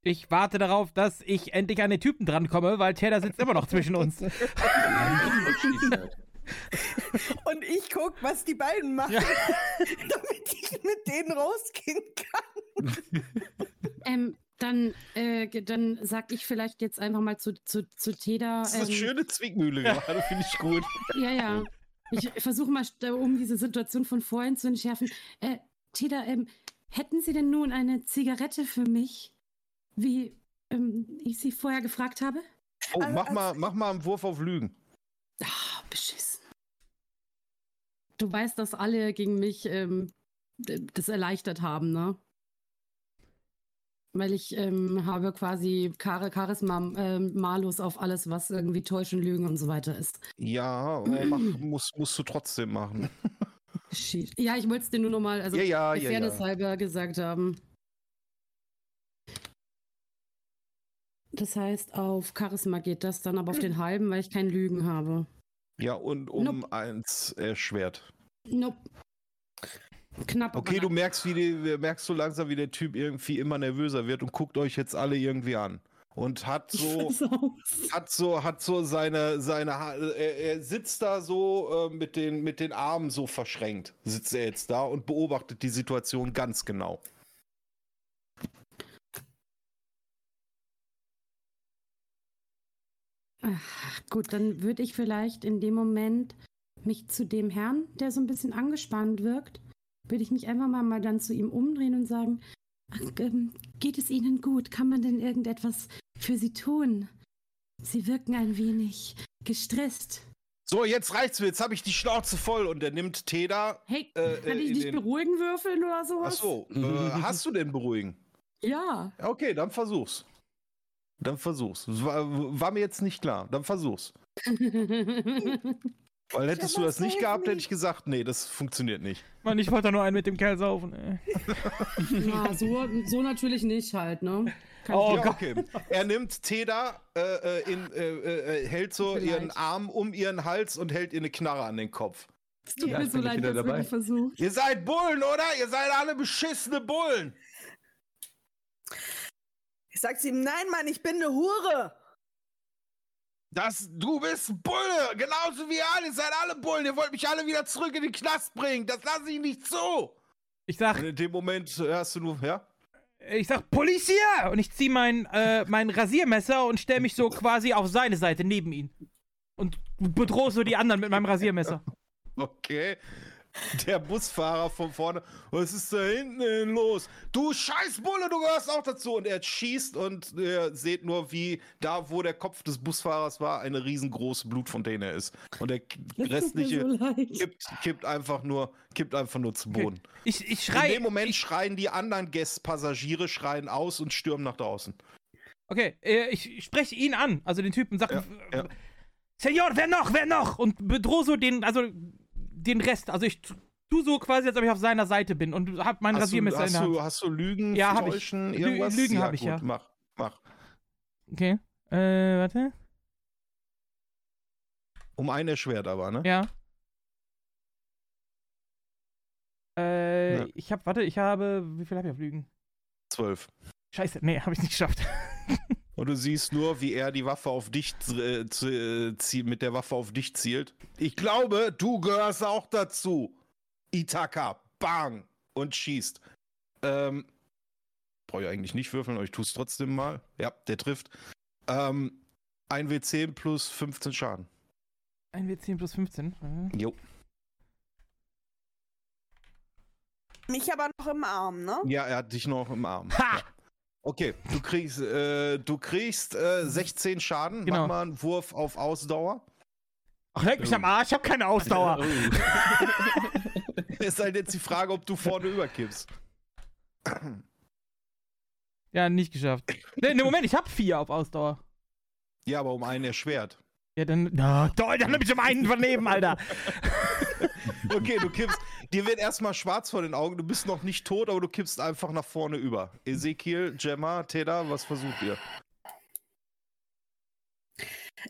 G: Ich warte darauf, dass ich endlich an den Typen drankomme, weil Taylor sitzt immer noch zwischen uns.
C: Und
D: ich guck, was die beiden machen,
G: Ja.
D: damit ich mit denen rausgehen kann.
F: Ähm, dann, äh, dann sag ich vielleicht jetzt einfach mal zu, zu, zu Teda.
B: Das ist eine
F: ähm,
B: schöne Zwickmühle gerade, finde ich gut.
F: Ja, ja. Ich versuche mal, um diese Situation von vorhin zu entschärfen. Äh, Teda, ähm, hätten Sie denn nun eine Zigarette für mich, wie ähm, ich Sie vorher gefragt habe?
B: Oh,
D: Also,
B: mach,
D: als-
B: mal, mach mal einen Wurf auf Lügen.
F: Ah, beschissen. Du weißt, dass alle gegen mich ähm, das erleichtert haben, ne? Weil ich ähm, habe quasi Char Charisma ähm, malus auf alles, was irgendwie Täuschen, Lügen und so weiter ist.
B: Ja, mach, musst, musst du trotzdem machen.
F: Shit. Ja, ich wollte es dir nur nochmal, also
B: ja, ja, ja,
F: Fairness
B: ja.
F: halber gesagt haben. Das heißt, auf Charisma geht das dann aber auf den halben, weil ich kein Lügen habe.
B: Ja, und um
F: Nope.
B: eins erschwert.
F: Nope. Knapp.
B: Okay, du merkst, wie die, merkst so langsam, wie der Typ irgendwie immer nervöser wird und guckt euch jetzt alle irgendwie an. Und hat so, hat so, hat so seine, seine, Ha- er, er sitzt da so äh, mit, den, mit den Armen so verschränkt, sitzt er jetzt da und beobachtet die Situation ganz genau.
F: Ach, gut, dann würde ich vielleicht in dem Moment mich zu dem Herrn, der so ein bisschen angespannt wirkt, würde ich mich einfach mal, mal dann zu ihm umdrehen und sagen, ach, ähm, geht es Ihnen gut? Kann man denn irgendetwas für Sie tun? Sie wirken ein wenig gestresst.
B: So, jetzt reicht's mir, jetzt habe ich die Schnauze voll und er nimmt Teda.
F: Hey,
B: Äh,
F: kann
B: äh,
F: ich dich
B: den-
F: beruhigen würfeln oder
B: Ach
F: sowas?
B: so, äh, hast du denn beruhigen?
F: Ja.
B: Okay, dann versuch's. Dann versuch's. War, war mir jetzt nicht klar. Dann versuch's. Weil hättest du das nicht gehabt, hätte ich gesagt, nee, das funktioniert nicht.
G: Mann, ich wollte doch nur einen mit dem Kerl saufen. Ey.
F: Na, so, so natürlich nicht halt, ne? Kann
G: Oh
B: ja,
G: Gott.
B: okay. Er nimmt Teda, äh, äh, in, äh, äh, hält so
F: mir
B: ihren. Arm um ihren Hals und hält ihr eine Knarre an den Kopf.
F: Es tut
C: Ja,
F: mir so leid,
C: wieder
F: ich
C: dabei.
F: versucht.
B: Ihr seid Bullen, oder? Ihr seid alle beschissene Bullen.
D: Ich sag's ihm, nein, Mann, ich bin eine Hure.
B: Das, du bist ein Bulle, genauso wie ihr alle. Ihr seid alle Bullen. Ihr wollt mich alle wieder zurück in den Knast bringen. Das lasse ich nicht zu.
G: Ich sag,
B: Und in dem Moment hörst du nur, ja?
G: ich sag, Polizia! Und ich zieh mein, äh, mein Rasiermesser und stell mich so quasi auf seine Seite neben ihn. Und bedrohe so die anderen mit meinem Rasiermesser.
B: Okay. Der Busfahrer von vorne, was ist da hinten denn los? Du Scheißbulle, du gehörst auch dazu. Und er schießt und ihr seht nur, wie da, wo der Kopf des Busfahrers war, eine riesengroße Blutfontäne ist. Und der
F: mir
B: restliche
F: so
B: kippt, kippt, einfach nur, kippt einfach nur zu Boden.
G: Ich, ich
B: In
G: schrei.
B: dem Moment schreien die anderen Gästpassagiere schreien aus und stürmen nach draußen.
G: Okay, äh, ich spreche ihn an, also den Typen, sag,
B: Ja, ja.
G: Senor, wer noch, wer noch? Und bedrohe so den, also den Rest. Also ich tu so quasi, als ob ich auf seiner Seite bin und hab mein
B: Hast
G: Rasiermesser in
B: hast,
G: der Hand.
B: du, hast du Lügen,
G: Ja, hab ich.
B: Täuschen, irgendwas?
G: Lügen hab ich,
B: gut,
G: ja.
B: Mach, mach.
G: Okay. Äh, warte.
B: Um ein erschwert aber, ne?
G: Ja. Äh,
B: Ja.
G: ich hab, warte, ich habe, wie viel habe ich auf Lügen?
B: Zwölf.
G: Scheiße, nee, habe ich nicht geschafft.
B: Und du siehst nur, wie er die Waffe auf dich äh, äh, mit der Waffe auf dich zielt. Ich glaube, du gehörst auch dazu. Itaka, bang und schießt. Ähm, brauche ich eigentlich nicht würfeln, aber ich tue es trotzdem mal. Ja, der trifft. Ähm, ein W10 plus 15 Schaden.
G: Ein W10 plus 15. Äh,
B: Jo.
D: Mich aber noch im Arm, ne?
B: Ja, er hat dich noch im Arm.
G: Ha!
B: Okay, du kriegst, äh, du kriegst äh, 16 Schaden.
G: Genau.
B: Mach mal einen Wurf auf Ausdauer.
G: Ach, leck mich am Arsch, ich habe keine Ausdauer.
B: Ist halt jetzt die Frage, ob du vorne überkippst.
G: Ja, nicht geschafft. Nee, nee, Moment, ich habe vier auf Ausdauer.
B: Ja, aber um einen erschwert.
G: Ja, dann. Na, toll, dann hab ich um einen daneben, Alter.
B: Okay, du kippst. Dir wird erstmal schwarz vor den Augen. Du bist noch nicht tot, aber du kippst einfach nach vorne über. Ezekiel, Gemma, Teda, was versucht ihr?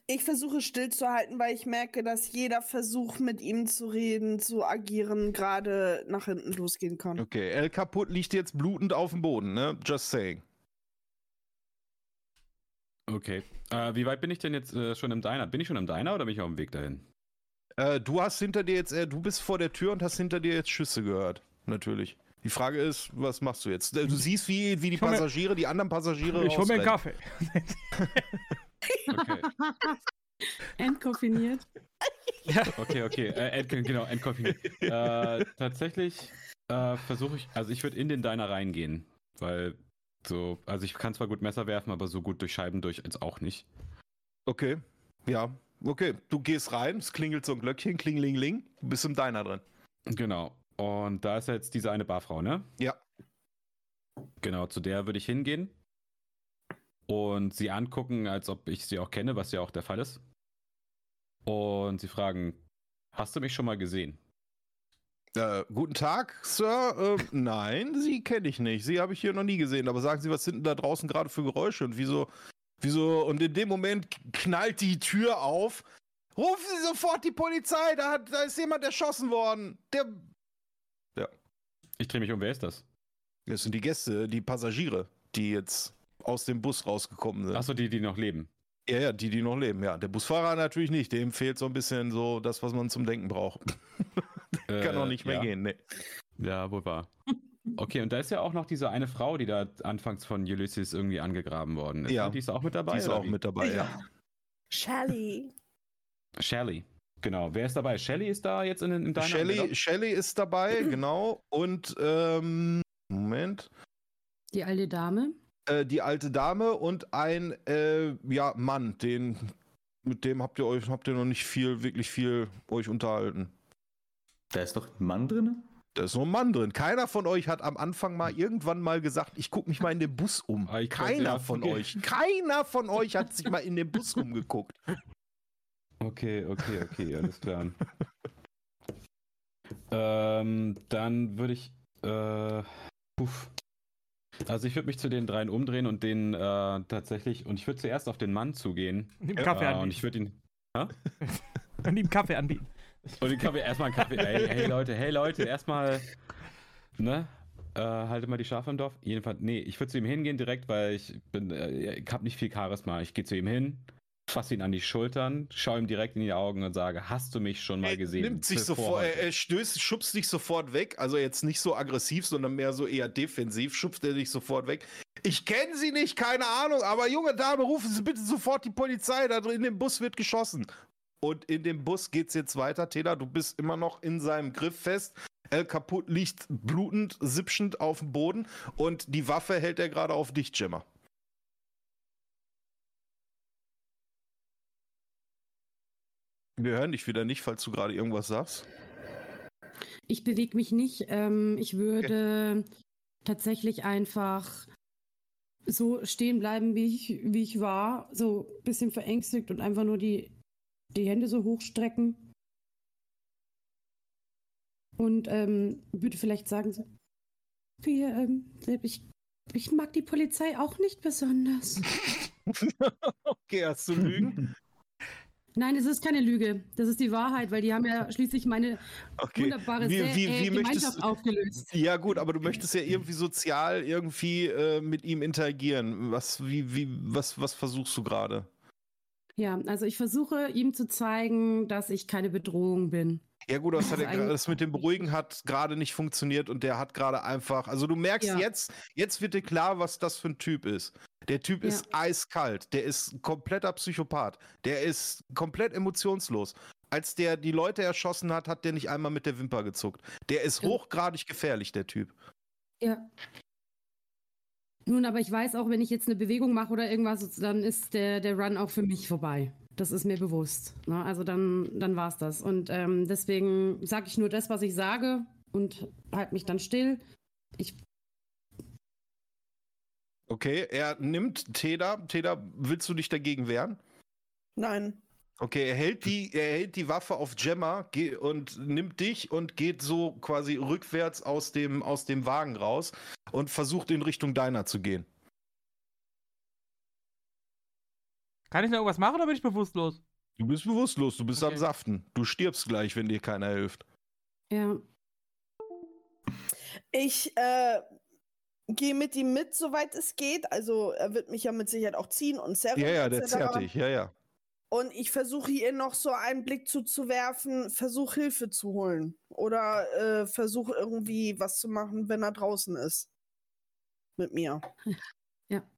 D: Ich versuche stillzuhalten, weil ich merke, dass jeder Versuch, mit ihm zu reden, zu agieren, gerade nach hinten losgehen kann.
B: Okay, El Kaputt liegt jetzt blutend auf dem Boden, ne? Just saying.
E: Okay. Äh, wie weit bin ich denn jetzt äh, schon im Diner? Bin ich schon im Diner oder bin ich auf dem Weg dahin?
B: Äh, du hast hinter dir jetzt, äh, du bist vor der Tür und hast hinter dir jetzt Schüsse gehört. Natürlich. Die Frage ist, was machst du jetzt? Äh, Du siehst, wie, wie die Passagiere, die anderen Passagiere.
G: Ich hol mir einen. Kaffee.
E: Okay.
F: Entkoffiniert.
E: Okay, okay. Äh, ent, genau, entkoffiniert. äh, tatsächlich äh, versuche ich, also ich würde in den Diner reingehen, weil so, also ich kann zwar gut Messer werfen, aber so gut durch Scheiben durch jetzt auch nicht.
B: Okay. Ja. Okay. Du gehst rein, es klingelt so ein Glöckchen, klingelingeling. Du bist im Diner drin.
E: Genau. Und da ist jetzt diese eine Barfrau, ne?
B: Ja.
E: Genau, zu der würde ich hingehen und sie angucken, als ob ich sie auch kenne, was ja auch der Fall ist. Und sie fragen, hast du mich schon mal gesehen?
B: Äh, guten Tag, Sir. Äh, nein, Sie kenne ich nicht. Sie habe ich hier noch nie gesehen. Aber sagen Sie, was sind denn da draußen gerade für Geräusche und wieso, wieso? Und in dem Moment knallt die Tür auf. Rufen Sie sofort die Polizei. Da, hat, da ist jemand erschossen worden. Der.
E: Ich drehe mich um, wer ist das?
B: Das sind die Gäste, die Passagiere, die jetzt aus dem Bus rausgekommen sind.
E: Achso, die, die noch leben.
B: Ja, ja, die, die noch leben. Ja, der Busfahrer natürlich nicht. Dem fehlt so ein bisschen so das, was man zum Denken braucht. Kann auch nicht mehr
E: ja.
B: gehen. Nee.
E: Ja, wohl wahr. Okay, und da ist ja auch noch diese eine Frau, die da anfangs von Ulysses irgendwie angegraben worden ist.
B: Ja.
E: ne? Die ist auch mit dabei?
B: Die ist auch
E: wie?
B: mit dabei, ja.
D: Shelly.
E: Shelly. Genau. Wer ist dabei? Shelly ist da jetzt in, Diner? Wer
B: Shelly? Shelly ist dabei, genau. Und ähm, Moment.
F: Die alte Dame.
B: Äh, die alte Dame und ein äh, ja, Mann, den mit dem habt ihr euch habt ihr noch nicht viel, wirklich viel euch unterhalten.
C: Da ist doch ein Mann drin?
B: Da ist nur ein Mann drin. Keiner von euch hat am Anfang mal irgendwann mal gesagt, ich gucke mich mal in den Bus um.
E: Ah,
B: Keiner von
E: okay.
B: euch, keiner von euch hat sich mal in den Bus umgeguckt.
E: Okay, okay, okay, alles klar. ähm, dann würde ich. Äh, puff. Also ich würde mich zu den dreien umdrehen und den äh, tatsächlich. Und ich würde zuerst auf den Mann zugehen.
G: Und ihm
B: Ja,
G: Kaffee
E: Äh, und
G: anbieten.
E: ich würde ihn.
G: Und ihm Kaffee anbieten.
E: Und den Kaffee, erstmal einen Kaffee. Hey, hey Leute, hey Leute, erstmal. Ne? Äh, halte mal die Schafe im Dorf. Jedenfalls, nee, ich würde zu ihm hingehen direkt, weil ich bin, äh, ich habe nicht viel Charisma. Ich gehe zu ihm hin, fasse ihn an die Schultern, schaue ihm direkt in die Augen und sage, hast du mich schon mal
B: Er
E: gesehen?
B: nimmt sich sofort,
E: heute?"
B: er, er stößt, schubst dich sofort weg. Also jetzt nicht so aggressiv, sondern mehr so eher defensiv. Schubst er dich sofort weg. Ich kenne sie nicht, keine Ahnung, aber junge Dame, rufen Sie bitte sofort die Polizei. Da drin in dem Bus wird geschossen. Und in dem Bus geht's jetzt weiter. Teda, du bist immer noch in seinem Griff fest. El Kaputt liegt blutend, sipschend auf dem Boden und die Waffe hält er gerade auf dich, Gemma. Wir hören dich wieder nicht, falls du gerade irgendwas sagst.
F: Ich bewege mich nicht. Ähm, ich würde tatsächlich einfach so stehen bleiben, wie ich, wie ich war. So ein bisschen verängstigt und einfach nur die, die Hände so hochstrecken. Und ähm, würde vielleicht sagen, so, wir, ähm, ich ich mag die Polizei auch nicht besonders.
B: okay, hast du Lügen?
F: Nein, es ist keine Lüge. Das ist die Wahrheit, weil die haben ja schließlich meine
B: Okay.
F: wunderbare
B: Wie- wie-
F: äh,
B: wie
F: Gemeinschaft
B: möchtest-
F: aufgelöst.
B: Ja, gut, aber du möchtest ja irgendwie sozial irgendwie äh, mit ihm interagieren. Was, wie, wie, was, was versuchst du gerade?
F: Ja, also ich versuche ihm zu zeigen, dass ich keine Bedrohung bin.
B: Ja gut, das, hat
F: eigentlich-
B: das mit dem Beruhigen hat gerade nicht funktioniert und der hat gerade einfach, also du merkst
F: Ja.
B: jetzt, jetzt wird dir klar, was das für ein Typ ist. Der Typ
F: Ja.
B: ist eiskalt, der ist ein kompletter Psychopath, der ist komplett emotionslos. Als der die Leute erschossen hat, hat der nicht einmal mit der Wimper gezuckt. Der ist
F: Ja.
B: hochgradig gefährlich, der Typ.
F: Ja. Nun, aber ich weiß auch, wenn ich jetzt eine Bewegung mache oder irgendwas, dann ist der, der Run auch für mich vorbei. Das ist mir bewusst. Ne? Also dann, dann war es das. Und ähm, deswegen sage ich nur das, was ich sage und halte mich dann still. Ich,
B: Okay, er nimmt Teda. Teda, willst du dich dagegen wehren?
D: Nein.
B: Okay, er hält die, er hält die Waffe auf Gemma ge- und nimmt dich und geht so quasi rückwärts aus dem, aus dem Wagen raus und versucht in Richtung deiner zu gehen.
G: Kann ich noch irgendwas machen oder bin ich bewusstlos?
B: Du bist bewusstlos, du bist
G: Okay.
B: am Saften. Du stirbst gleich, wenn dir keiner hilft.
F: ja.
D: Ich äh, gehe mit ihm mit, soweit es geht. Also er wird mich ja mit Sicherheit auch ziehen und zerren.
B: Ja, ja, der zerrt dich, ja, ja.
D: Und ich versuche ihr noch so einen Blick zuzuwerfen, versuche Hilfe zu holen. Oder äh, versuche irgendwie was zu machen, wenn er draußen ist. Mit mir.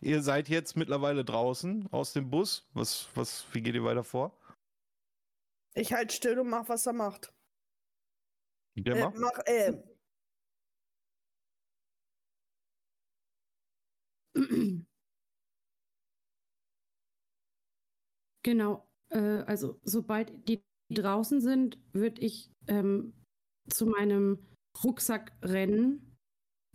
B: Ihr seid jetzt mittlerweile draußen aus dem Bus. Was, was, wie geht ihr weiter vor?
D: Ich halt still und mach, was er macht.
B: Gemma?
D: Äh, mach, äh,
F: Genau. Äh, also sobald die draußen sind, würde ich ähm, zu meinem Rucksack rennen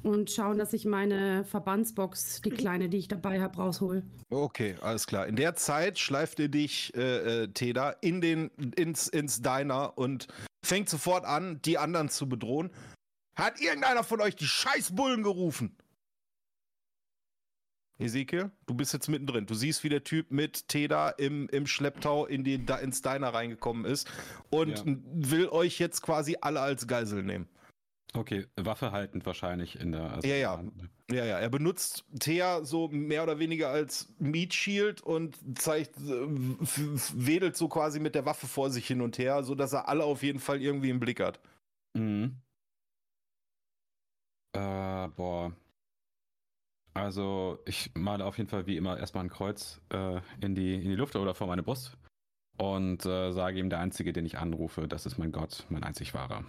F: und schauen, dass ich meine Verbandsbox, die kleine, die ich dabei habe, raushol.
B: Okay, alles klar. In der Zeit schleift ihr dich, äh, äh, Teda, in den, ins, ins Diner und fängt sofort an, die anderen zu bedrohen. Hat irgendeiner von euch die Scheißbullen gerufen? Ezekiel, du bist jetzt mittendrin. Du siehst, wie der Typ mit Teda im, im Schlepptau in die, da, ins Diner reingekommen ist und
E: Ja.
B: will euch jetzt quasi alle als Geisel nehmen.
E: Okay, Waffe haltend wahrscheinlich in der. also
B: Ja, ja. Ja, ja, er benutzt Thea so mehr oder weniger als Meat Shield und zeigt, äh, wedelt so quasi mit der Waffe vor sich hin und her, sodass er alle auf jeden Fall irgendwie im Blick hat.
E: Mhm. Äh, boah. Also, ich male auf jeden Fall wie immer erstmal ein Kreuz äh, in, die, in die Luft oder vor meine Brust und äh, sage ihm, der Einzige, den ich anrufe, das ist mein Gott, mein einzig wahrer.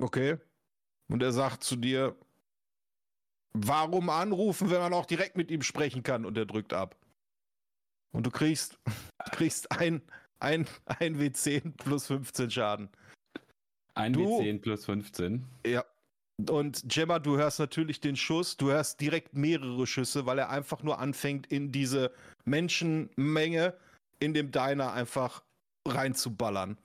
B: Okay. Und er sagt zu dir, warum anrufen, wenn man auch direkt mit ihm sprechen kann? Und er drückt ab. Und du kriegst, du kriegst ein, ein, ein W10 plus 15 Schaden.
E: Ein
B: Du-
E: W10 plus 15.
B: Ja. Und Gemma, du hörst natürlich den Schuss, du hörst direkt mehrere Schüsse, weil er einfach nur anfängt, in diese Menschenmenge in dem Diner einfach reinzuballern.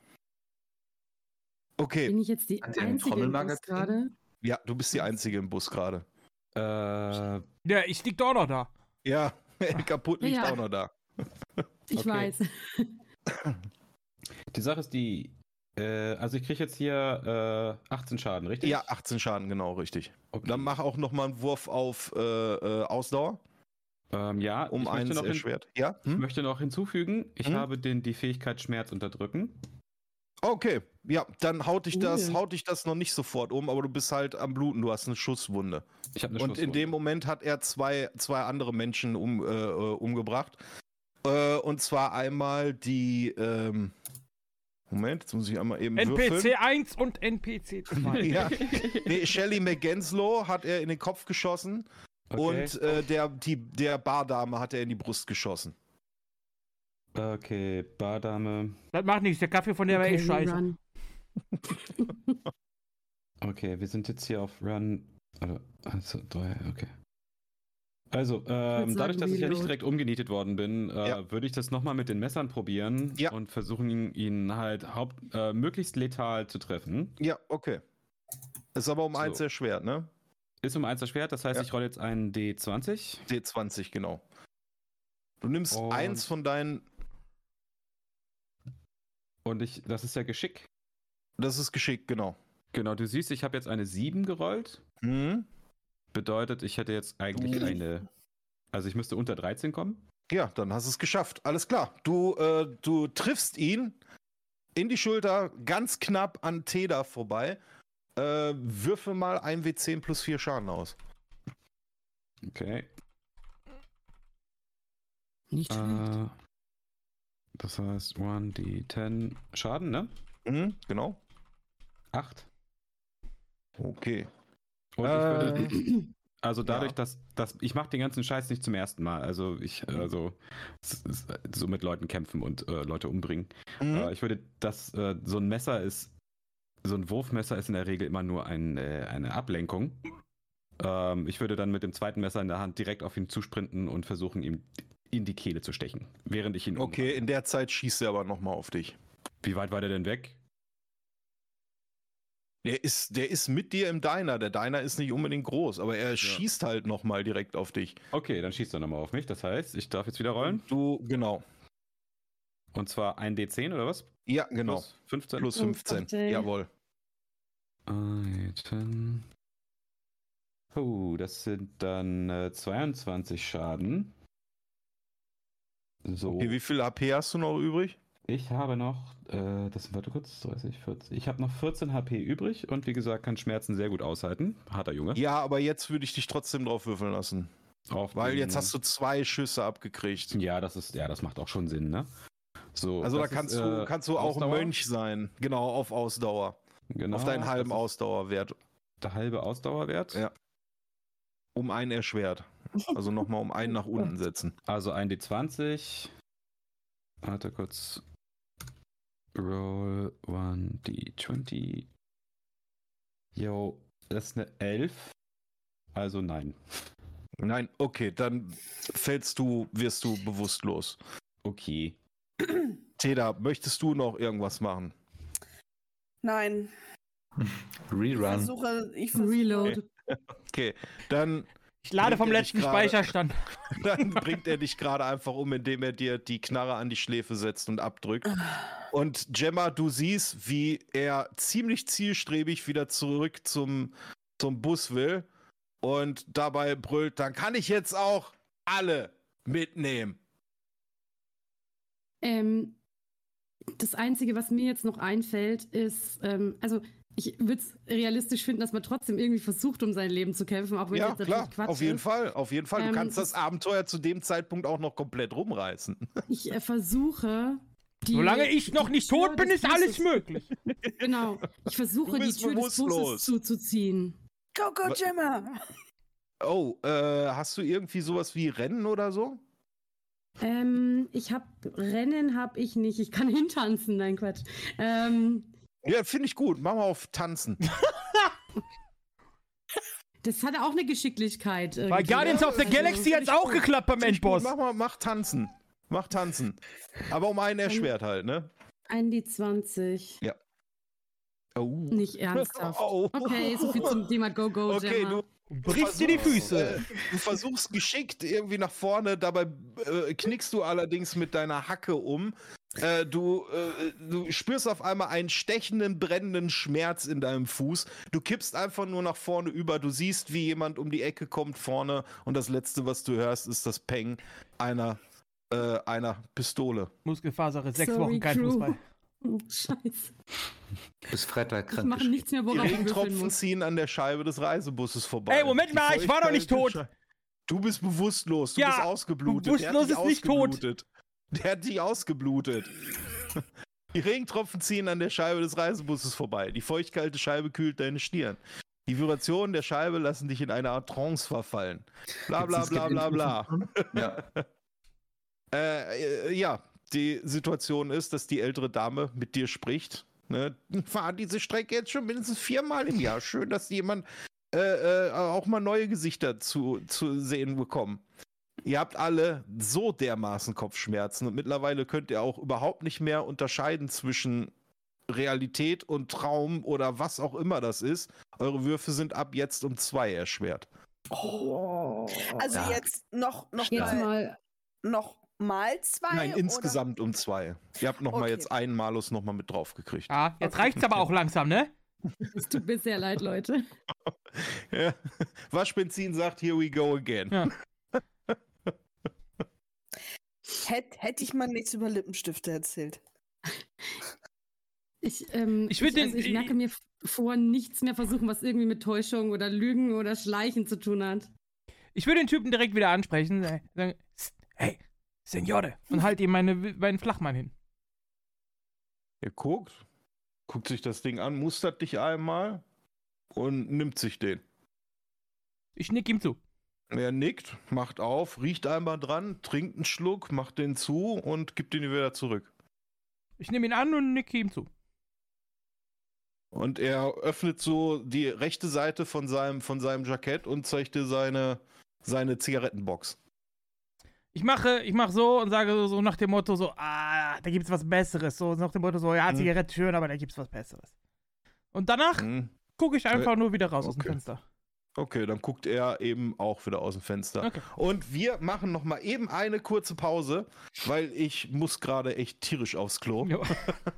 B: Okay,
F: Bin ich jetzt die
C: Hat
F: einzige im Bus gerade?
B: ja, du bist die Einzige im Bus gerade.
E: Äh,
G: Ja, ich lieg doch noch da.
B: Ja, kaputt liegt
F: Ja.
B: auch noch da.
F: Ich
E: Okay.
F: weiß.
E: die Sache ist die, äh, also ich kriege jetzt hier äh, 18 Schaden, richtig?
B: Ja, 18 Schaden, genau, richtig.
E: Okay.
B: Dann mach auch noch mal einen Wurf auf äh, äh, Ausdauer,
E: ähm, ja,
B: um
E: ich möchte
B: eins
E: noch hin-
B: erschwert. Ja?
E: Ich
B: Hm?
E: möchte noch hinzufügen, ich
B: Hm?
E: habe den, die Fähigkeit Schmerz unterdrücken.
B: Okay, ja, dann haut dich das, haut dich das noch nicht sofort um, aber du bist halt am Bluten, du hast eine Schusswunde.
E: Ich habe eine
B: Und in dem Moment hat er zwei, zwei andere Menschen um, äh, äh, umgebracht. Äh, und zwar einmal die. Ähm, Moment, jetzt muss ich einmal eben
G: NPC
B: würfeln.
G: 1 und NPC 2.
B: Ja. Nee, Shelly McGenslow hat er in den Kopf geschossen
E: Okay.
B: und äh, der, die, der Bardame hat er in die Brust geschossen.
E: Okay, Bardame.
G: Das macht nichts, der Kaffee von der war eh
F: Okay,
G: scheiße.
E: Okay, wir sind jetzt hier auf Run. Also, also drei, okay. Also, ähm, dadurch, dass ich ja nicht direkt umgenietet worden bin, äh,
B: Ja.
E: würde ich das nochmal mit den Messern probieren
B: Ja.
E: und versuchen, ihn, ihn halt haupt, äh, möglichst letal zu treffen.
B: Ja, okay. Ist aber um
E: So.
B: eins erschwert, ne?
E: Ist um 1 erschwert, das heißt,
B: Ja.
E: ich rolle jetzt einen D20.
B: D20, genau. Du nimmst
E: Und-
B: eins von deinen.
E: Und ich, das ist ja Geschick.
B: Das ist geschickt, genau.
E: Genau, du siehst, ich habe jetzt eine 7 gerollt.
B: Mhm.
E: Bedeutet, ich hätte jetzt eigentlich
B: Du-
E: eine. Also ich müsste unter 13 kommen.
B: Ja, dann hast du es geschafft. Alles klar. Du, äh, du triffst ihn in die Schulter, ganz knapp an Teda vorbei. Äh, würfe mal 1W10 plus 4 Schaden aus.
E: Okay.
F: Nicht schlecht.
E: Äh, das heißt 1d10 Schaden, ne?
B: Mhm, genau.
E: 8.
B: Okay.
E: Und
B: Äh,
E: ich würde. Also dadurch,
B: ja.
E: dass, dass ich mache den ganzen Scheiß nicht zum ersten Mal. Also ich, also s- s- so mit Leuten kämpfen und äh, Leute umbringen.
B: Mhm.
E: Äh, ich würde, das äh, so ein Messer ist, so ein Wurfmesser ist in der Regel immer nur ein, äh, eine Ablenkung. Ähm, ich würde dann mit dem zweiten Messer in der Hand direkt auf ihn zusprinten und versuchen, ihm in die Kehle zu stechen, während ich ihn.
B: Okay, in der Zeit schießt er aber nochmal auf dich.
E: Wie weit war der denn weg?
B: Der ist, der ist mit dir im Diner. Der Diner ist nicht unbedingt groß, aber er schießt halt nochmal direkt auf dich.
E: Okay, dann schießt er nochmal auf mich. Das heißt, ich darf jetzt wieder rollen.
B: Du, genau.
E: Und zwar ein D10 oder was?
B: Ja, genau.
E: Plus 15.
B: Plus
D: Oh,
B: 15.
D: Gott,
B: Jawohl.
E: Item. Oh, das sind dann äh, 22 Schaden. So.
B: Okay, wie viel AP hast du noch übrig?
E: Ich habe noch, äh, das warte kurz, 30, 40. Ich habe noch 14 HP übrig und wie gesagt, kann Schmerzen sehr gut aushalten. Harter Junge.
B: Ja, aber jetzt würde ich dich trotzdem drauf würfeln lassen.
E: Auf
B: Weil
E: den-
B: jetzt hast du zwei Schüsse abgekriegt.
E: Ja, das ist, ja, das macht auch schon Sinn, ne? So.
B: Also da
E: das ist,
B: kannst du,
E: äh,
B: kannst du auch
E: Ausdauer.
B: Mönch sein. Genau, auf Ausdauer.
E: Genau,
B: auf deinen halben Ausdauerwert.
E: Der halbe Ausdauerwert.
B: Ja. Um einen erschwert. Also nochmal um einen nach unten setzen.
E: Also ein D20. Warte kurz. Roll 1D20. Yo, das ist eine 11. Also nein.
B: Nein, okay, dann fällst du, wirst du bewusstlos.
E: Okay.
B: Teda, möchtest du noch irgendwas machen?
D: Nein. Ich
C: Rerun.
D: versuche, ich versuche
F: Reload.
B: Okay, dann,
G: Ich lade vom letzten Speicherstand.
B: dann bringt er dich gerade einfach um, indem er dir die Knarre an die Schläfe setzt und abdrückt. Und Gemma, du siehst, wie er ziemlich zielstrebig wieder zurück zum, zum Bus will und dabei brüllt, dann kann ich jetzt auch alle mitnehmen.
F: Ähm, das Einzige, was mir jetzt noch einfällt, ist, ähm, also ich würde es realistisch finden, dass man trotzdem irgendwie versucht, um sein Leben zu kämpfen, auch wenn
B: Ja,
F: jetzt
B: klar,
F: Quatsch
B: auf jeden
F: ist.
B: Fall, auf jeden Fall. Du
F: Ähm,
B: kannst das Abenteuer zu dem Zeitpunkt auch noch komplett rumreißen.
F: Ich äh, versuche. Die,
G: Solange ich noch nicht
F: Tür
G: tot bin, ist alles
F: Busses-
G: möglich.
F: Genau. Ich versuche,
B: Du
F: die Tür des. Busses zuzuziehen.
D: Go, go, Gemma!
B: Oh, äh, hast du irgendwie sowas wie Rennen oder so?
F: Ähm, ich habe Rennen habe ich nicht. Ich kann hintanzen, nein Quatsch. Ähm,
B: Ja, finde ich gut. Mach mal auf Tanzen.
F: das hat auch eine Geschicklichkeit.
G: Bei
F: irgendwie.
G: Guardians of the
F: Also-
G: Galaxy hat's auch geklappt beim. Endboss.
B: Mach mal, mach Tanzen. Mach Tanzen. Aber um einen erschwert halt, ne?
F: Ein die 20.
B: Oh.
F: Nicht ernsthaft.
B: Oh.
F: Okay, so viel zum Thema Go Go.
B: Okay,
F: Gemma.
B: du,
G: Brichst dir die Füße.
B: Äh, du versuchst geschickt irgendwie nach vorne, dabei äh, knickst du allerdings mit deiner Hacke um. Äh, du, äh, du spürst auf einmal einen stechenden, brennenden Schmerz in deinem Fuß. Du kippst einfach nur nach vorne über. Du siehst, wie jemand um die Ecke kommt vorne und das Letzte, was du hörst, ist das Peng einer, äh, einer Pistole.
G: Muskelfaser, sechs
F: Sorry,
G: Wochen kein
F: Crew.
G: Fußball.
F: Oh, Scheiße.
C: Bis Freitag
F: Ich
C: krank.
F: mache nichts mehr,
B: Die
F: worauf ich würfeln
B: Regentropfen ziehen an der Scheibe des Reisebusses vorbei.
G: Ey, Moment
B: Die
G: mal, ich war doch nicht tot.
B: Du bist bewusstlos, du
G: Ja,
B: bist ausgeblutet.
G: Bewusstlos ist nicht tot.
B: Der hat dich ausgeblutet. Die Regentropfen ziehen an der Scheibe des Reisebusses vorbei. Die feuchtkalte Scheibe kühlt deine Stirn. Die Vibrationen der Scheibe lassen dich in eine Art Trance verfallen. Bla bla bla bla bla.
C: Ja.
B: Äh, äh, ja, die Situation ist, dass die ältere Dame mit dir spricht. Ne? Ich fahre diese Strecke jetzt schon mindestens viermal im Jahr. Schön, dass jemand äh, äh, auch mal neue Gesichter zu, zu sehen bekommen. Ihr habt alle so dermaßen Kopfschmerzen und mittlerweile könnt ihr auch überhaupt nicht mehr unterscheiden zwischen Realität und Traum oder was auch immer das ist. Eure Würfe sind ab jetzt um zwei erschwert.
D: Oh. Also
B: Ja.
D: jetzt noch, noch,
F: Jetzt
D: mal,
F: mal.
D: noch mal zwei?
B: Nein,
D: oder?
B: insgesamt um zwei. Ihr habt noch mal
D: Okay.
B: jetzt einen Malus noch mal mit drauf gekriegt.
G: Ah, jetzt reicht's aber auch langsam, ne?
F: Es tut mir sehr leid, Leute.
B: Ja. Waschbenzin sagt, here we go again.
G: Ja.
D: Hätt, hätte ich mal nichts über Lippenstifte erzählt.
F: Ich, ähm,
G: Ich würd den-
F: also ich merke mir vor, nichts mehr versuchen, was irgendwie mit Täuschung oder Lügen oder Schleichen zu tun hat.
G: Ich würde den Typen direkt wieder ansprechen. Sagen, "Psst, hey, Signore. Und halt ihm meine, meinen Flachmann hin.
B: Er guckt, guckt sich das Ding an, mustert dich einmal und nimmt sich den.
G: Ich nick ihm zu.
B: Er nickt, macht auf, riecht einmal dran, trinkt einen Schluck, macht den zu und gibt ihn wieder zurück.
G: Ich nehme ihn an und nicke ihm zu.
B: Und er öffnet so die rechte Seite von seinem, von seinem Jackett und zeigt dir seine, seine Zigarettenbox.
G: Ich mache, ich mache so und sage so, so nach dem Motto so, ah, da gibt's was Besseres. So nach dem Motto so, ja,
B: Mhm.
G: Zigarette schön, aber da gibt's was Besseres. Und danach
B: Hm.
G: gucke ich einfach nur wieder raus aus dem
B: okay.
G: Fenster.
B: Okay, dann guckt er eben auch wieder aus dem Fenster.
G: Okay.
B: Und wir machen noch mal eben eine kurze Pause, weil ich muss gerade echt tierisch aufs Klo.
G: Jo.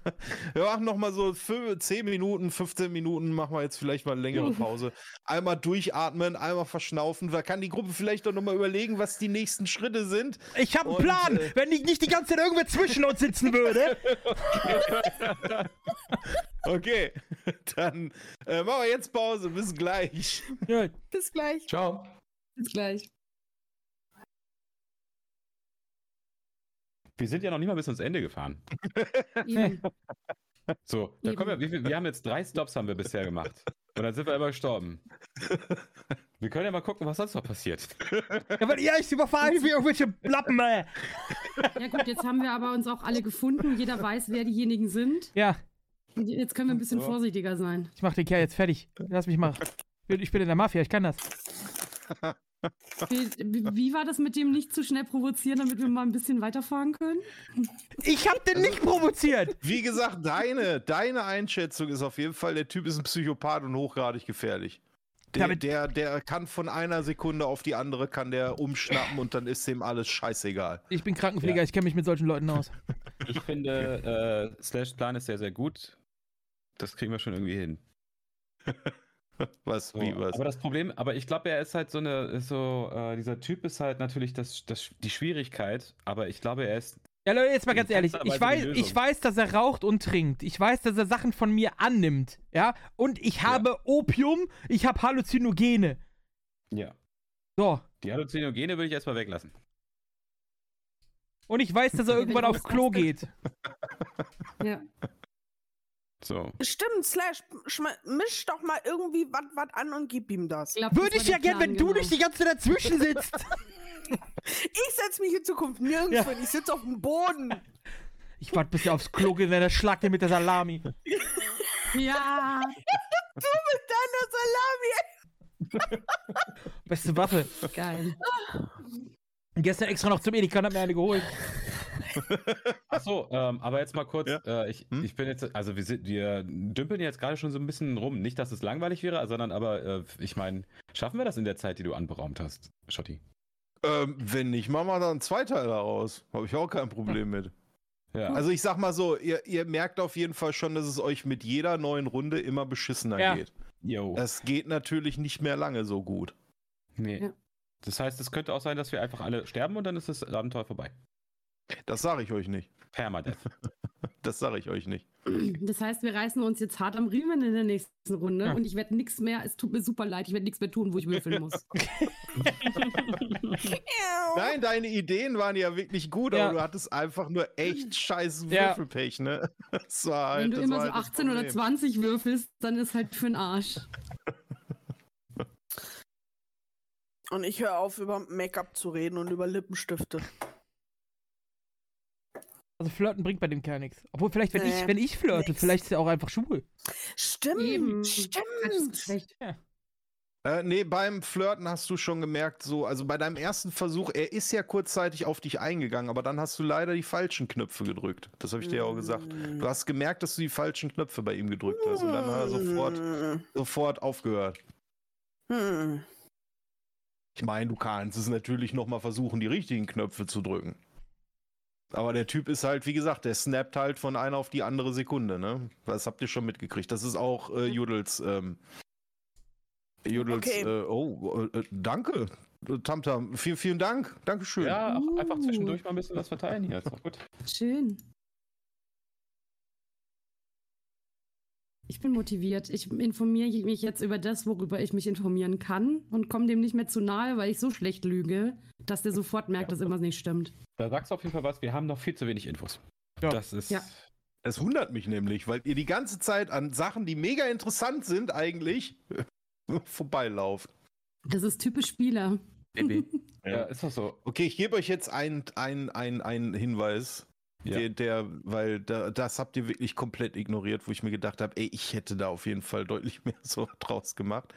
B: Wir machen noch mal so 5, 10 Minuten, 15 Minuten, machen wir jetzt vielleicht mal eine längere Pause. Einmal durchatmen, einmal verschnaufen. Da kann die Gruppe vielleicht doch noch mal überlegen, was die nächsten Schritte sind.
G: Ich habe einen Plan,
B: äh,
G: wenn ich nicht die ganze Zeit irgendwer zwischen uns sitzen würde.
B: Okay, dann äh, machen wir jetzt Pause. Bis gleich.
G: ja.
D: Bis gleich.
C: Ciao.
F: Bis gleich.
E: Wir sind ja noch nicht mal bis ans Ende gefahren.
F: Eben.
E: So, da
F: Eben.
E: kommen wir, viel, wir haben jetzt drei Stops haben wir bisher gemacht. Und dann sind wir immer gestorben. Wir können ja mal gucken, was sonst noch passiert.
G: ja, weil ihr euch überfallen wie irgendwelche Lappen, ey.
F: Ja gut, jetzt haben wir aber uns auch alle gefunden. Jeder weiß, wer diejenigen sind.
G: Ja,
F: jetzt können wir ein bisschen
E: So.
F: vorsichtiger sein.
G: ich mach den Kerl jetzt fertig. Lass mich machen. Ich bin in der Mafia, ich kann das.
F: Wie, wie war das mit dem nicht zu schnell provozieren, damit wir mal ein bisschen weiterfahren können?
G: Ich hab den nicht provoziert.
B: Wie gesagt, deine, deine Einschätzung ist auf jeden Fall, der Typ ist ein Psychopath und hochgradig gefährlich. Der,
G: Damit-
B: der, der kann von einer Sekunde auf die andere kann der umschnappen und dann ist dem alles scheißegal.
G: Ich bin Krankenpfleger,
E: Ja.
G: ich kenne mich mit solchen Leuten aus.
E: Ich finde, äh, Slash Plan ist sehr, sehr gut. Das kriegen wir schon irgendwie hin.
B: Was,
E: So,
B: wie, was?
E: Aber das Problem, aber ich glaube, er ist halt so eine, ist so, äh, dieser Typ ist halt natürlich das, das, die Schwierigkeit, aber ich glaube, er ist,
G: Ja, Leute, jetzt mal ganz ehrlich. Ich weiß, ich weiß, dass er raucht und trinkt. Ich weiß, dass er Sachen von mir annimmt. Ja. Und ich habe Opium, ich habe Halluzinogene.
E: ja.
G: So.
E: Die Halluzinogene würde ich erstmal weglassen.
G: Und ich weiß, dass er
F: Ja,
G: irgendwann aufs Klo geht.
F: Ja.
E: So.
D: Stimmt, Slash, misch doch mal irgendwie was an und gib ihm das.
F: glaub, das
G: Würde
F: war
G: ich ja gern, wenn du
F: genau.
G: nicht die ganze Zeit dazwischen sitzt.
D: Ich setze mich in Zukunft nirgends
G: Ja.
D: hin. Ich sitze auf dem Boden.
G: Ich warte, bis er aufs Klo geht, wenn er schlagt ihn mit der Salami.
F: Ja,
D: Deine Salami.
G: Beste Waffe.
F: geil.
G: Gestern extra noch zum Edeka und hab mir eine geholt.
E: Ach so, ähm, aber jetzt mal kurz,
B: Ja.
E: äh, ich,
B: Hm?
E: ich bin jetzt, also wir, sind, wir dümpeln jetzt gerade schon so ein bisschen rum. Nicht, dass es langweilig wäre, sondern aber, äh, ich meine, schaffen wir das in der Zeit, die du anberaumt hast, Schotti?
B: Ähm, wenn nicht, machen wir dann zwei Teile daraus. Habe ich auch kein Problem mit.
E: Ja.
B: Also ich sag mal so, ihr, ihr merkt auf jeden Fall schon, dass es euch mit jeder neuen Runde immer beschissener
G: Ja.
B: geht.
E: Yo.
B: Es geht natürlich nicht mehr lange so gut.
E: nee.
F: Ja.
E: Das heißt, es könnte auch sein, dass wir einfach alle sterben und dann ist das Abenteuer vorbei.
B: Das sage ich euch nicht.
E: Permadeath.
B: Das sage ich euch nicht.
F: Das heißt, wir reißen uns jetzt hart am Riemen in der nächsten Runde
G: Ja.
F: und ich werde nichts mehr, es tut mir super leid, ich werde nichts mehr tun, wo ich würfeln muss.
B: Nein, deine Ideen waren ja wirklich gut,
G: Ja.
B: aber du hattest einfach nur echt scheiß
G: Ja.
B: Würfelpech, ne? Das war halt,
F: Wenn du
B: das
F: immer
B: war
F: so
B: halt das
F: 18 oder
B: Problem.
F: 20 würfelst, dann ist halt für den Arsch.
D: Und ich höre auf, über Make-up zu reden und über Lippenstifte.
G: Also flirten bringt bei dem Kerl nichts. Obwohl, vielleicht, wenn, ich,
D: Nee,
G: wenn ich flirte,
D: nix.
G: vielleicht ist er auch einfach schwul.
D: Stimmt,
F: Eben.
D: stimmt.
B: Äh, nee, beim Flirten hast du schon gemerkt, so, also bei deinem ersten Versuch, er ist ja kurzzeitig auf dich eingegangen, aber dann hast du leider die falschen Knöpfe gedrückt. Das habe ich dir ja auch gesagt. Du hast gemerkt, dass du die falschen Knöpfe bei ihm gedrückt hast und dann hat er sofort, sofort aufgehört.
D: Hm.
B: Ich meine, du kannst es natürlich nochmal versuchen, die richtigen Knöpfe zu drücken. Aber der Typ ist halt, wie gesagt, der snappt halt von einer auf die andere Sekunde, ne? Das habt ihr schon mitgekriegt. Das ist auch äh, Judels, ähm, Judels,
D: Okay.
B: äh, oh, äh, danke, Tamtam. Vielen, vielen Dank. Dankeschön.
E: Ja, auch einfach
F: Uh.
E: zwischendurch mal ein bisschen was verteilen hier. Ist doch gut.
F: Schön. Ich bin motiviert. Ich informiere mich jetzt über das, worüber ich mich informieren kann und komme dem nicht mehr zu nahe, weil ich so schlecht lüge, dass der sofort merkt, dass irgendwas nicht stimmt.
E: Da sagst du auf jeden Fall was. Wir haben noch viel zu wenig Infos.
G: Ja.
E: Das ist.
F: Ja.
B: Es wundert mich nämlich, weil ihr die ganze Zeit an Sachen, die mega interessant sind, eigentlich vorbeilauft.
F: Das ist typisch Spieler.
E: Baby. ja, ist doch so.
B: Okay, ich gebe euch jetzt einen ein, ein Hinweis.
E: Ja.
B: Der, der, weil da, das habt ihr wirklich komplett ignoriert, wo ich mir gedacht habe, ey, ich hätte da auf jeden Fall deutlich mehr so draus gemacht.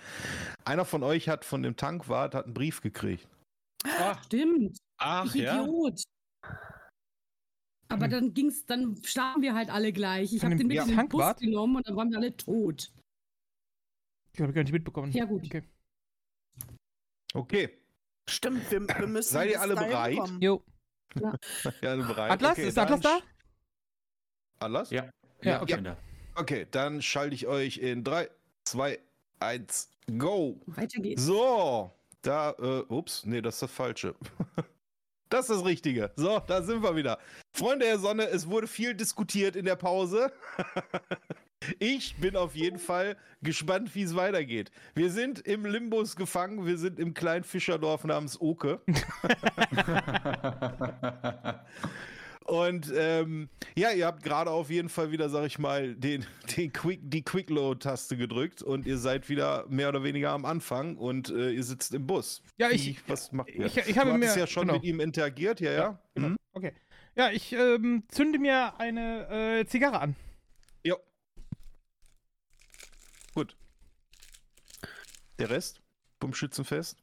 B: Einer von euch hat von dem Tankwart hat einen Brief gekriegt.
E: Ach,
F: Stimmt.
E: ach
F: ich
E: ja.
F: Idiot. Aber dann ging's, dann starben wir halt alle gleich. Ich habe den mit in den Bus
G: Tankwart?
F: genommen und dann waren wir alle tot.
G: Ich habe gar nicht mitbekommen.
F: Ja, gut.
G: Okay.
B: Okay,
D: Stimmt, wir, wir müssen.
B: Seid ihr alle bereit?
D: kommen.
G: Jo.
B: Ja, bereit.
G: Atlas,
B: okay,
G: ist Atlas da?
B: Atlas?
H: Ja.
G: Ja, okay.
H: da.
B: Okay, dann schalte ich euch in 3, 2, 1, go.
F: Weiter geht's.
B: So, da, äh, ups, nee, das ist das Falsche. Das ist das Richtige. So, da sind wir wieder. Freunde der Sonne, es wurde viel diskutiert in der Pause. Ich bin auf jeden Fall gespannt, wie es weitergeht. Wir sind im Limbus gefangen, wir sind im kleinen Fischerdorf namens Oke. Und ähm, ja, ihr habt gerade auf jeden Fall wieder, sag ich mal, den, den Quick, die Quick-Load-Taste gedrückt und ihr seid wieder mehr oder weniger am Anfang und äh, ihr sitzt im Bus.
G: Ja,
B: Wie-
G: ich-
B: was macht ihr?
G: ich- ich habe
B: du hattest
G: mir-
B: ja schon
G: genau.
B: mit ihm interagiert, ja, ja.
G: Genau.
B: Mhm.
G: Okay. Ja, ich ähm, zünde mir eine äh, Zigarre an.
B: Jo. Gut. Der Rest vom Schützenfest?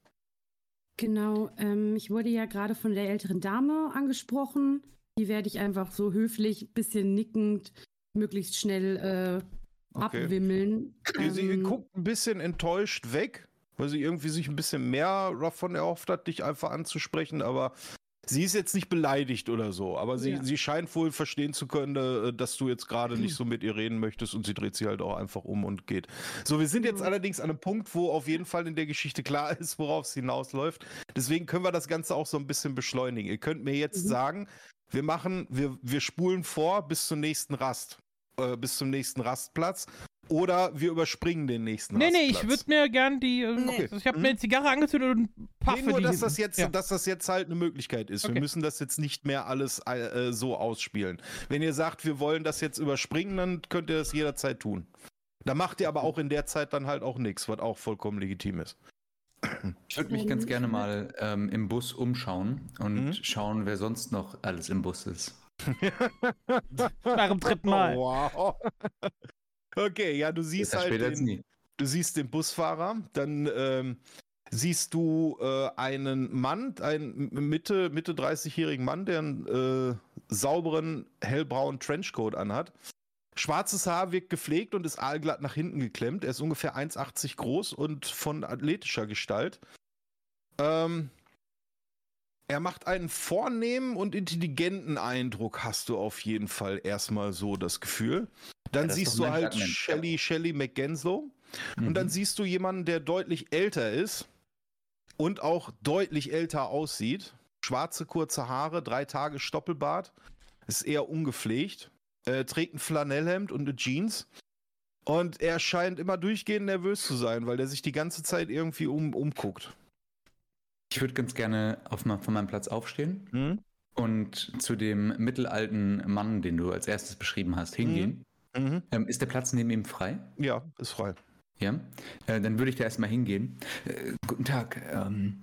F: Genau, ähm, ich wurde ja gerade von der älteren Dame angesprochen. Die werde ich einfach so höflich, bisschen nickend, möglichst schnell äh,
B: Okay.
F: abwimmeln.
B: Sie, sie
F: Ähm,
B: guckt ein bisschen enttäuscht weg, weil sie irgendwie sich ein bisschen mehr davon erhofft hat, dich einfach anzusprechen, aber sie ist jetzt nicht beleidigt oder so, aber sie,
F: Ja.
B: sie scheint wohl verstehen zu können, äh, dass du jetzt gerade nicht so mit ihr reden möchtest und sie dreht sich halt auch einfach um und geht. So, wir sind jetzt allerdings an einem Punkt, wo auf jeden Fall in der Geschichte klar ist, worauf es hinausläuft. Deswegen können wir das Ganze auch so ein bisschen beschleunigen. Ihr könnt mir jetzt
F: Mhm.
B: sagen, wir machen, wir, wir spulen vor bis zum nächsten Rast, äh, bis zum nächsten Rastplatz. Oder wir überspringen den nächsten
G: Nee, nee,
B: Rastplatz.
G: ich würde mir gern die. Äh,
D: Nee.
G: Ich habe
B: Mhm.
G: mir eine Zigarre angezündet und paffe
B: Nee, nur, dass das, jetzt,
G: Ja.
B: dass das jetzt halt eine Möglichkeit ist.
G: Okay.
B: Wir müssen das jetzt nicht mehr alles äh, so ausspielen. Wenn ihr sagt, wir wollen das jetzt überspringen, dann könnt ihr das jederzeit tun. Da macht ihr aber auch in der Zeit dann halt auch nichts, was auch vollkommen legitim ist.
H: Ich würde mich ganz gerne mal ähm, im Bus umschauen und
B: Mhm.
H: schauen, wer sonst noch alles im Bus ist.
G: Nach dem dritten Mal.
B: Oh, wow. Okay, ja, du siehst halt den, du siehst den Busfahrer, dann ähm, siehst du äh, einen Mann, einen Mitte, Mitte 30-jährigen Mann, der einen äh, sauberen, hellbraunen Trenchcoat anhat. Schwarzes Haar wirkt gepflegt und ist aalglatt nach hinten geklemmt. Er ist ungefähr 1,80 groß und von athletischer Gestalt. Ähm, er macht einen vornehmen und intelligenten Eindruck, hast du auf jeden Fall erstmal so das Gefühl. Dann
H: Ja,
B: siehst du halt. Shelly, Shelly McGenslow. Und dann
H: Mhm.
B: siehst du jemanden, der deutlich älter ist und auch deutlich älter aussieht. Schwarze, kurze Haare, drei Tage Stoppelbart. Ist eher ungepflegt. Äh, trägt ein Flanellhemd und eine Jeans. Und er scheint immer durchgehend nervös zu sein, weil der sich die ganze Zeit irgendwie um, umguckt.
H: Ich würde ganz gerne auf von meinem Platz aufstehen
B: Hm?
H: und zu dem mittelalten Mann, den du als erstes beschrieben hast, hingehen.
B: Mhm.
H: Ähm, ist der Platz neben ihm frei?
B: Ja, ist frei.
H: Ja. Äh, dann würde ich da erstmal hingehen. Äh, guten Tag. Ähm,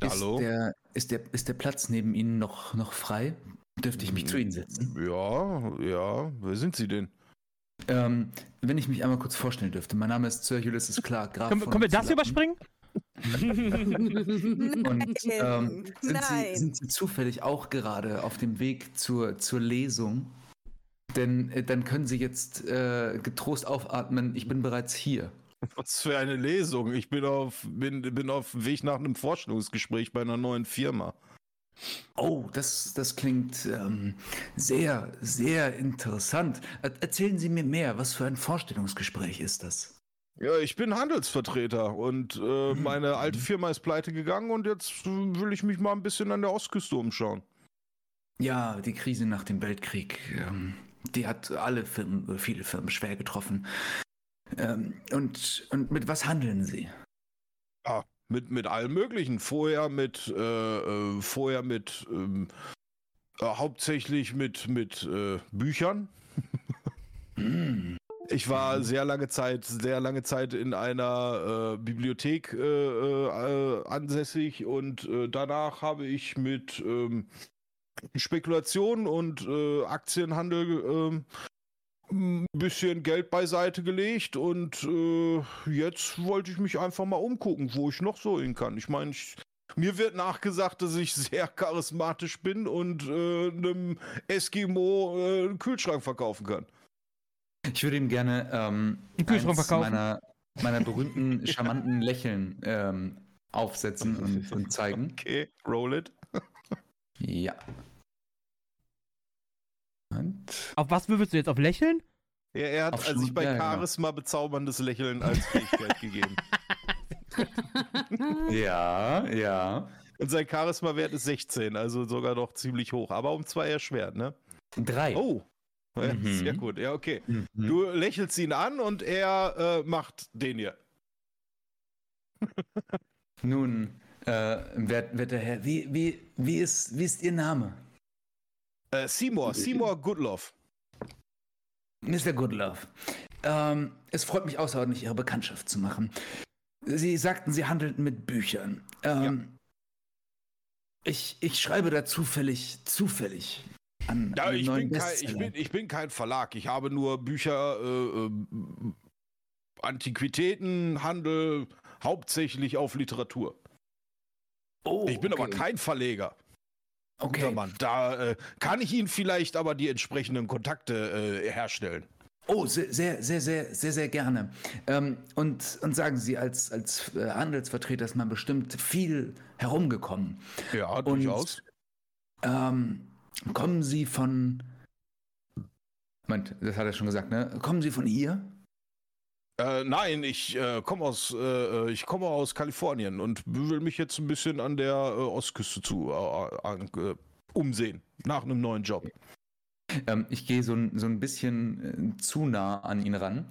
H: ist,
B: Hallo?
H: Der, ist, der, ist der Platz neben Ihnen noch, noch frei? Dürfte ich mich
B: Mhm.
H: zu Ihnen setzen?
B: Ja, ja. Wer sind Sie denn?
H: Ähm, wenn ich mich einmal kurz vorstellen dürfte. Mein Name ist Sir Ulysses Clark, Graf
G: Können, wir-
H: von
G: können wir das überspringen?
C: Und ähm, sind, Sie, sind Sie zufällig auch gerade auf dem Weg zur, zur Lesung? Denn äh, dann können Sie jetzt äh, getrost aufatmen, ich bin bereits hier.
B: Was für eine Lesung. Ich bin auf, bin, bin auf dem Weg nach einem Vorstellungsgespräch bei einer neuen Firma.
C: Oh, das, das klingt ähm, sehr, sehr interessant. Er erzählen Sie mir mehr, was für ein Vorstellungsgespräch ist das?
B: Ja, ich bin Handelsvertreter und äh,
C: Mhm.
B: meine alte Firma ist pleite gegangen und jetzt äh, will ich mich mal ein bisschen an der Ostküste umschauen.
C: Ja, die Krise nach dem Weltkrieg, ähm, die hat alle Firmen, äh, viele Firmen schwer getroffen. Ähm, und, und mit was handeln Sie?
B: Ja, mit, mit allem Möglichen. Vorher mit, äh, äh, vorher mit, ähm, äh, hauptsächlich mit, mit Büchern.
C: Hm.
B: Ich war sehr lange Zeit, sehr lange Zeit in einer äh, Bibliothek äh, äh, ansässig und äh, danach habe ich mit ähm, Spekulation und äh, Aktienhandel ähm, ein bisschen Geld beiseite gelegt und äh, jetzt wollte ich mich einfach mal umgucken, wo ich noch so hin kann. Ich meine, ich, mir wird nachgesagt, dass ich sehr charismatisch bin und äh, einem Eskimo äh, einen Kühlschrank verkaufen kann.
C: Ich würde ihm gerne ähm,
G: Einen Kühlschrank
C: eins
G: verkaufen?
C: meiner, meiner berühmten, charmanten Lächeln ähm, aufsetzen und, und zeigen.
B: Okay, roll it.
C: Ja. Und
G: Auf was würfelst du jetzt? Auf Lächeln?
B: Ja, er hat
C: Auf
B: also sich bei
C: ja, genau.
B: Charisma bezauberndes Lächeln als Fähigkeit gegeben.
C: ja, ja.
B: Und sein Charisma-Wert ist 16, also sogar noch ziemlich hoch, aber um zwei erschwert, ne?
C: Drei.
B: Oh,
C: Mhm.
B: sehr gut, ja, okay.
C: Mhm.
B: Du lächelst ihn an und er äh, macht den hier.
C: Nun, äh, wert, werter Herr, wie, wie, wie, ist, wie ist Ihr Name?
B: Äh, Seymour, Seymour Goodlove.
C: Mr. Goodlove, ähm, es freut mich außerordentlich, Ihre Bekanntschaft zu machen. Sie sagten, Sie handelten mit Büchern. Ähm, ich, ich schreibe da zufällig, zufällig an
B: Ja,
C: einen
B: ich
C: neuen
B: bin, kein, ich, bin, ich bin kein Verlag. Ich habe nur Bücher, äh, äh, Antiquitäten, Handel, hauptsächlich auf Literatur.
C: oh,
B: Ich bin aber
C: okay.
B: kein Verleger. Guter
C: Okay.
B: Mann. Da äh, kann ich Ihnen vielleicht aber die entsprechenden Kontakte äh, herstellen.
C: Oh, sehr, sehr, sehr, sehr, sehr, sehr gerne. Ähm, und, und sagen Sie, als, als äh, Handelsvertreter ist man bestimmt viel herumgekommen.
B: Ja,
C: Und-
B: durchaus.
C: Ähm, kommen Sie von. Moment, das hat er schon gesagt, ne? Kommen Sie von hier?
B: Äh, nein, ich äh, komme aus, äh, ich komme aus Kalifornien und will mich jetzt ein bisschen an der äh, Ostküste zu äh, an, äh, umsehen nach einem neuen Job.
C: Ähm, ich gehe so, ein- so ein bisschen äh, zu nah an ihn ran,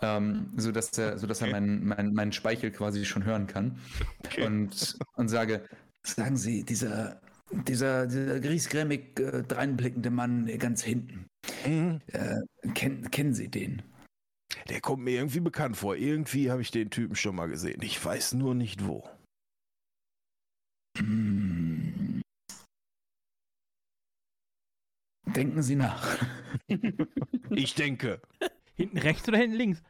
C: ähm, sodass er, sodass er
B: Okay.
C: meinen mein, meinen Speichel quasi schon hören kann.
B: Okay.
C: Und, und sage: Sagen Sie, dieser, dieser, dieser griesgrämig äh, dreinblickende Mann ganz hinten,
B: Mhm.
C: äh, kennen, kennen Sie den?
B: Der kommt mir irgendwie bekannt vor. Irgendwie habe ich den Typen schon mal gesehen. Ich weiß nur nicht wo.
C: Hm. Denken Sie nach.
B: Ich denke.
G: Hinten rechts oder hinten links?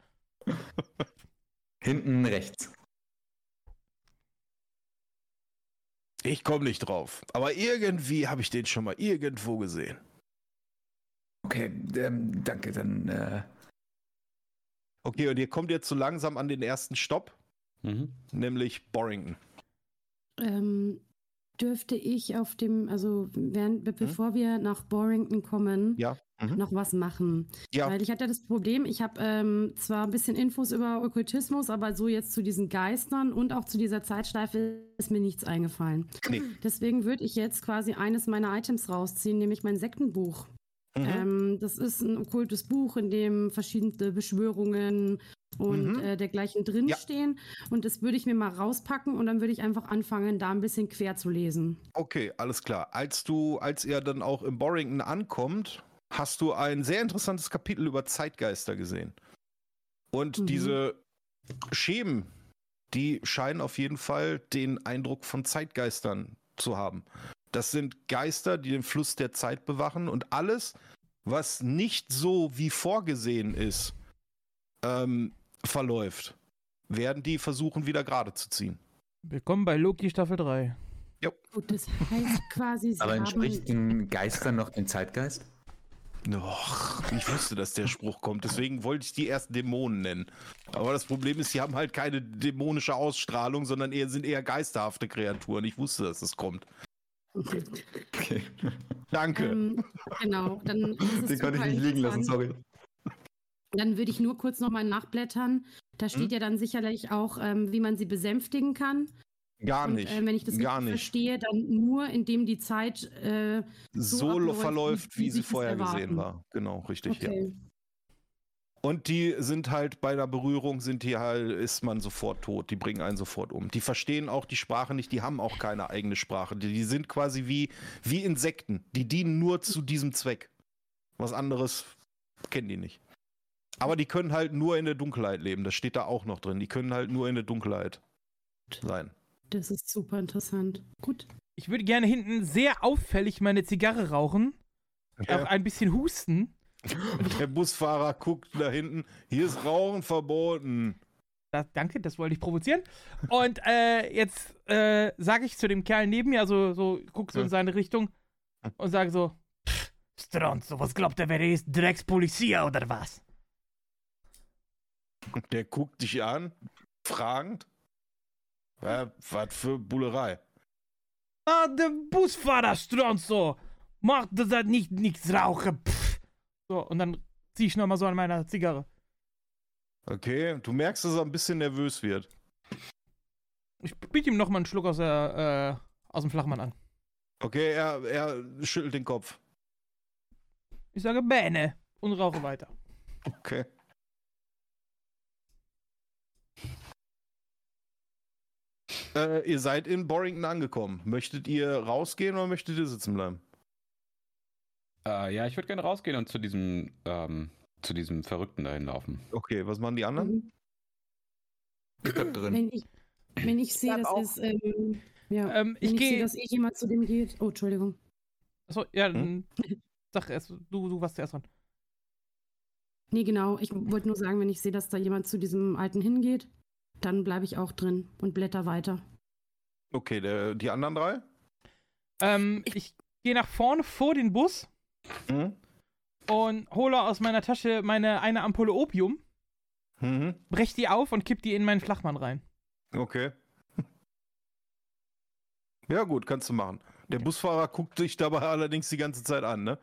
C: Hinten rechts.
B: Ich komme nicht drauf. Aber irgendwie habe ich den schon mal irgendwo gesehen.
C: Okay, ähm, danke, dann. Äh,
B: Okay, und ihr kommt jetzt so langsam an den ersten Stopp,
E: Mhm.
B: nämlich Borrington.
F: Ähm, dürfte ich auf dem, also während, be- bevor wir nach Borrington kommen,
B: Ja. Mhm.
F: noch was machen?
B: Ja.
F: Weil ich hatte das Problem, ich habe ähm, zwar ein bisschen Infos über Okkultismus, aber so jetzt zu diesen Geistern und auch zu dieser Zeitschleife ist mir nichts eingefallen.
B: Nee.
F: Deswegen würde ich jetzt quasi eines meiner Items rausziehen, nämlich mein Sektenbuch.
B: Mhm.
F: Ähm, das ist ein okkultes Buch, in dem verschiedene Beschwörungen und
B: Mhm.
F: äh, dergleichen drinstehen. Und das würde ich mir mal rauspacken und dann würde ich einfach anfangen, da ein bisschen quer zu lesen.
B: Okay, alles klar. Als du, als ihr dann auch in Borrington ankommt, hast du ein sehr interessantes Kapitel über Zeitgeister gesehen. Und
F: Mhm.
B: diese Schemen, die scheinen auf jeden Fall den Eindruck von Zeitgeistern zu haben. Das sind Geister, die den Fluss der Zeit bewachen und alles, was nicht so wie vorgesehen ist, ähm, verläuft, werden die versuchen wieder gerade zu ziehen.
G: Willkommen bei Loki Staffel 3.
F: Gut, das heißt quasi, sie
H: Aber
F: haben...
H: entspricht den Geistern noch den Zeitgeist?
B: Och, ich wusste, dass der Spruch kommt, deswegen wollte ich die erst Dämonen nennen. Aber das Problem ist, sie haben halt keine dämonische Ausstrahlung, sondern eher, sind eher geisterhafte Kreaturen. Ich wusste, dass es kommt.
F: Okay.
H: Okay.
B: Danke.
F: Ähm, genau, dann ist es
H: Den konnte ich nicht liegen lassen, sorry.
F: Dann würde ich nur kurz nochmal nachblättern. Da steht
B: Hm?
F: ja dann sicherlich auch, ähm, wie man sie besänftigen kann.
B: Gar
F: Und,
B: nicht.
F: Äh, wenn ich das
B: Gar nicht.
F: verstehe, dann nur, indem die Zeit. Äh,
B: so
F: abläuft,
B: verläuft,
F: wie-
B: wie, sie vorher
F: erwarten.
B: gesehen war. Genau, richtig, ja.
F: okay.
B: Und die sind halt bei der Berührung sind die halt, ist man sofort tot. Die bringen einen sofort um. Die verstehen auch die Sprache nicht, die haben auch keine eigene Sprache. Die, die sind quasi wie, wie Insekten. Die dienen nur zu diesem Zweck. Was anderes kennen die nicht. Aber die können halt nur in der Dunkelheit leben. Das steht da auch noch drin. Die können halt nur in der Dunkelheit sein.
F: Das ist super interessant. Gut.
G: Ich würde gerne hinten sehr auffällig meine Zigarre rauchen, auch ein bisschen husten.
B: Der Busfahrer guckt da hinten. Hier ist Rauchen verboten.
G: Das, danke, das wollte ich provozieren. Und äh, jetzt äh, sage ich zu dem Kerl neben mir, also so, guck so in
B: Ja.
G: seine Richtung und sage so, "Pff, Stronzo, was glaubt er, wer er ist? Dreckspolizia oder was?
B: Der guckt dich an, fragend. Ja, was für Bullerei.
G: Ah, der Busfahrer Stronzo, macht das halt nicht nichts rauchen. Pff. So, und dann ziehe ich nochmal so an meiner Zigarre.
B: Okay, du merkst, dass er ein bisschen nervös wird.
G: Ich biete ihm nochmal einen Schluck aus, der, äh, aus dem Flachmann an.
B: Okay, er, er schüttelt den Kopf.
G: Ich sage Bähne und rauche weiter.
B: Okay. Äh, ihr seid in Borrington angekommen. Möchtet ihr rausgehen oder möchtet ihr sitzen bleiben?
E: Äh, ja, ich würde gerne rausgehen und zu diesem, ähm, zu diesem Verrückten dahin laufen.
B: Okay, was machen die anderen?
C: Ich bleib drin.
F: Wenn ich, wenn ich sehe, dass es. Ähm, ja,
G: Ähm, ich
F: ich sehe, dass eh jemand zu dem geht. Oh, Entschuldigung.
G: Achso, ja, dann sag erst, du, du warst zuerst dran.
F: Nee, genau. Ich wollte nur sagen, wenn ich sehe, dass da jemand zu diesem Alten hingeht, dann bleibe ich auch drin und blätter weiter.
B: Okay, der, die anderen drei?
G: Ähm, ich gehe nach vorne vor den Bus
B: Mhm.
G: und hole aus meiner Tasche meine eine Ampulle Opium,
B: Mhm.
G: brech die auf und kipp die in meinen Flachmann rein.
B: Okay. Ja, gut, kannst du machen. Der Busfahrer guckt dich dabei allerdings die ganze Zeit an, ne?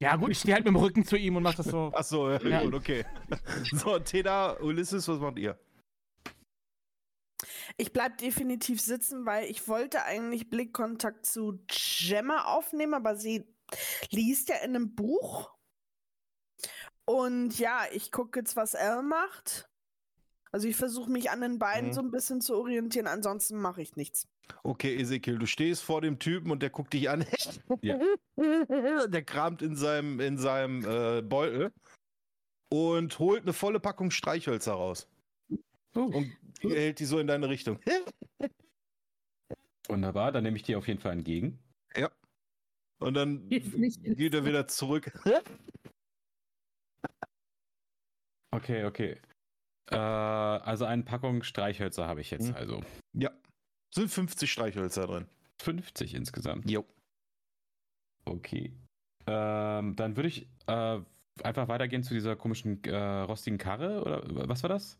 G: Ja, gut, ich stehe halt mit dem Rücken zu ihm und mach das so.
B: Achso, ja,
G: Ja.
B: gut, okay. So, Teda, Ulysses, was macht ihr?
D: Ich bleib definitiv sitzen, weil ich wollte eigentlich Blickkontakt zu Gemma aufnehmen, aber sie liest ja in einem Buch. Und ja, ich gucke jetzt, was er macht. Also ich versuche mich an den beiden
B: Mhm.
D: so ein bisschen zu orientieren, ansonsten mache ich nichts.
B: Okay, Ezekiel, du stehst vor dem Typen und der guckt dich an.
E: Ja.
B: Der kramt in seinem, in seinem äh, Beutel und holt eine volle Packung Streichhölzer raus.
E: Oh.
B: Und hält die so in deine Richtung.
E: Wunderbar, dann nehme ich die auf jeden Fall entgegen.
B: Und dann geht er wieder zurück.
E: Okay, okay. Äh, also eine Packung Streichhölzer habe ich jetzt
B: Hm.
E: also.
B: Ja. Sind 50 Streichhölzer drin.
E: 50 insgesamt.
B: Jo.
E: Okay. Ähm, dann würde ich äh, einfach weitergehen zu dieser komischen äh, rostigen Karre oder was war das?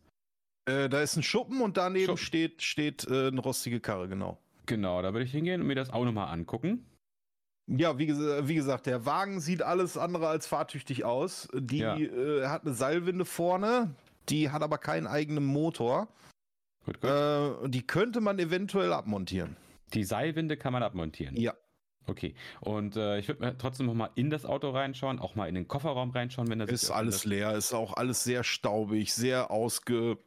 B: Äh, da ist ein Schuppen und daneben
E: Schuppen.
B: steht, steht äh, eine rostige Karre, genau.
E: Genau, da würde ich hingehen und mir das auch nochmal angucken.
B: Ja, wie, wie gesagt, der Wagen sieht alles andere als fahrtüchtig aus. Die
E: Ja.
B: äh, hat eine Seilwinde vorne, die hat aber keinen eigenen Motor.
E: Gut, gut.
B: Äh, die könnte man eventuell abmontieren.
E: Die Seilwinde kann man abmontieren.
B: Ja.
E: Okay. Und äh, ich würde mir trotzdem nochmal in das Auto reinschauen, auch mal in den Kofferraum reinschauen, wenn das
B: Ist alles leer, ist auch alles sehr staubig, sehr ausge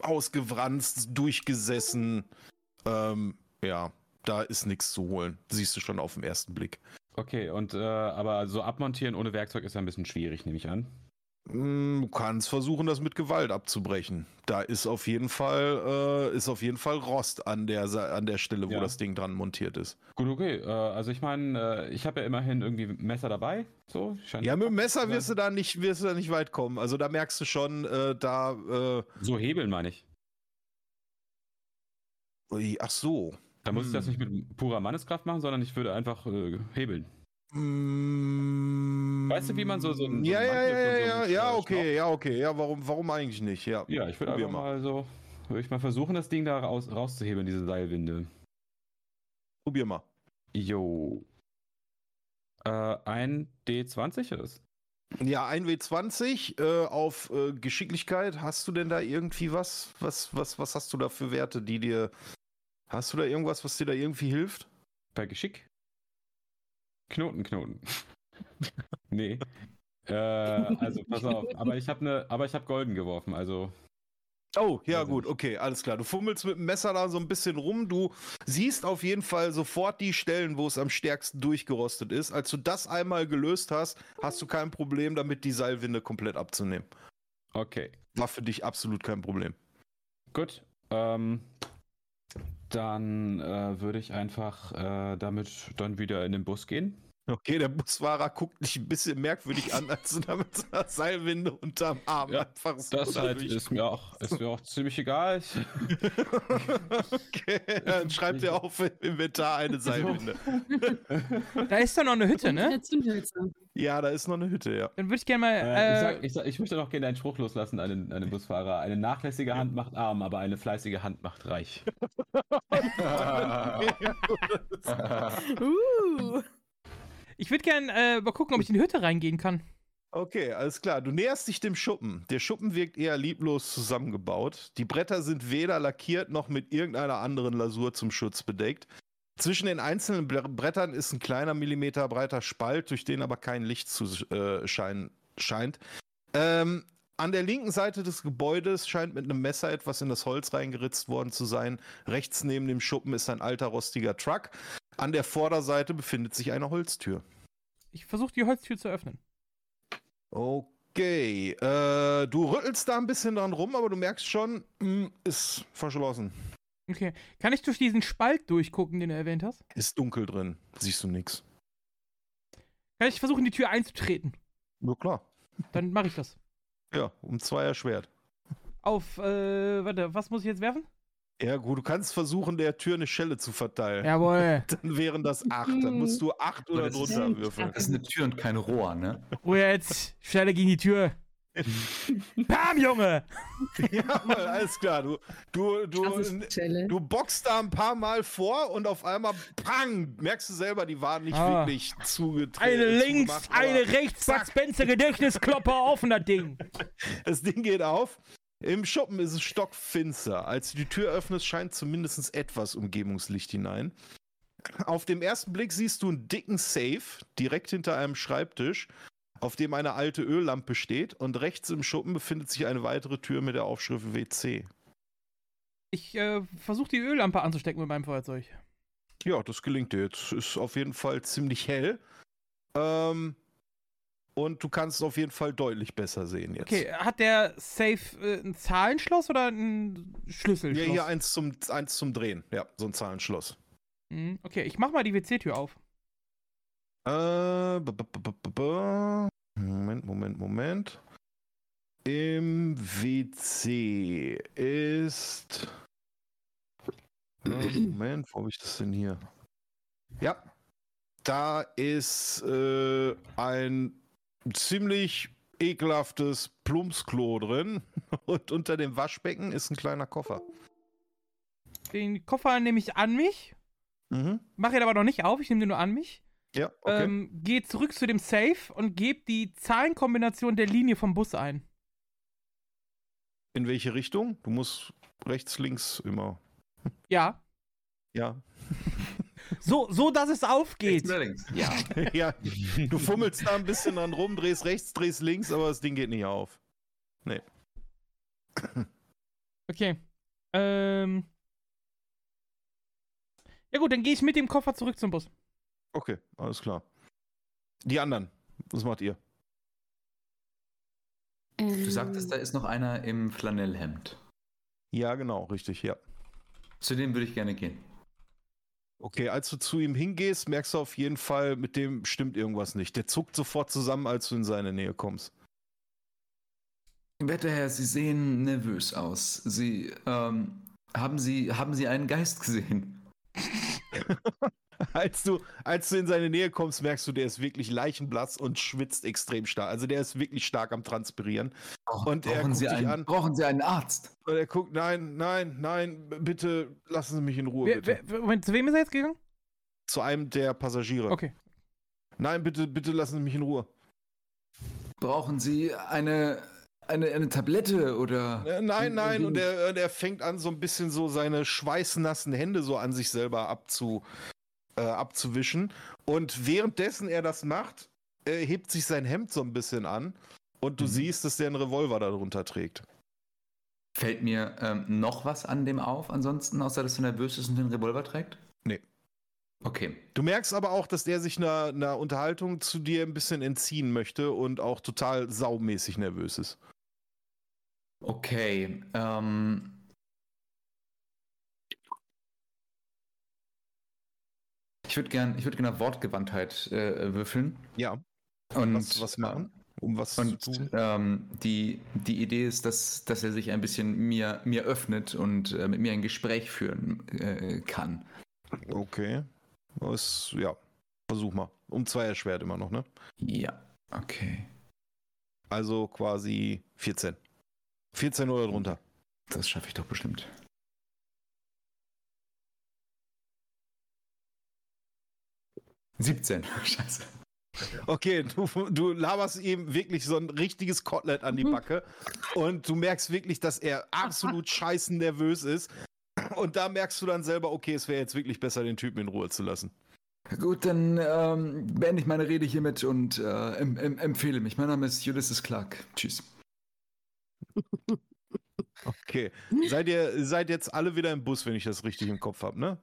B: ausgewranst, durchgesessen. Ähm, ja, da ist nichts zu holen. Siehst du schon auf den ersten Blick.
E: Okay, und äh, aber so abmontieren ohne Werkzeug ist ja ein bisschen schwierig, nehme ich an.
B: Mm, Du kannst versuchen, das mit Gewalt abzubrechen. Da ist auf jeden Fall, äh, ist auf jeden Fall Rost an der, an der Stelle, wo
E: Ja.
B: das Ding dran montiert ist.
E: Gut, okay. Äh, also ich meine, äh, ich habe ja immerhin irgendwie Messer dabei. So,
B: Ja, mit dem Messer wirst du da nicht, wirst du da nicht weit kommen. Also da merkst du schon, äh, da, äh,
E: So hebeln meine ich.
B: Ach so.
E: Da muss ich das
B: Hm.
E: nicht mit purer Manneskraft machen, sondern ich würde einfach äh, hebeln.
B: Mm,
E: Weißt du, wie man so- so ein- so
B: ja,
E: ein
B: ja,
E: Mantel
B: ja,
E: für so
B: ja, ja, okay, ja, okay. Ja, warum, warum eigentlich nicht? Ja.
E: Ja, ich würde einfach
B: mal.
E: mal so, würde ich mal versuchen, das Ding da raus, rauszuhebeln, diese Seilwinde.
B: Probier mal.
E: Jo. Äh, ein D20 ist.
B: Ja, 1W20 äh, auf äh, Geschicklichkeit. Hast du denn da irgendwie was? Was, was, was hast du da für Werte, die dir. Hast du da irgendwas, was dir da irgendwie hilft?
E: Bei Geschick? Knoten, Knoten. nee. Äh, also pass auf, aber ich habe ne, aber ich habe golden geworfen, also
B: Oh, ja,
E: ich
B: gut, okay, alles klar. Du fummelst mit dem Messer da so ein bisschen rum. Du siehst auf jeden Fall sofort die Stellen, wo es am stärksten durchgerostet ist. Als du das einmal gelöst hast, hast du kein Problem damit, die Seilwinde komplett abzunehmen.
E: okay.
B: War für dich absolut kein Problem.
E: Gut. Ähm, dann äh, würde ich einfach äh, damit dann wieder in den Bus gehen.
B: Okay, der Busfahrer guckt dich ein bisschen merkwürdig an, als du da mit so einer Seilwinde unterm Arm
E: Ja,
B: einfach so
E: Das
B: da
E: halt ist mir auch, ist mir auch ziemlich egal.
B: Okay, dann schreibt er auf im Inventar eine Seilwinde.
G: Da ist doch noch eine Hütte, ne?
B: Ja, da ist noch eine Hütte, ja.
G: Dann würde ich gerne mal.
E: äh, ich,
G: Äh,
E: sag, ich, sag, ich möchte noch gerne einen Spruch loslassen an den, an den Busfahrer. Eine nachlässige Hand macht arm, aber eine fleißige Hand macht reich.
D: Uh.
G: Ich würde gerne äh, mal gucken, ob ich in die Hütte reingehen kann.
B: Okay, alles klar. Du näherst dich dem Schuppen. Der Schuppen wirkt eher lieblos zusammengebaut. Die Bretter sind weder lackiert noch mit irgendeiner anderen Lasur zum Schutz bedeckt. Zwischen den einzelnen Bre- Brettern ist ein kleiner Millimeter breiter Spalt, durch den aber kein Licht zu äh, scheinen, scheint. Ähm, an der linken Seite des Gebäudes scheint mit einem Messer etwas in das Holz reingeritzt worden zu sein. Rechts neben dem Schuppen ist ein alter rostiger Truck. An der Vorderseite befindet sich eine Holztür.
G: Ich versuche die Holztür zu öffnen.
B: Okay, äh, du rüttelst da ein bisschen dran rum, aber du merkst schon, mh, ist verschlossen.
G: Okay. Kann ich durch diesen Spalt durchgucken, den du erwähnt hast?
B: Ist dunkel drin, siehst du nix.
G: Kann ich versuchen, die Tür einzutreten?
B: Ja, klar.
G: Dann mache ich das.
B: Ja, um zwei erschwert.
G: Auf, äh, warte, was muss ich jetzt werfen?
B: Ja, gut, du kannst versuchen, der Tür eine Schelle zu verteilen.
G: Jawohl.
B: Dann wären das acht. Dann musst du acht oder
C: das ist-
B: drunter würfeln.
C: Das ist eine Tür und kein Rohr, ne?
G: Ruhe jetzt. Schelle gegen die Tür. Bam, Junge!
B: Ja, mal, alles klar. Du, du, du, du boxst da ein paar Mal vor und auf einmal, pang, merkst du selber, die waren nicht
G: Ah.
B: wirklich zugetreten.
G: Eine links, eine rechts, Bud Spencer Gedächtnisklopper offen, das Ding.
B: Das Ding geht auf. Im Schuppen ist es stockfinster. Als du die Tür öffnest, scheint zumindest etwas Umgebungslicht hinein. Auf dem ersten Blick siehst du einen dicken Safe direkt hinter einem Schreibtisch, auf dem eine alte Öllampe steht und rechts im Schuppen befindet sich eine weitere Tür mit der Aufschrift WC.
G: Ich äh, versuche die Öllampe anzustecken mit meinem Feuerzeug.
B: Ja, das gelingt dir jetzt. Ist auf jeden Fall ziemlich hell. Ähm, und du kannst auf jeden Fall deutlich besser sehen jetzt.
G: Okay, hat der Safe äh, ein Zahlenschloss oder ein
B: Ja,
G: Schlüsselschloss?
B: hier eins zum, eins zum Drehen. Ja, so ein Zahlenschloss.
G: Mhm, Okay, ich mach mal die WC-Tür auf.
B: Äh, Moment, Moment, Moment. Im WC ist. Moment, wo habe ich das denn hier? Ja, da ist äh, ein ziemlich ekelhaftes Plumpsklo drin und unter dem Waschbecken ist ein kleiner Koffer.
G: Den Koffer nehme ich an mich,
B: Mhm.
G: mache ihn aber noch nicht auf, ich nehme den nur an mich.
B: Ja, okay.
G: Ähm, gehe zurück zu dem Safe und gebe die Zahlenkombination der Linie vom Bus ein.
B: In welche Richtung? Du musst rechts, links immer.
G: Ja.
B: Ja.
G: So, so dass es aufgeht.
C: Rechts oder links?
G: Ja.
B: ja, du fummelst da ein bisschen dran rum, drehst rechts, drehst links, aber das Ding geht nicht auf.
G: Okay. Ähm. Ja gut, dann gehe ich mit dem Koffer zurück zum Bus.
B: Okay, alles klar. Die anderen, was macht ihr?
F: Ähm,
C: Du sagtest, da ist noch einer im Flanellhemd.
B: Ja, genau, richtig, ja.
C: Zu dem würde ich gerne gehen.
B: Okay, als du zu ihm hingehst, merkst du auf jeden Fall, mit dem stimmt irgendwas nicht. Der zuckt sofort zusammen, als du in seine Nähe kommst.
C: Werter Herr, Sie sehen nervös aus. Sie, ähm, haben Sie, haben Sie einen Geist gesehen?
B: Als du, als du in seine Nähe kommst, merkst du, der ist wirklich leichenblass und schwitzt extrem stark. Also der ist wirklich stark am Transpirieren. Und er
C: brauchen,
B: guckt
C: Sie
B: dich
C: einen,
B: an.
C: brauchen Sie einen Arzt?
B: Und er guckt, nein, nein, nein, bitte lassen Sie mich in Ruhe.
G: Wer, wer, Moment, zu wem ist er jetzt gegangen?
B: Zu einem der Passagiere.
G: Okay.
B: Nein, bitte, bitte lassen Sie mich in Ruhe.
C: Brauchen Sie eine, eine, eine Tablette oder.
B: Äh, Nein, nein, und er, und er fängt an, so ein bisschen so seine schweißnassen Hände so an sich selber abzu, äh, abzuwischen. Und währenddessen er das macht, äh, hebt sich sein Hemd so ein bisschen an und du
C: Mhm.
B: siehst, dass der einen Revolver darunter trägt.
C: Fällt mir ähm, noch was an dem auf, ansonsten, außer dass er nervös ist und den Revolver trägt?
B: Nee.
C: Okay.
B: Du merkst aber auch, dass der sich einer, einer Unterhaltung zu dir ein bisschen entziehen möchte und auch total saumäßig nervös ist.
C: Okay. Ähm, ich würde gerne würd gern auf Wortgewandtheit äh, würfeln.
B: Ja.
C: Und,
B: Was, was machen? Um was
C: Und
B: zu tun?
C: ähm, die, die Idee ist, dass, dass er sich ein bisschen mir, mir öffnet und äh, mit mir ein Gespräch führen äh, kann.
B: Okay. Was, ja. Versuch mal. Um zwei erschwert immer noch, ne?
C: Ja. Okay.
B: Also quasi 14. 14 oder drunter.
C: Das schaffe ich doch bestimmt. Siebzehn. Scheiße.
B: Okay, du, du laberst ihm wirklich so ein richtiges Kotelett an die Backe und du merkst wirklich, dass er absolut scheißen nervös ist. Und da merkst du dann selber, okay, es wäre jetzt wirklich besser, den Typen in Ruhe zu lassen.
C: Gut, dann ähm, beende ich meine Rede hiermit und äh, em em empfehle mich. Mein Name ist Ulysses Clark. Tschüss.
B: Okay. Seid ihr seid jetzt alle wieder im Bus, wenn ich das richtig im Kopf habe, ne?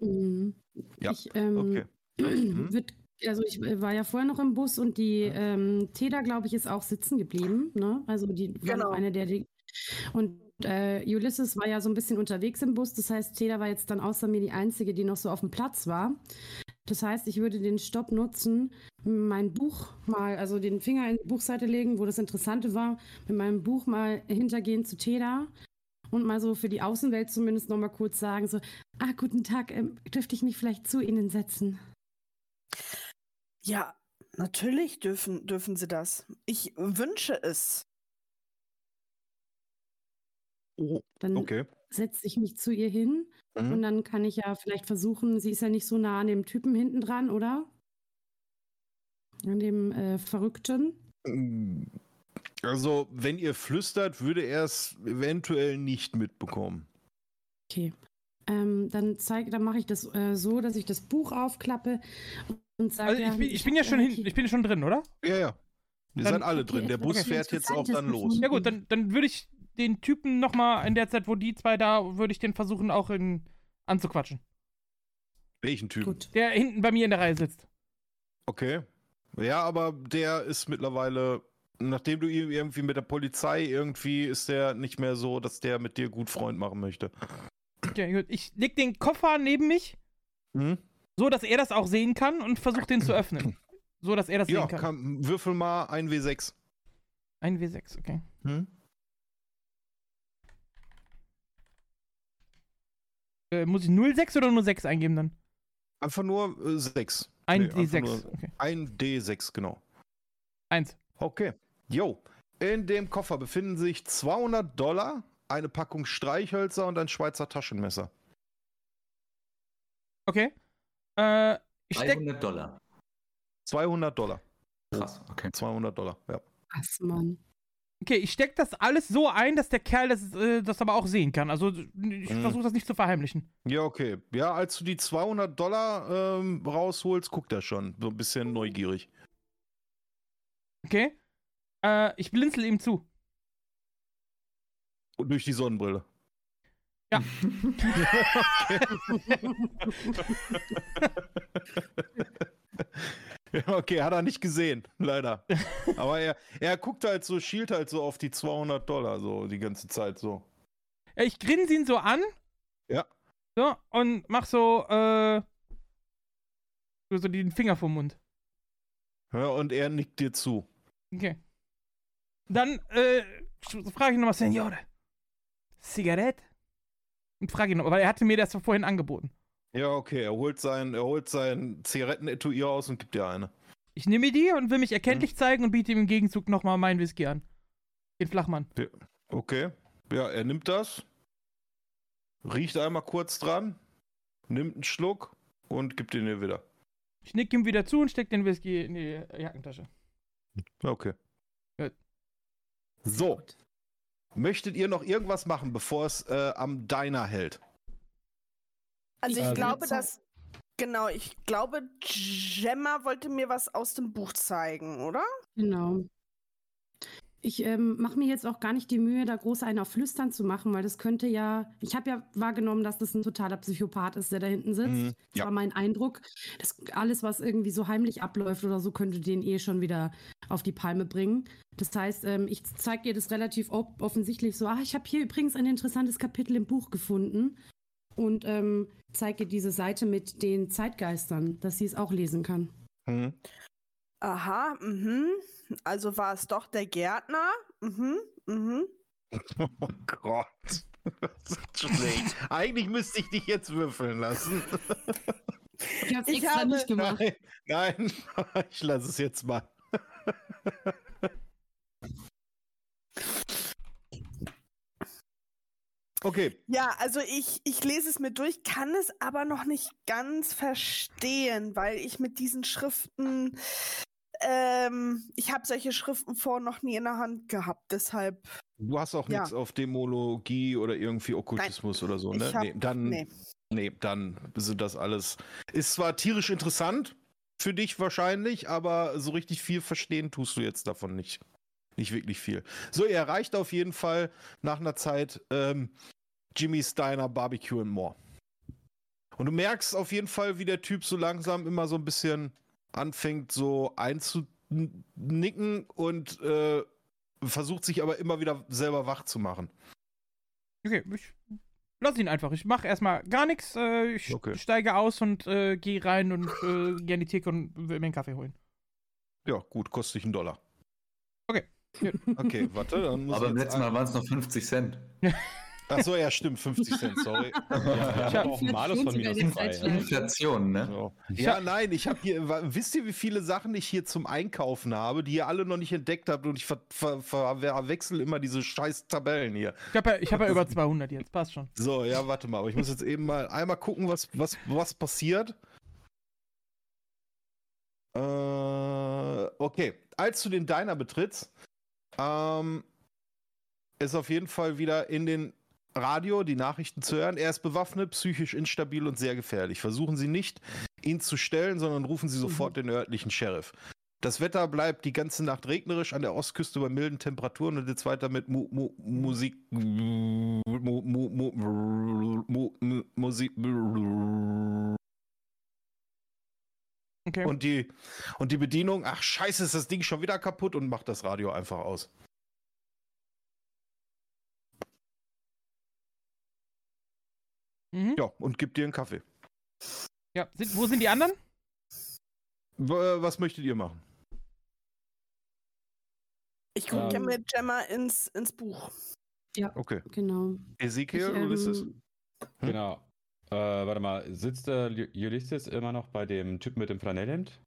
F: Mhm.
B: Ja,
F: Ich, ähm,
B: Okay. Mhm.
F: Wird, also ich war ja vorher noch im Bus und die ähm, Teda, glaube ich, ist auch sitzen geblieben. Ne? Also die
D: Genau.
F: eine der die, und äh, Ulysses war ja so ein bisschen unterwegs im Bus. Das heißt, Teda war jetzt dann außer mir die einzige, die noch so auf dem Platz war. Das heißt, ich würde den Stopp nutzen, mein Buch mal, also den Finger in die Buchseite legen, wo das Interessante war, mit meinem Buch mal hintergehen zu Teda und mal so für die Außenwelt zumindest noch mal kurz sagen, so, ah, guten Tag, ähm, dürfte ich mich vielleicht zu Ihnen setzen?
D: Ja, natürlich dürfen, dürfen sie das. Ich wünsche es.
F: Dann
B: Okay.
F: setze ich mich zu ihr hin
B: Mhm.
F: und dann kann ich ja vielleicht versuchen, sie ist ja nicht so nah an dem Typen hinten dran, oder? An dem äh, Verrückten.
B: Also, wenn ihr flüstert, würde er es eventuell nicht mitbekommen.
F: Okay. Ähm, dann zeig, dann mache ich das äh, so, dass ich das Buch aufklappe und sage.
G: Also ich bin, ich bin ja schon hin, ich bin ja schon drin, oder?
B: Ja, ja. Ihr
G: Dann-
B: seid alle
F: Okay,
B: drin. Der
F: etwas
B: Bus fährt jetzt auch dann los.
G: Ja gut, dann, dann würde ich den Typen nochmal in der Zeit, wo die zwei da, würde ich den versuchen auch in, anzuquatschen.
B: Welchen Typen?
F: Gut.
G: Der hinten bei mir in der Reihe sitzt.
B: Okay. Ja, aber der ist mittlerweile, nachdem du ihn irgendwie mit der Polizei irgendwie ist der nicht mehr so, dass der mit dir gut Freund machen möchte.
G: Okay, gut. Ich leg den Koffer neben mich,
B: Hm?
G: So dass er das auch sehen kann und versuche den zu öffnen. So dass er das
B: Ja,
G: sehen kann.
B: kann, würfel mal ein W6.
G: Ein W6, okay.
B: Hm?
G: Äh, muss ich 06 oder nur 6 eingeben dann?
B: Einfach nur äh, 6.
G: Ein
B: Nee, einfach
G: D6.
B: nur-
G: Okay.
B: Ein D6, genau.
G: Eins.
B: Okay. Jo. In dem Koffer befinden sich 200 Dollar, eine Packung Streichhölzer und ein Schweizer Taschenmesser.
G: Okay. Äh, ich steck.
C: 300 Dollar.
B: 200 Dollar.
C: Krass, okay.
B: 200 Dollar, ja.
F: Was, Mann.
G: Okay, ich steck das alles so ein, dass der Kerl das, äh, das aber auch sehen kann. Also ich
B: Mhm.
G: versuche das nicht zu verheimlichen.
B: Ja, okay. Ja, als du die 200 Dollar ähm, rausholst, guckt er schon. So ein bisschen neugierig.
G: Okay. Äh, ich blinzel ihm zu.
B: Und durch die Sonnenbrille.
G: Ja.
B: Ja, okay, hat er nicht gesehen, leider. Aber er, er guckt halt so, schielt halt so auf die 200 Dollar so die ganze Zeit so.
G: Ich grinse ihn so an.
B: Ja.
G: So, und mach so, äh. So, so den Finger vom Mund.
B: Ja, und er nickt dir zu.
G: Okay. Dann, äh, frage ich nochmal, Senore. Zigarette? Und frage ihn, weil er hatte mir das vorhin angeboten.
B: Ja, okay, er holt sein, er holt sein Zigarettenetui aus und gibt dir eine.
G: Ich nehme die und will mich erkenntlich zeigen und biete ihm im Gegenzug nochmal meinen Whisky an. Den Flachmann.
B: Okay. Ja, er nimmt das, riecht einmal kurz dran, nimmt einen Schluck und gibt ihn dir wieder.
G: Ich nick ihm wieder zu und steck den Whisky in die Jackentasche.
B: Okay.
G: Ja.
B: So. Möchtet ihr noch irgendwas machen, bevor es äh, am Diner hält?
D: Also ich
E: Also-
D: glaube, dass. Genau, ich glaube, Gemma wollte mir was aus dem Buch zeigen, oder?
F: Genau. Ich ähm, mache mir jetzt auch gar nicht die Mühe, da groß einen auf Flüstern zu machen, weil das könnte ja. Ich habe ja wahrgenommen, dass das ein totaler Psychopath ist, der da hinten sitzt.
B: Mhm,
F: Das
B: ja.
F: war mein Eindruck. Das, alles, was irgendwie so heimlich abläuft oder so, könnte den eh schon wieder auf die Palme bringen. Das heißt, ähm, ich zeige ihr das relativ offensichtlich so: Ah, ich habe hier übrigens ein interessantes Kapitel im Buch gefunden. Und ähm, zeige ihr diese Seite mit den Zeitgeistern, dass sie es auch lesen kann.
B: Hm.
D: Aha, mhm. Also war es doch der Gärtner. Mhm, mhm.
B: Oh Gott. Das ist schlecht. Eigentlich müsste ich dich jetzt würfeln lassen.
F: Ich habe es
D: Ich
F: extra
D: habe-
F: nicht gemacht.
B: Nein, nein, ich lasse es jetzt mal. Okay,
D: Ja, also ich, ich lese es mir durch, kann es aber noch nicht ganz verstehen, weil ich mit diesen Schriften, ähm, ich habe solche Schriften vor noch nie in der Hand gehabt, deshalb,
B: du hast auch
D: Ja.
B: nichts auf Dämologie oder irgendwie Okkultismus oder so, ne?
D: hab,
B: nee, dann,
D: nee.
B: nee, dann sind das alles. Ist zwar tierisch interessant für dich wahrscheinlich, aber so richtig viel verstehen tust du jetzt davon nicht. Nicht wirklich viel. So, ihr erreicht auf jeden Fall nach einer Zeit ähm, Jimmy's Diner Barbecue and More. Und du merkst auf jeden Fall, wie der Typ so langsam immer so ein bisschen anfängt, so einzunicken und äh, versucht sich aber immer wieder selber wach zu machen.
G: Okay, ich lass ihn einfach. Ich mache erstmal gar nichts. Äh, ich
B: Okay.
G: steige aus und äh, gehe rein und äh, gehe an die Theke und will mir einen Kaffee holen.
B: Ja, gut, kostet dich einen Dollar.
G: Okay.
B: Okay, warte, dann muss
C: Aber
B: ich
C: beim
B: jetzt
C: letzten Mal waren es noch 50 Cent.
B: Achso, ja, stimmt, 50 Cent, sorry.
E: Ja, ich habe auch einen Malus von minus
F: Sogar die
E: zwei.
F: Zeitschleife.
C: Inflation, ne?
B: So. Ja, nein, ich habe hier, wisst ihr, wie viele Sachen ich hier zum Einkaufen habe, die ihr alle noch nicht entdeckt habt und ich ver ver verwechsel immer diese scheiß Tabellen hier.
G: Ich habe ja, ich hab ja über 200 jetzt. Passt schon.
B: So, ja, warte mal, aber ich muss jetzt eben mal einmal gucken, was, was, was passiert. Äh, okay, als du den Diner betrittst, ähm, ist auf jeden Fall wieder in den Radio die Nachrichten zu hören. Er ist bewaffnet, psychisch instabil und sehr gefährlich. Versuchen Sie nicht, ihn zu stellen, sondern rufen Sie sofort den örtlichen Sheriff. Das Wetter bleibt die ganze Nacht regnerisch an der Ostküste bei milden Temperaturen und jetzt weiter mit Mu Mu Musik. Mu Mu Mu Mu Mu Musik.
G: Okay.
B: Und die, und die Bedienung, ach scheiße, ist das Ding schon wieder kaputt und macht das Radio einfach aus.
G: Mhm.
B: Ja, und gibt dir einen Kaffee.
G: ja. Sind, wo sind die anderen?
B: W was möchtet ihr machen?
D: Ich gucke
E: Ähm.
D: mit Gemma ins, ins Buch.
B: Okay.
F: Genau.
B: Ezekiel,
F: Ich,
B: Ulysses?
F: ähm,
E: Genau. Äh, warte mal, sitzt der Ul- Ulysses immer noch bei dem Typen mit dem Flanellhemd?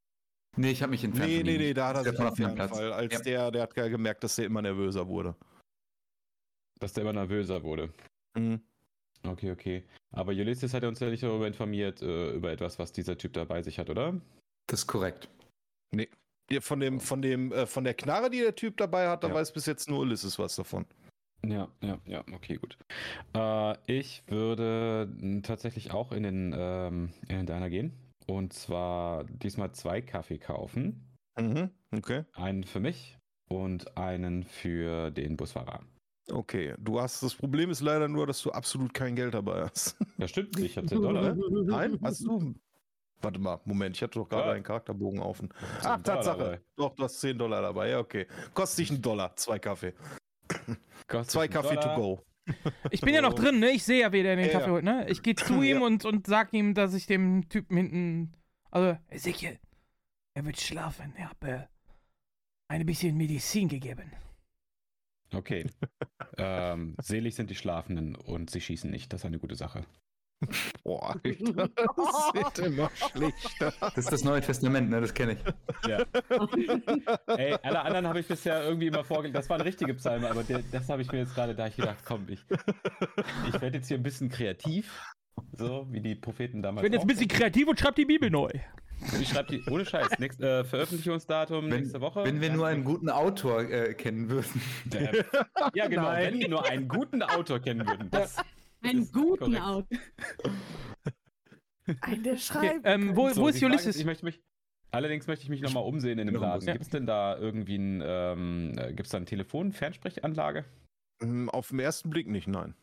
C: Nee, ich habe mich entfernt.
B: Nee, nee, nee, da hat er sich
C: von auf Platz.
B: weil als
C: Ja.
B: der, der hat gemerkt, dass der immer nervöser wurde.
E: Dass der immer nervöser wurde.
B: Mhm.
E: Okay, okay. Aber Ulysses hat uns ja nicht darüber informiert, äh, über etwas, was dieser Typ da bei sich hat, oder?
C: Das ist korrekt.
B: Ja, Von dem, von dem, äh, von der Knarre, die der Typ dabei hat, da
E: Ja.
B: weiß bis jetzt nur Ulysses was davon.
E: Ja, ja, ja, okay, gut. Äh, ich würde n, tatsächlich auch in den, ähm, in den Diner gehen. Und zwar diesmal zwei Kaffee kaufen.
B: Mhm. Okay.
E: Einen für mich und einen für den Busfahrer.
B: Okay. Du hast, das Problem ist leider nur, dass du absolut kein Geld dabei hast.
E: Ja, stimmt, ich habe 10 Dollar.
B: Nein? Hast du? Warte mal, Moment, ich hatte doch gerade
E: Ja.
B: einen Charakterbogen offen.
E: Dollar
B: Ach, Tatsache.
E: dabei.
B: Doch, du hast 10 Dollar dabei. Ja, okay. Kostet dich einen Dollar, zwei Kaffee.
E: Kostet
B: Zwei Kaffee
E: Dollar.
B: to go.
G: Ich bin ja noch drin, ne? Ich sehe ja, wie der den
B: Ja,
G: Kaffee
B: ja.
G: holt, ne? Ich gehe zu ihm
B: Ja.
G: und, und sag ihm, dass ich dem Typen hinten. Also, Ezekiel, er wird schlafen. Ich habe äh, ein bisschen Medizin gegeben.
E: Okay. ähm, selig sind die Schlafenden und sie schießen nicht. Das ist eine gute Sache.
B: Boah, Alter, das wird immer schlechter.
C: Das ist das Neue Testament, ne? Das kenne ich.
E: Ja. Ey, alle anderen habe ich bisher irgendwie immer vorgelesen. Das waren richtige Psalme, aber der, das habe ich mir jetzt gerade da ich gedacht, komm, ich, ich werde jetzt hier ein bisschen kreativ. So, wie die Propheten damals.
G: Ich bin jetzt ein bisschen kreativ und schreib die Bibel neu.
E: Ich schreibe die, ohne Scheiß, nächst, äh, Veröffentlichungsdatum
C: Wenn,
E: nächste Woche.
C: wenn wir nur einen guten Autor äh, kennen würden.
E: Äh, ja, genau,
G: Nein.
E: wenn wir nur einen guten Autor kennen würden. Das,
F: Einen guten
E: korrekt.
F: Auto.
D: Ein, der
G: Okay,
D: schreibt.
G: ähm, wo,
E: So,
G: wo ist Ulysses?
E: ich möchte mich, allerdings möchte ich mich nochmal umsehen in dem Laden. Gibt es denn da irgendwie ein, ähm, gibt es da ein Telefon, Fernsprechanlage?
B: Hm, Auf den ersten Blick nicht, nein.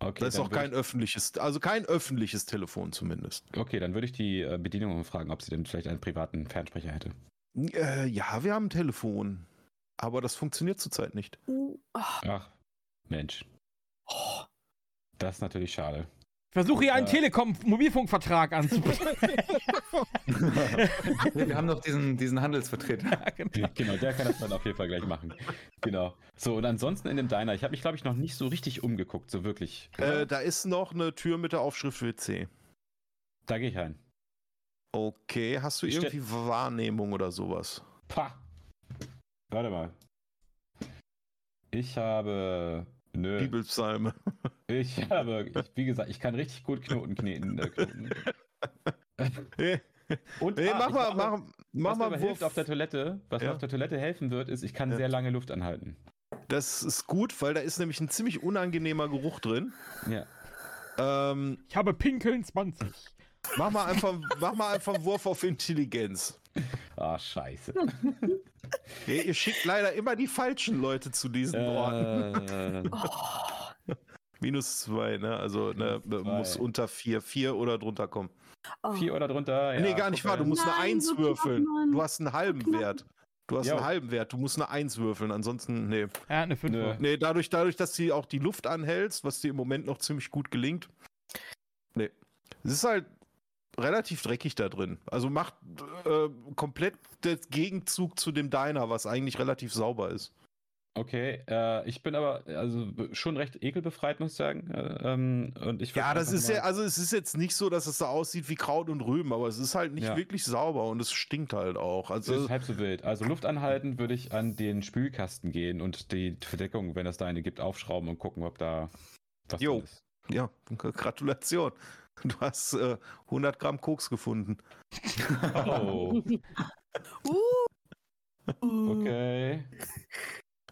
E: Okay,
B: Da ist auch kein öffentliches, also kein öffentliches Telefon zumindest.
E: okay, dann würde ich die äh, Bedienung fragen, ob sie denn vielleicht einen privaten Fernsprecher hätte.
B: Äh, ja, wir haben ein Telefon. Aber das funktioniert zurzeit nicht.
D: Uh, ach,
E: Ach, Mensch. Das ist natürlich schade.
G: Versuche hier einen
E: Äh.
G: Telekom-Mobilfunkvertrag anzubieten.
C: wir haben noch diesen, diesen Handelsvertreter.
E: genau, der kann das dann auf jeden Fall gleich machen. Genau. So, und ansonsten in dem Diner, ich habe mich, glaube ich, noch nicht so richtig umgeguckt, so wirklich.
B: Äh, da ist noch eine Tür mit der Aufschrift WC.
E: Da gehe ich rein.
B: Okay, hast du
E: Ich
B: irgendwie Wahrnehmung oder sowas?
E: Pah. Warte mal. Ich habe. Nö.
B: Bibelpsalme.
E: Ich habe, ich, wie gesagt, ich kann richtig gut Knoten kneten. Äh, knoten. Und
B: hey,
E: ah,
B: mach mal, mach,
E: was
B: mach
E: mir
B: mal
E: hilft auf der Toilette, was mir
B: Ja.
E: auf der Toilette helfen wird, ist, ich kann
B: Ja.
E: sehr lange Luft anhalten.
B: Das ist gut, weil da ist nämlich ein ziemlich unangenehmer Geruch drin.
E: Ja.
B: Ähm,
G: Ich habe Pinkeln 20.
B: mach, mal einfach, mach mal einfach einen Wurf auf Intelligenz.
E: Ah, scheiße.
B: Ja, ihr schickt leider immer die falschen Leute zu diesen Orten.
E: äh,
B: Minus zwei, ne? Also ne, muss unter vier, vier oder drunter kommen.
D: oh.
E: vier oder drunter. Ja,
B: nee, gar nicht wahr. Du musst eine
F: Nein,
B: Eins
F: so knapp,
B: würfeln.
F: Mann.
B: Du hast einen halben
F: knapp.
B: Wert. Du hast
E: Jo.
B: einen halben Wert. Du musst eine Eins würfeln. Ansonsten, nee.
G: Er hat eine 5.
E: Nö.
B: Nee, dadurch, dadurch, dass du auch die Luft anhältst, was dir im Moment noch ziemlich gut gelingt. Nee. Es ist halt relativ dreckig da drin. Also macht äh, komplett der Gegenzug zu dem Diner, was eigentlich relativ sauber ist.
E: Okay, äh, ich bin aber also schon recht ekelbefreit, muss ich sagen. Äh, ähm, und ich
B: Ja, das ist ja, also es ist jetzt nicht so, dass es da aussieht wie Kraut und Rüben, aber es ist halt nicht
E: Ja.
B: wirklich sauber und es stinkt halt auch.
E: Das
B: Also
E: ist halb so wild. Also Luft anhalten würde ich an den Spülkasten gehen und die Verdeckung, wenn es da eine gibt, aufschrauben und gucken, ob da was
B: Jo.
E: ist.
B: ja, Gratulation. Du hast äh, 100 Gramm Koks gefunden.
E: Oh,
D: Uh.
E: okay.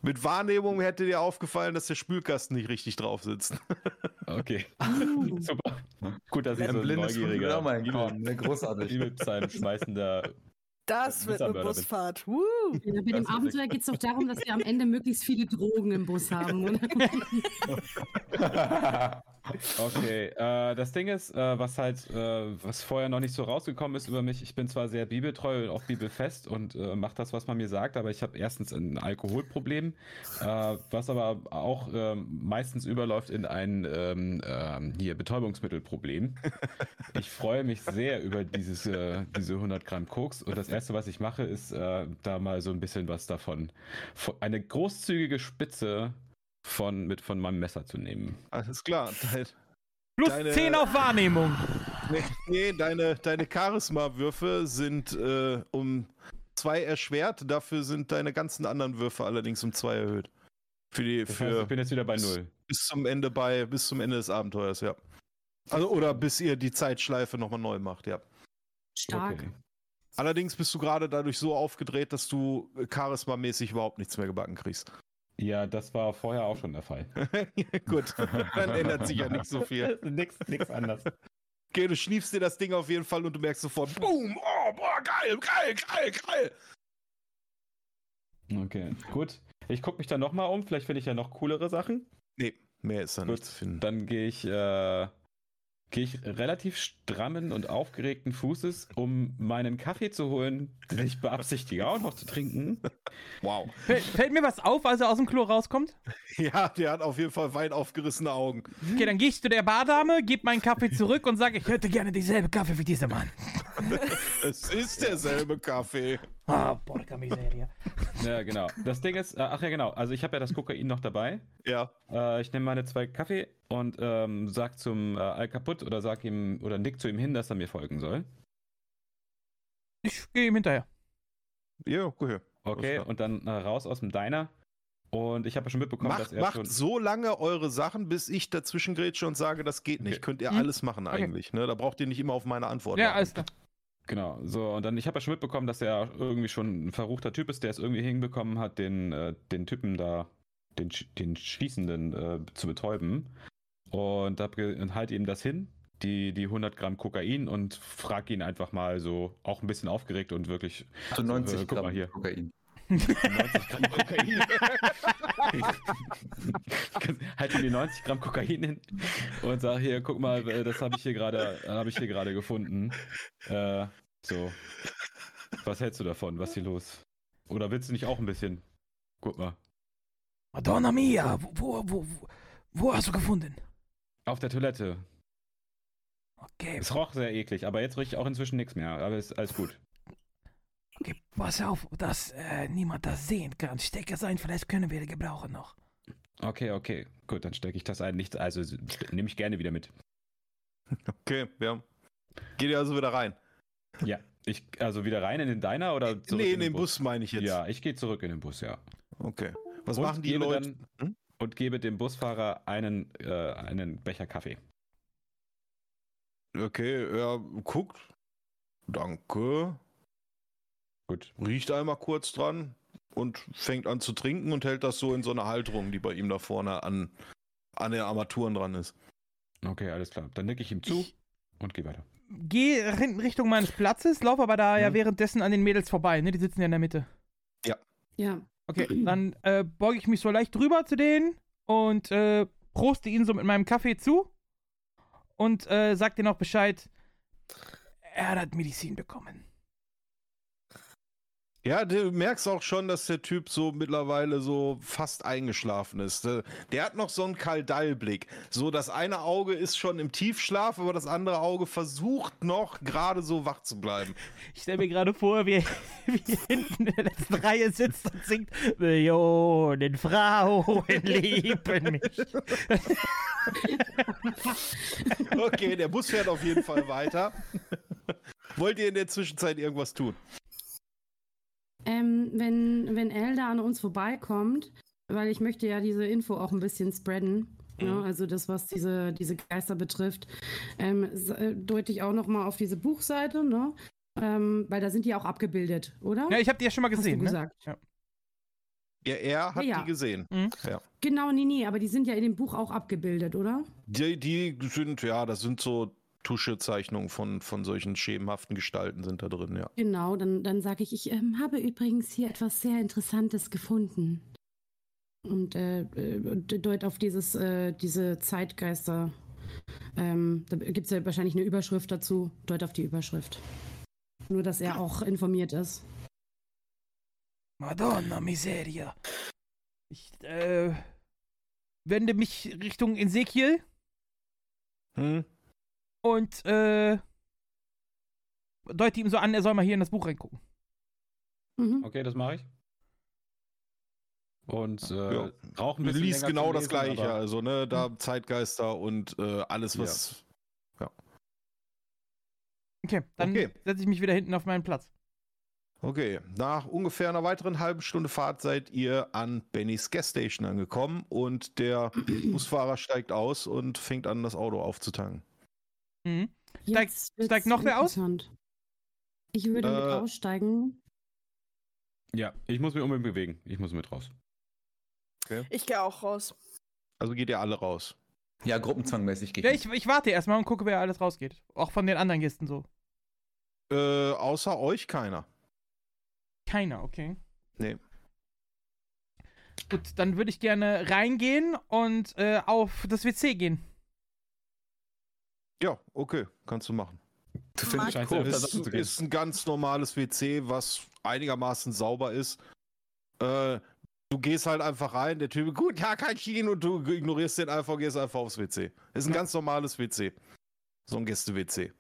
B: Mit Wahrnehmung hätte dir aufgefallen, dass der Spülkasten nicht richtig drauf sitzt.
E: Okay.
F: Uh.
E: Super. Gut, dass ich
C: Ein
E: so ein
C: blindes
E: neugieriger
C: entkommen. Ne, Großartig.
E: Bibelpsalm schmeißender.
D: Das wird eine. Busfahrt. Woo.
F: Ja, bei dem Abenteuer geht es doch darum, dass wir am Ende möglichst viele Drogen im Bus haben. Oder?
E: Okay, äh, das Ding ist, äh, was halt, äh, was vorher noch nicht so rausgekommen ist über mich, ich bin zwar sehr bibeltreu und auch bibelfest und äh, mache das, was man mir sagt, aber ich habe erstens ein Alkoholproblem, äh, was aber auch meistens überläuft in ein ähm, ähm, hier Betäubungsmittelproblem. Ich freue mich sehr über dieses, äh, diese 100 Gramm Koks und das erste, was ich mache, ist äh, da mal so ein bisschen was davon, eine großzügige Spitze von, mit von meinem Messer zu nehmen.
B: Alles klar. Dein,
G: Plus
B: Deine-
G: 10 auf Wahrnehmung.
B: nee, nee, deine, deine Charisma-Würfe sind äh, um zwei erschwert, dafür sind deine ganzen anderen Würfe allerdings um zwei erhöht. Für die,
E: Das heißt,
B: für
E: ich bin jetzt wieder bei
B: bis-
E: Null.
B: bis zum Ende bei, bis zum Ende des Abenteuers, ja. Also, oder bis ihr die Zeitschleife nochmal neu macht, ja.
F: Stark.
E: Okay.
B: Allerdings bist du gerade dadurch so aufgedreht, dass du äh, charismamäßig überhaupt nichts mehr gebacken kriegst.
E: Ja, das war vorher auch schon der Fall.
B: Gut, dann ändert sich ja nicht so viel.
E: nix, nix anders.
B: Okay, du schniefst dir das Ding auf jeden Fall und du merkst sofort, boom, oh, boah, geil, geil, geil, geil.
E: Okay, gut. Ich gucke mich dann nochmal um. Vielleicht finde ich ja noch coolere Sachen.
B: Nee, mehr ist da
E: Gut,
B: nicht zu finden.
E: Dann gehe ich, äh, gehe ich relativ strammen und aufgeregten Fußes, um meinen Kaffee zu holen, den ich beabsichtige auch noch zu trinken.
B: Wow.
G: Fällt, fällt mir was auf, als er aus dem Klo rauskommt?
B: Ja, der hat auf jeden Fall weit aufgerissene Augen.
G: Okay, dann gehe ich zu der Bardame, gebe meinen Kaffee zurück und sage, ich hätte gerne dieselbe Kaffee wie dieser Mann.
B: es ist derselbe Kaffee.
G: Ah, porca miseria.
E: Ja, genau. Das Ding ist, äh, ach ja, genau. Also ich habe ja das Kokain noch dabei.
B: Ja.
E: Äh, ich nehme meine zwei Kaffee und ähm, sag zum äh, Al kaputt oder sag ihm oder nick zu ihm hin, dass er mir folgen soll.
G: Ich gehe ihm hinterher.
B: Ja, okay.
E: Okay, und dann äh, raus aus dem Diner. Und ich habe ja schon mitbekommen, dass
B: Macht,
E: er
B: macht
E: schon.
B: so lange eure Sachen, bis ich dazwischen grätsche und sage, das geht nicht.
E: Okay.
B: Könnt ihr
G: Hm.
B: alles machen
G: Okay.
B: eigentlich. Ne? Da braucht ihr nicht immer auf meine Antwort
G: Ja,
B: warten.
G: alles klar.
E: Genau, so, und dann, ich habe ja schon mitbekommen, dass er irgendwie schon ein verruchter Typ ist, der es irgendwie hinbekommen hat, den, äh, den Typen da, den, den Schießenden äh, zu betäuben. Und hab und halte ihm das hin, die, die 100 Gramm Kokain und frag ihn einfach mal so, auch ein bisschen aufgeregt und wirklich
C: So 90
E: äh, guck
C: Gramm
E: mal hier.
C: Kokain.
E: 90 Gramm Kokain. halt die 90 Gramm Kokain hin und sag hier, guck mal, äh, das habe ich hier gerade, habe ich hier gerade gefunden. Äh, so. Was hältst du davon? Was ist hier los? Oder willst du nicht auch ein bisschen? Guck mal.
G: Madonna mia, wo, wo, wo, wo hast du gefunden?
E: Auf der Toilette.
G: Okay,
E: Es roch sehr eklig, aber jetzt riecht auch inzwischen nichts mehr. Aber ist alles gut.
G: Okay, pass auf, dass äh, niemand das sehen kann. Steck es ein, vielleicht können wir die gebrauchen noch.
E: Okay, okay. Gut, dann stecke ich das ein. Nicht, also nehme ich gerne wieder mit.
B: Okay, ja. Geht ihr also wieder rein?
E: Ja. Ich, also wieder rein in den Diner oder zurück
B: nee,
E: in
B: in den Bus meine ich jetzt.
E: Ja, ich gehe zurück in den Bus, ja.
B: Okay. Was
E: Und
B: machen die Leute?
E: Dann,
B: Hm?
E: Und gebe dem Busfahrer einen, äh, einen Becher Kaffee.
B: Okay, er guckt. Danke.
E: Gut.
B: Riecht einmal kurz dran und fängt an zu trinken und hält das so in so eine Halterung, die bei ihm da vorne an, an den Armaturen dran ist.
E: Okay, alles klar. Dann nicke ich ihm zu
G: Ich
E: und gehe weiter.
G: gehe in Richtung meines Platzes, laufe aber da ja
B: Mhm.
G: währenddessen an den Mädels vorbei, ne? Die sitzen ja in der Mitte.
F: Ja.
G: Okay, dann äh, beuge ich mich so leicht drüber zu denen und äh, proste ihnen so mit meinem Kaffee zu und äh, sag denen auch Bescheid, er hat Medizin bekommen.
B: Ja, du merkst auch schon, dass der Typ so mittlerweile so fast eingeschlafen ist. Der, der hat noch so einen Kaldallblick. So, das eine Auge ist schon im Tiefschlaf, aber das andere Auge versucht noch gerade so wach zu bleiben.
G: Ich stelle mir gerade vor, wie, wie hinten in der letzten Reihe sitzt und singt Millionen Frauen lieben mich.
B: Okay, der Bus fährt auf jeden Fall weiter. Wollt ihr in der Zwischenzeit irgendwas tun?
F: Ähm, wenn, wenn Elle da an uns vorbeikommt, weil ich möchte ja diese Info auch ein bisschen spreaden, ja,
B: Mhm.
F: also das, was diese, diese Geister betrifft, ähm, äh, deute ich auch nochmal auf diese Buchseite, ne? Ähm, weil da sind die auch abgebildet, oder?
G: Ja, ich habe die ja schon mal
F: Hast du
G: gesehen, ne?
F: gesagt.
G: Ja.
B: Ja, er hat
F: Ja, ja.
B: die gesehen.
F: Genau, nee, nee, aber die sind ja in dem Buch auch abgebildet, oder?
B: Die, die sind, ja, das sind so Tuschezeichnungen von, von solchen schemenhaften Gestalten sind da drin, ja.
F: Genau, dann, dann sage ich, ich ähm, habe übrigens hier etwas sehr Interessantes gefunden. Und äh, deut auf dieses, äh, diese Zeitgeister. Ähm, da gibt es ja wahrscheinlich eine Überschrift dazu. Deut auf die Überschrift. Nur, dass er auch informiert ist.
G: Madonna miseria. Ich äh, wende mich Richtung Ezekiel
B: Hm?
G: Und äh, deute ihm so an, er soll mal hier in das Buch reingucken.
F: Mhm.
E: Okay, das mache ich. Und äh,
B: Ja.
E: rauch ein
B: Du
E: bisschen.
B: liest genau
E: zum
B: das
E: Lesen,
B: Gleiche,
E: aber-
B: also, ne, da Zeitgeister und äh, alles, was.
G: Okay, dann
B: Okay.
G: setze ich mich wieder hinten auf meinen Platz.
B: Okay, nach ungefähr einer weiteren halben Stunde Fahrt seid ihr an Bennys Gasstation angekommen und der Busfahrer steigt aus und fängt an, das Auto aufzutanken.
G: Mhm. Steigt- steigt noch wer aus?
F: Ich würde mit
B: Äh,
F: aussteigen.
E: Ja, ich muss mich unbedingt bewegen. Ich muss mit raus.
D: Ich gehe auch raus.
B: Also geht ihr alle raus.
C: Ja, gruppenzwangmäßig geht
G: Ja, ich, ich warte erstmal und gucke, wer alles rausgeht. Auch von den anderen Gästen so.
B: Äh, außer euch keiner.
G: Keiner, okay.
B: Nee.
G: Gut, dann würde ich gerne reingehen und äh, auf das WC gehen.
B: Ja, okay, kannst du machen.
C: Du findest cool.
E: zu gehen.
B: ist ein ganz normales WC, was einigermaßen sauber ist. Äh, du gehst halt einfach rein, der Typ, gut, ja, kein Schien und du ignorierst den einfach gehst einfach aufs WC. Ist ein ganz normales WC. So ein Gäste-WC.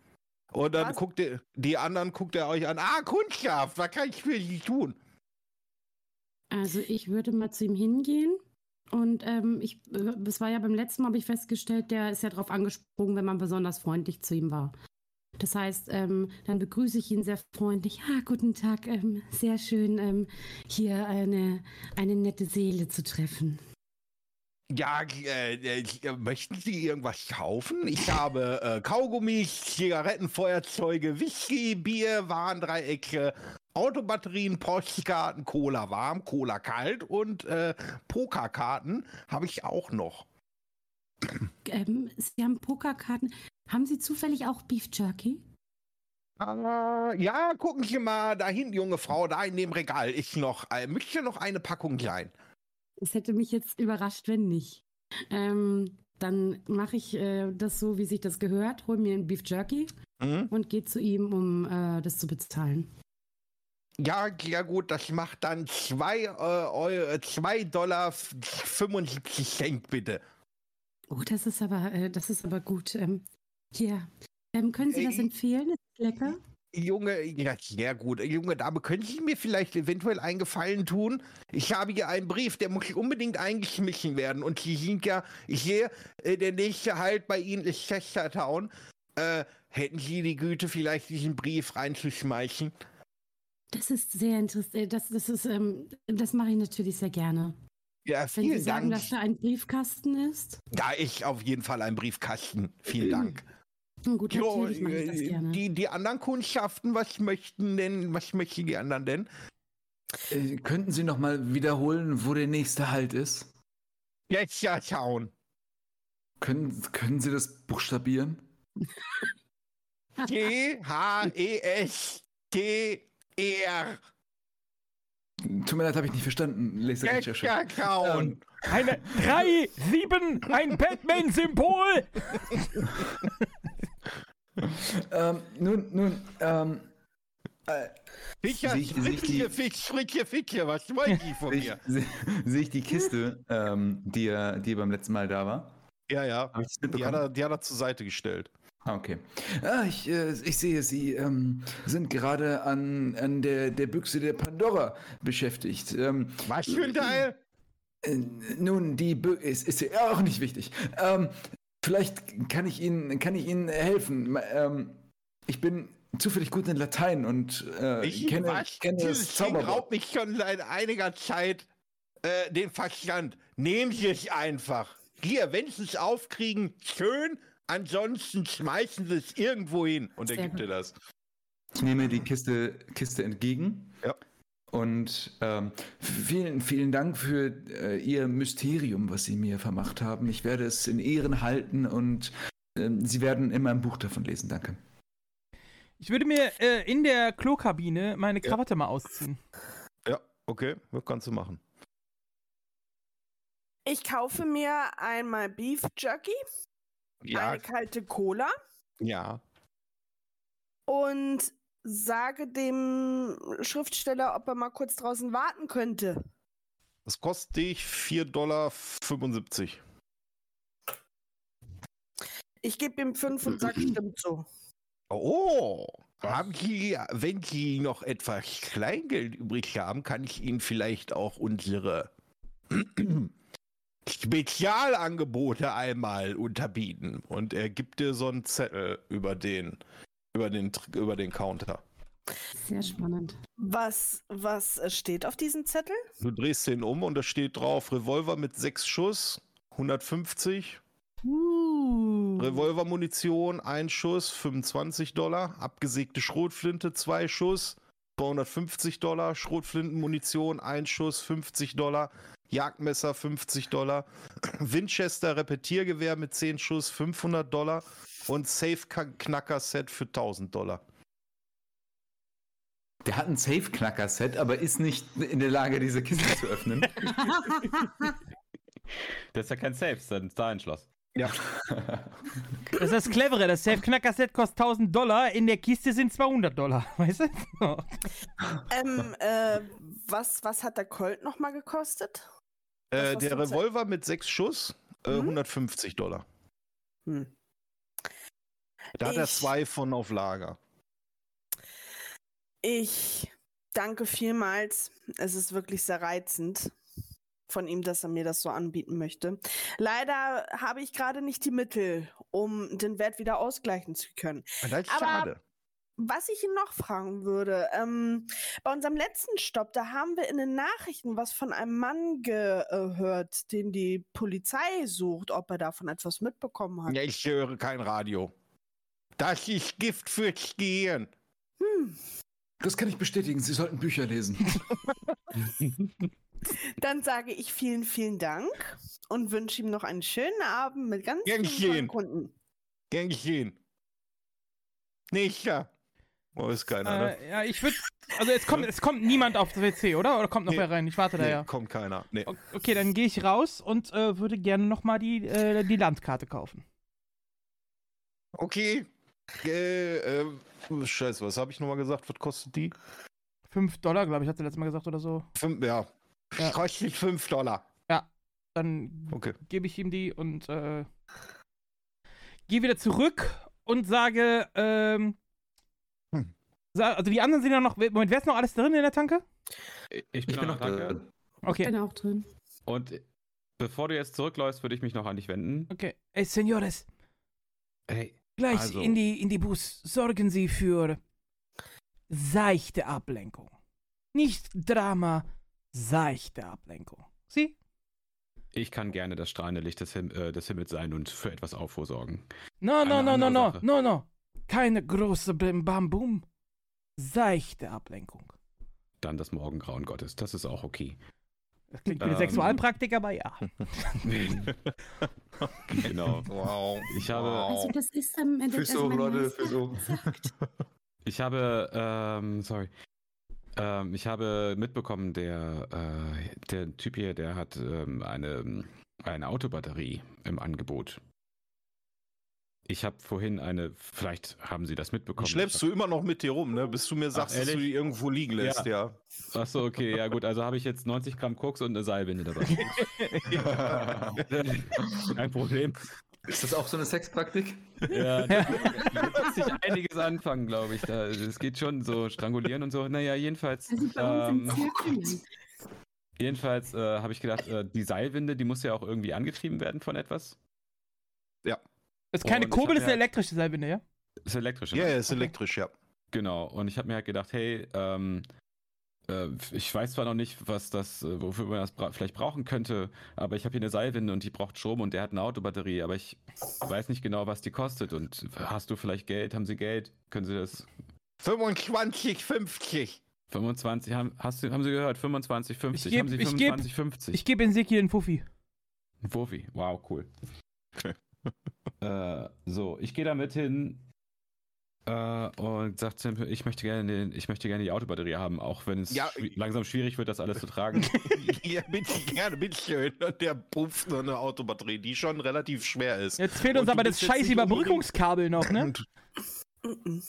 B: Und dann
D: Was?
B: guckt ihr, die anderen guckt er euch an. Ah, Kundschaft, was kann ich für Sie tun?
F: Also ich würde mal zu ihm hingehen. Und ähm, ich, äh, es war ja beim letzten Mal, habe ich festgestellt, der ist ja drauf angesprungen, wenn man besonders freundlich zu ihm war. Das heißt, ähm, dann begrüße ich ihn sehr freundlich. Ah, guten Tag, ähm, sehr schön, ähm, hier eine, eine nette Seele zu treffen.
B: Ja, äh, äh, möchten Sie irgendwas kaufen? Ich habe äh, Kaugummis, Zigaretten, Feuerzeuge, Whisky, Bier, Warndreiecke, Autobatterien, Postkarten, Cola warm, Cola kalt und äh, Pokerkarten habe ich auch noch.
F: Ähm, Sie haben Pokerkarten. Haben Sie zufällig auch Beef Jerky?
B: Ah, ja, gucken Sie mal, da hinten, junge Frau, da in dem Regal ist noch, äh, müsste noch eine Packung sein.
F: Es hätte mich jetzt überrascht, wenn nicht. Ähm, dann mache ich äh, das so, wie sich das gehört, hole mir ein Beef Jerky
B: Mhm.
F: und gehe zu ihm, um äh, das zu bezahlen.
B: Ja, ja gut, das macht dann 2 äh, 2 Dollar 75 Cent bitte.
F: Oh, das ist aber, äh, das ist aber gut. Ähm, hier, ähm, können Sie das
B: Äh,
F: empfehlen? Ist das lecker?
B: Junge, ja, sehr gut. Junge Dame, können Sie mir vielleicht eventuell einen Gefallen tun? Ich habe hier einen Brief, der muss unbedingt eingeschmissen werden. Und Sie sind ja, ich sehe, äh, der nächste Halt bei Ihnen ist Chestertown. Äh, hätten Sie die Güte, vielleicht diesen Brief reinzuschmeißen?
F: Das ist sehr interessant. Das, das ist, ähm, das mache ich natürlich sehr gerne.
B: Ja,
F: Wenn Sie
B: vielen
F: sagen,
B: Dank.
F: dass da ein Briefkasten ist.
B: Da ist auf jeden Fall ein Briefkasten. Vielen Dank.
F: Hm, Gut,
B: Jo, äh,
F: gerne.
B: die, die anderen Kundschaften, was möchten denn, was möchten die anderen denn?
C: Äh, könnten Sie noch mal wiederholen, wo der nächste Halt ist?
B: Jetzt ja schauen.
C: Können, können Sie das buchstabieren?
B: T-H-E-S-T-E-R.
C: Tut mir leid, habe ich nicht verstanden.
B: Jetzt
C: Leserechtschreibung.
B: ja schauen.
G: Eine 3, 7, ein Batman-Symbol.
C: Ähm, nun, nun, ähm, äh,
B: Ficker,
C: Sehe ich- sehe ich die-
B: Fick, Fricke, Ficke, was wollen die von
H: Sehe
B: mir?
H: ich, sehe- sehe ich die Kiste, ähm, die, er- die beim letzten Mal da war?
B: Ja, ja. Die hat, er, die hat er zur Seite gestellt.
H: Ah, okay.
C: ah, ich, äh, ich sehe, Sie ähm, sind gerade an, an der, der Büchse der Pandora beschäftigt. Ähm,
B: Was für ein Teil?
C: Äh, Nun, die Bö ist, ist ja auch nicht wichtig. Ähm, vielleicht kann ich Ihnen, kann ich Ihnen helfen. Ähm, ich bin zufällig gut in Latein und äh,
B: Ich
C: kenne,
B: was?
C: kenne das
B: Dieses Ding
C: Zauberwort.
B: raubt mich schon seit einiger Zeit äh, den Verstand. Nehmen Sie es einfach. Hier, wenn Sie es aufkriegen, schön. Ansonsten schmeißen Sie es irgendwo hin. Und er gibt dir das.
H: Ich nehme die Kiste, Kiste entgegen.
B: Ja.
H: Und ähm,
C: Vielen, vielen Dank für äh, Ihr Mysterium, was Sie mir vermacht haben. Ich werde es in Ehren halten und ähm, Sie werden in meinem Buch davon lesen. Danke.
G: Ich würde mir äh, in der Klokabine meine
B: Ja.
G: Krawatte mal ausziehen.
B: Ja, okay, das kannst du machen.
D: Ich kaufe mir einmal Beef Jerky,
B: Ja,
D: eine kalte Cola
B: ja.
D: und sage dem Schriftsteller, ob er mal kurz draußen warten könnte.
B: Das kostet dich 4,75 Dollar.
D: Ich gebe ihm fünf und sage, stimmt so.
B: Oh, haben Sie, wenn Sie noch etwas Kleingeld übrig haben, kann ich Ihnen vielleicht auch unsere Spezialangebote einmal unterbieten. Und er gibt dir so einen Zettel über den, über den, über den Counter.
F: Sehr spannend.
D: Was, was steht auf diesem Zettel?
B: Du drehst den um und da steht drauf Revolver mit sechs Schuss, 150.
F: Uh.
B: Revolvermunition, ein Schuss, 25 Dollar. Abgesägte Schrotflinte, zwei Schuss, 250 Dollar. Schrotflintenmunition, ein Schuss, 50 Dollar. Jagdmesser, 50 Dollar. Winchester Repetiergewehr mit 10 Schuss, 500 Dollar. Und Safe-Knacker-Set für 1000 Dollar.
H: der hat ein Safe-Knacker-Set, aber ist nicht in der Lage, diese Kiste zu öffnen.
E: Das ist ja kein Safe, das ist da ein Schloss.
B: Ja.
G: Das ist das Clevere. Das Safe-Knacker-Set kostet 1000 Dollar. In der Kiste sind 200 Dollar. Weißt du?
D: Ähm, äh, was, was hat der Colt nochmal gekostet?
B: Äh, der Revolver mit 6 Schuss, äh,
D: Mhm.
B: 150 Dollar.
D: Hm.
B: Da hat er
D: Ich-
B: zwei von auf Lager.
D: Ich danke vielmals. Es ist wirklich sehr reizend von ihm, dass er mir das so anbieten möchte. Leider habe ich gerade nicht die Mittel, um den Wert wieder ausgleichen zu können.
B: Das ist
D: Aber-
B: schade.
D: Was ich ihn noch fragen würde, ähm, bei unserem letzten Stopp, da haben wir in den Nachrichten was von einem Mann gehört, den die Polizei sucht, ob er davon etwas mitbekommen hat.
B: Ja, ich höre kein Radio. Das ist Gift fürs Gehirn.
D: Hm.
C: Das kann ich bestätigen. Sie sollten Bücher lesen.
D: Dann sage ich vielen, vielen Dank und wünsche ihm noch einen schönen Abend mit ganz
B: Gern
D: vielen. Kunden.
B: Gern geschehen. Nächster. Oh, ist keiner, ne?
G: Äh, ja, ich würde. Also es kommt, es kommt niemand auf das WC, oder? Oder kommt noch
B: Nee.
G: wer rein? Ich warte da
B: Nee,
G: ja.
B: kommt keiner. Nee.
G: Okay, dann gehe ich raus und äh, würde gerne nochmal die, äh, die Landkarte kaufen.
B: Okay. Äh, äh, scheiße, was habe ich nochmal gesagt? Was kostet die?
G: 5 Dollar, glaube ich, hat sie letztes Mal gesagt oder so.
B: Fünf, ja.
G: Ja.
B: Kostet 5 Dollar.
G: Dann
B: Okay.
G: gebe ich ihm die und äh, gehe wieder zurück und sage, ähm,
B: Hm.
G: Also die anderen sind ja noch, Moment, wer ist noch alles drin in der Tanke?
E: Ich
C: Ich
E: bin,
C: bin
E: noch
C: drin.
G: Okay,
F: bin auch drin.
E: Und bevor du jetzt zurückläufst, würde ich mich noch an dich wenden.
G: okay. Ey, Senores,
E: Hey,
G: gleich
E: Also-
G: in, die, in die Bus. Sorgen Sie für seichte Ablenkung. Nicht Drama, seichte Ablenkung. Sie?
E: ich kann gerne das strahlende Licht des, Him äh, des Himmels sein und für etwas Aufruhr sorgen.
G: No, no,
E: Eine
G: no, no, no, no, no. Keine große Bim Bam Boom. Seichte Ablenkung.
E: Dann das Morgengrauen Gottes. Das ist auch okay.
G: Das klingt wie eine
E: Ähm.
G: Sexualpraktik, aber ja.
E: genau.
B: Wow.
E: Ich habe-
F: Also das ist am Ende
C: hoch,
F: mein
C: Leute, hoch.
F: sagt,
E: Ich habe, ähm, sorry. Ähm, ich habe mitbekommen, der, äh, der Typ hier, der hat ähm, eine, eine Autobatterie im Angebot. Ich habe vorhin eine, vielleicht haben Sie das
B: Die
E: mitbekommen.
B: schleppst du immer noch mit dir rum, ne? Bis du mir sagst, dass du die irgendwo liegen lässt, ja.
E: Achso, okay, ja gut, also habe ich jetzt 90 Gramm Koks und eine Seilwinde dabei. Kein Problem.
C: Ist das auch so eine Sexpraktik?
E: Ja, da lässt sich einiges anfangen, glaube ich. Es geht schon so strangulieren und so. Naja, jedenfalls.
F: Also bei uns
E: Ähm, jedenfalls äh, habe ich gedacht, äh, die Seilwinde, die muss ja auch irgendwie angetrieben werden von etwas.
G: Das ist keine
E: Und ich
G: Kurbel, das ist
E: mir
G: eine
E: halt-
G: elektrische Seilwinde, ja?
E: Ist elektrisch.
B: Ja,
E: ne?
B: ja, ist elektrisch, ja.
E: Genau. Und ich habe mir halt gedacht, hey, ähm, äh, ich weiß zwar noch nicht, was das, äh, wofür man das bra vielleicht brauchen könnte, aber ich habe hier eine Seilwinde und die braucht Strom und der hat eine Autobatterie, aber ich weiß nicht genau, was die kostet. Und hast du vielleicht Geld? Haben Sie Geld? Können Sie das
B: 25, 50.
E: 25 haben, hast du, haben Sie gehört? 25, 50.
G: geb-
E: haben Sie
G: ich geb-
E: 25, 50?
G: Ich gebe Ezekiel einen Fuffi.
E: Ein Wurfi. Wow, cool. äh, so, ich gehe damit hin äh, und sagt zu ihm, ich möchte gerne den, ich möchte gerne die Autobatterie haben, auch wenn es
B: Ja,
E: schwi- langsam schwierig wird, das alles zu tragen.
B: ja, bitte, gerne, bitteschön. Und der pupft noch eine Autobatterie, die schon relativ schwer ist.
G: Jetzt fehlt uns
B: Und
G: aber das scheiß Überbrückungskabel noch, ne?
D: Mm.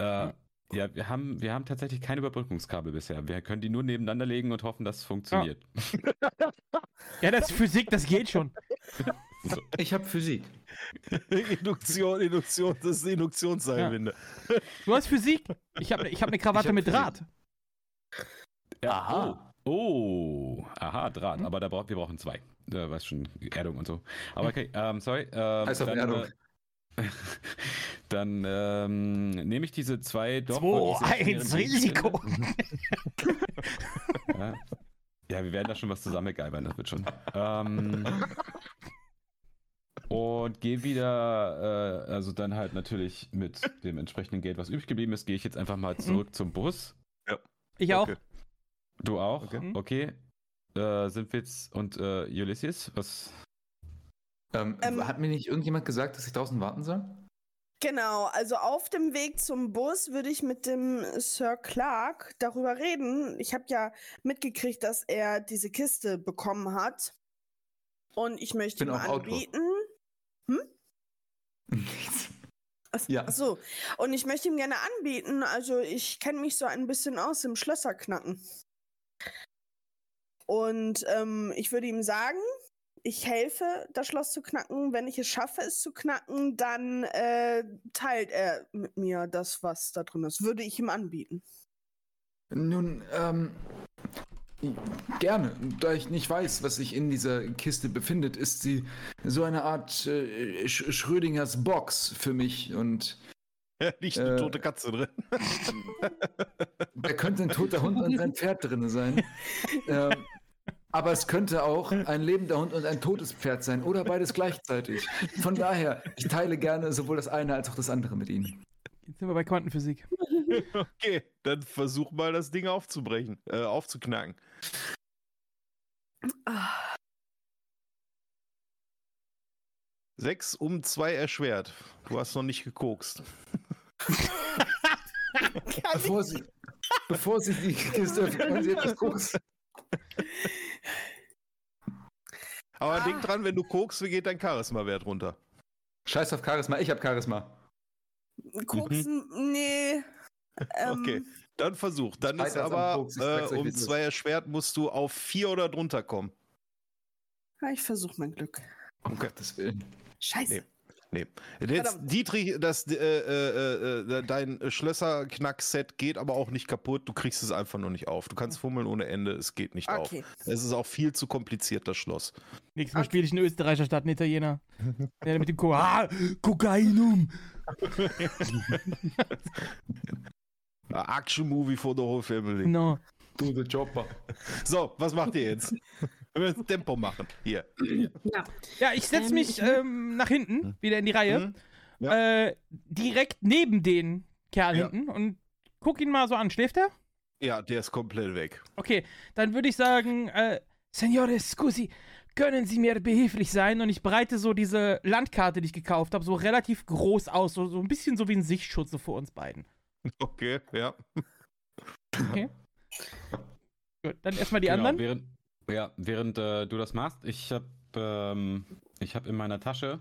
E: äh, ja, wir haben, wir haben tatsächlich kein Überbrückungskabel bisher. Wir können die nur nebeneinander legen und hoffen, dass es funktioniert.
G: Ja, das ist Physik, das geht schon.
C: Ich habe Physik.
B: Induktion, Induktion, das ist Induktionsseilwinde.
G: Du hast Physik. Ich habe ich hab eine Krawatte
C: hab
G: mit
C: Physik.
G: Draht.
E: Ja,
C: Aha.
E: Oh, oh. aha, Draht. Aber da braucht, wir brauchen zwei. Ja, weißt schon, Erdung und so. Aber okay, ähm, sorry. Ähm,
C: Eis auf Erdung.
E: äh, dann ähm, nehme ich diese zwei doch.
G: 2,
E: wirklich sehr
G: 1,
E: schweren
G: Risiko.
E: Ja. ja, wir werden da schon was zusammengeibern, das wird schon. Ähm, und gehe wieder, äh, also dann halt natürlich mit dem entsprechenden Geld, was übrig geblieben ist, gehe ich jetzt einfach mal zurück zum Bus.
G: Ich auch.
B: Okay.
E: Du auch?
B: Okay.
E: Okay. Äh, sind wir jetzt und äh, Ulysses, was?
C: Ähm,
D: Ähm,
C: hat mir nicht irgendjemand gesagt, dass ich draußen warten soll?
D: Genau, also auf dem Weg zum Bus würde ich mit dem Sir Clark darüber reden. Ich habe ja mitgekriegt, dass er diese Kiste bekommen hat. Und ich möchte
C: Bin
D: ihm
C: auf Auto.
D: Anbieten.
C: Nichts.
D: Ach,
C: Ja.
D: ach so. Und ich möchte ihm gerne anbieten. Also ich kenne mich so ein bisschen aus im Schlösserknacken. Und ähm, ich würde ihm sagen, ich helfe, das Schloss zu knacken. Wenn ich es schaffe, es zu knacken, dann äh, teilt er mit mir das, was da drin ist. Würde ich ihm anbieten.
C: Nun, ähm, gerne. Da ich nicht weiß, was sich in dieser Kiste befindet, ist sie so eine Art äh, Sch Schrödingers Box für mich und
B: Liegt eine
C: Äh.
B: tote Katze drin.
C: da könnte ein toter Hund und ein Pferd drin sein. ähm, aber es könnte auch ein lebender Hund und ein totes Pferd sein oder beides gleichzeitig. Von daher, ich teile gerne sowohl das eine als auch das andere mit Ihnen.
G: Jetzt sind wir bei Quantenphysik.
B: Okay, dann versuch mal das Ding aufzubrechen, äh, aufzuknacken.
D: Ah,
B: Sechs um zwei erschwert. Du hast noch nicht gekokst.
C: Bevor Sie, bevor Sie die Kiste öffnen, können Sie etwas gucken.
B: Aber
D: Ah.
B: denk dran, wenn du kokst, wie geht dein Charisma-Wert runter?
C: Scheiß auf Charisma, ich habe Charisma.
D: Koksen, nee. Ähm,
B: Okay. Dann versuch. Dann ist aber äh, um zwei erschwert musst du auf vier oder drunter kommen.
D: ja, ich versuche mein Glück.
C: Um Gottes Willen.
D: Scheiße.
B: Nee. Nee. Jetzt. Dietrich, das, äh, äh, äh, dein Schlösserknack-Set geht aber auch nicht kaputt. Du kriegst es einfach nur nicht auf. Du kannst fummeln ohne Ende, es geht nicht auf.
D: Okay.
B: Es ist auch viel zu kompliziert, das Schloss.
G: Nächstes Mal
D: Okay.
G: spiele ich einen Österreicher statt einen Italiener. Der mit dem Ko ah, Kokainum.
B: A Action-Movie for the whole family.
G: No.
C: Du, der Chopper.
B: So, was macht ihr jetzt? Wir müssen Tempo machen. Hier.
F: Ja.
G: Ja, ich setze mich
F: ich-
G: ähm, nach hinten, wieder in die Reihe.
B: Hm? Ja.
G: Äh, direkt neben den Kerl
B: Ja.
G: hinten und guck ihn mal so an. Schläft er?
B: Ja, der ist komplett weg.
G: Okay, dann würde ich sagen, äh, Signore, scusi, können Sie mir behilflich sein? Und ich breite so diese Landkarte, die ich gekauft habe, so relativ groß aus, so, so ein bisschen so wie ein Sichtschutz so vor uns beiden.
B: Okay, ja.
G: Gut, dann erstmal die
E: genau,
G: anderen.
E: Während, ja, während äh, du das machst, ich habe ähm, ich hab in meiner Tasche,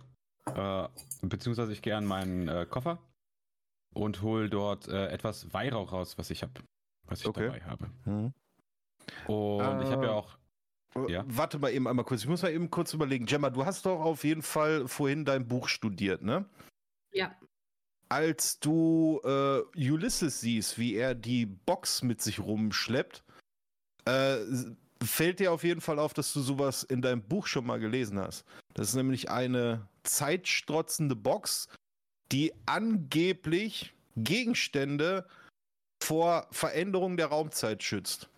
E: äh, beziehungsweise ich gehe an meinen äh, Koffer und hol dort äh, etwas Weihrauch raus, was ich habe. Was ich
B: Okay.
E: dabei habe.
B: Hm.
E: Und ich habe ja
B: Äh,
E: auch. Ja.
B: Warte mal eben einmal kurz. Ich muss mal eben kurz überlegen. Gemma, du hast doch auf jeden Fall vorhin dein Buch studiert, ne?
F: Ja.
B: Als du äh, Ulysses siehst, wie er die Box mit sich rumschleppt, äh, fällt dir auf jeden Fall auf, dass du sowas in deinem Buch schon mal gelesen hast. Das ist nämlich eine zeitstrotzende Box, die angeblich Gegenstände vor Veränderung der Raumzeit schützt.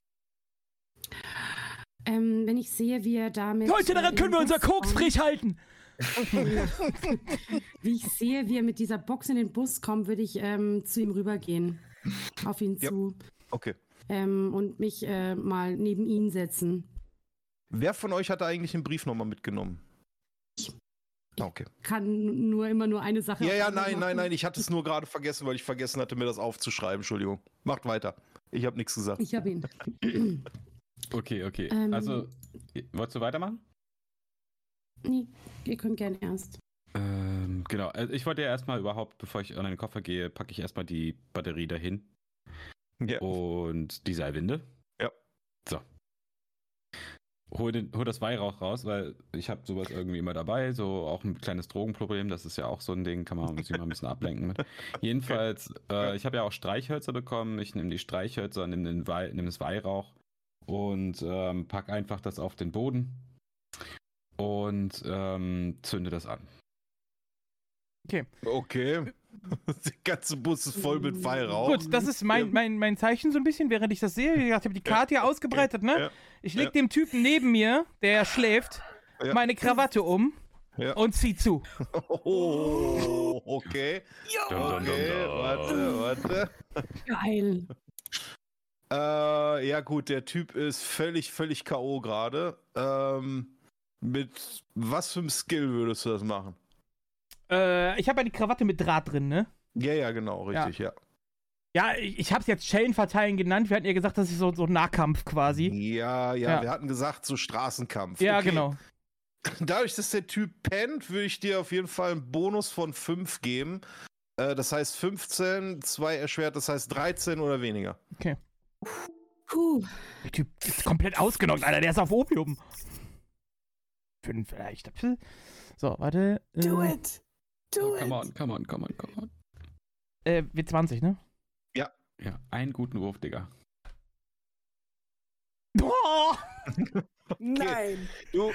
F: Ähm, wenn ich sehe, wie er damit.
G: Leute, daran
F: äh,
G: können wir unser Koks frisch halten.
F: Wie ich sehe, wie er mit dieser Box in den Bus kommt, würde ich ähm, zu ihm rübergehen. Auf ihn
B: Ja.
F: zu.
B: Okay.
F: Ähm, und mich äh, mal neben ihn setzen.
B: Wer von euch hat da eigentlich den Brief nochmal mitgenommen?
F: Ich.
B: Ah, Okay.
F: Kann nur immer nur eine Sache.
B: Ja, ja, nein, nein,
F: machen.
B: nein, ich hatte es nur gerade vergessen, weil ich vergessen hatte, mir das aufzuschreiben. Entschuldigung. Macht weiter. Ich habe nichts gesagt.
F: Ich habe ihn.
E: Okay, okay.
F: Ähm.
E: Also, wolltest du weitermachen?
F: Nee, ihr könnt gerne erst.
E: Ähm, genau. Also ich wollte ja erstmal überhaupt, bevor ich an den Koffer gehe, packe ich erstmal die Batterie dahin.
B: Ja.
E: Und die Seilwinde.
B: Ja.
E: So. Hol, den, hol das Weihrauch raus, weil ich habe sowas irgendwie immer dabei, so auch ein kleines Drogenproblem, das ist ja auch so ein Ding, kann man sich mal ein bisschen ablenken mit. Jedenfalls, äh, ich habe ja auch Streichhölzer bekommen, ich nehme die Streichhölzer, nehme nehm das Weihrauch und ähm, pack einfach das auf den Boden und ähm, zünde das an.
B: Okay. Der ganze Bus ist voll mit Weihrauch.
G: Gut, das ist mein, mein, mein Zeichen so ein bisschen, während ich das sehe. Wie gesagt, ich habe die Karte hier ausgebreitet, ne?
B: Ja.
G: Ich leg
B: Ja.
G: dem Typen neben mir, der schläft,
B: Ja.
G: meine Krawatte um
B: Ja.
G: und zieh zu.
B: Oh, okay.
E: Dun,
B: Okay, warte, warte.
F: Geil.
B: Äh, ja gut, der Typ ist völlig, völlig K.O. gerade. Ähm, mit was für einem Skill würdest du das machen?
G: Äh, ich habe ja die Krawatte mit Draht drin, ne?
B: Ja, ja, genau, richtig, ja.
G: Ja, ich, ich habe es jetzt Schellen verteilen genannt. Wir hatten ja gesagt, das ist so, so Nahkampf quasi.
B: Ja, ja,
G: Ja.
B: wir hatten gesagt, so Straßenkampf.
G: Ja,
B: Okay.
G: genau.
B: Dadurch, dass der Typ pennt, würde ich dir auf jeden Fall einen Bonus von 5 geben. Äh, das heißt 15, 2 erschwert, das heißt 13 oder weniger.
F: Puh.
G: Der Typ ist komplett ausgenockt, Alter. Der ist auf Opium. Fünf vielleicht. So, warte.
D: Do
G: äh,
D: it! Do
E: Oh, come
D: it!
E: on, come on, come on, come on.
G: Äh, W20, ne?
E: Ja, einen guten Wurf, Digga.
G: Boah!
D: Nein!
B: Du,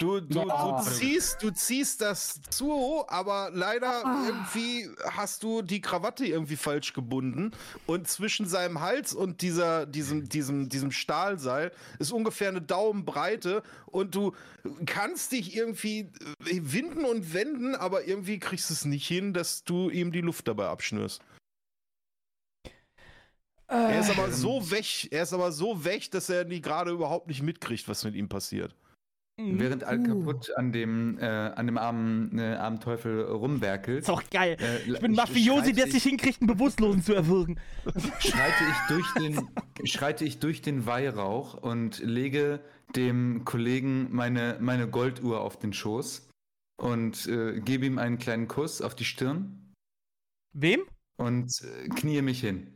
B: du, du,
E: Oh.
B: du, ziehst, du ziehst das zu, aber leider
D: Ah.
B: irgendwie hast du die Krawatte irgendwie falsch gebunden. Und zwischen seinem Hals und dieser, diesem, diesem, diesem Stahlseil ist ungefähr eine Daumenbreite. Und du kannst dich irgendwie äh, winden und wenden, aber irgendwie kriegst du es nicht hin, dass du ihm die Luft dabei abschnürst. Er ist aber so weg, er ist aber so weg, dass er gerade überhaupt nicht mitkriegt, was mit ihm passiert.
G: Mhm.
C: Während Al
D: Uh.
C: kaputt an dem, äh, an dem armen, äh, armen Teufel rumwerkelt,
G: Ist auch geil.
C: äh,
G: Ich bin ein Mafiosi, der es nicht hinkriegt, einen Bewusstlosen zu erwürgen.
C: schreite ich durch den, schreite ich durch den Weihrauch und lege dem Kollegen meine, meine Golduhr auf den Schoß und äh, gebe ihm einen kleinen Kuss auf die Stirn
G: Wem?
C: und äh, kniee mich hin.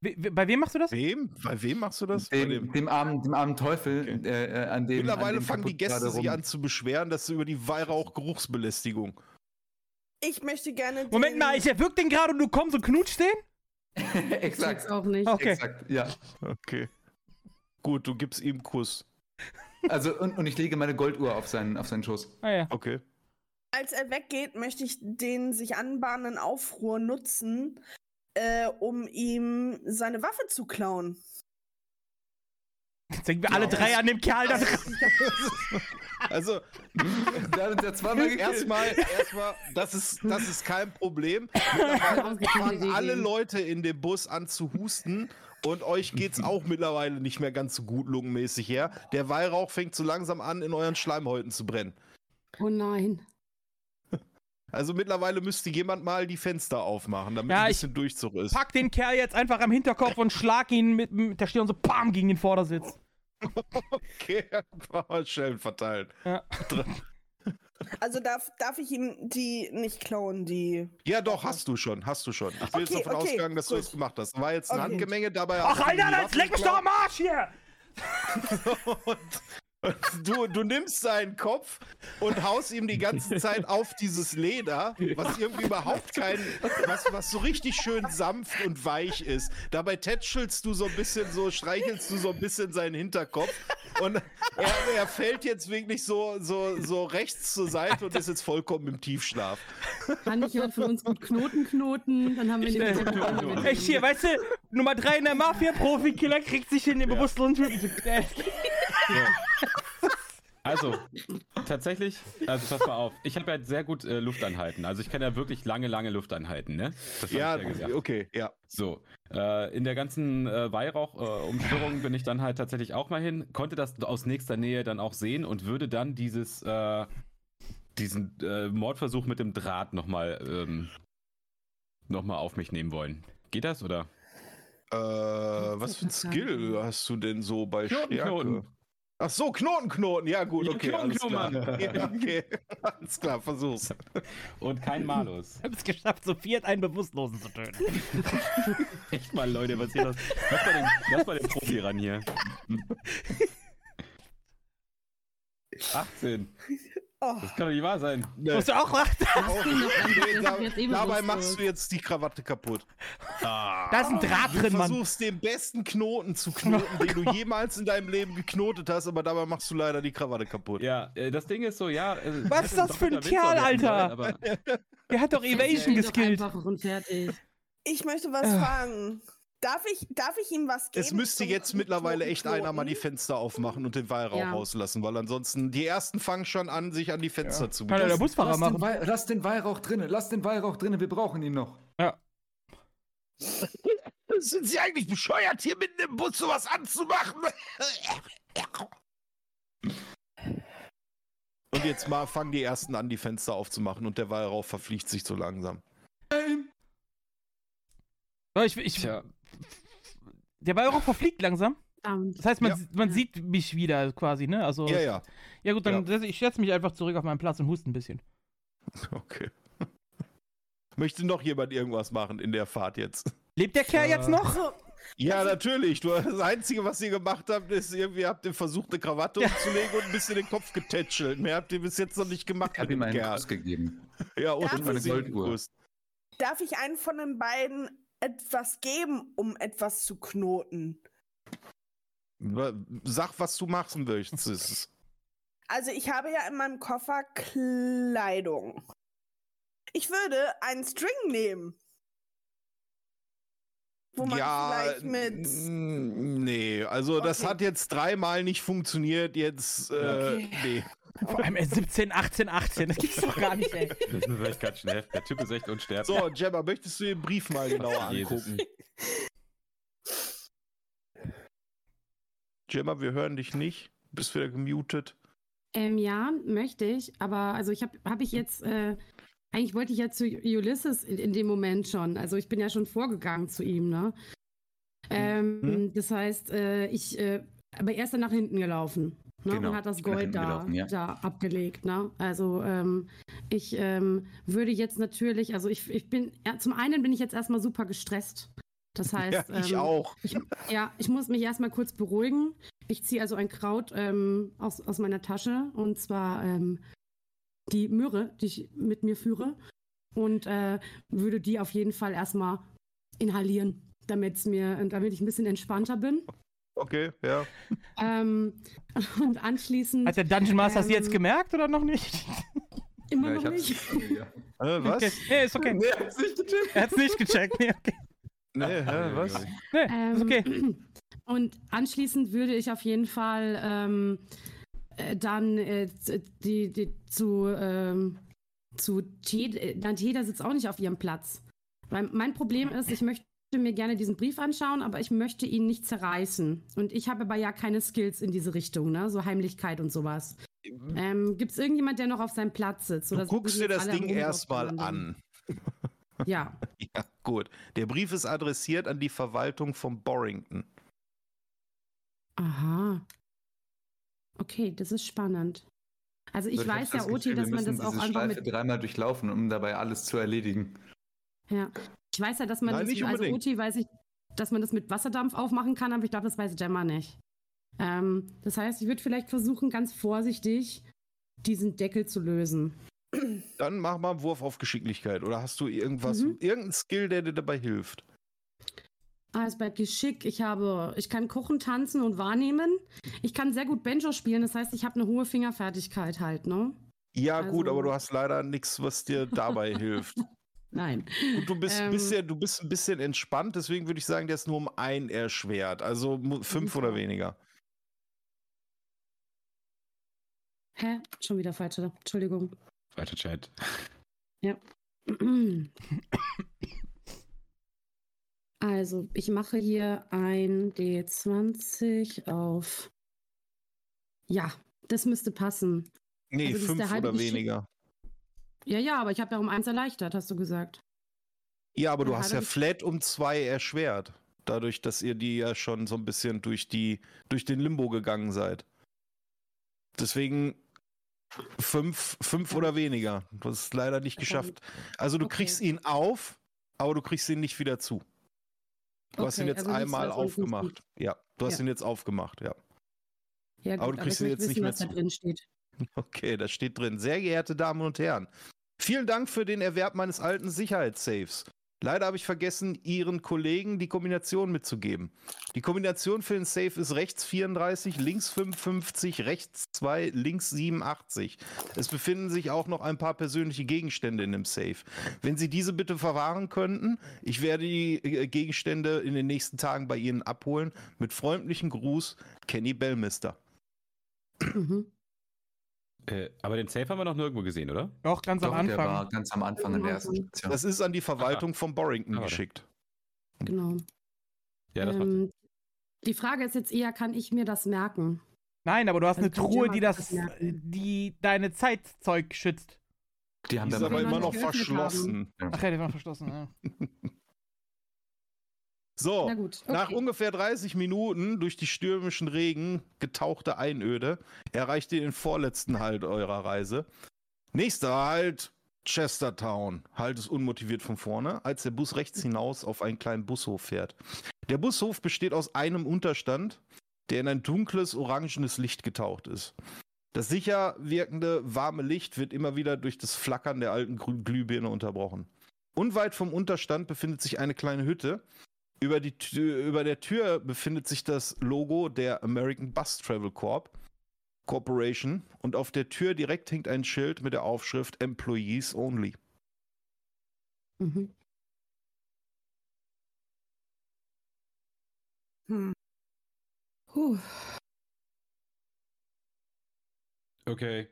G: We we bei wem machst du das?
B: Wem? Bei wem machst du das? Bei
C: Dem, dem, armen, dem armen Teufel,
B: Okay.
C: äh, äh, an dem. an
B: Mittlerweile
C: dem
B: fangen die Gäste sich an zu beschweren, dass sie über die Weihrauch-Geruchsbelästigung.
D: Ich möchte gerne.
G: Moment mal, ich erwürg den gerade und du kommst und knutschst den?
C: Exakt.
F: auch nicht.
G: Okay.
C: Exakt, ja.
B: Okay. Gut, du gibst ihm einen Kuss.
C: Also, und, und ich lege meine Golduhr auf seinen, auf seinen Schoß.
G: Ah ja.
B: Okay.
D: Als er weggeht, möchte ich den sich anbahnenden Aufruhr nutzen, äh, um ihm seine Waffe zu klauen.
G: Jetzt denken wir alle drei an dem Kerl da dran.
B: Also,
C: Da hat ja zweimal
B: erstmal, erstmal, das ist, das ist kein Problem. Fangen alle Leute in dem Bus an zu husten und euch geht's auch mittlerweile nicht mehr ganz so gut lungenmäßig her. Der Weihrauch fängt so langsam an, in euren Schleimhäuten zu brennen.
F: Oh nein.
B: Also mittlerweile müsste jemand mal die Fenster aufmachen, damit
G: Ja,
B: ein
G: ich-
B: bisschen Durchzug ist.
G: Pack den Kerl jetzt einfach am Hinterkopf und schlag ihn mit, mit der Stirn so PAM gegen den Vordersitz.
B: Okay, Schellen verteilen.
G: Ja.
D: Also darf, darf ich ihm die nicht klauen, die.
B: Ja, doch, hast du schon, hast du schon. Ich bin jetzt
D: Okay,
B: davon
D: okay,
B: ausgegangen, dass du
D: gut.
B: das gemacht hast. War jetzt ein
D: Okay.
B: Handgemenge dabei.
G: Ach,
B: du
G: Alter, jetzt leck mich doch am Arsch hier!
B: und du, du nimmst seinen Kopf und haust ihm die ganze Zeit auf dieses Leder, was irgendwie überhaupt kein, was, was so richtig schön sanft und weich ist. Dabei tätschelst du so ein bisschen so, streichelst du so ein bisschen seinen Hinterkopf und er, er fällt jetzt wirklich so, so, so rechts zur Seite und ist jetzt vollkommen im Tiefschlaf.
F: Kann nicht jemand von uns gut Knoten knoten? Dann haben wir Probleme mit
G: Echt hier, weißt du, Nummer 3 in der Mafia, Profikiller, kriegt sich in den bewusstlosen Typen Äh,
E: Also, tatsächlich, also pass mal auf, ich habe ja sehr gut äh, Luft anhalten. Also ich kann ja wirklich lange, lange Luft anhalten, ne? Das
B: Ja,
E: ich ja gesagt.
B: okay, ja.
E: So, äh, in der ganzen äh, Weihrauch-Umschwirrung bin ich dann halt tatsächlich auch mal hin, konnte das aus nächster Nähe dann auch sehen und würde dann dieses, äh, diesen äh, Mordversuch mit dem Draht nochmal ähm, noch mal auf mich nehmen wollen. Geht das oder?
B: Äh, was für ein Skill hast du denn so bei
E: Knoten,
B: Stärke?
E: Knoten.
B: Ach so, Knoten, Knoten. Ja, gut,
E: Ja,
B: okay.
E: Knoten,
B: alles klar. Ja, okay. Alles klar, versuch's.
E: Und kein Malus.
G: Ich hab's geschafft, so viert einen Bewusstlosen zu töten.
E: Echt mal, Leute, was hier los? Lass mal den, lass mal den Profi ran hier. 18.
D: Oh,
E: Das kann doch nicht wahr sein.
B: Nee.
G: Musst du auch
B: nee, da,
F: jetzt eh
B: dabei machst du jetzt die Krawatte kaputt.
G: Da ist ein Draht
B: Du
G: drin, Mann.
B: versuchst den besten Knoten zu knoten, den du jemals in deinem Leben geknotet hast, aber dabei machst du leider die Krawatte kaputt.
E: Ja, äh, das Ding ist so, ja. äh,
G: Was ist das für ein Kerl, Alter? Der hat doch Evasion geskillt.
D: ich möchte was
G: Äh.
D: fragen. Darf ich, darf ich ihm was geben?
B: Es müsste jetzt mittlerweile echt einer mal die Fenster aufmachen und den Weihrauch
F: Ja.
B: rauslassen, weil ansonsten die ersten fangen schon an, sich an die Fenster zu
G: Kann ja der. Busfahrer
C: lass, den
G: machen.
C: Wei lass den Weihrauch drinnen, lass den Weihrauch drinnen, wir brauchen ihn noch.
B: Sind Sie eigentlich bescheuert, hier mitten im Bus sowas anzumachen? Und jetzt mal fangen die ersten an, die Fenster aufzumachen und der Weihrauch verfliegt sich so langsam.
G: So, ich, ich, der Weihrauch verfliegt langsam.
F: Verdammt.
G: Das heißt, man,
B: Ja.
G: sieht- man sieht mich wieder quasi, ne? Also,
B: Ja, ja.
G: Ja gut, dann setz- ich setze mich einfach zurück auf meinen Platz und huste ein bisschen.
B: Okay. Möchte noch jemand irgendwas machen in der Fahrt jetzt?
G: Lebt der Kerl jetzt noch?
D: Also,
B: Ja, natürlich. Du, das Einzige, was ihr gemacht habt, ist irgendwie habt ihr versucht, eine Krawatte umzulegen und ein bisschen den Kopf getätschelt. Mehr habt ihr bis jetzt noch nicht gemacht.
C: Ich habe ihm einen Kuss gegeben.
B: Ja, und
D: Darf
B: meine Golduhr.
D: Darf ich einen von den beiden etwas geben, um etwas zu knoten?
B: Sag, was du machen möchtest.
D: Also ich habe ja in meinem Koffer Kleidung. Ich würde einen String nehmen. Wo man vielleicht mit.
B: Nee, also das
D: Okay.
B: hat jetzt dreimal nicht funktioniert. Jetzt, äh,
D: Okay.
B: nee.
G: Vor allem äh, 17, 18, 18. Das gibt's doch gar nicht, ey.
E: Das ist vielleicht ganz schnell. Der Typ ist echt unsterblich.
B: So, Jemma, möchtest du den Brief mal genauer angucken? Jemma, wir hören dich nicht. Bist wieder gemutet.
F: Ähm, ja, möchte ich, aber also ich habe hab ich jetzt, äh, eigentlich wollte ich ja zu Ulysses in, in dem Moment schon. Also ich bin ja schon vorgegangen zu ihm, ne? Ähm,
B: Mhm.
F: Das heißt, äh, ich, äh, aber er ist dann nach hinten gelaufen. Ne?
C: Genau,
F: und hat das Gold da,
C: ja.
F: da abgelegt. Ne? Also ähm, ich ähm, würde jetzt natürlich, also ich, ich bin, ja, zum einen bin ich jetzt erstmal super gestresst. Das heißt,
B: ja, ich
F: ähm,
B: auch.
F: ich, ja, ich muss mich erstmal kurz beruhigen. Ich ziehe also ein Kraut ähm, aus, aus meiner Tasche und zwar ähm, die Möhre, die ich mit mir führe und äh, würde die auf jeden Fall erstmal inhalieren, damit mir, damit ich ein bisschen entspannter bin.
B: Okay, ja.
F: Ähm, und anschließend
G: Hat der Dungeon Master es
F: Ähm,
G: jetzt gemerkt oder noch nicht?
F: immer
C: Ja,
F: noch nicht.
C: Ja.
B: Äh, was?
G: Okay. Nee, ist okay.
C: Nee, hab's nicht gecheckt.
G: Er hat's nicht gecheckt. Nee, okay.
B: Nee, hä, was?
G: Nee,
F: Ähm,
G: ist okay.
F: Und anschließend würde ich auf jeden Fall ähm, äh, dann äh, die, die zu, ähm, zu Teda, äh, nein, Teda sitzt auch nicht auf ihrem Platz. Weil mein Problem ist, ich möchte mir gerne diesen Brief anschauen, aber ich möchte ihn nicht zerreißen. Und ich habe aber ja keine Skills in diese Richtung, ne? so Heimlichkeit und sowas. Ähm, Gibt es irgendjemand, der noch auf seinem Platz sitzt?
B: Du
F: Oder
B: guckst
F: sind
B: dir das Ding erstmal an.
F: Ja.
B: Ja, gut. Der Brief ist adressiert an die Verwaltung von Borrington.
F: Aha. Okay, das ist spannend. Also ich
C: hab
F: weiß ja,
C: das
F: Oti, dass man das auch einfach
C: Schleife
F: mit.
C: dreimal durchlaufen, um dabei alles zu erledigen.
F: Ja. Ich weiß ja, dass man
B: Nein,
F: das,
B: nicht
F: also
B: unbedingt.
F: Oti weiß ich, dass man das mit Wasserdampf aufmachen kann, aber ich glaube, das weiß Gemma nicht. Ähm, das heißt, ich würde vielleicht versuchen, ganz vorsichtig diesen Deckel zu lösen.
B: Dann mach mal einen Wurf auf Geschicklichkeit. Oder hast du irgendwas,
F: Mhm.
B: irgendeinen Skill, der dir dabei hilft?
F: Ah, es bei Geschick. Ich habe, ich kann kochen, tanzen und wahrnehmen. Ich kann sehr gut Banjo spielen, das heißt, ich habe eine hohe Fingerfertigkeit halt, ne?
B: Ja, gut,
F: Also-
B: aber du hast leider nichts, was dir dabei hilft.
F: Nein.
B: Und du bist,
F: Ähm.
B: bisschen, du bist ein bisschen entspannt, deswegen würde ich sagen, der ist nur um ein erschwert. Also fünf oder weniger.
F: Hä? Schon wieder falsche. Entschuldigung.
E: Falscher Chat.
F: Also, ich mache hier ein D20 auf. Ja, das müsste passen.
B: Nee,
F: Also das ist
B: fünf
F: der halbe
B: oder
F: Geschick-
B: weniger.
F: Ja, ja, aber ich habe ja um eins erleichtert, hast du gesagt.
B: Ja, aber du
F: Der
B: hast ja flat um zwei erschwert. Dadurch, dass ihr die ja schon so ein bisschen durch die, durch den Limbo gegangen seid. Deswegen fünf, fünf oder weniger. Du hast es leider nicht geschafft. Also du
F: Okay.
B: kriegst ihn auf, aber du kriegst ihn nicht wieder zu. Du hast ihn
F: Okay,
B: jetzt
F: also
B: einmal aufgemacht. Ja, du hast
F: Ja.
B: ihn jetzt aufgemacht, ja.
F: Ja,
B: Aber
F: gut,
B: du kriegst
F: ich
B: ihn jetzt nicht
F: wissen,
B: mehr
F: was da
B: zu.
F: drin steht.
B: Okay, da steht drin. Sehr geehrte Damen und Herren, vielen Dank für den Erwerb meines alten Sicherheitssafes. Leider habe ich vergessen, Ihren Kollegen die Kombination mitzugeben. Die Kombination für den Safe ist rechts 34, links 55, rechts 2, links 87. Es befinden sich auch noch ein paar persönliche Gegenstände in dem Safe. Wenn Sie diese bitte verwahren könnten, ich werde die äh, Gegenstände in den nächsten Tagen bei Ihnen abholen. Mit freundlichem Gruß, Kenny Bellmister.
F: Mhm.
E: Äh, aber den Safe haben wir noch nirgendwo gesehen, oder?
G: Auch ganz am
C: Doch, der
G: Anfang.
C: war ganz am Anfang in der ersten
F: Am
C: Station.
B: Das ist an die Verwaltung von Borrington
E: Ah,
B: geschickt.
F: Genau.
E: Ja, das
F: ähm, die Frage ist jetzt eher, kann ich mir das merken?
G: Nein, aber du hast
F: Also
G: eine Truhe, die
F: das
G: das, die deine Zeitzeug schützt.
C: Die haben
B: Die ist
C: wir
B: aber immer
F: noch
B: verschlossen.
G: Ach ja, die waren verschlossen. Ja.
B: So,
F: gut. Okay.
B: nach ungefähr 30 Minuten durch die stürmischen Regen getauchte Einöde erreicht ihr den vorletzten Halt eurer Reise. Nächster Halt, Chestertown, halt es unmotiviert von vorne, als der Bus rechts hinaus auf einen kleinen Bushof fährt. Der Bushof besteht aus einem Unterstand, der in ein dunkles, orangenes Licht getaucht ist. Das sicher wirkende, warme Licht wird immer wieder durch das Flackern der alten Glühbirne unterbrochen. Unweit vom Unterstand befindet sich eine kleine Hütte. Über, die über der Tür befindet sich das Logo der American Bus Travel Corp. Corporation und auf der Tür direkt hängt ein Schild mit der Aufschrift Employees Only. Mhm.
F: Hm. Puh.
E: Okay.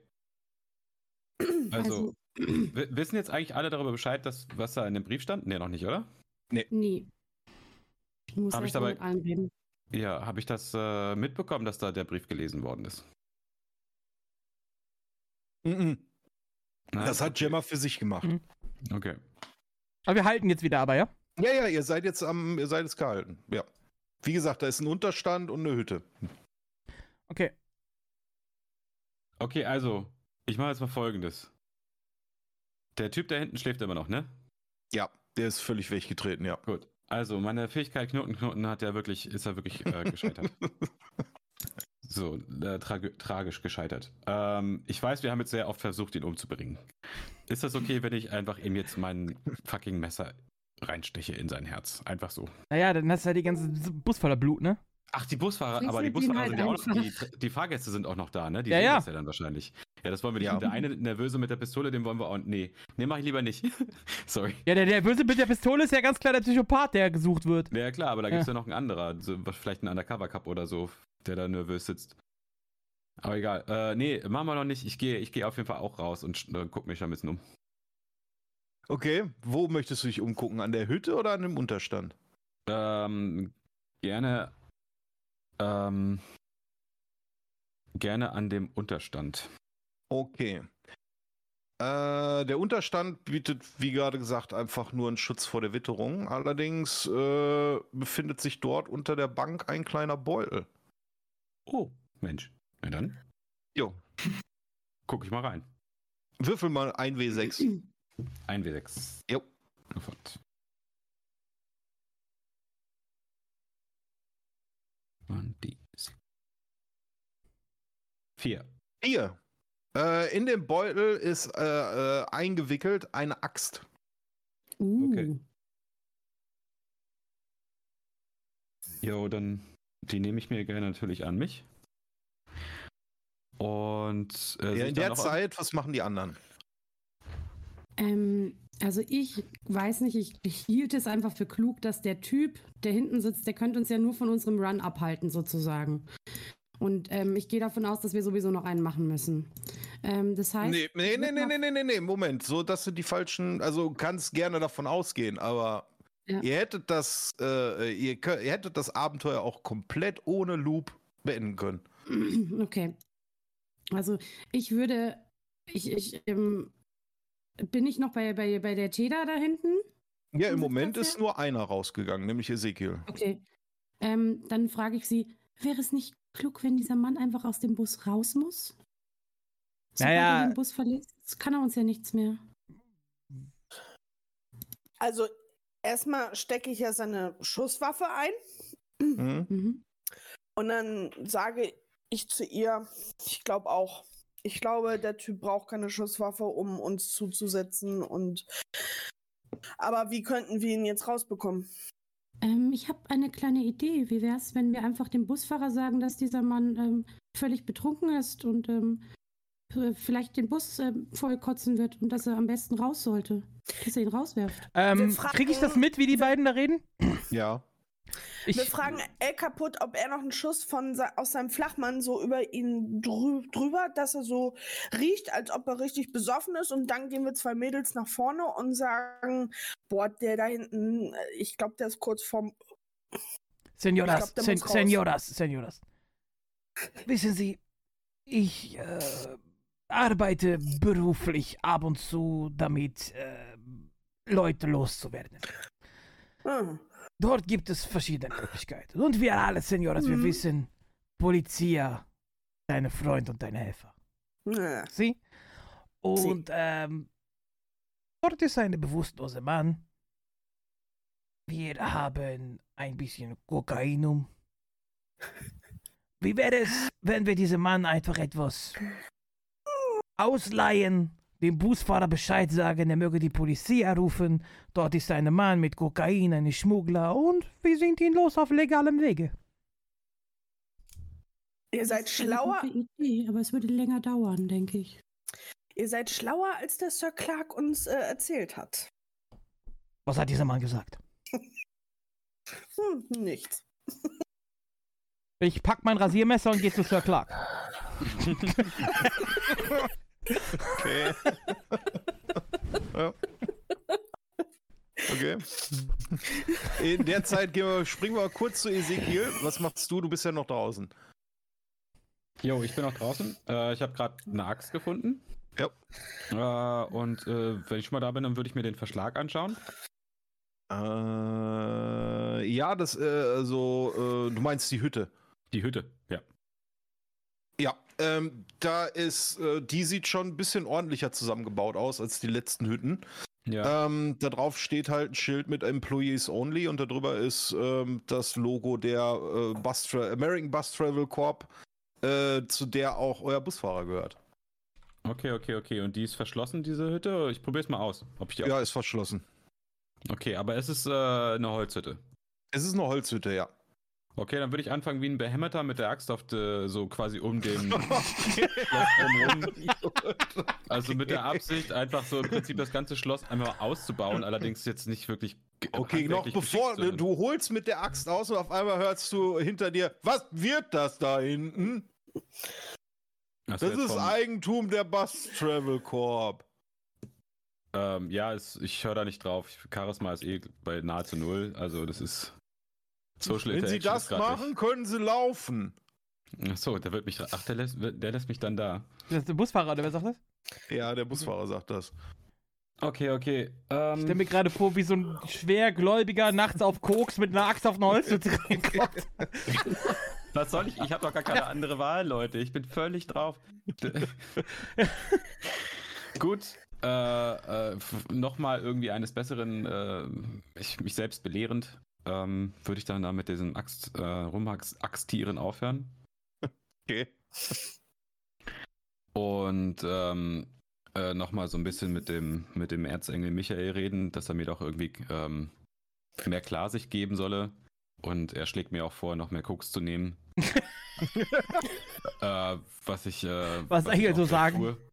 E: Also, also wissen jetzt eigentlich alle darüber Bescheid, dass, was da in dem Brief stand? Nee, noch nicht, oder?
F: Nee. Nee.
E: Ich muss hab ich dabei, mit allen Ja, habe ich das äh, mitbekommen, dass da der Brief gelesen worden ist?
B: Mhm. Das hat Gemma für sich gemacht. Mhm.
E: Okay.
G: Aber wir halten jetzt wieder aber, ja?
B: Ja, ja, ihr seid jetzt am, ihr seid jetzt gehalten. Ja. Wie gesagt, da ist ein Unterstand und eine Hütte.
G: Okay.
E: Okay, also, ich mache jetzt mal folgendes. Der Typ da hinten schläft immer noch, ne?
B: Ja, der ist völlig weggetreten, ja.
E: Gut. Also, meine Fähigkeit Knoten Knoten hat ja wirklich, ist ja wirklich äh, gescheitert. So, äh, tra tragisch gescheitert. Ähm, ich weiß, wir haben jetzt sehr oft versucht, ihn umzubringen. Ist das okay, wenn ich einfach ihm jetzt mein fucking Messer reinsteche in sein Herz? Einfach so.
G: Naja, dann hast du ja die ganze Bus voller Blut, ne?
E: Ach, die Busfahrer, aber die Busfahrer halt sind ja auch noch, die, die, Fahrgäste sind auch noch da, ne? Die
G: ja, ja.
E: das ja dann wahrscheinlich. Ja, das wollen wir nicht. Ja. Der eine Nervöse mit der Pistole, den wollen wir auch. Nee, nee, mach ich lieber nicht. Sorry.
G: Ja, der Nervöse mit der Pistole ist ja ganz klar der Psychopath, der gesucht wird.
E: Ja, klar, aber da gibt es ja noch einen anderen, so, vielleicht einen Undercover-Cup oder so, der da nervös sitzt. Aber egal. Äh, nee, machen wir noch nicht. Ich gehe ich geh auf jeden Fall auch raus und äh, guck mich ein bisschen um.
B: Okay, wo möchtest du dich umgucken? An der Hütte oder an dem Unterstand?
E: Ähm, gerne. Ähm, gerne an dem Unterstand.
B: Okay. Äh, der Unterstand bietet, wie gerade gesagt, einfach nur einen Schutz vor der Witterung. Allerdings äh, befindet sich dort unter der Bank ein kleiner Beutel.
E: Oh, Mensch. Na dann.
B: Jo.
E: Guck ich mal rein.
B: Würfel mal 1W6.
E: 1W6.
B: Jo.
E: Sofort. Und die. Vier.
B: Vier. Äh, in dem Beutel ist äh, äh, eingewickelt eine Axt.
F: Uh. Okay.
E: Jo, dann die nehme ich mir gerne natürlich an mich. Und
B: äh, ja, in der Zeit, was machen die anderen?
F: Ähm, also ich weiß nicht, ich, ich, hielt es einfach für klug, dass der Typ, der hinten sitzt, der könnte uns ja nur von unserem Run abhalten, sozusagen. Und ähm, ich gehe davon aus, dass wir sowieso noch einen machen müssen. Ähm, das heißt.
B: Nee, nee, nee, nee, nee, nee, nee, Moment. So, dass du die falschen, also kannst gerne davon ausgehen, aber ja. ihr hättet das, äh, ihr, könnt, ihr hättet das Abenteuer auch komplett ohne Loop beenden können.
F: Okay. Also ich würde, ich, ich ähm, bin ich noch bei, bei, bei der Teda da hinten?
B: Ja, im Moment ist nur einer rausgegangen, nämlich Ezekiel.
F: Okay. Ähm, dann frage ich sie, wäre es nicht klug, wenn dieser Mann einfach aus dem Bus raus muss? Sobald naja. er den Bus verlässt, kann er uns ja nichts mehr.
D: Also, erstmal stecke ich ja seine Schusswaffe ein. Mhm. mhm. Und dann sage ich zu ihr, ich glaube auch. Ich glaube, der Typ braucht keine Schusswaffe, um uns zuzusetzen und aber wie könnten wir ihn jetzt rausbekommen?
F: Ähm, ich habe eine kleine Idee. Wie wäre es, wenn wir einfach dem Busfahrer sagen, dass dieser Mann ähm, völlig betrunken ist und ähm, vielleicht den Bus äh, vollkotzen wird und dass er am besten raus sollte? Dass er ihn rauswerft.
G: Ähm, Kriege ich das mit, wie die beiden da reden?
B: Ja.
D: Ich, wir fragen El kaputt, ob er noch einen Schuss von aus seinem Flachmann so über ihn drü drüber, dass er so riecht, als ob er richtig besoffen ist. Und dann gehen wir zwei Mädels nach vorne und sagen: Boah, der da hinten, ich glaube, der ist kurz vorm.
G: Senoras, glaub, Sen Senoras, Senoras. Wissen Sie, ich äh, arbeite beruflich ab und zu damit, äh, Leute loszuwerden. Hm. Dort gibt es verschiedene Möglichkeiten. Und wir alle, Senor, mhm. wir wissen, Polizia, deine Freund und deine Helfer. Ja. Sie? Und, Sie. ähm, Dort ist ein bewusstlose Mann. Wir haben ein bisschen Kokainum. Wie wäre es, wenn wir diesem Mann einfach etwas ausleihen, dem Busfahrer Bescheid sagen, er möge die Polizei rufen. Dort ist ein Mann mit Kokain, ein Schmuggler und wir sind ihn los auf legalem Wege.
D: Ihr seid schlauer.
F: Idee, aber es würde länger dauern, denke ich.
D: Ihr seid schlauer, als der Sir Clark uns äh, erzählt hat.
G: Was hat dieser Mann gesagt?
D: Hm, nichts.
G: Ich pack mein Rasiermesser und gehe zu Sir Clark.
B: Okay. ja. Okay. In der Zeit gehen wir, springen wir kurz zu Ezekiel. Was machst du? Du bist ja noch draußen.
E: Jo, ich bin auch draußen. Äh, ich habe gerade eine Axt gefunden.
B: Ja.
E: Äh, und äh, wenn ich schon mal da bin, dann würde ich mir den Verschlag anschauen.
B: Äh, ja, das, also, du meinst die Hütte.
E: Die Hütte, ja.
B: Ähm, da ist, äh, die sieht schon ein bisschen ordentlicher zusammengebaut aus als die letzten Hütten.
E: Ja.
B: Ähm, da drauf steht halt ein Schild mit Employees Only und darüber ist ähm, das Logo der äh, Bus American Bus Travel Corp, äh, zu der auch euer Busfahrer gehört.
E: Okay, okay, okay. Und die ist verschlossen, diese Hütte? Ich probiere es mal aus. Ob ich die
B: Ja, ist verschlossen.
E: Okay, aber es ist äh, eine Holzhütte.
B: Es ist eine Holzhütte, ja.
E: Okay, dann würde ich anfangen wie ein Behämmerter mit der Axt auf de, so quasi um den Schloss drumherum. Also mit der Absicht, einfach so im Prinzip das ganze Schloss einmal auszubauen, allerdings jetzt nicht wirklich.
B: Okay, noch bevor
E: geschickt, sondern-
B: du holst mit der Axt aus und auf einmal hörst du hinter dir, was wird das da hinten? Das
E: jetzt
B: ist Eigentum der Bus Travel Corp.
E: Ähm, ja, es, ich höre da nicht drauf. Charisma ist eh bei nahezu null. Also das ist Social
B: Wenn sie das machen, können sie laufen.
E: Ach so, der wird mich. Ach, der lässt, der lässt mich dann da.
G: Das ist der Busfahrer, oder wer sagt das?
B: Ja, der Busfahrer sagt das.
E: Okay, okay.
G: Ich stelle
E: Ähm,
G: mir gerade vor, wie so ein schwergläubiger nachts auf Koks mit einer Axt auf eine Holzhütte reinkommt.
E: was soll ich? Ich habe doch gar keine andere Wahl, Leute. Ich bin völlig drauf. Gut. Äh, äh, Nochmal irgendwie eines Besseren, äh, ich, mich selbst belehrend, ähm, würde ich dann da mit diesem Axt, äh, Rumaxtieren aufhören.
B: Okay.
E: Und ähm, äh, nochmal so ein bisschen mit dem, mit dem Erzengel Michael reden, dass er mir doch irgendwie ähm, mehr Klarsicht geben solle. Und er schlägt mir auch vor, noch mehr Koks zu nehmen. äh, was ich. Äh,
G: Was
E: ich
G: Engel so sagen.
E: tue.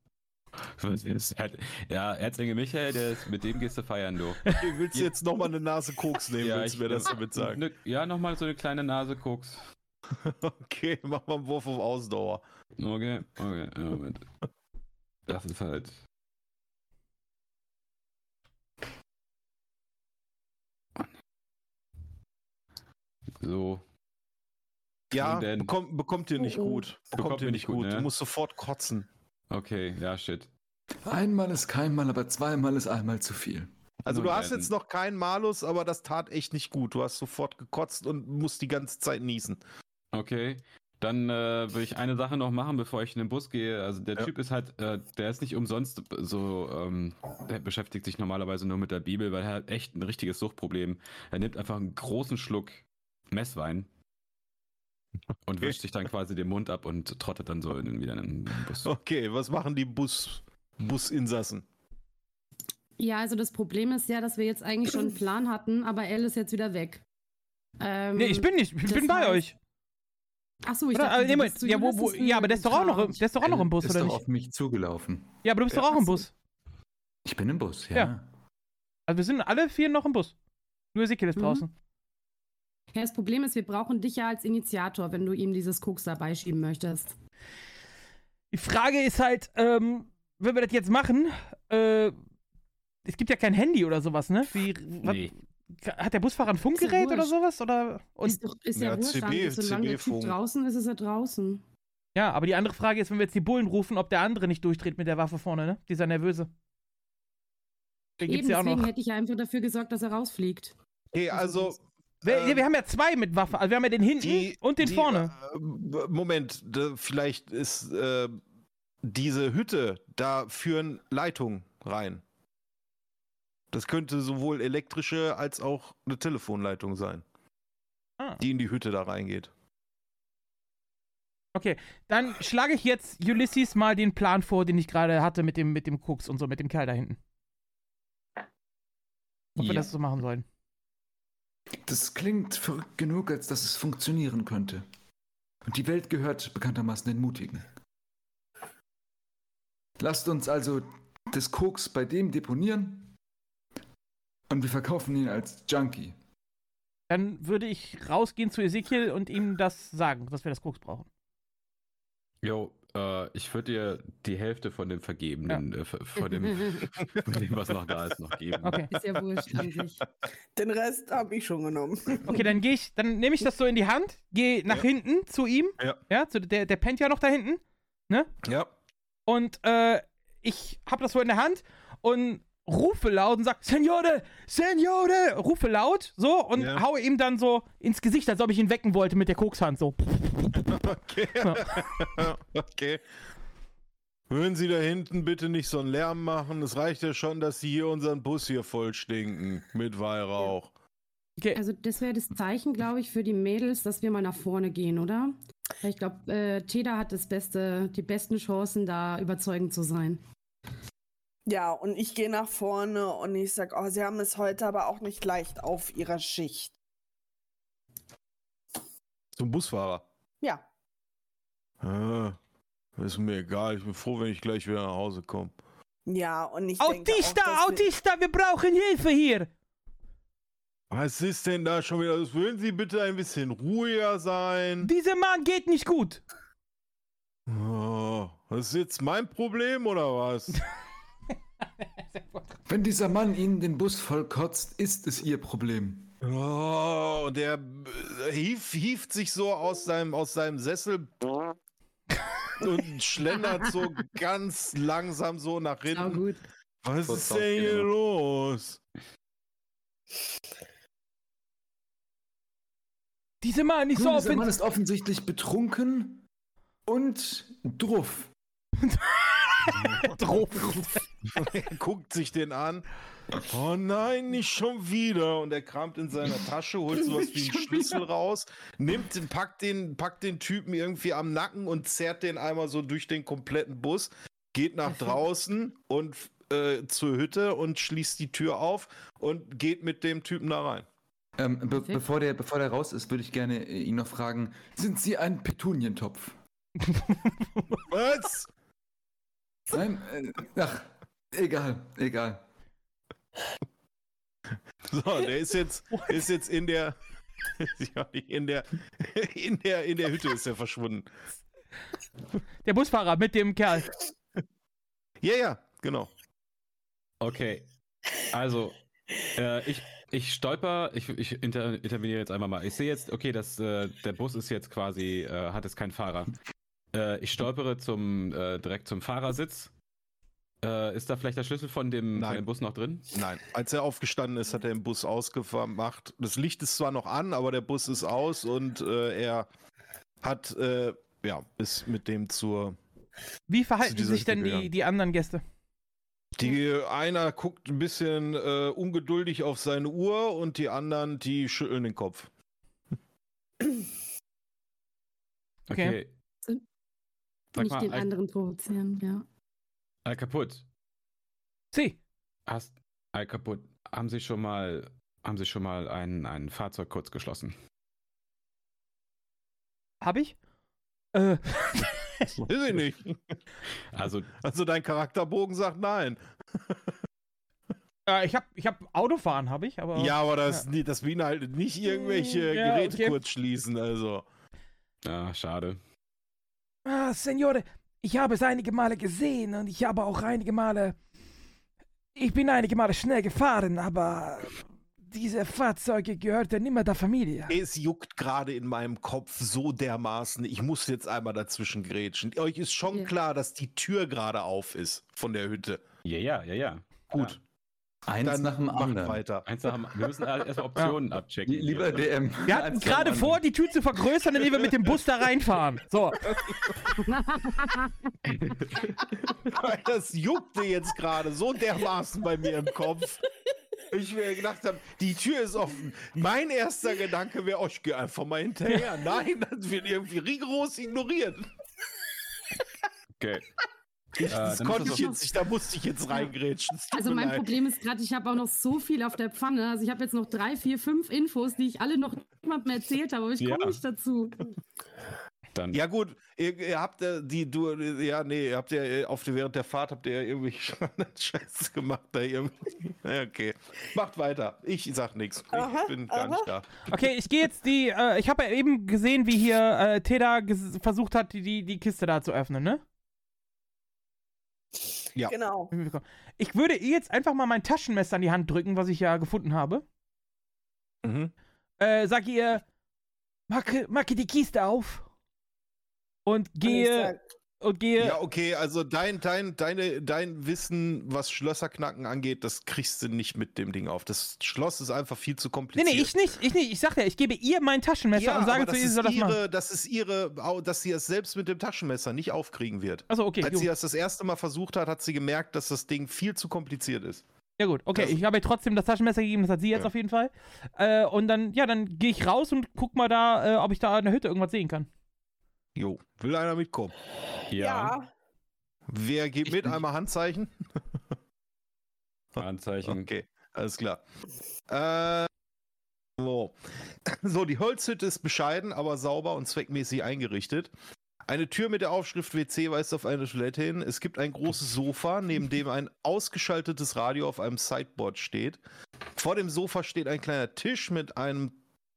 E: Halt- Ja, Erzengel Michael, der ist, mit dem gehst du feiern, du.
B: Willst du jetzt nochmal eine Nase Koks nehmen, willst du mir das damit sagen?
E: Ne, ja, nochmal so eine kleine Nase Koks.
B: Okay, mach mal einen Wurf auf Ausdauer.
E: Okay, okay, ja, Moment. Das ist halt. So,
B: Ja,
E: denn?
B: bekommt, bekommt ihr nicht
D: Oh, oh.
B: gut. Bekommt, ihr nicht gut.
E: ne?
B: Du musst sofort kotzen.
E: Okay, ja, shit.
C: Einmal ist kein Mal, aber zweimal ist einmal zu viel.
B: Also du hast jetzt noch keinen Malus, aber das tat echt nicht gut. Du hast sofort gekotzt und musst die ganze Zeit niesen.
E: Okay. Dann äh, will ich eine Sache noch machen, bevor ich in den Bus gehe. Also der
B: Ja.
E: Typ ist halt, äh, der ist nicht umsonst so, ähm, der beschäftigt sich normalerweise nur mit der Bibel, weil er hat echt ein richtiges Suchtproblem. Er nimmt einfach einen großen Schluck Messwein und
B: Okay.
E: wischt sich dann quasi den Mund ab und trottet dann so in, wieder in den Bus.
B: Okay, was machen die Bus, Businsassen?
F: Ja, also das Problem ist ja, dass wir jetzt eigentlich schon einen Plan hatten, aber Elle ist jetzt wieder weg. Ähm,
G: Nee, ich bin nicht, ich bin bei euch.
F: Ach so, ich
G: Oder?
F: dachte,
G: Also,
F: du
G: ja, wo, wo, ja, aber der ist doch auch noch, der ist doch auch noch im Bus,
C: ist
G: oder
C: doch
G: nicht?
C: auf mich zugelaufen.
G: Ja, aber du bist
B: Ja,
G: doch auch im. Bus.
C: Ich bin im Bus, ja.
G: Ja. Also wir sind alle vier noch im Bus. Nur Ezekiel ist
F: Mhm.
G: draußen.
F: Ja, das Problem ist, wir brauchen dich ja als Initiator, wenn du ihm dieses Koks dabei schieben möchtest.
G: Die Frage ist halt, ähm, wenn wir das jetzt machen, äh, es gibt ja kein Handy oder sowas, ne? Wie, was,
E: Nee.
G: Hat der Busfahrer ein Funkgerät oder sowas? Oder? Und,
F: ist doch, ist ja,
B: Ja,
F: wurscht,
B: CB
F: solange der Typ draußen ist, ist er draußen.
G: ja, aber die andere Frage ist, wenn wir jetzt die Bullen rufen, ob der andere nicht durchdreht mit der Waffe vorne, ne? Dieser Nervöse. Den gibt's
F: Eben,
G: ja auch
F: deswegen
G: noch.
F: hätte ich ja einfach dafür gesorgt, dass er rausfliegt.
B: Okay, also.
G: Wir,
B: ähm,
G: wir haben ja zwei mit Waffe. Also wir haben ja den hinten
B: die-
G: und den
B: die,
G: vorne.
B: Äh, Moment, vielleicht ist äh, diese Hütte, da führen Leitungen rein. Das könnte sowohl elektrische als auch eine Telefonleitung sein,
G: Ah.
B: die in die Hütte da reingeht.
G: Okay, dann schlage ich jetzt Ulysses mal den Plan vor, den ich gerade hatte mit dem, mit dem Koks und so, mit dem Kerl da hinten. Ob wir
C: Ja.
G: das so machen sollen.
C: Das klingt verrückt genug, als dass es funktionieren könnte. Und die Welt gehört bekanntermaßen den Mutigen. Lasst uns also des Koks bei dem deponieren und wir verkaufen ihn als Junkie.
G: Dann würde ich rausgehen zu Ezekiel und ihm das sagen, dass wir das Koks brauchen.
E: Jo, äh, ich würde dir die Hälfte von dem Vergebenen, äh, von, dem, von dem, was noch da ist, noch geben.
G: Okay.
F: Ist ja wurscht sich.
D: Den Rest habe ich schon genommen.
G: Okay, dann gehe ich, dann nehme ich das so in die Hand, gehe nach
B: Ja.
G: hinten zu ihm.
B: Ja.
G: Ja, zu, der, der pennt ja noch da hinten.
B: Ja.
G: Und äh, ich habe das so in der Hand und rufe laut und sag, Senore, Senore, rufe laut, so, und
B: Ja.
G: haue ihm dann so ins Gesicht, als ob ich ihn wecken wollte mit der Kokshand, so.
B: Okay. okay. Hören Sie da hinten bitte nicht so einen Lärm machen. Es reicht ja schon, dass Sie hier unseren Bus hier voll stinken mit Weihrauch.
G: Okay.
F: Also das wäre das Zeichen, glaube ich, für die Mädels, dass wir mal nach vorne gehen, oder? Ich glaube, äh, Teda hat das beste, die besten Chancen, da überzeugend zu sein.
D: Ja, und ich gehe nach vorne und ich sag, oh, sie haben es heute aber auch nicht leicht auf ihrer Schicht.
B: Zum Busfahrer.
D: Ja.
B: Ah, ist mir egal. Ich bin froh, wenn ich gleich wieder nach Hause komme.
D: Ja, und ich denke
G: Autista,
D: auch,
G: Autista, wir brauchen Hilfe hier.
B: Was ist denn da schon wieder? los? Würden Sie bitte ein bisschen ruhiger sein?
G: Dieser Mann geht nicht gut.
B: Oh, das ist jetzt mein Problem oder was?
C: Wenn dieser Mann Ihnen den Bus vollkotzt, ist es Ihr Problem.
B: Oh, und der äh, hief, hieft sich so aus seinem, aus seinem Sessel und schlendert so ganz langsam so nach hinten.
F: gut.
B: Was ist denn hier los?
G: Dieser Mann ist so
C: Nun, dieser Mann
G: offen.
C: ist offensichtlich betrunken und druff.
B: er guckt sich den an. Oh nein, nicht schon wieder. Und er kramt in seiner Tasche, holt sowas wie einen Schlüssel raus, nimmt, den, packt, den, packt den Typen irgendwie am Nacken und zerrt den einmal so durch den kompletten Bus, geht nach draußen und äh, zur Hütte und schließt die Tür auf und geht mit dem Typen da rein.
C: Ähm, be bevor, der, bevor der raus ist, würde ich gerne äh, ihn noch fragen: Sind Sie ein Petunientopf?
B: Was?
C: Nein? Äh, ach, egal, egal.
B: So, der ist jetzt, ist jetzt in der. In der, in der, in der Hütte ist er verschwunden.
G: Der Busfahrer mit dem Kerl.
B: Ja, ja, genau.
E: Okay. Also, äh, ich, ich stolper, ich, ich inter, interveniere jetzt einmal mal. Ich sehe jetzt, okay, das, äh, der Bus ist jetzt quasi, äh, hat jetzt keinen Fahrer. Äh, ich stolpere zum, äh, direkt zum Fahrersitz. Äh, ist da vielleicht der Schlüssel von dem, von
B: Nein.
E: dem Bus noch drin?
B: Nein, als er aufgestanden ist, hat er den Bus ausgemacht. Das Licht ist zwar noch an, aber der Bus ist aus und äh, er hat, äh, ja, ist mit dem zur.
G: Wie verhalten sich denn die, die anderen Gäste?
B: Die einer guckt ein bisschen äh, ungeduldig auf seine Uhr und die anderen, die schütteln den Kopf.
G: Okay.
E: Sag
F: Nicht
E: mal,
F: den anderen provozieren, ja.
E: Al kaputt.
G: Sie.
E: Hast, Al kaputt. Haben Sie schon mal, haben Sie schon mal ein, ein Fahrzeug kurz geschlossen?
G: Hab ich? Äh,
B: Weiß ich nicht.
E: Also,
B: Also dein Charakterbogen sagt nein.
G: äh, ich hab, ich hab Autofahren, hab ich, aber.
B: ja, aber das, das beinhaltet nicht irgendwelche
G: Ja,
B: Geräte
G: okay.
B: kurz schließen, also.
E: ja, schade.
G: Ah, Signore, ich habe es einige Male gesehen und ich habe auch einige Male. Ich bin einige Male schnell gefahren, aber diese Fahrzeuge gehörten immer der Familie.
B: Es juckt gerade in meinem Kopf so dermaßen. Ich muss jetzt einmal dazwischen grätschen. Euch ist schon
F: Ja.
B: klar, dass die Tür gerade auf ist von der Hütte.
E: Ja, ja, ja, ja.
B: Gut,
C: Eins
B: dann
C: nach dem anderen.
B: weiter.
E: Eins nach dem, wir müssen erstmal Optionen abchecken.
C: Lie- Lieber
E: hier.
C: DM.
G: Wir hatten gerade vor, die Tür zu vergrößern, indem wir mit dem Bus da reinfahren. So.
B: Das juckte jetzt gerade so dermaßen bei mir im Kopf. ich mir gedacht habe, die Tür ist offen. Mein erster Gedanke wäre, oh, ich gehe einfach mal hinterher. Nein, das wird irgendwie rigoros ignoriert.
E: Okay. Äh,
B: das
E: dann
B: konnte ich jetzt nicht, da musste ich jetzt reingrätschen.
F: Also mein
B: leid.
F: Problem ist gerade, ich habe auch noch so viel auf der Pfanne. Also ich habe jetzt noch drei, vier, fünf Infos, die ich alle noch niemandem erzählt habe, aber ich
E: Ja.
F: komme nicht dazu.
E: Dann
B: Ja gut, ihr, ihr habt äh, die du ja nee, ihr habt ja äh, auf der, während der Fahrt habt ihr ja irgendwie Scheiße gemacht da irgendwie. Ja, okay. Macht weiter. Ich sag nichts. Ich
D: Aha,
B: bin gar nicht da.
G: Okay, ich gehe jetzt die. Äh, ich habe ja eben gesehen, wie hier äh, Teda versucht hat, die, die, die Kiste da zu öffnen, ne?
B: Ja.
D: Genau.
G: Ich würde ihr jetzt einfach mal mein Taschenmesser in die Hand drücken, was ich ja gefunden habe.
B: Mhm.
G: Äh, sag ihr, macke, macke die Kiste auf. Und gehe. Und gehe.
B: Ja, okay, also dein, dein, deine, dein Wissen, was Schlösserknacken angeht, das kriegst du nicht mit dem Ding auf. Das Schloss ist einfach viel zu
G: nee,
B: kompliziert.
G: nee, ich nicht. Ich nicht. Ich sag ja, ich gebe ihr mein Taschenmesser
B: ja,
G: und sage zu ihr, sie soll das machen.
B: ihre, das ist ihre, dass sie es selbst mit dem Taschenmesser nicht aufkriegen wird.
G: Achso, okay.
B: Als
G: gut.
B: sie das das erste Mal versucht hat, hat sie gemerkt, dass das Ding viel zu kompliziert ist.
G: Ja gut, okay,
B: Das-
G: ich habe ihr trotzdem das Taschenmesser gegeben, das hat sie jetzt
B: Ja.
G: auf jeden Fall. Äh, und dann, ja, dann gehe ich raus und guck mal da, äh, ob ich da in der Hütte irgendwas sehen kann.
B: Jo, will einer mitkommen?
D: ja.
B: Wer geht
C: Ich
B: mit? Einmal Handzeichen?
E: Anzeichen.
B: Okay, alles klar. Äh, so. so, die Holzhütte ist bescheiden, aber sauber und zweckmäßig eingerichtet. Eine Tür mit der Aufschrift WC weist auf eine Toilette hin. Es gibt ein großes Sofa, neben dem ein ausgeschaltetes Radio auf einem Sideboard steht. Vor dem Sofa steht ein kleiner Tisch mit einem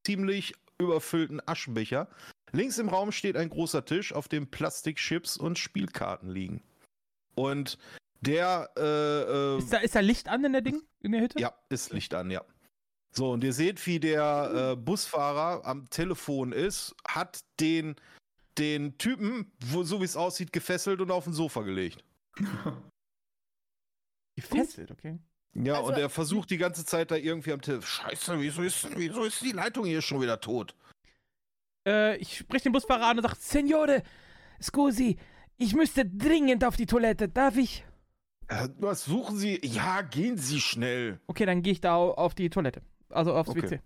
B: ziemlich überfüllten Aschenbecher. Links im Raum steht ein großer Tisch, auf dem Plastikchips und Spielkarten liegen. Und der äh, äh,
G: Ist da, ist da Licht an in der Ding, in der Hütte?
B: ja, ist Licht an, ja. So, und ihr seht, wie der äh, Busfahrer am Telefon ist, hat den, den Typen, wo, so wie es aussieht, gefesselt und auf den Sofa gelegt.
G: Gefesselt, okay.
B: Ja,
D: Also-
B: und er versucht die ganze Zeit da irgendwie am Telefon. Scheiße, wieso ist, wieso ist die Leitung hier schon wieder tot?
G: Äh, ich spreche den Busfahrer an und sage, Signore, scusi, ich müsste dringend auf die Toilette, darf ich?
B: Äh, was suchen Sie? Ja, gehen Sie schnell.
G: Okay, dann gehe ich da au- auf die Toilette. Also aufs
B: Okay.
G: WC.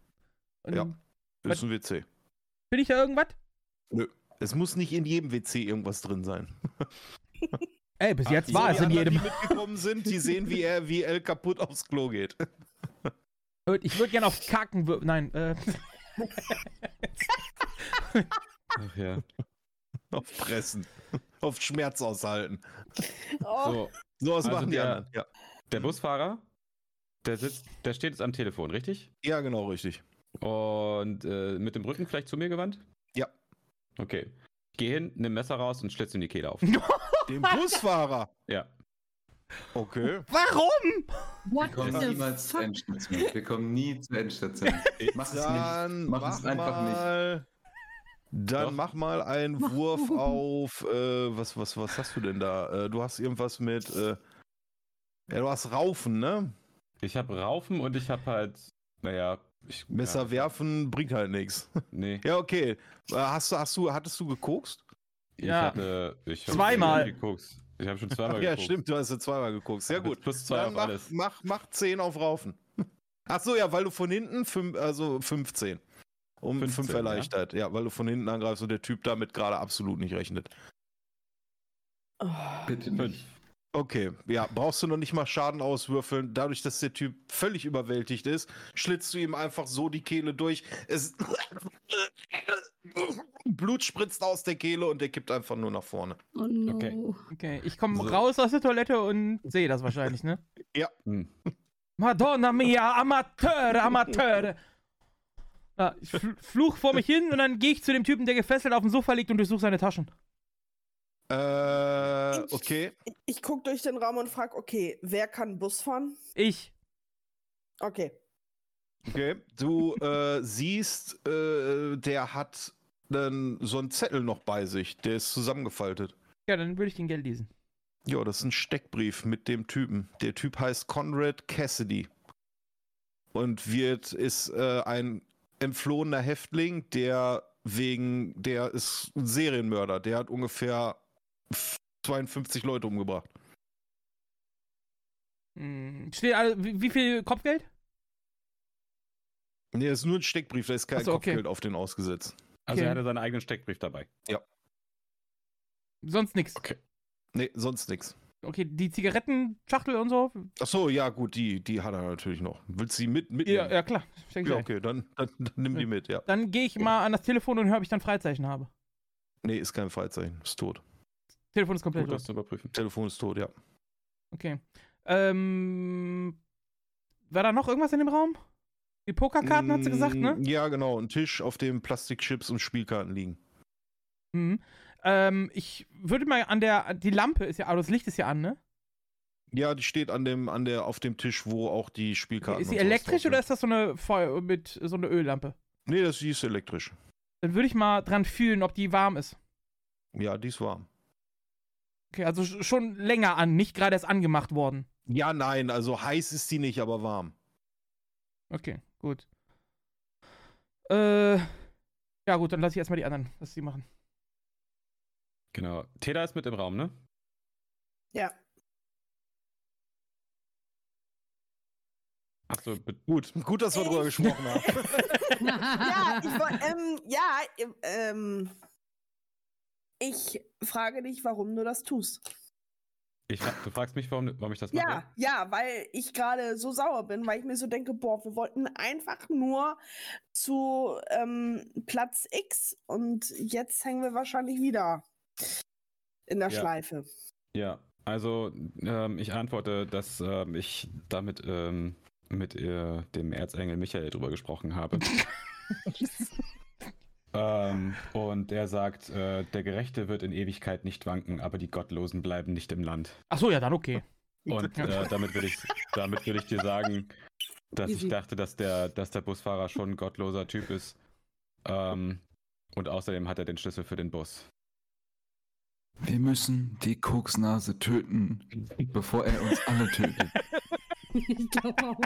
G: Und
B: Ja. Ist ein WC.
G: Bin ich da irgendwas?
B: Es muss nicht in jedem WC irgendwas drin sein.
G: Ey, bis jetzt
B: So,
G: war es in jedem.
B: Die mitgekommen sind, die sehen, wie er wie El kaputt aufs Klo geht.
G: Ich würde gerne auf Kacken. Nein, äh.
E: Ach ja.
B: Auf Pressen. Auf Schmerz aushalten.
D: Oh,
E: So,
B: So was
E: Also
B: machen die
E: der-
B: anderen. Ja.
E: der Busfahrer, der sitzt, der steht jetzt am Telefon, richtig?
B: ja, genau, richtig.
E: Und äh, mit dem Rücken vielleicht zu mir gewandt?
B: Ja.
E: Okay. Ich gehe hin, nimm Messer raus und schlitze ihm die Kehle auf.
B: Den Busfahrer.
E: Ja.
B: Okay.
G: Warum?
C: Wir kommen niemals zur? Endstation. Wir kommen nie zur Endstation. Mach es nicht.
B: Dann
C: Mach
B: mach,
C: es einfach nicht.
B: mal. Dann
E: Doch.
B: mach mal einen Wurf auf. Äh, was, was, was hast du denn da? Äh, du hast irgendwas mit. Äh, ja, du hast Raufen, ne?
E: Ich habe Raufen und ich habe halt, naja, ich,
B: Messer
E: ja,
B: werfen bringt halt nichts.
E: Nee.
B: Ja, okay. Äh, hast du, hast du, hattest du gekokst?
E: Ich
G: Ja.
E: hatte. Ich hab
G: Zweimal.
E: geguckt. Ich habe schon zweimal
B: ja,
E: geguckt.
B: stimmt, du hast ja zweimal geguckt. Sehr gut.
E: Plus zwei
B: Dann
E: auf
B: mach,
E: alles.
B: Mach, mach 10 auf Raufen. Ach so, ja, weil du von hinten, fünf, also 15. Um 5
E: 15,
B: erleichtert. Ja? weil du von hinten angreifst und der Typ damit gerade absolut nicht rechnet.
D: oh.
C: Bitte
E: Fünf.
C: nicht.
B: Okay, ja, brauchst du noch nicht mal Schaden auswürfeln. Dadurch, dass der Typ völlig überwältigt ist, schlitzt du ihm einfach so die Kehle durch. Es Blut spritzt aus der Kehle und der kippt einfach nur nach vorne.
F: Oh no.
E: Okay.
G: Okay, ich komme
E: So.
G: raus aus der Toilette und sehe das wahrscheinlich, ne?
E: Hm.
G: Madonna mia, Amateure, Amateure. Ja, ich fl fluch vor mich hin und dann gehe ich zu dem Typen, der gefesselt auf dem Sofa liegt und durchsuche seine Taschen.
B: Äh,
D: Ich-
B: okay.
D: Ich, ich gucke durch den Raum und frage, okay, wer kann Bus fahren?
G: Ich.
D: Okay.
B: Okay, du äh, siehst, äh, der hat dann so einen Zettel noch bei sich, der ist zusammengefaltet.
G: Ja, dann würde ich den Geld lesen.
B: Ja, das ist ein Steckbrief mit dem Typen. Der Typ heißt Conrad Cassidy und wird ist äh, ein entflohener Häftling, der wegen, der ist ein Serienmörder. Der hat ungefähr 52 Leute umgebracht.
G: Hm, steht alle, wie, wie viel Kopfgeld?
B: Nee, das ist nur ein Steckbrief, da ist kein
G: so, okay.
B: Kopfgeld auf den ausgesetzt.
E: Also
G: Okay.
E: er hatte seinen eigenen Steckbrief dabei.
G: Sonst nichts.
E: Okay.
B: Nee, sonst nix.
G: Okay, die Zigarettenschachtel und so?
B: Ach so, ja, gut, die, die hat er natürlich noch. Willst du sie mit,
G: Ja,
B: mitnehmen?
G: ja klar. Steck ich
B: Ja, okay, dann, dann, dann nimm die mit, ja.
G: Dann gehe ich mal an das Telefon und höre, ob ich dann Freizeichen habe.
B: Nee, ist kein Freizeichen, ist tot.
G: Telefon ist komplett
E: Gut, das zu überprüfen.
B: Telefon ist tot, ja.
G: Okay. Ähm. War da noch irgendwas in dem Raum? Die Pokerkarten hat sie gesagt, ne?
B: Mm, Ja, genau, ein Tisch, auf dem Plastikchips und Spielkarten liegen.
G: Mhm. Ähm, ich würde mal an der. Die Lampe ist ja. Aber das Licht ist ja an, ne?
B: Ja, die steht an dem, an der, auf dem Tisch, wo auch die Spielkarten
G: ist
B: sowas
G: elektrisch oder ist das so eine Feu mit so eine Öllampe?
B: Nee, das die ist elektrisch.
G: Dann würde ich mal dran fühlen, ob die warm ist.
B: Ja, die ist warm.
G: Okay, also sch- schon länger an, nicht gerade erst angemacht worden.
B: Ja, nein, also heiß ist die nicht, aber warm.
G: Okay, gut. Äh. Ja, gut, dann lasse ich erstmal die anderen, was sie machen.
E: Genau. Teda ist mit im Raum, ne?
D: Ja.
E: Achso,
B: Gut, gut, dass wir drüber gesprochen haben.
D: Ja, ich, ähm, ja, ähm, ich frage dich, warum du das tust.
E: ich, du fragst mich, warum, warum ich das mache?
D: Ja, ja, weil ich gerade so sauer bin, weil ich mir so denke, boah, wir wollten einfach nur zu ähm, Platz X und jetzt hängen wir wahrscheinlich wieder in der
E: Ja.
D: Schleife.
E: Ja, also ähm, ich antworte, dass ähm, ich damit ähm, mit äh, dem Erzengel Michael drüber gesprochen habe. ähm, und er sagt, äh, der Gerechte wird in Ewigkeit nicht wanken, aber die Gottlosen bleiben nicht im Land.
G: Achso, ja, dann okay.
E: Und äh, damit will ich, damit will ich dir sagen, dass
F: Easy.
E: ich dachte, dass der, dass der Busfahrer schon ein gottloser Typ ist. Ähm, und außerdem hat er den Schlüssel für den Bus.
C: Wir müssen die Koksnase töten, bevor er uns alle tötet.
F: ich glaube auch.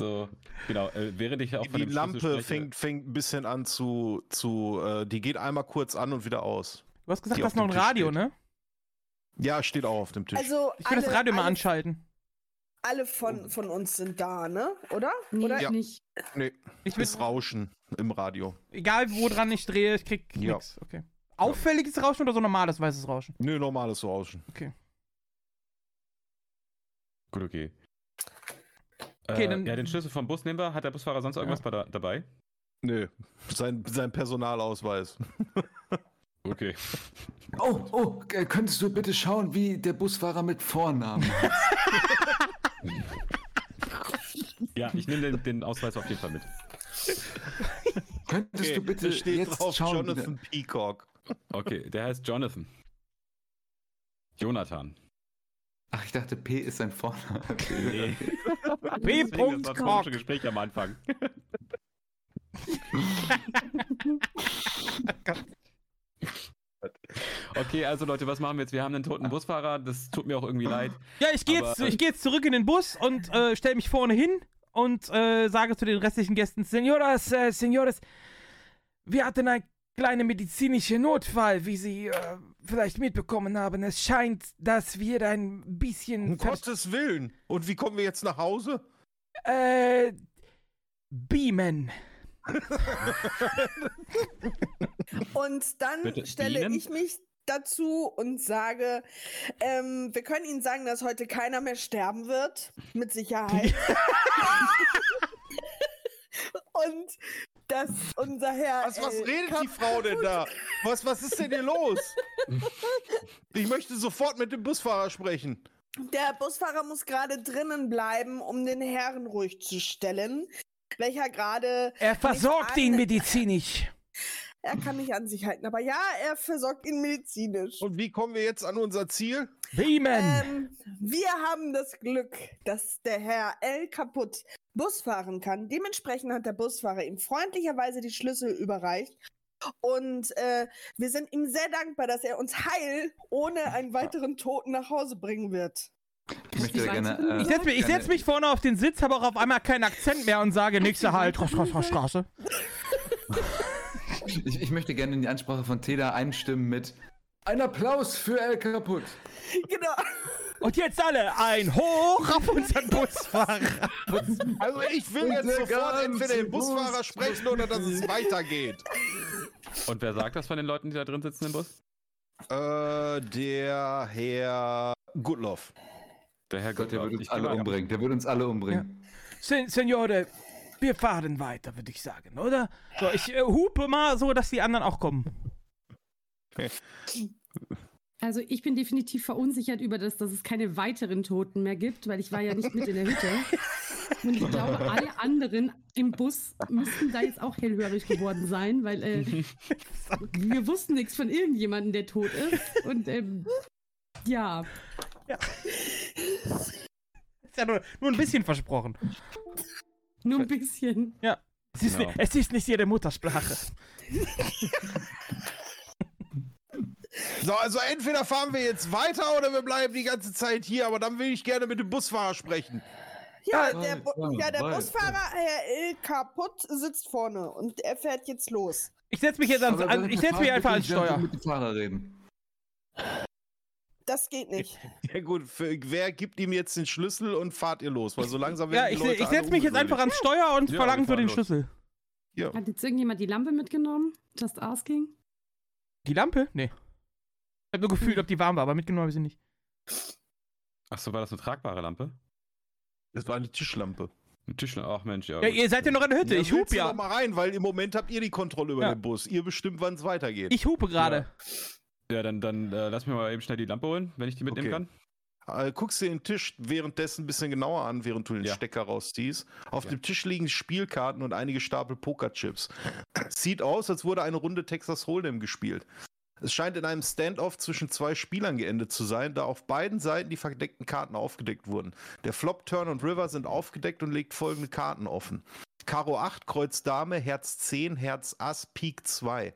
E: So, genau. Äh, während ich auch von
B: Die
E: dem Schlüssel
B: Lampe
E: spreche-
B: fängt, fängt ein bisschen an zu, zu äh, die geht einmal kurz an und wieder aus.
G: Du hast gesagt,
B: Die
G: du
B: auf
G: hast noch ein
B: Tisch
G: Radio,
B: steht.
G: ne?
B: Ja, steht auch auf dem Tisch.
D: Also
G: Ich will das
D: alle-
G: Radio mal anschalten.
D: alle von, von uns sind da, ne? Oder?
F: Nee,
D: Oder?
B: Ja.
F: nicht.
B: nee,
G: Ich will,
B: ist Rauschen im Radio.
G: egal wo dran ich drehe, ich krieg
B: Ja.
G: nix. Okay. Auffälliges Rauschen oder so normales weißes Rauschen?
B: Nö, normales Rauschen.
E: Gut, okay.
G: Okay,
E: äh,
G: dann-
E: Ja, den Schlüssel vom Bus nehmen wir. Hat der Busfahrer sonst irgendwas bei da, dabei?
B: Nö, sein, sein Personalausweis.
E: Okay.
C: Oh, oh, könntest du bitte schauen, wie der Busfahrer mit Vornamen heißt?
E: Ja, ich nehme den, den Ausweis auf jeden Fall mit.
C: Könntest du bitte
B: steht
C: jetzt
B: drauf
C: schauen? wie der-
B: Jonathan Peacock.
E: Okay, der heißt Jonathan. Jonathan.
C: Ach, ich dachte, P ist sein Vorname.
E: Nee.
G: P.
E: Deswegen, das war ein komisches Gespräch am Anfang. Okay, also Leute, was machen wir jetzt? Wir haben einen toten Busfahrer, das tut mir auch irgendwie leid.
G: Ja, ich gehe jetzt,
E: Aber-
G: ich geh jetzt zurück in den Bus und äh, stelle mich vorne hin und äh, sage zu den restlichen Gästen: Senoras, äh, Senores, wir hatten einen kleinen medizinischen Notfall, wie Sie äh, vielleicht mitbekommen haben. Es scheint, dass wir ein bisschen.
B: Um Gottes Willen. Und wie kommen wir jetzt nach Hause?
G: Äh. Beamen.
D: Und dann
E: Bitte
D: stelle
E: dienen?
D: ich mich dazu und sage, ähm, wir können Ihnen sagen, dass heute keiner mehr sterben wird, mit Sicherheit. und dass unser Herr.
B: Was, was
D: El
B: redet die Frau denn da? Was, was ist denn hier los? Ich möchte sofort mit dem Busfahrer sprechen.
D: Der Busfahrer muss gerade drinnen bleiben, um den Herrn ruhig zu stellen, welcher gerade.
G: Er versorgt ihn medizinisch.
D: Er kann nicht an sich halten, aber ja, er versorgt ihn medizinisch.
B: Und wie kommen wir jetzt an unser Ziel?
G: Beamen.
D: Ähm, wir haben das Glück, dass der Herr L kaputt Bus fahren kann. Dementsprechend hat der Busfahrer ihm freundlicherweise die Schlüssel überreicht. Und äh, wir sind ihm sehr dankbar, dass er uns heil ohne einen weiteren Toten nach Hause bringen wird.
C: Ich möchte gerne. Äh,
G: Ich setze mich, ich setz mich vorne auf den Sitz, habe auch auf einmal keinen Akzent mehr und sage nächste Halt, Straße.
C: Ich, ich möchte gerne in die Ansprache von Teda einstimmen mit Ein Applaus für El Kaputt.
D: genau.
G: Und jetzt alle ein Hoch auf unseren Busfahrer.
B: Also ich will jetzt sofort entweder den Busfahrer sprechen oder dass es weitergeht.
E: Und wer sagt das von den Leuten, die da drin sitzen im Bus?
B: Äh, der Herr Gutloff.
E: Der Herr
C: Gott, der wird uns alle umbringen. Der wird uns alle umbringen.
G: Sen Senore, wir fahren weiter, würde ich sagen, oder? So, ich äh, hupe mal so, dass die anderen auch kommen.
F: Also ich bin definitiv verunsichert über das, dass es keine weiteren Toten mehr gibt, weil ich war ja nicht mit in der Hütte. Und ich glaube, alle anderen im Bus müssten da jetzt auch hellhörig geworden sein, weil äh, wir wussten nichts von irgendjemandem, der tot ist. Und ähm, ja,
G: Ist ja nur, nur ein bisschen versprochen.
F: Nur ein bisschen.
G: Es ist,
E: Genau.
G: nicht, es ist nicht ihre Muttersprache.
B: So, also entweder fahren wir jetzt weiter oder wir bleiben die ganze Zeit hier, aber dann will ich gerne mit dem Busfahrer sprechen.
D: Ja,
C: Ja,
D: der, Bu
C: ja,
D: ja, der Busfahrer, Herr Il Kaputt, sitzt vorne und er fährt jetzt los.
G: Ich setze mich jetzt ans, an, ich setz mich einfach ans Steuer.
C: Mit dem Fahrer reden.
D: Das geht nicht.
B: Ja gut, für, wer gibt ihm jetzt den Schlüssel und fahrt ihr los? Weil so langsam
G: Ja,
B: werden
G: ich,
B: die Leute
G: ich setze mich jetzt einfach ans Steuer und
E: Ja,
G: verlange
E: fahren
G: den
E: los.
G: Schlüssel.
B: Ja.
F: Hat jetzt irgendjemand die Lampe mitgenommen? Just asking?
G: Die Lampe? Nee. Ich habe nur gefühlt, ob die warm war, aber mitgenommen habe ich sie nicht.
E: Achso, war das eine tragbare Lampe?
B: Das war eine Tischlampe.
E: Ein Tischler, ach Mensch, ja.
G: Ja, ihr seid ja noch in der Hütte. ich
B: willst
G: hupe ja.
B: Mal rein, weil im Moment habt ihr die Kontrolle über
G: Ja.
B: den Bus. Ihr bestimmt, wann es weitergeht.
G: Ich hupe gerade.
E: Ja, dann, dann äh, lass mir mal eben schnell die Lampe holen, wenn ich die mitnehmen
B: Okay.
E: kann.
B: Äh, guckst dir den Tisch währenddessen ein bisschen genauer an, während du den
E: Ja.
B: Stecker rausziehst. Auf
E: Ja.
B: dem Tisch liegen Spielkarten und einige Stapel Pokerchips. Sieht aus, als wurde eine Runde Texas Hold'em gespielt. Es scheint in einem Standoff zwischen zwei Spielern geendet zu sein, da auf beiden Seiten die verdeckten Karten aufgedeckt wurden. Der Flop, Turn und River sind aufgedeckt und legt folgende Karten offen. Karo 8, Kreuz Dame, Herz 10, Herz Ass, Pik 2.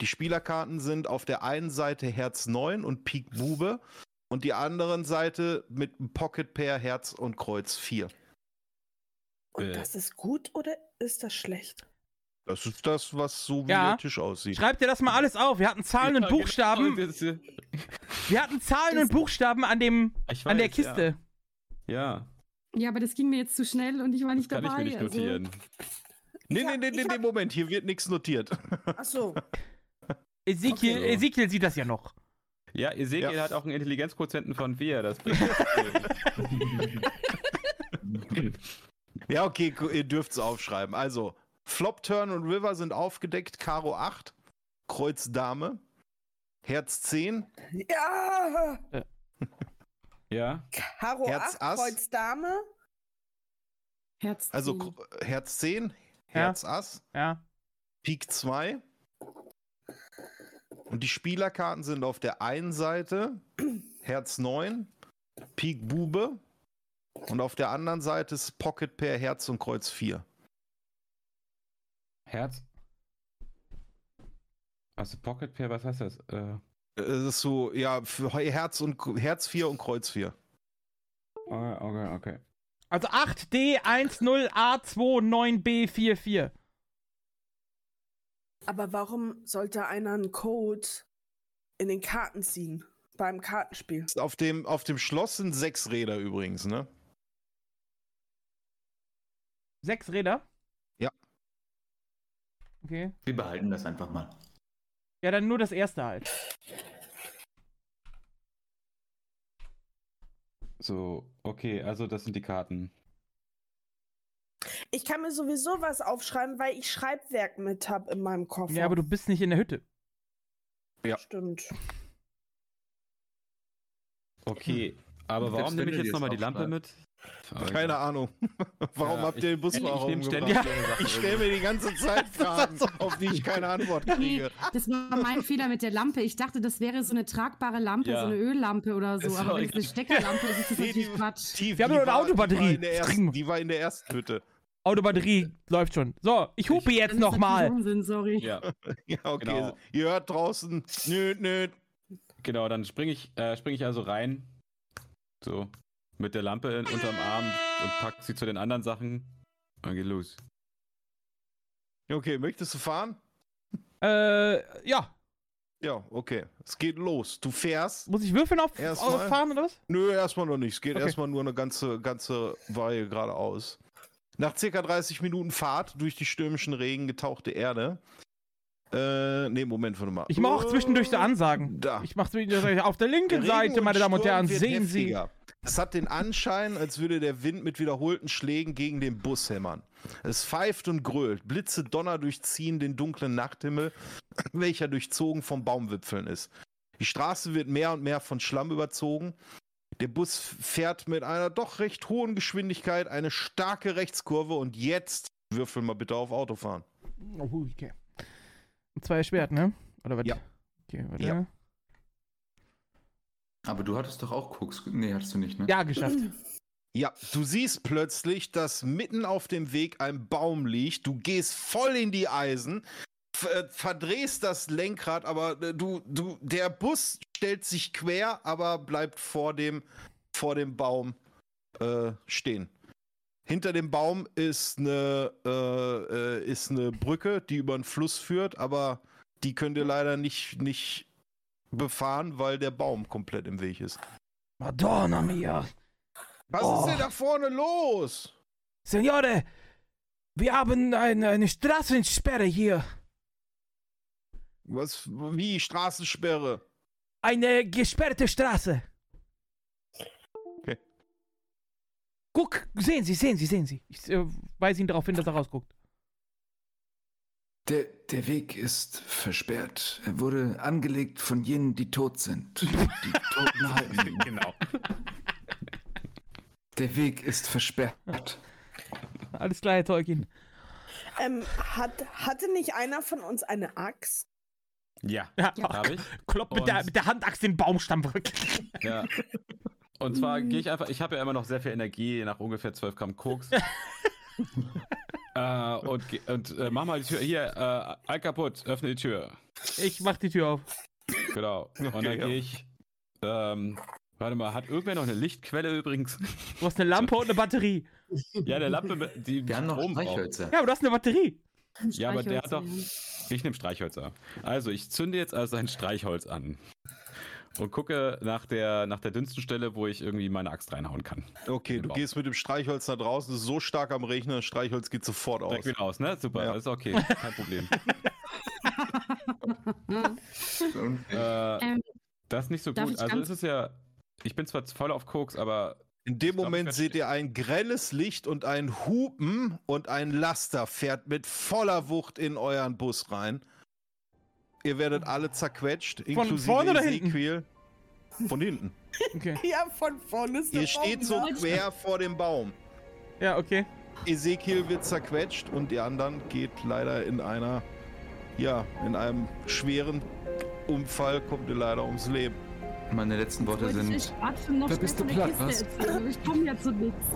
B: Die Spielerkarten sind auf der einen Seite Herz 9 und Pik Bube und die anderen Seite mit einem Pocket Pair, Herz und Kreuz 4.
D: Und
E: Äh.
D: das ist gut oder ist das schlecht?
B: Das ist das, was so wie
G: Ja.
B: der Tisch aussieht.
G: Schreib dir das mal alles auf. Wir hatten Zahlen und
E: Ja, genau,
G: Buchstaben.
E: das ist-
G: Wir hatten Zahlen und Buchstaben an dem,
E: Ich
G: an der
E: weiß,
G: Kiste.
E: Ja. ja,
F: Ja, aber das ging mir jetzt zu schnell und ich war
E: das
F: nicht
E: kann
F: dabei.
E: ich mir nicht
F: also-
E: notieren.
B: Nee,
D: Ich
B: nee, nee,
D: ich
B: nee,
D: hab-
B: nee, Moment, hier wird nichts notiert.
D: Ach so.
G: Ezekiel,
E: Okay.
G: Ezekiel sieht das ja noch.
E: Ja, Ezekiel
B: Ja.
E: hat auch einen Intelligenzquotienten von 4. Das
B: Ja, okay, ihr dürft es aufschreiben. Also, Flop, Turn und River sind aufgedeckt. Karo 8, Kreuz Dame, Herz 10,
D: Ja!
E: ja,
D: Karo
B: Herz
D: 8,
B: Ass.
D: Kreuz Dame.
F: Herz.
B: also
F: ziehen.
B: Kr- Herz 10,
G: Ja.
B: Herz Ass,
G: Ja.
B: Pik 2. Und die Spielerkarten sind auf der einen Seite Herz 9, Pik Bube und auf der anderen Seite ist Pocket Pair, Herz und Kreuz 4.
E: Herz. Also Pocket Pair, was heißt das? Äh,
B: Es ist so, ja, für Herz und Herz 4 und Kreuz 4.
E: okay, okay, okay.
G: Also 8D10A29B44.
D: Aber warum sollte einer einen Code in den Karten ziehen? Beim Kartenspiel.
B: Auf dem, auf dem Schloss sind sechs Räder übrigens, ne?
G: Sechs Räder?
B: Ja.
G: Okay.
C: Wir behalten das einfach mal.
G: Ja, dann nur das erste halt.
E: So, okay, also das sind die Karten.
D: Ich kann mir sowieso was aufschreiben, weil ich Schreibwerk mit habe in meinem Koffer.
G: Ja, aber du bist nicht in der Hütte.
B: Ja.
D: Stimmt.
E: Okay, aber
C: Und
E: warum nehme ich jetzt nochmal die Lampe mit?
B: Keine Ahnung. Warum
E: Ja,
B: habt
E: ich-
B: ihr den
E: ich-
B: Busfahrer
E: ich mehrere Sachen
B: Ich stelle mir die ganze Zeit Fragen, auf die ich keine Antwort kriege.
F: das war mein Fehler mit der Lampe. Ich dachte, das wäre so eine tragbare Lampe,
E: Ja.
F: so eine Öllampe oder so. Aber wenn es eine. Steckerlampe ist, ist das
B: Nee,
F: natürlich
B: die-
F: Quatsch.
B: Die,
G: Wir haben
B: die
G: nur eine Autobatterie.
B: Die die war in der ersten Hütte.
G: Autobatterie läuft schon. So, ich hupe jetzt
F: Dann ist
G: nochmal.
F: sorry.
E: Ja,
B: Ja, okay.
E: Genau.
B: Ihr hört draußen. Nö, nö.
E: genau, dann springe ich, äh, spring ich also rein. So, mit der Lampe in, unterm Arm und pack sie zu den anderen Sachen. Dann geht los.
B: Okay, möchtest du fahren?
G: Äh, ja.
B: Ja, okay. Es geht los. Du fährst.
G: Muss ich würfeln auf,
B: Erstmal.
G: auf fahren oder was?
B: Nö, erstmal noch nicht. Es geht
G: Okay.
B: erstmal nur eine ganze, ganze Weile geradeaus. Nach circa 30 Minuten Fahrt durch die stürmischen Regen getauchte Erde. Äh, nee, Moment, warte mal.
G: Ich mache auch zwischendurch so Ansagen.
B: Da.
G: Ich mache zwischendurch auf der linken
B: Der
G: Seite, meine Damen und Herren, sehen Sie.
B: Es hat den Anschein, als würde der Wind mit wiederholten Schlägen gegen den Bus hämmern. Es pfeift und grölt. Blitze Donner durchziehen den dunklen Nachthimmel, welcher durchzogen von Baumwipfeln ist. Die Straße wird mehr und mehr von Schlamm überzogen. Der Bus fährt mit einer doch recht hohen Geschwindigkeit eine starke Rechtskurve und jetzt würfel mal bitte auf Autofahren.
G: Oh, okay. Zwei Schwert, ne? Oder was?
B: Ja.
G: Okay, warte.
B: Ja.
G: Ja,
C: Aber du hattest doch auch Koks. Nee, hattest du nicht, ne?
G: geschafft.
B: Ja, du siehst plötzlich, dass mitten auf dem Weg ein Baum liegt. Du gehst voll in die Eisen, verdrehst das Lenkrad, aber äh, du, du, der Bus stellt sich quer, aber bleibt vor dem, vor dem Baum äh, stehen. Hinter dem Baum ist eine, äh, äh, ist eine Brücke, die über einen Fluss führt, aber die könnt ihr leider nicht, nicht befahren, weil der Baum komplett im Weg ist.
G: Madonna mia.
B: Was
G: Oh.
B: ist denn da vorne los?
G: Signore, wir haben eine, eine Straßensperre hier.
B: Was, wie Straßensperre?
G: Eine gesperrte Straße.
B: Okay.
G: Guck, sehen Sie, sehen Sie, sehen Sie. Ich äh, weise ihn darauf hin, dass er rausguckt.
C: Der, der Weg ist versperrt. Er wurde angelegt von jenen, die tot sind. Die Toten halten.
E: genau.
C: Der Weg ist versperrt.
G: Alles klar, Herr Tolkien.
D: Ähm, hat, hatte nicht einer von uns eine Axt?
E: Ja,
G: Ja,
E: habe ich.
G: Klopp mit der, mit der Handaxt den Baumstamm weg.
E: Ja. Und zwar gehe ich einfach, ich habe ja immer noch sehr viel Energie nach ungefähr 12 Gramm Koks. äh, und und äh, mach mal die Tür. Hier, äh, all kaputt, öffne die Tür.
G: Ich mach die Tür auf.
E: Genau. Und dann
B: Okay, ja.
E: gehe ich. Ähm, warte mal, hat irgendwer noch eine Lichtquelle übrigens?
G: Du hast eine Lampe und eine Batterie.
E: ja, der Lampe, mit- die
C: Wir haben noch
E: Strom braucht.
C: Streichhölzer.
G: Ja, aber du hast eine Batterie.
E: Ja, aber der hat doch. Ich nehme Streichhölzer. Also, ich zünde jetzt also ein Streichholz an. Und gucke nach der, nach der dünnsten Stelle, wo ich irgendwie meine Axt reinhauen kann.
B: Okay, du
E: Baum.
B: gehst mit dem Streichholz da draußen, es ist so stark am Regnen, das Streichholz geht sofort aus.
E: Direkt wieder aus, ne? Super,
B: Ja.
E: ist okay, kein Problem. Äh,
F: Ähm,
E: das ist nicht so gut. Also, es ist ja. Ich bin zwar voll auf Koks, aber.
B: In dem Moment seht ihr ein grelles Licht und ein Hupen und ein Laster fährt mit voller Wucht in euren Bus rein. Ihr werdet alle zerquetscht, inklusive
G: vorne oder hinten?
B: Von hinten.
G: Okay.
D: Ja, von vorne ist der
B: Ihr steht so quer vor dem Baum.
G: Ja, okay.
B: Ezekiel wird zerquetscht und die anderen geht leider in einer, ja, in einem schweren Unfall, kommt ihr leider ums Leben.
C: Meine letzten Worte
F: ich
C: sind.
F: grad für noch
C: Da bist du platt, was?
F: Ich komme ja zu nichts.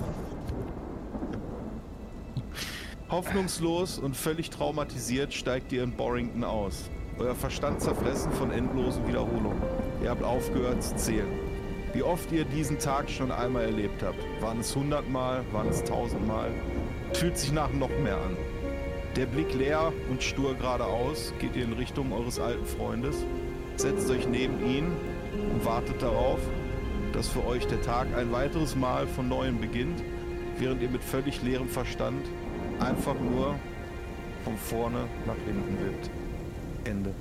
B: Hoffnungslos und völlig traumatisiert steigt ihr in Borrington aus. Euer Verstand zerfressen von endlosen Wiederholungen. Ihr habt aufgehört zu zählen. Wie oft ihr diesen Tag schon einmal erlebt habt. Waren es hundertmal, waren es tausendmal? Fühlt sich nach noch mehr an. Der Blick leer und stur geradeaus geht ihr in Richtung eures alten Freundes, setzt euch neben ihn und wartet darauf, dass für euch der Tag ein weiteres Mal von neuem beginnt, während ihr mit völlig leerem Verstand einfach nur von vorne nach hinten wippt. Ende.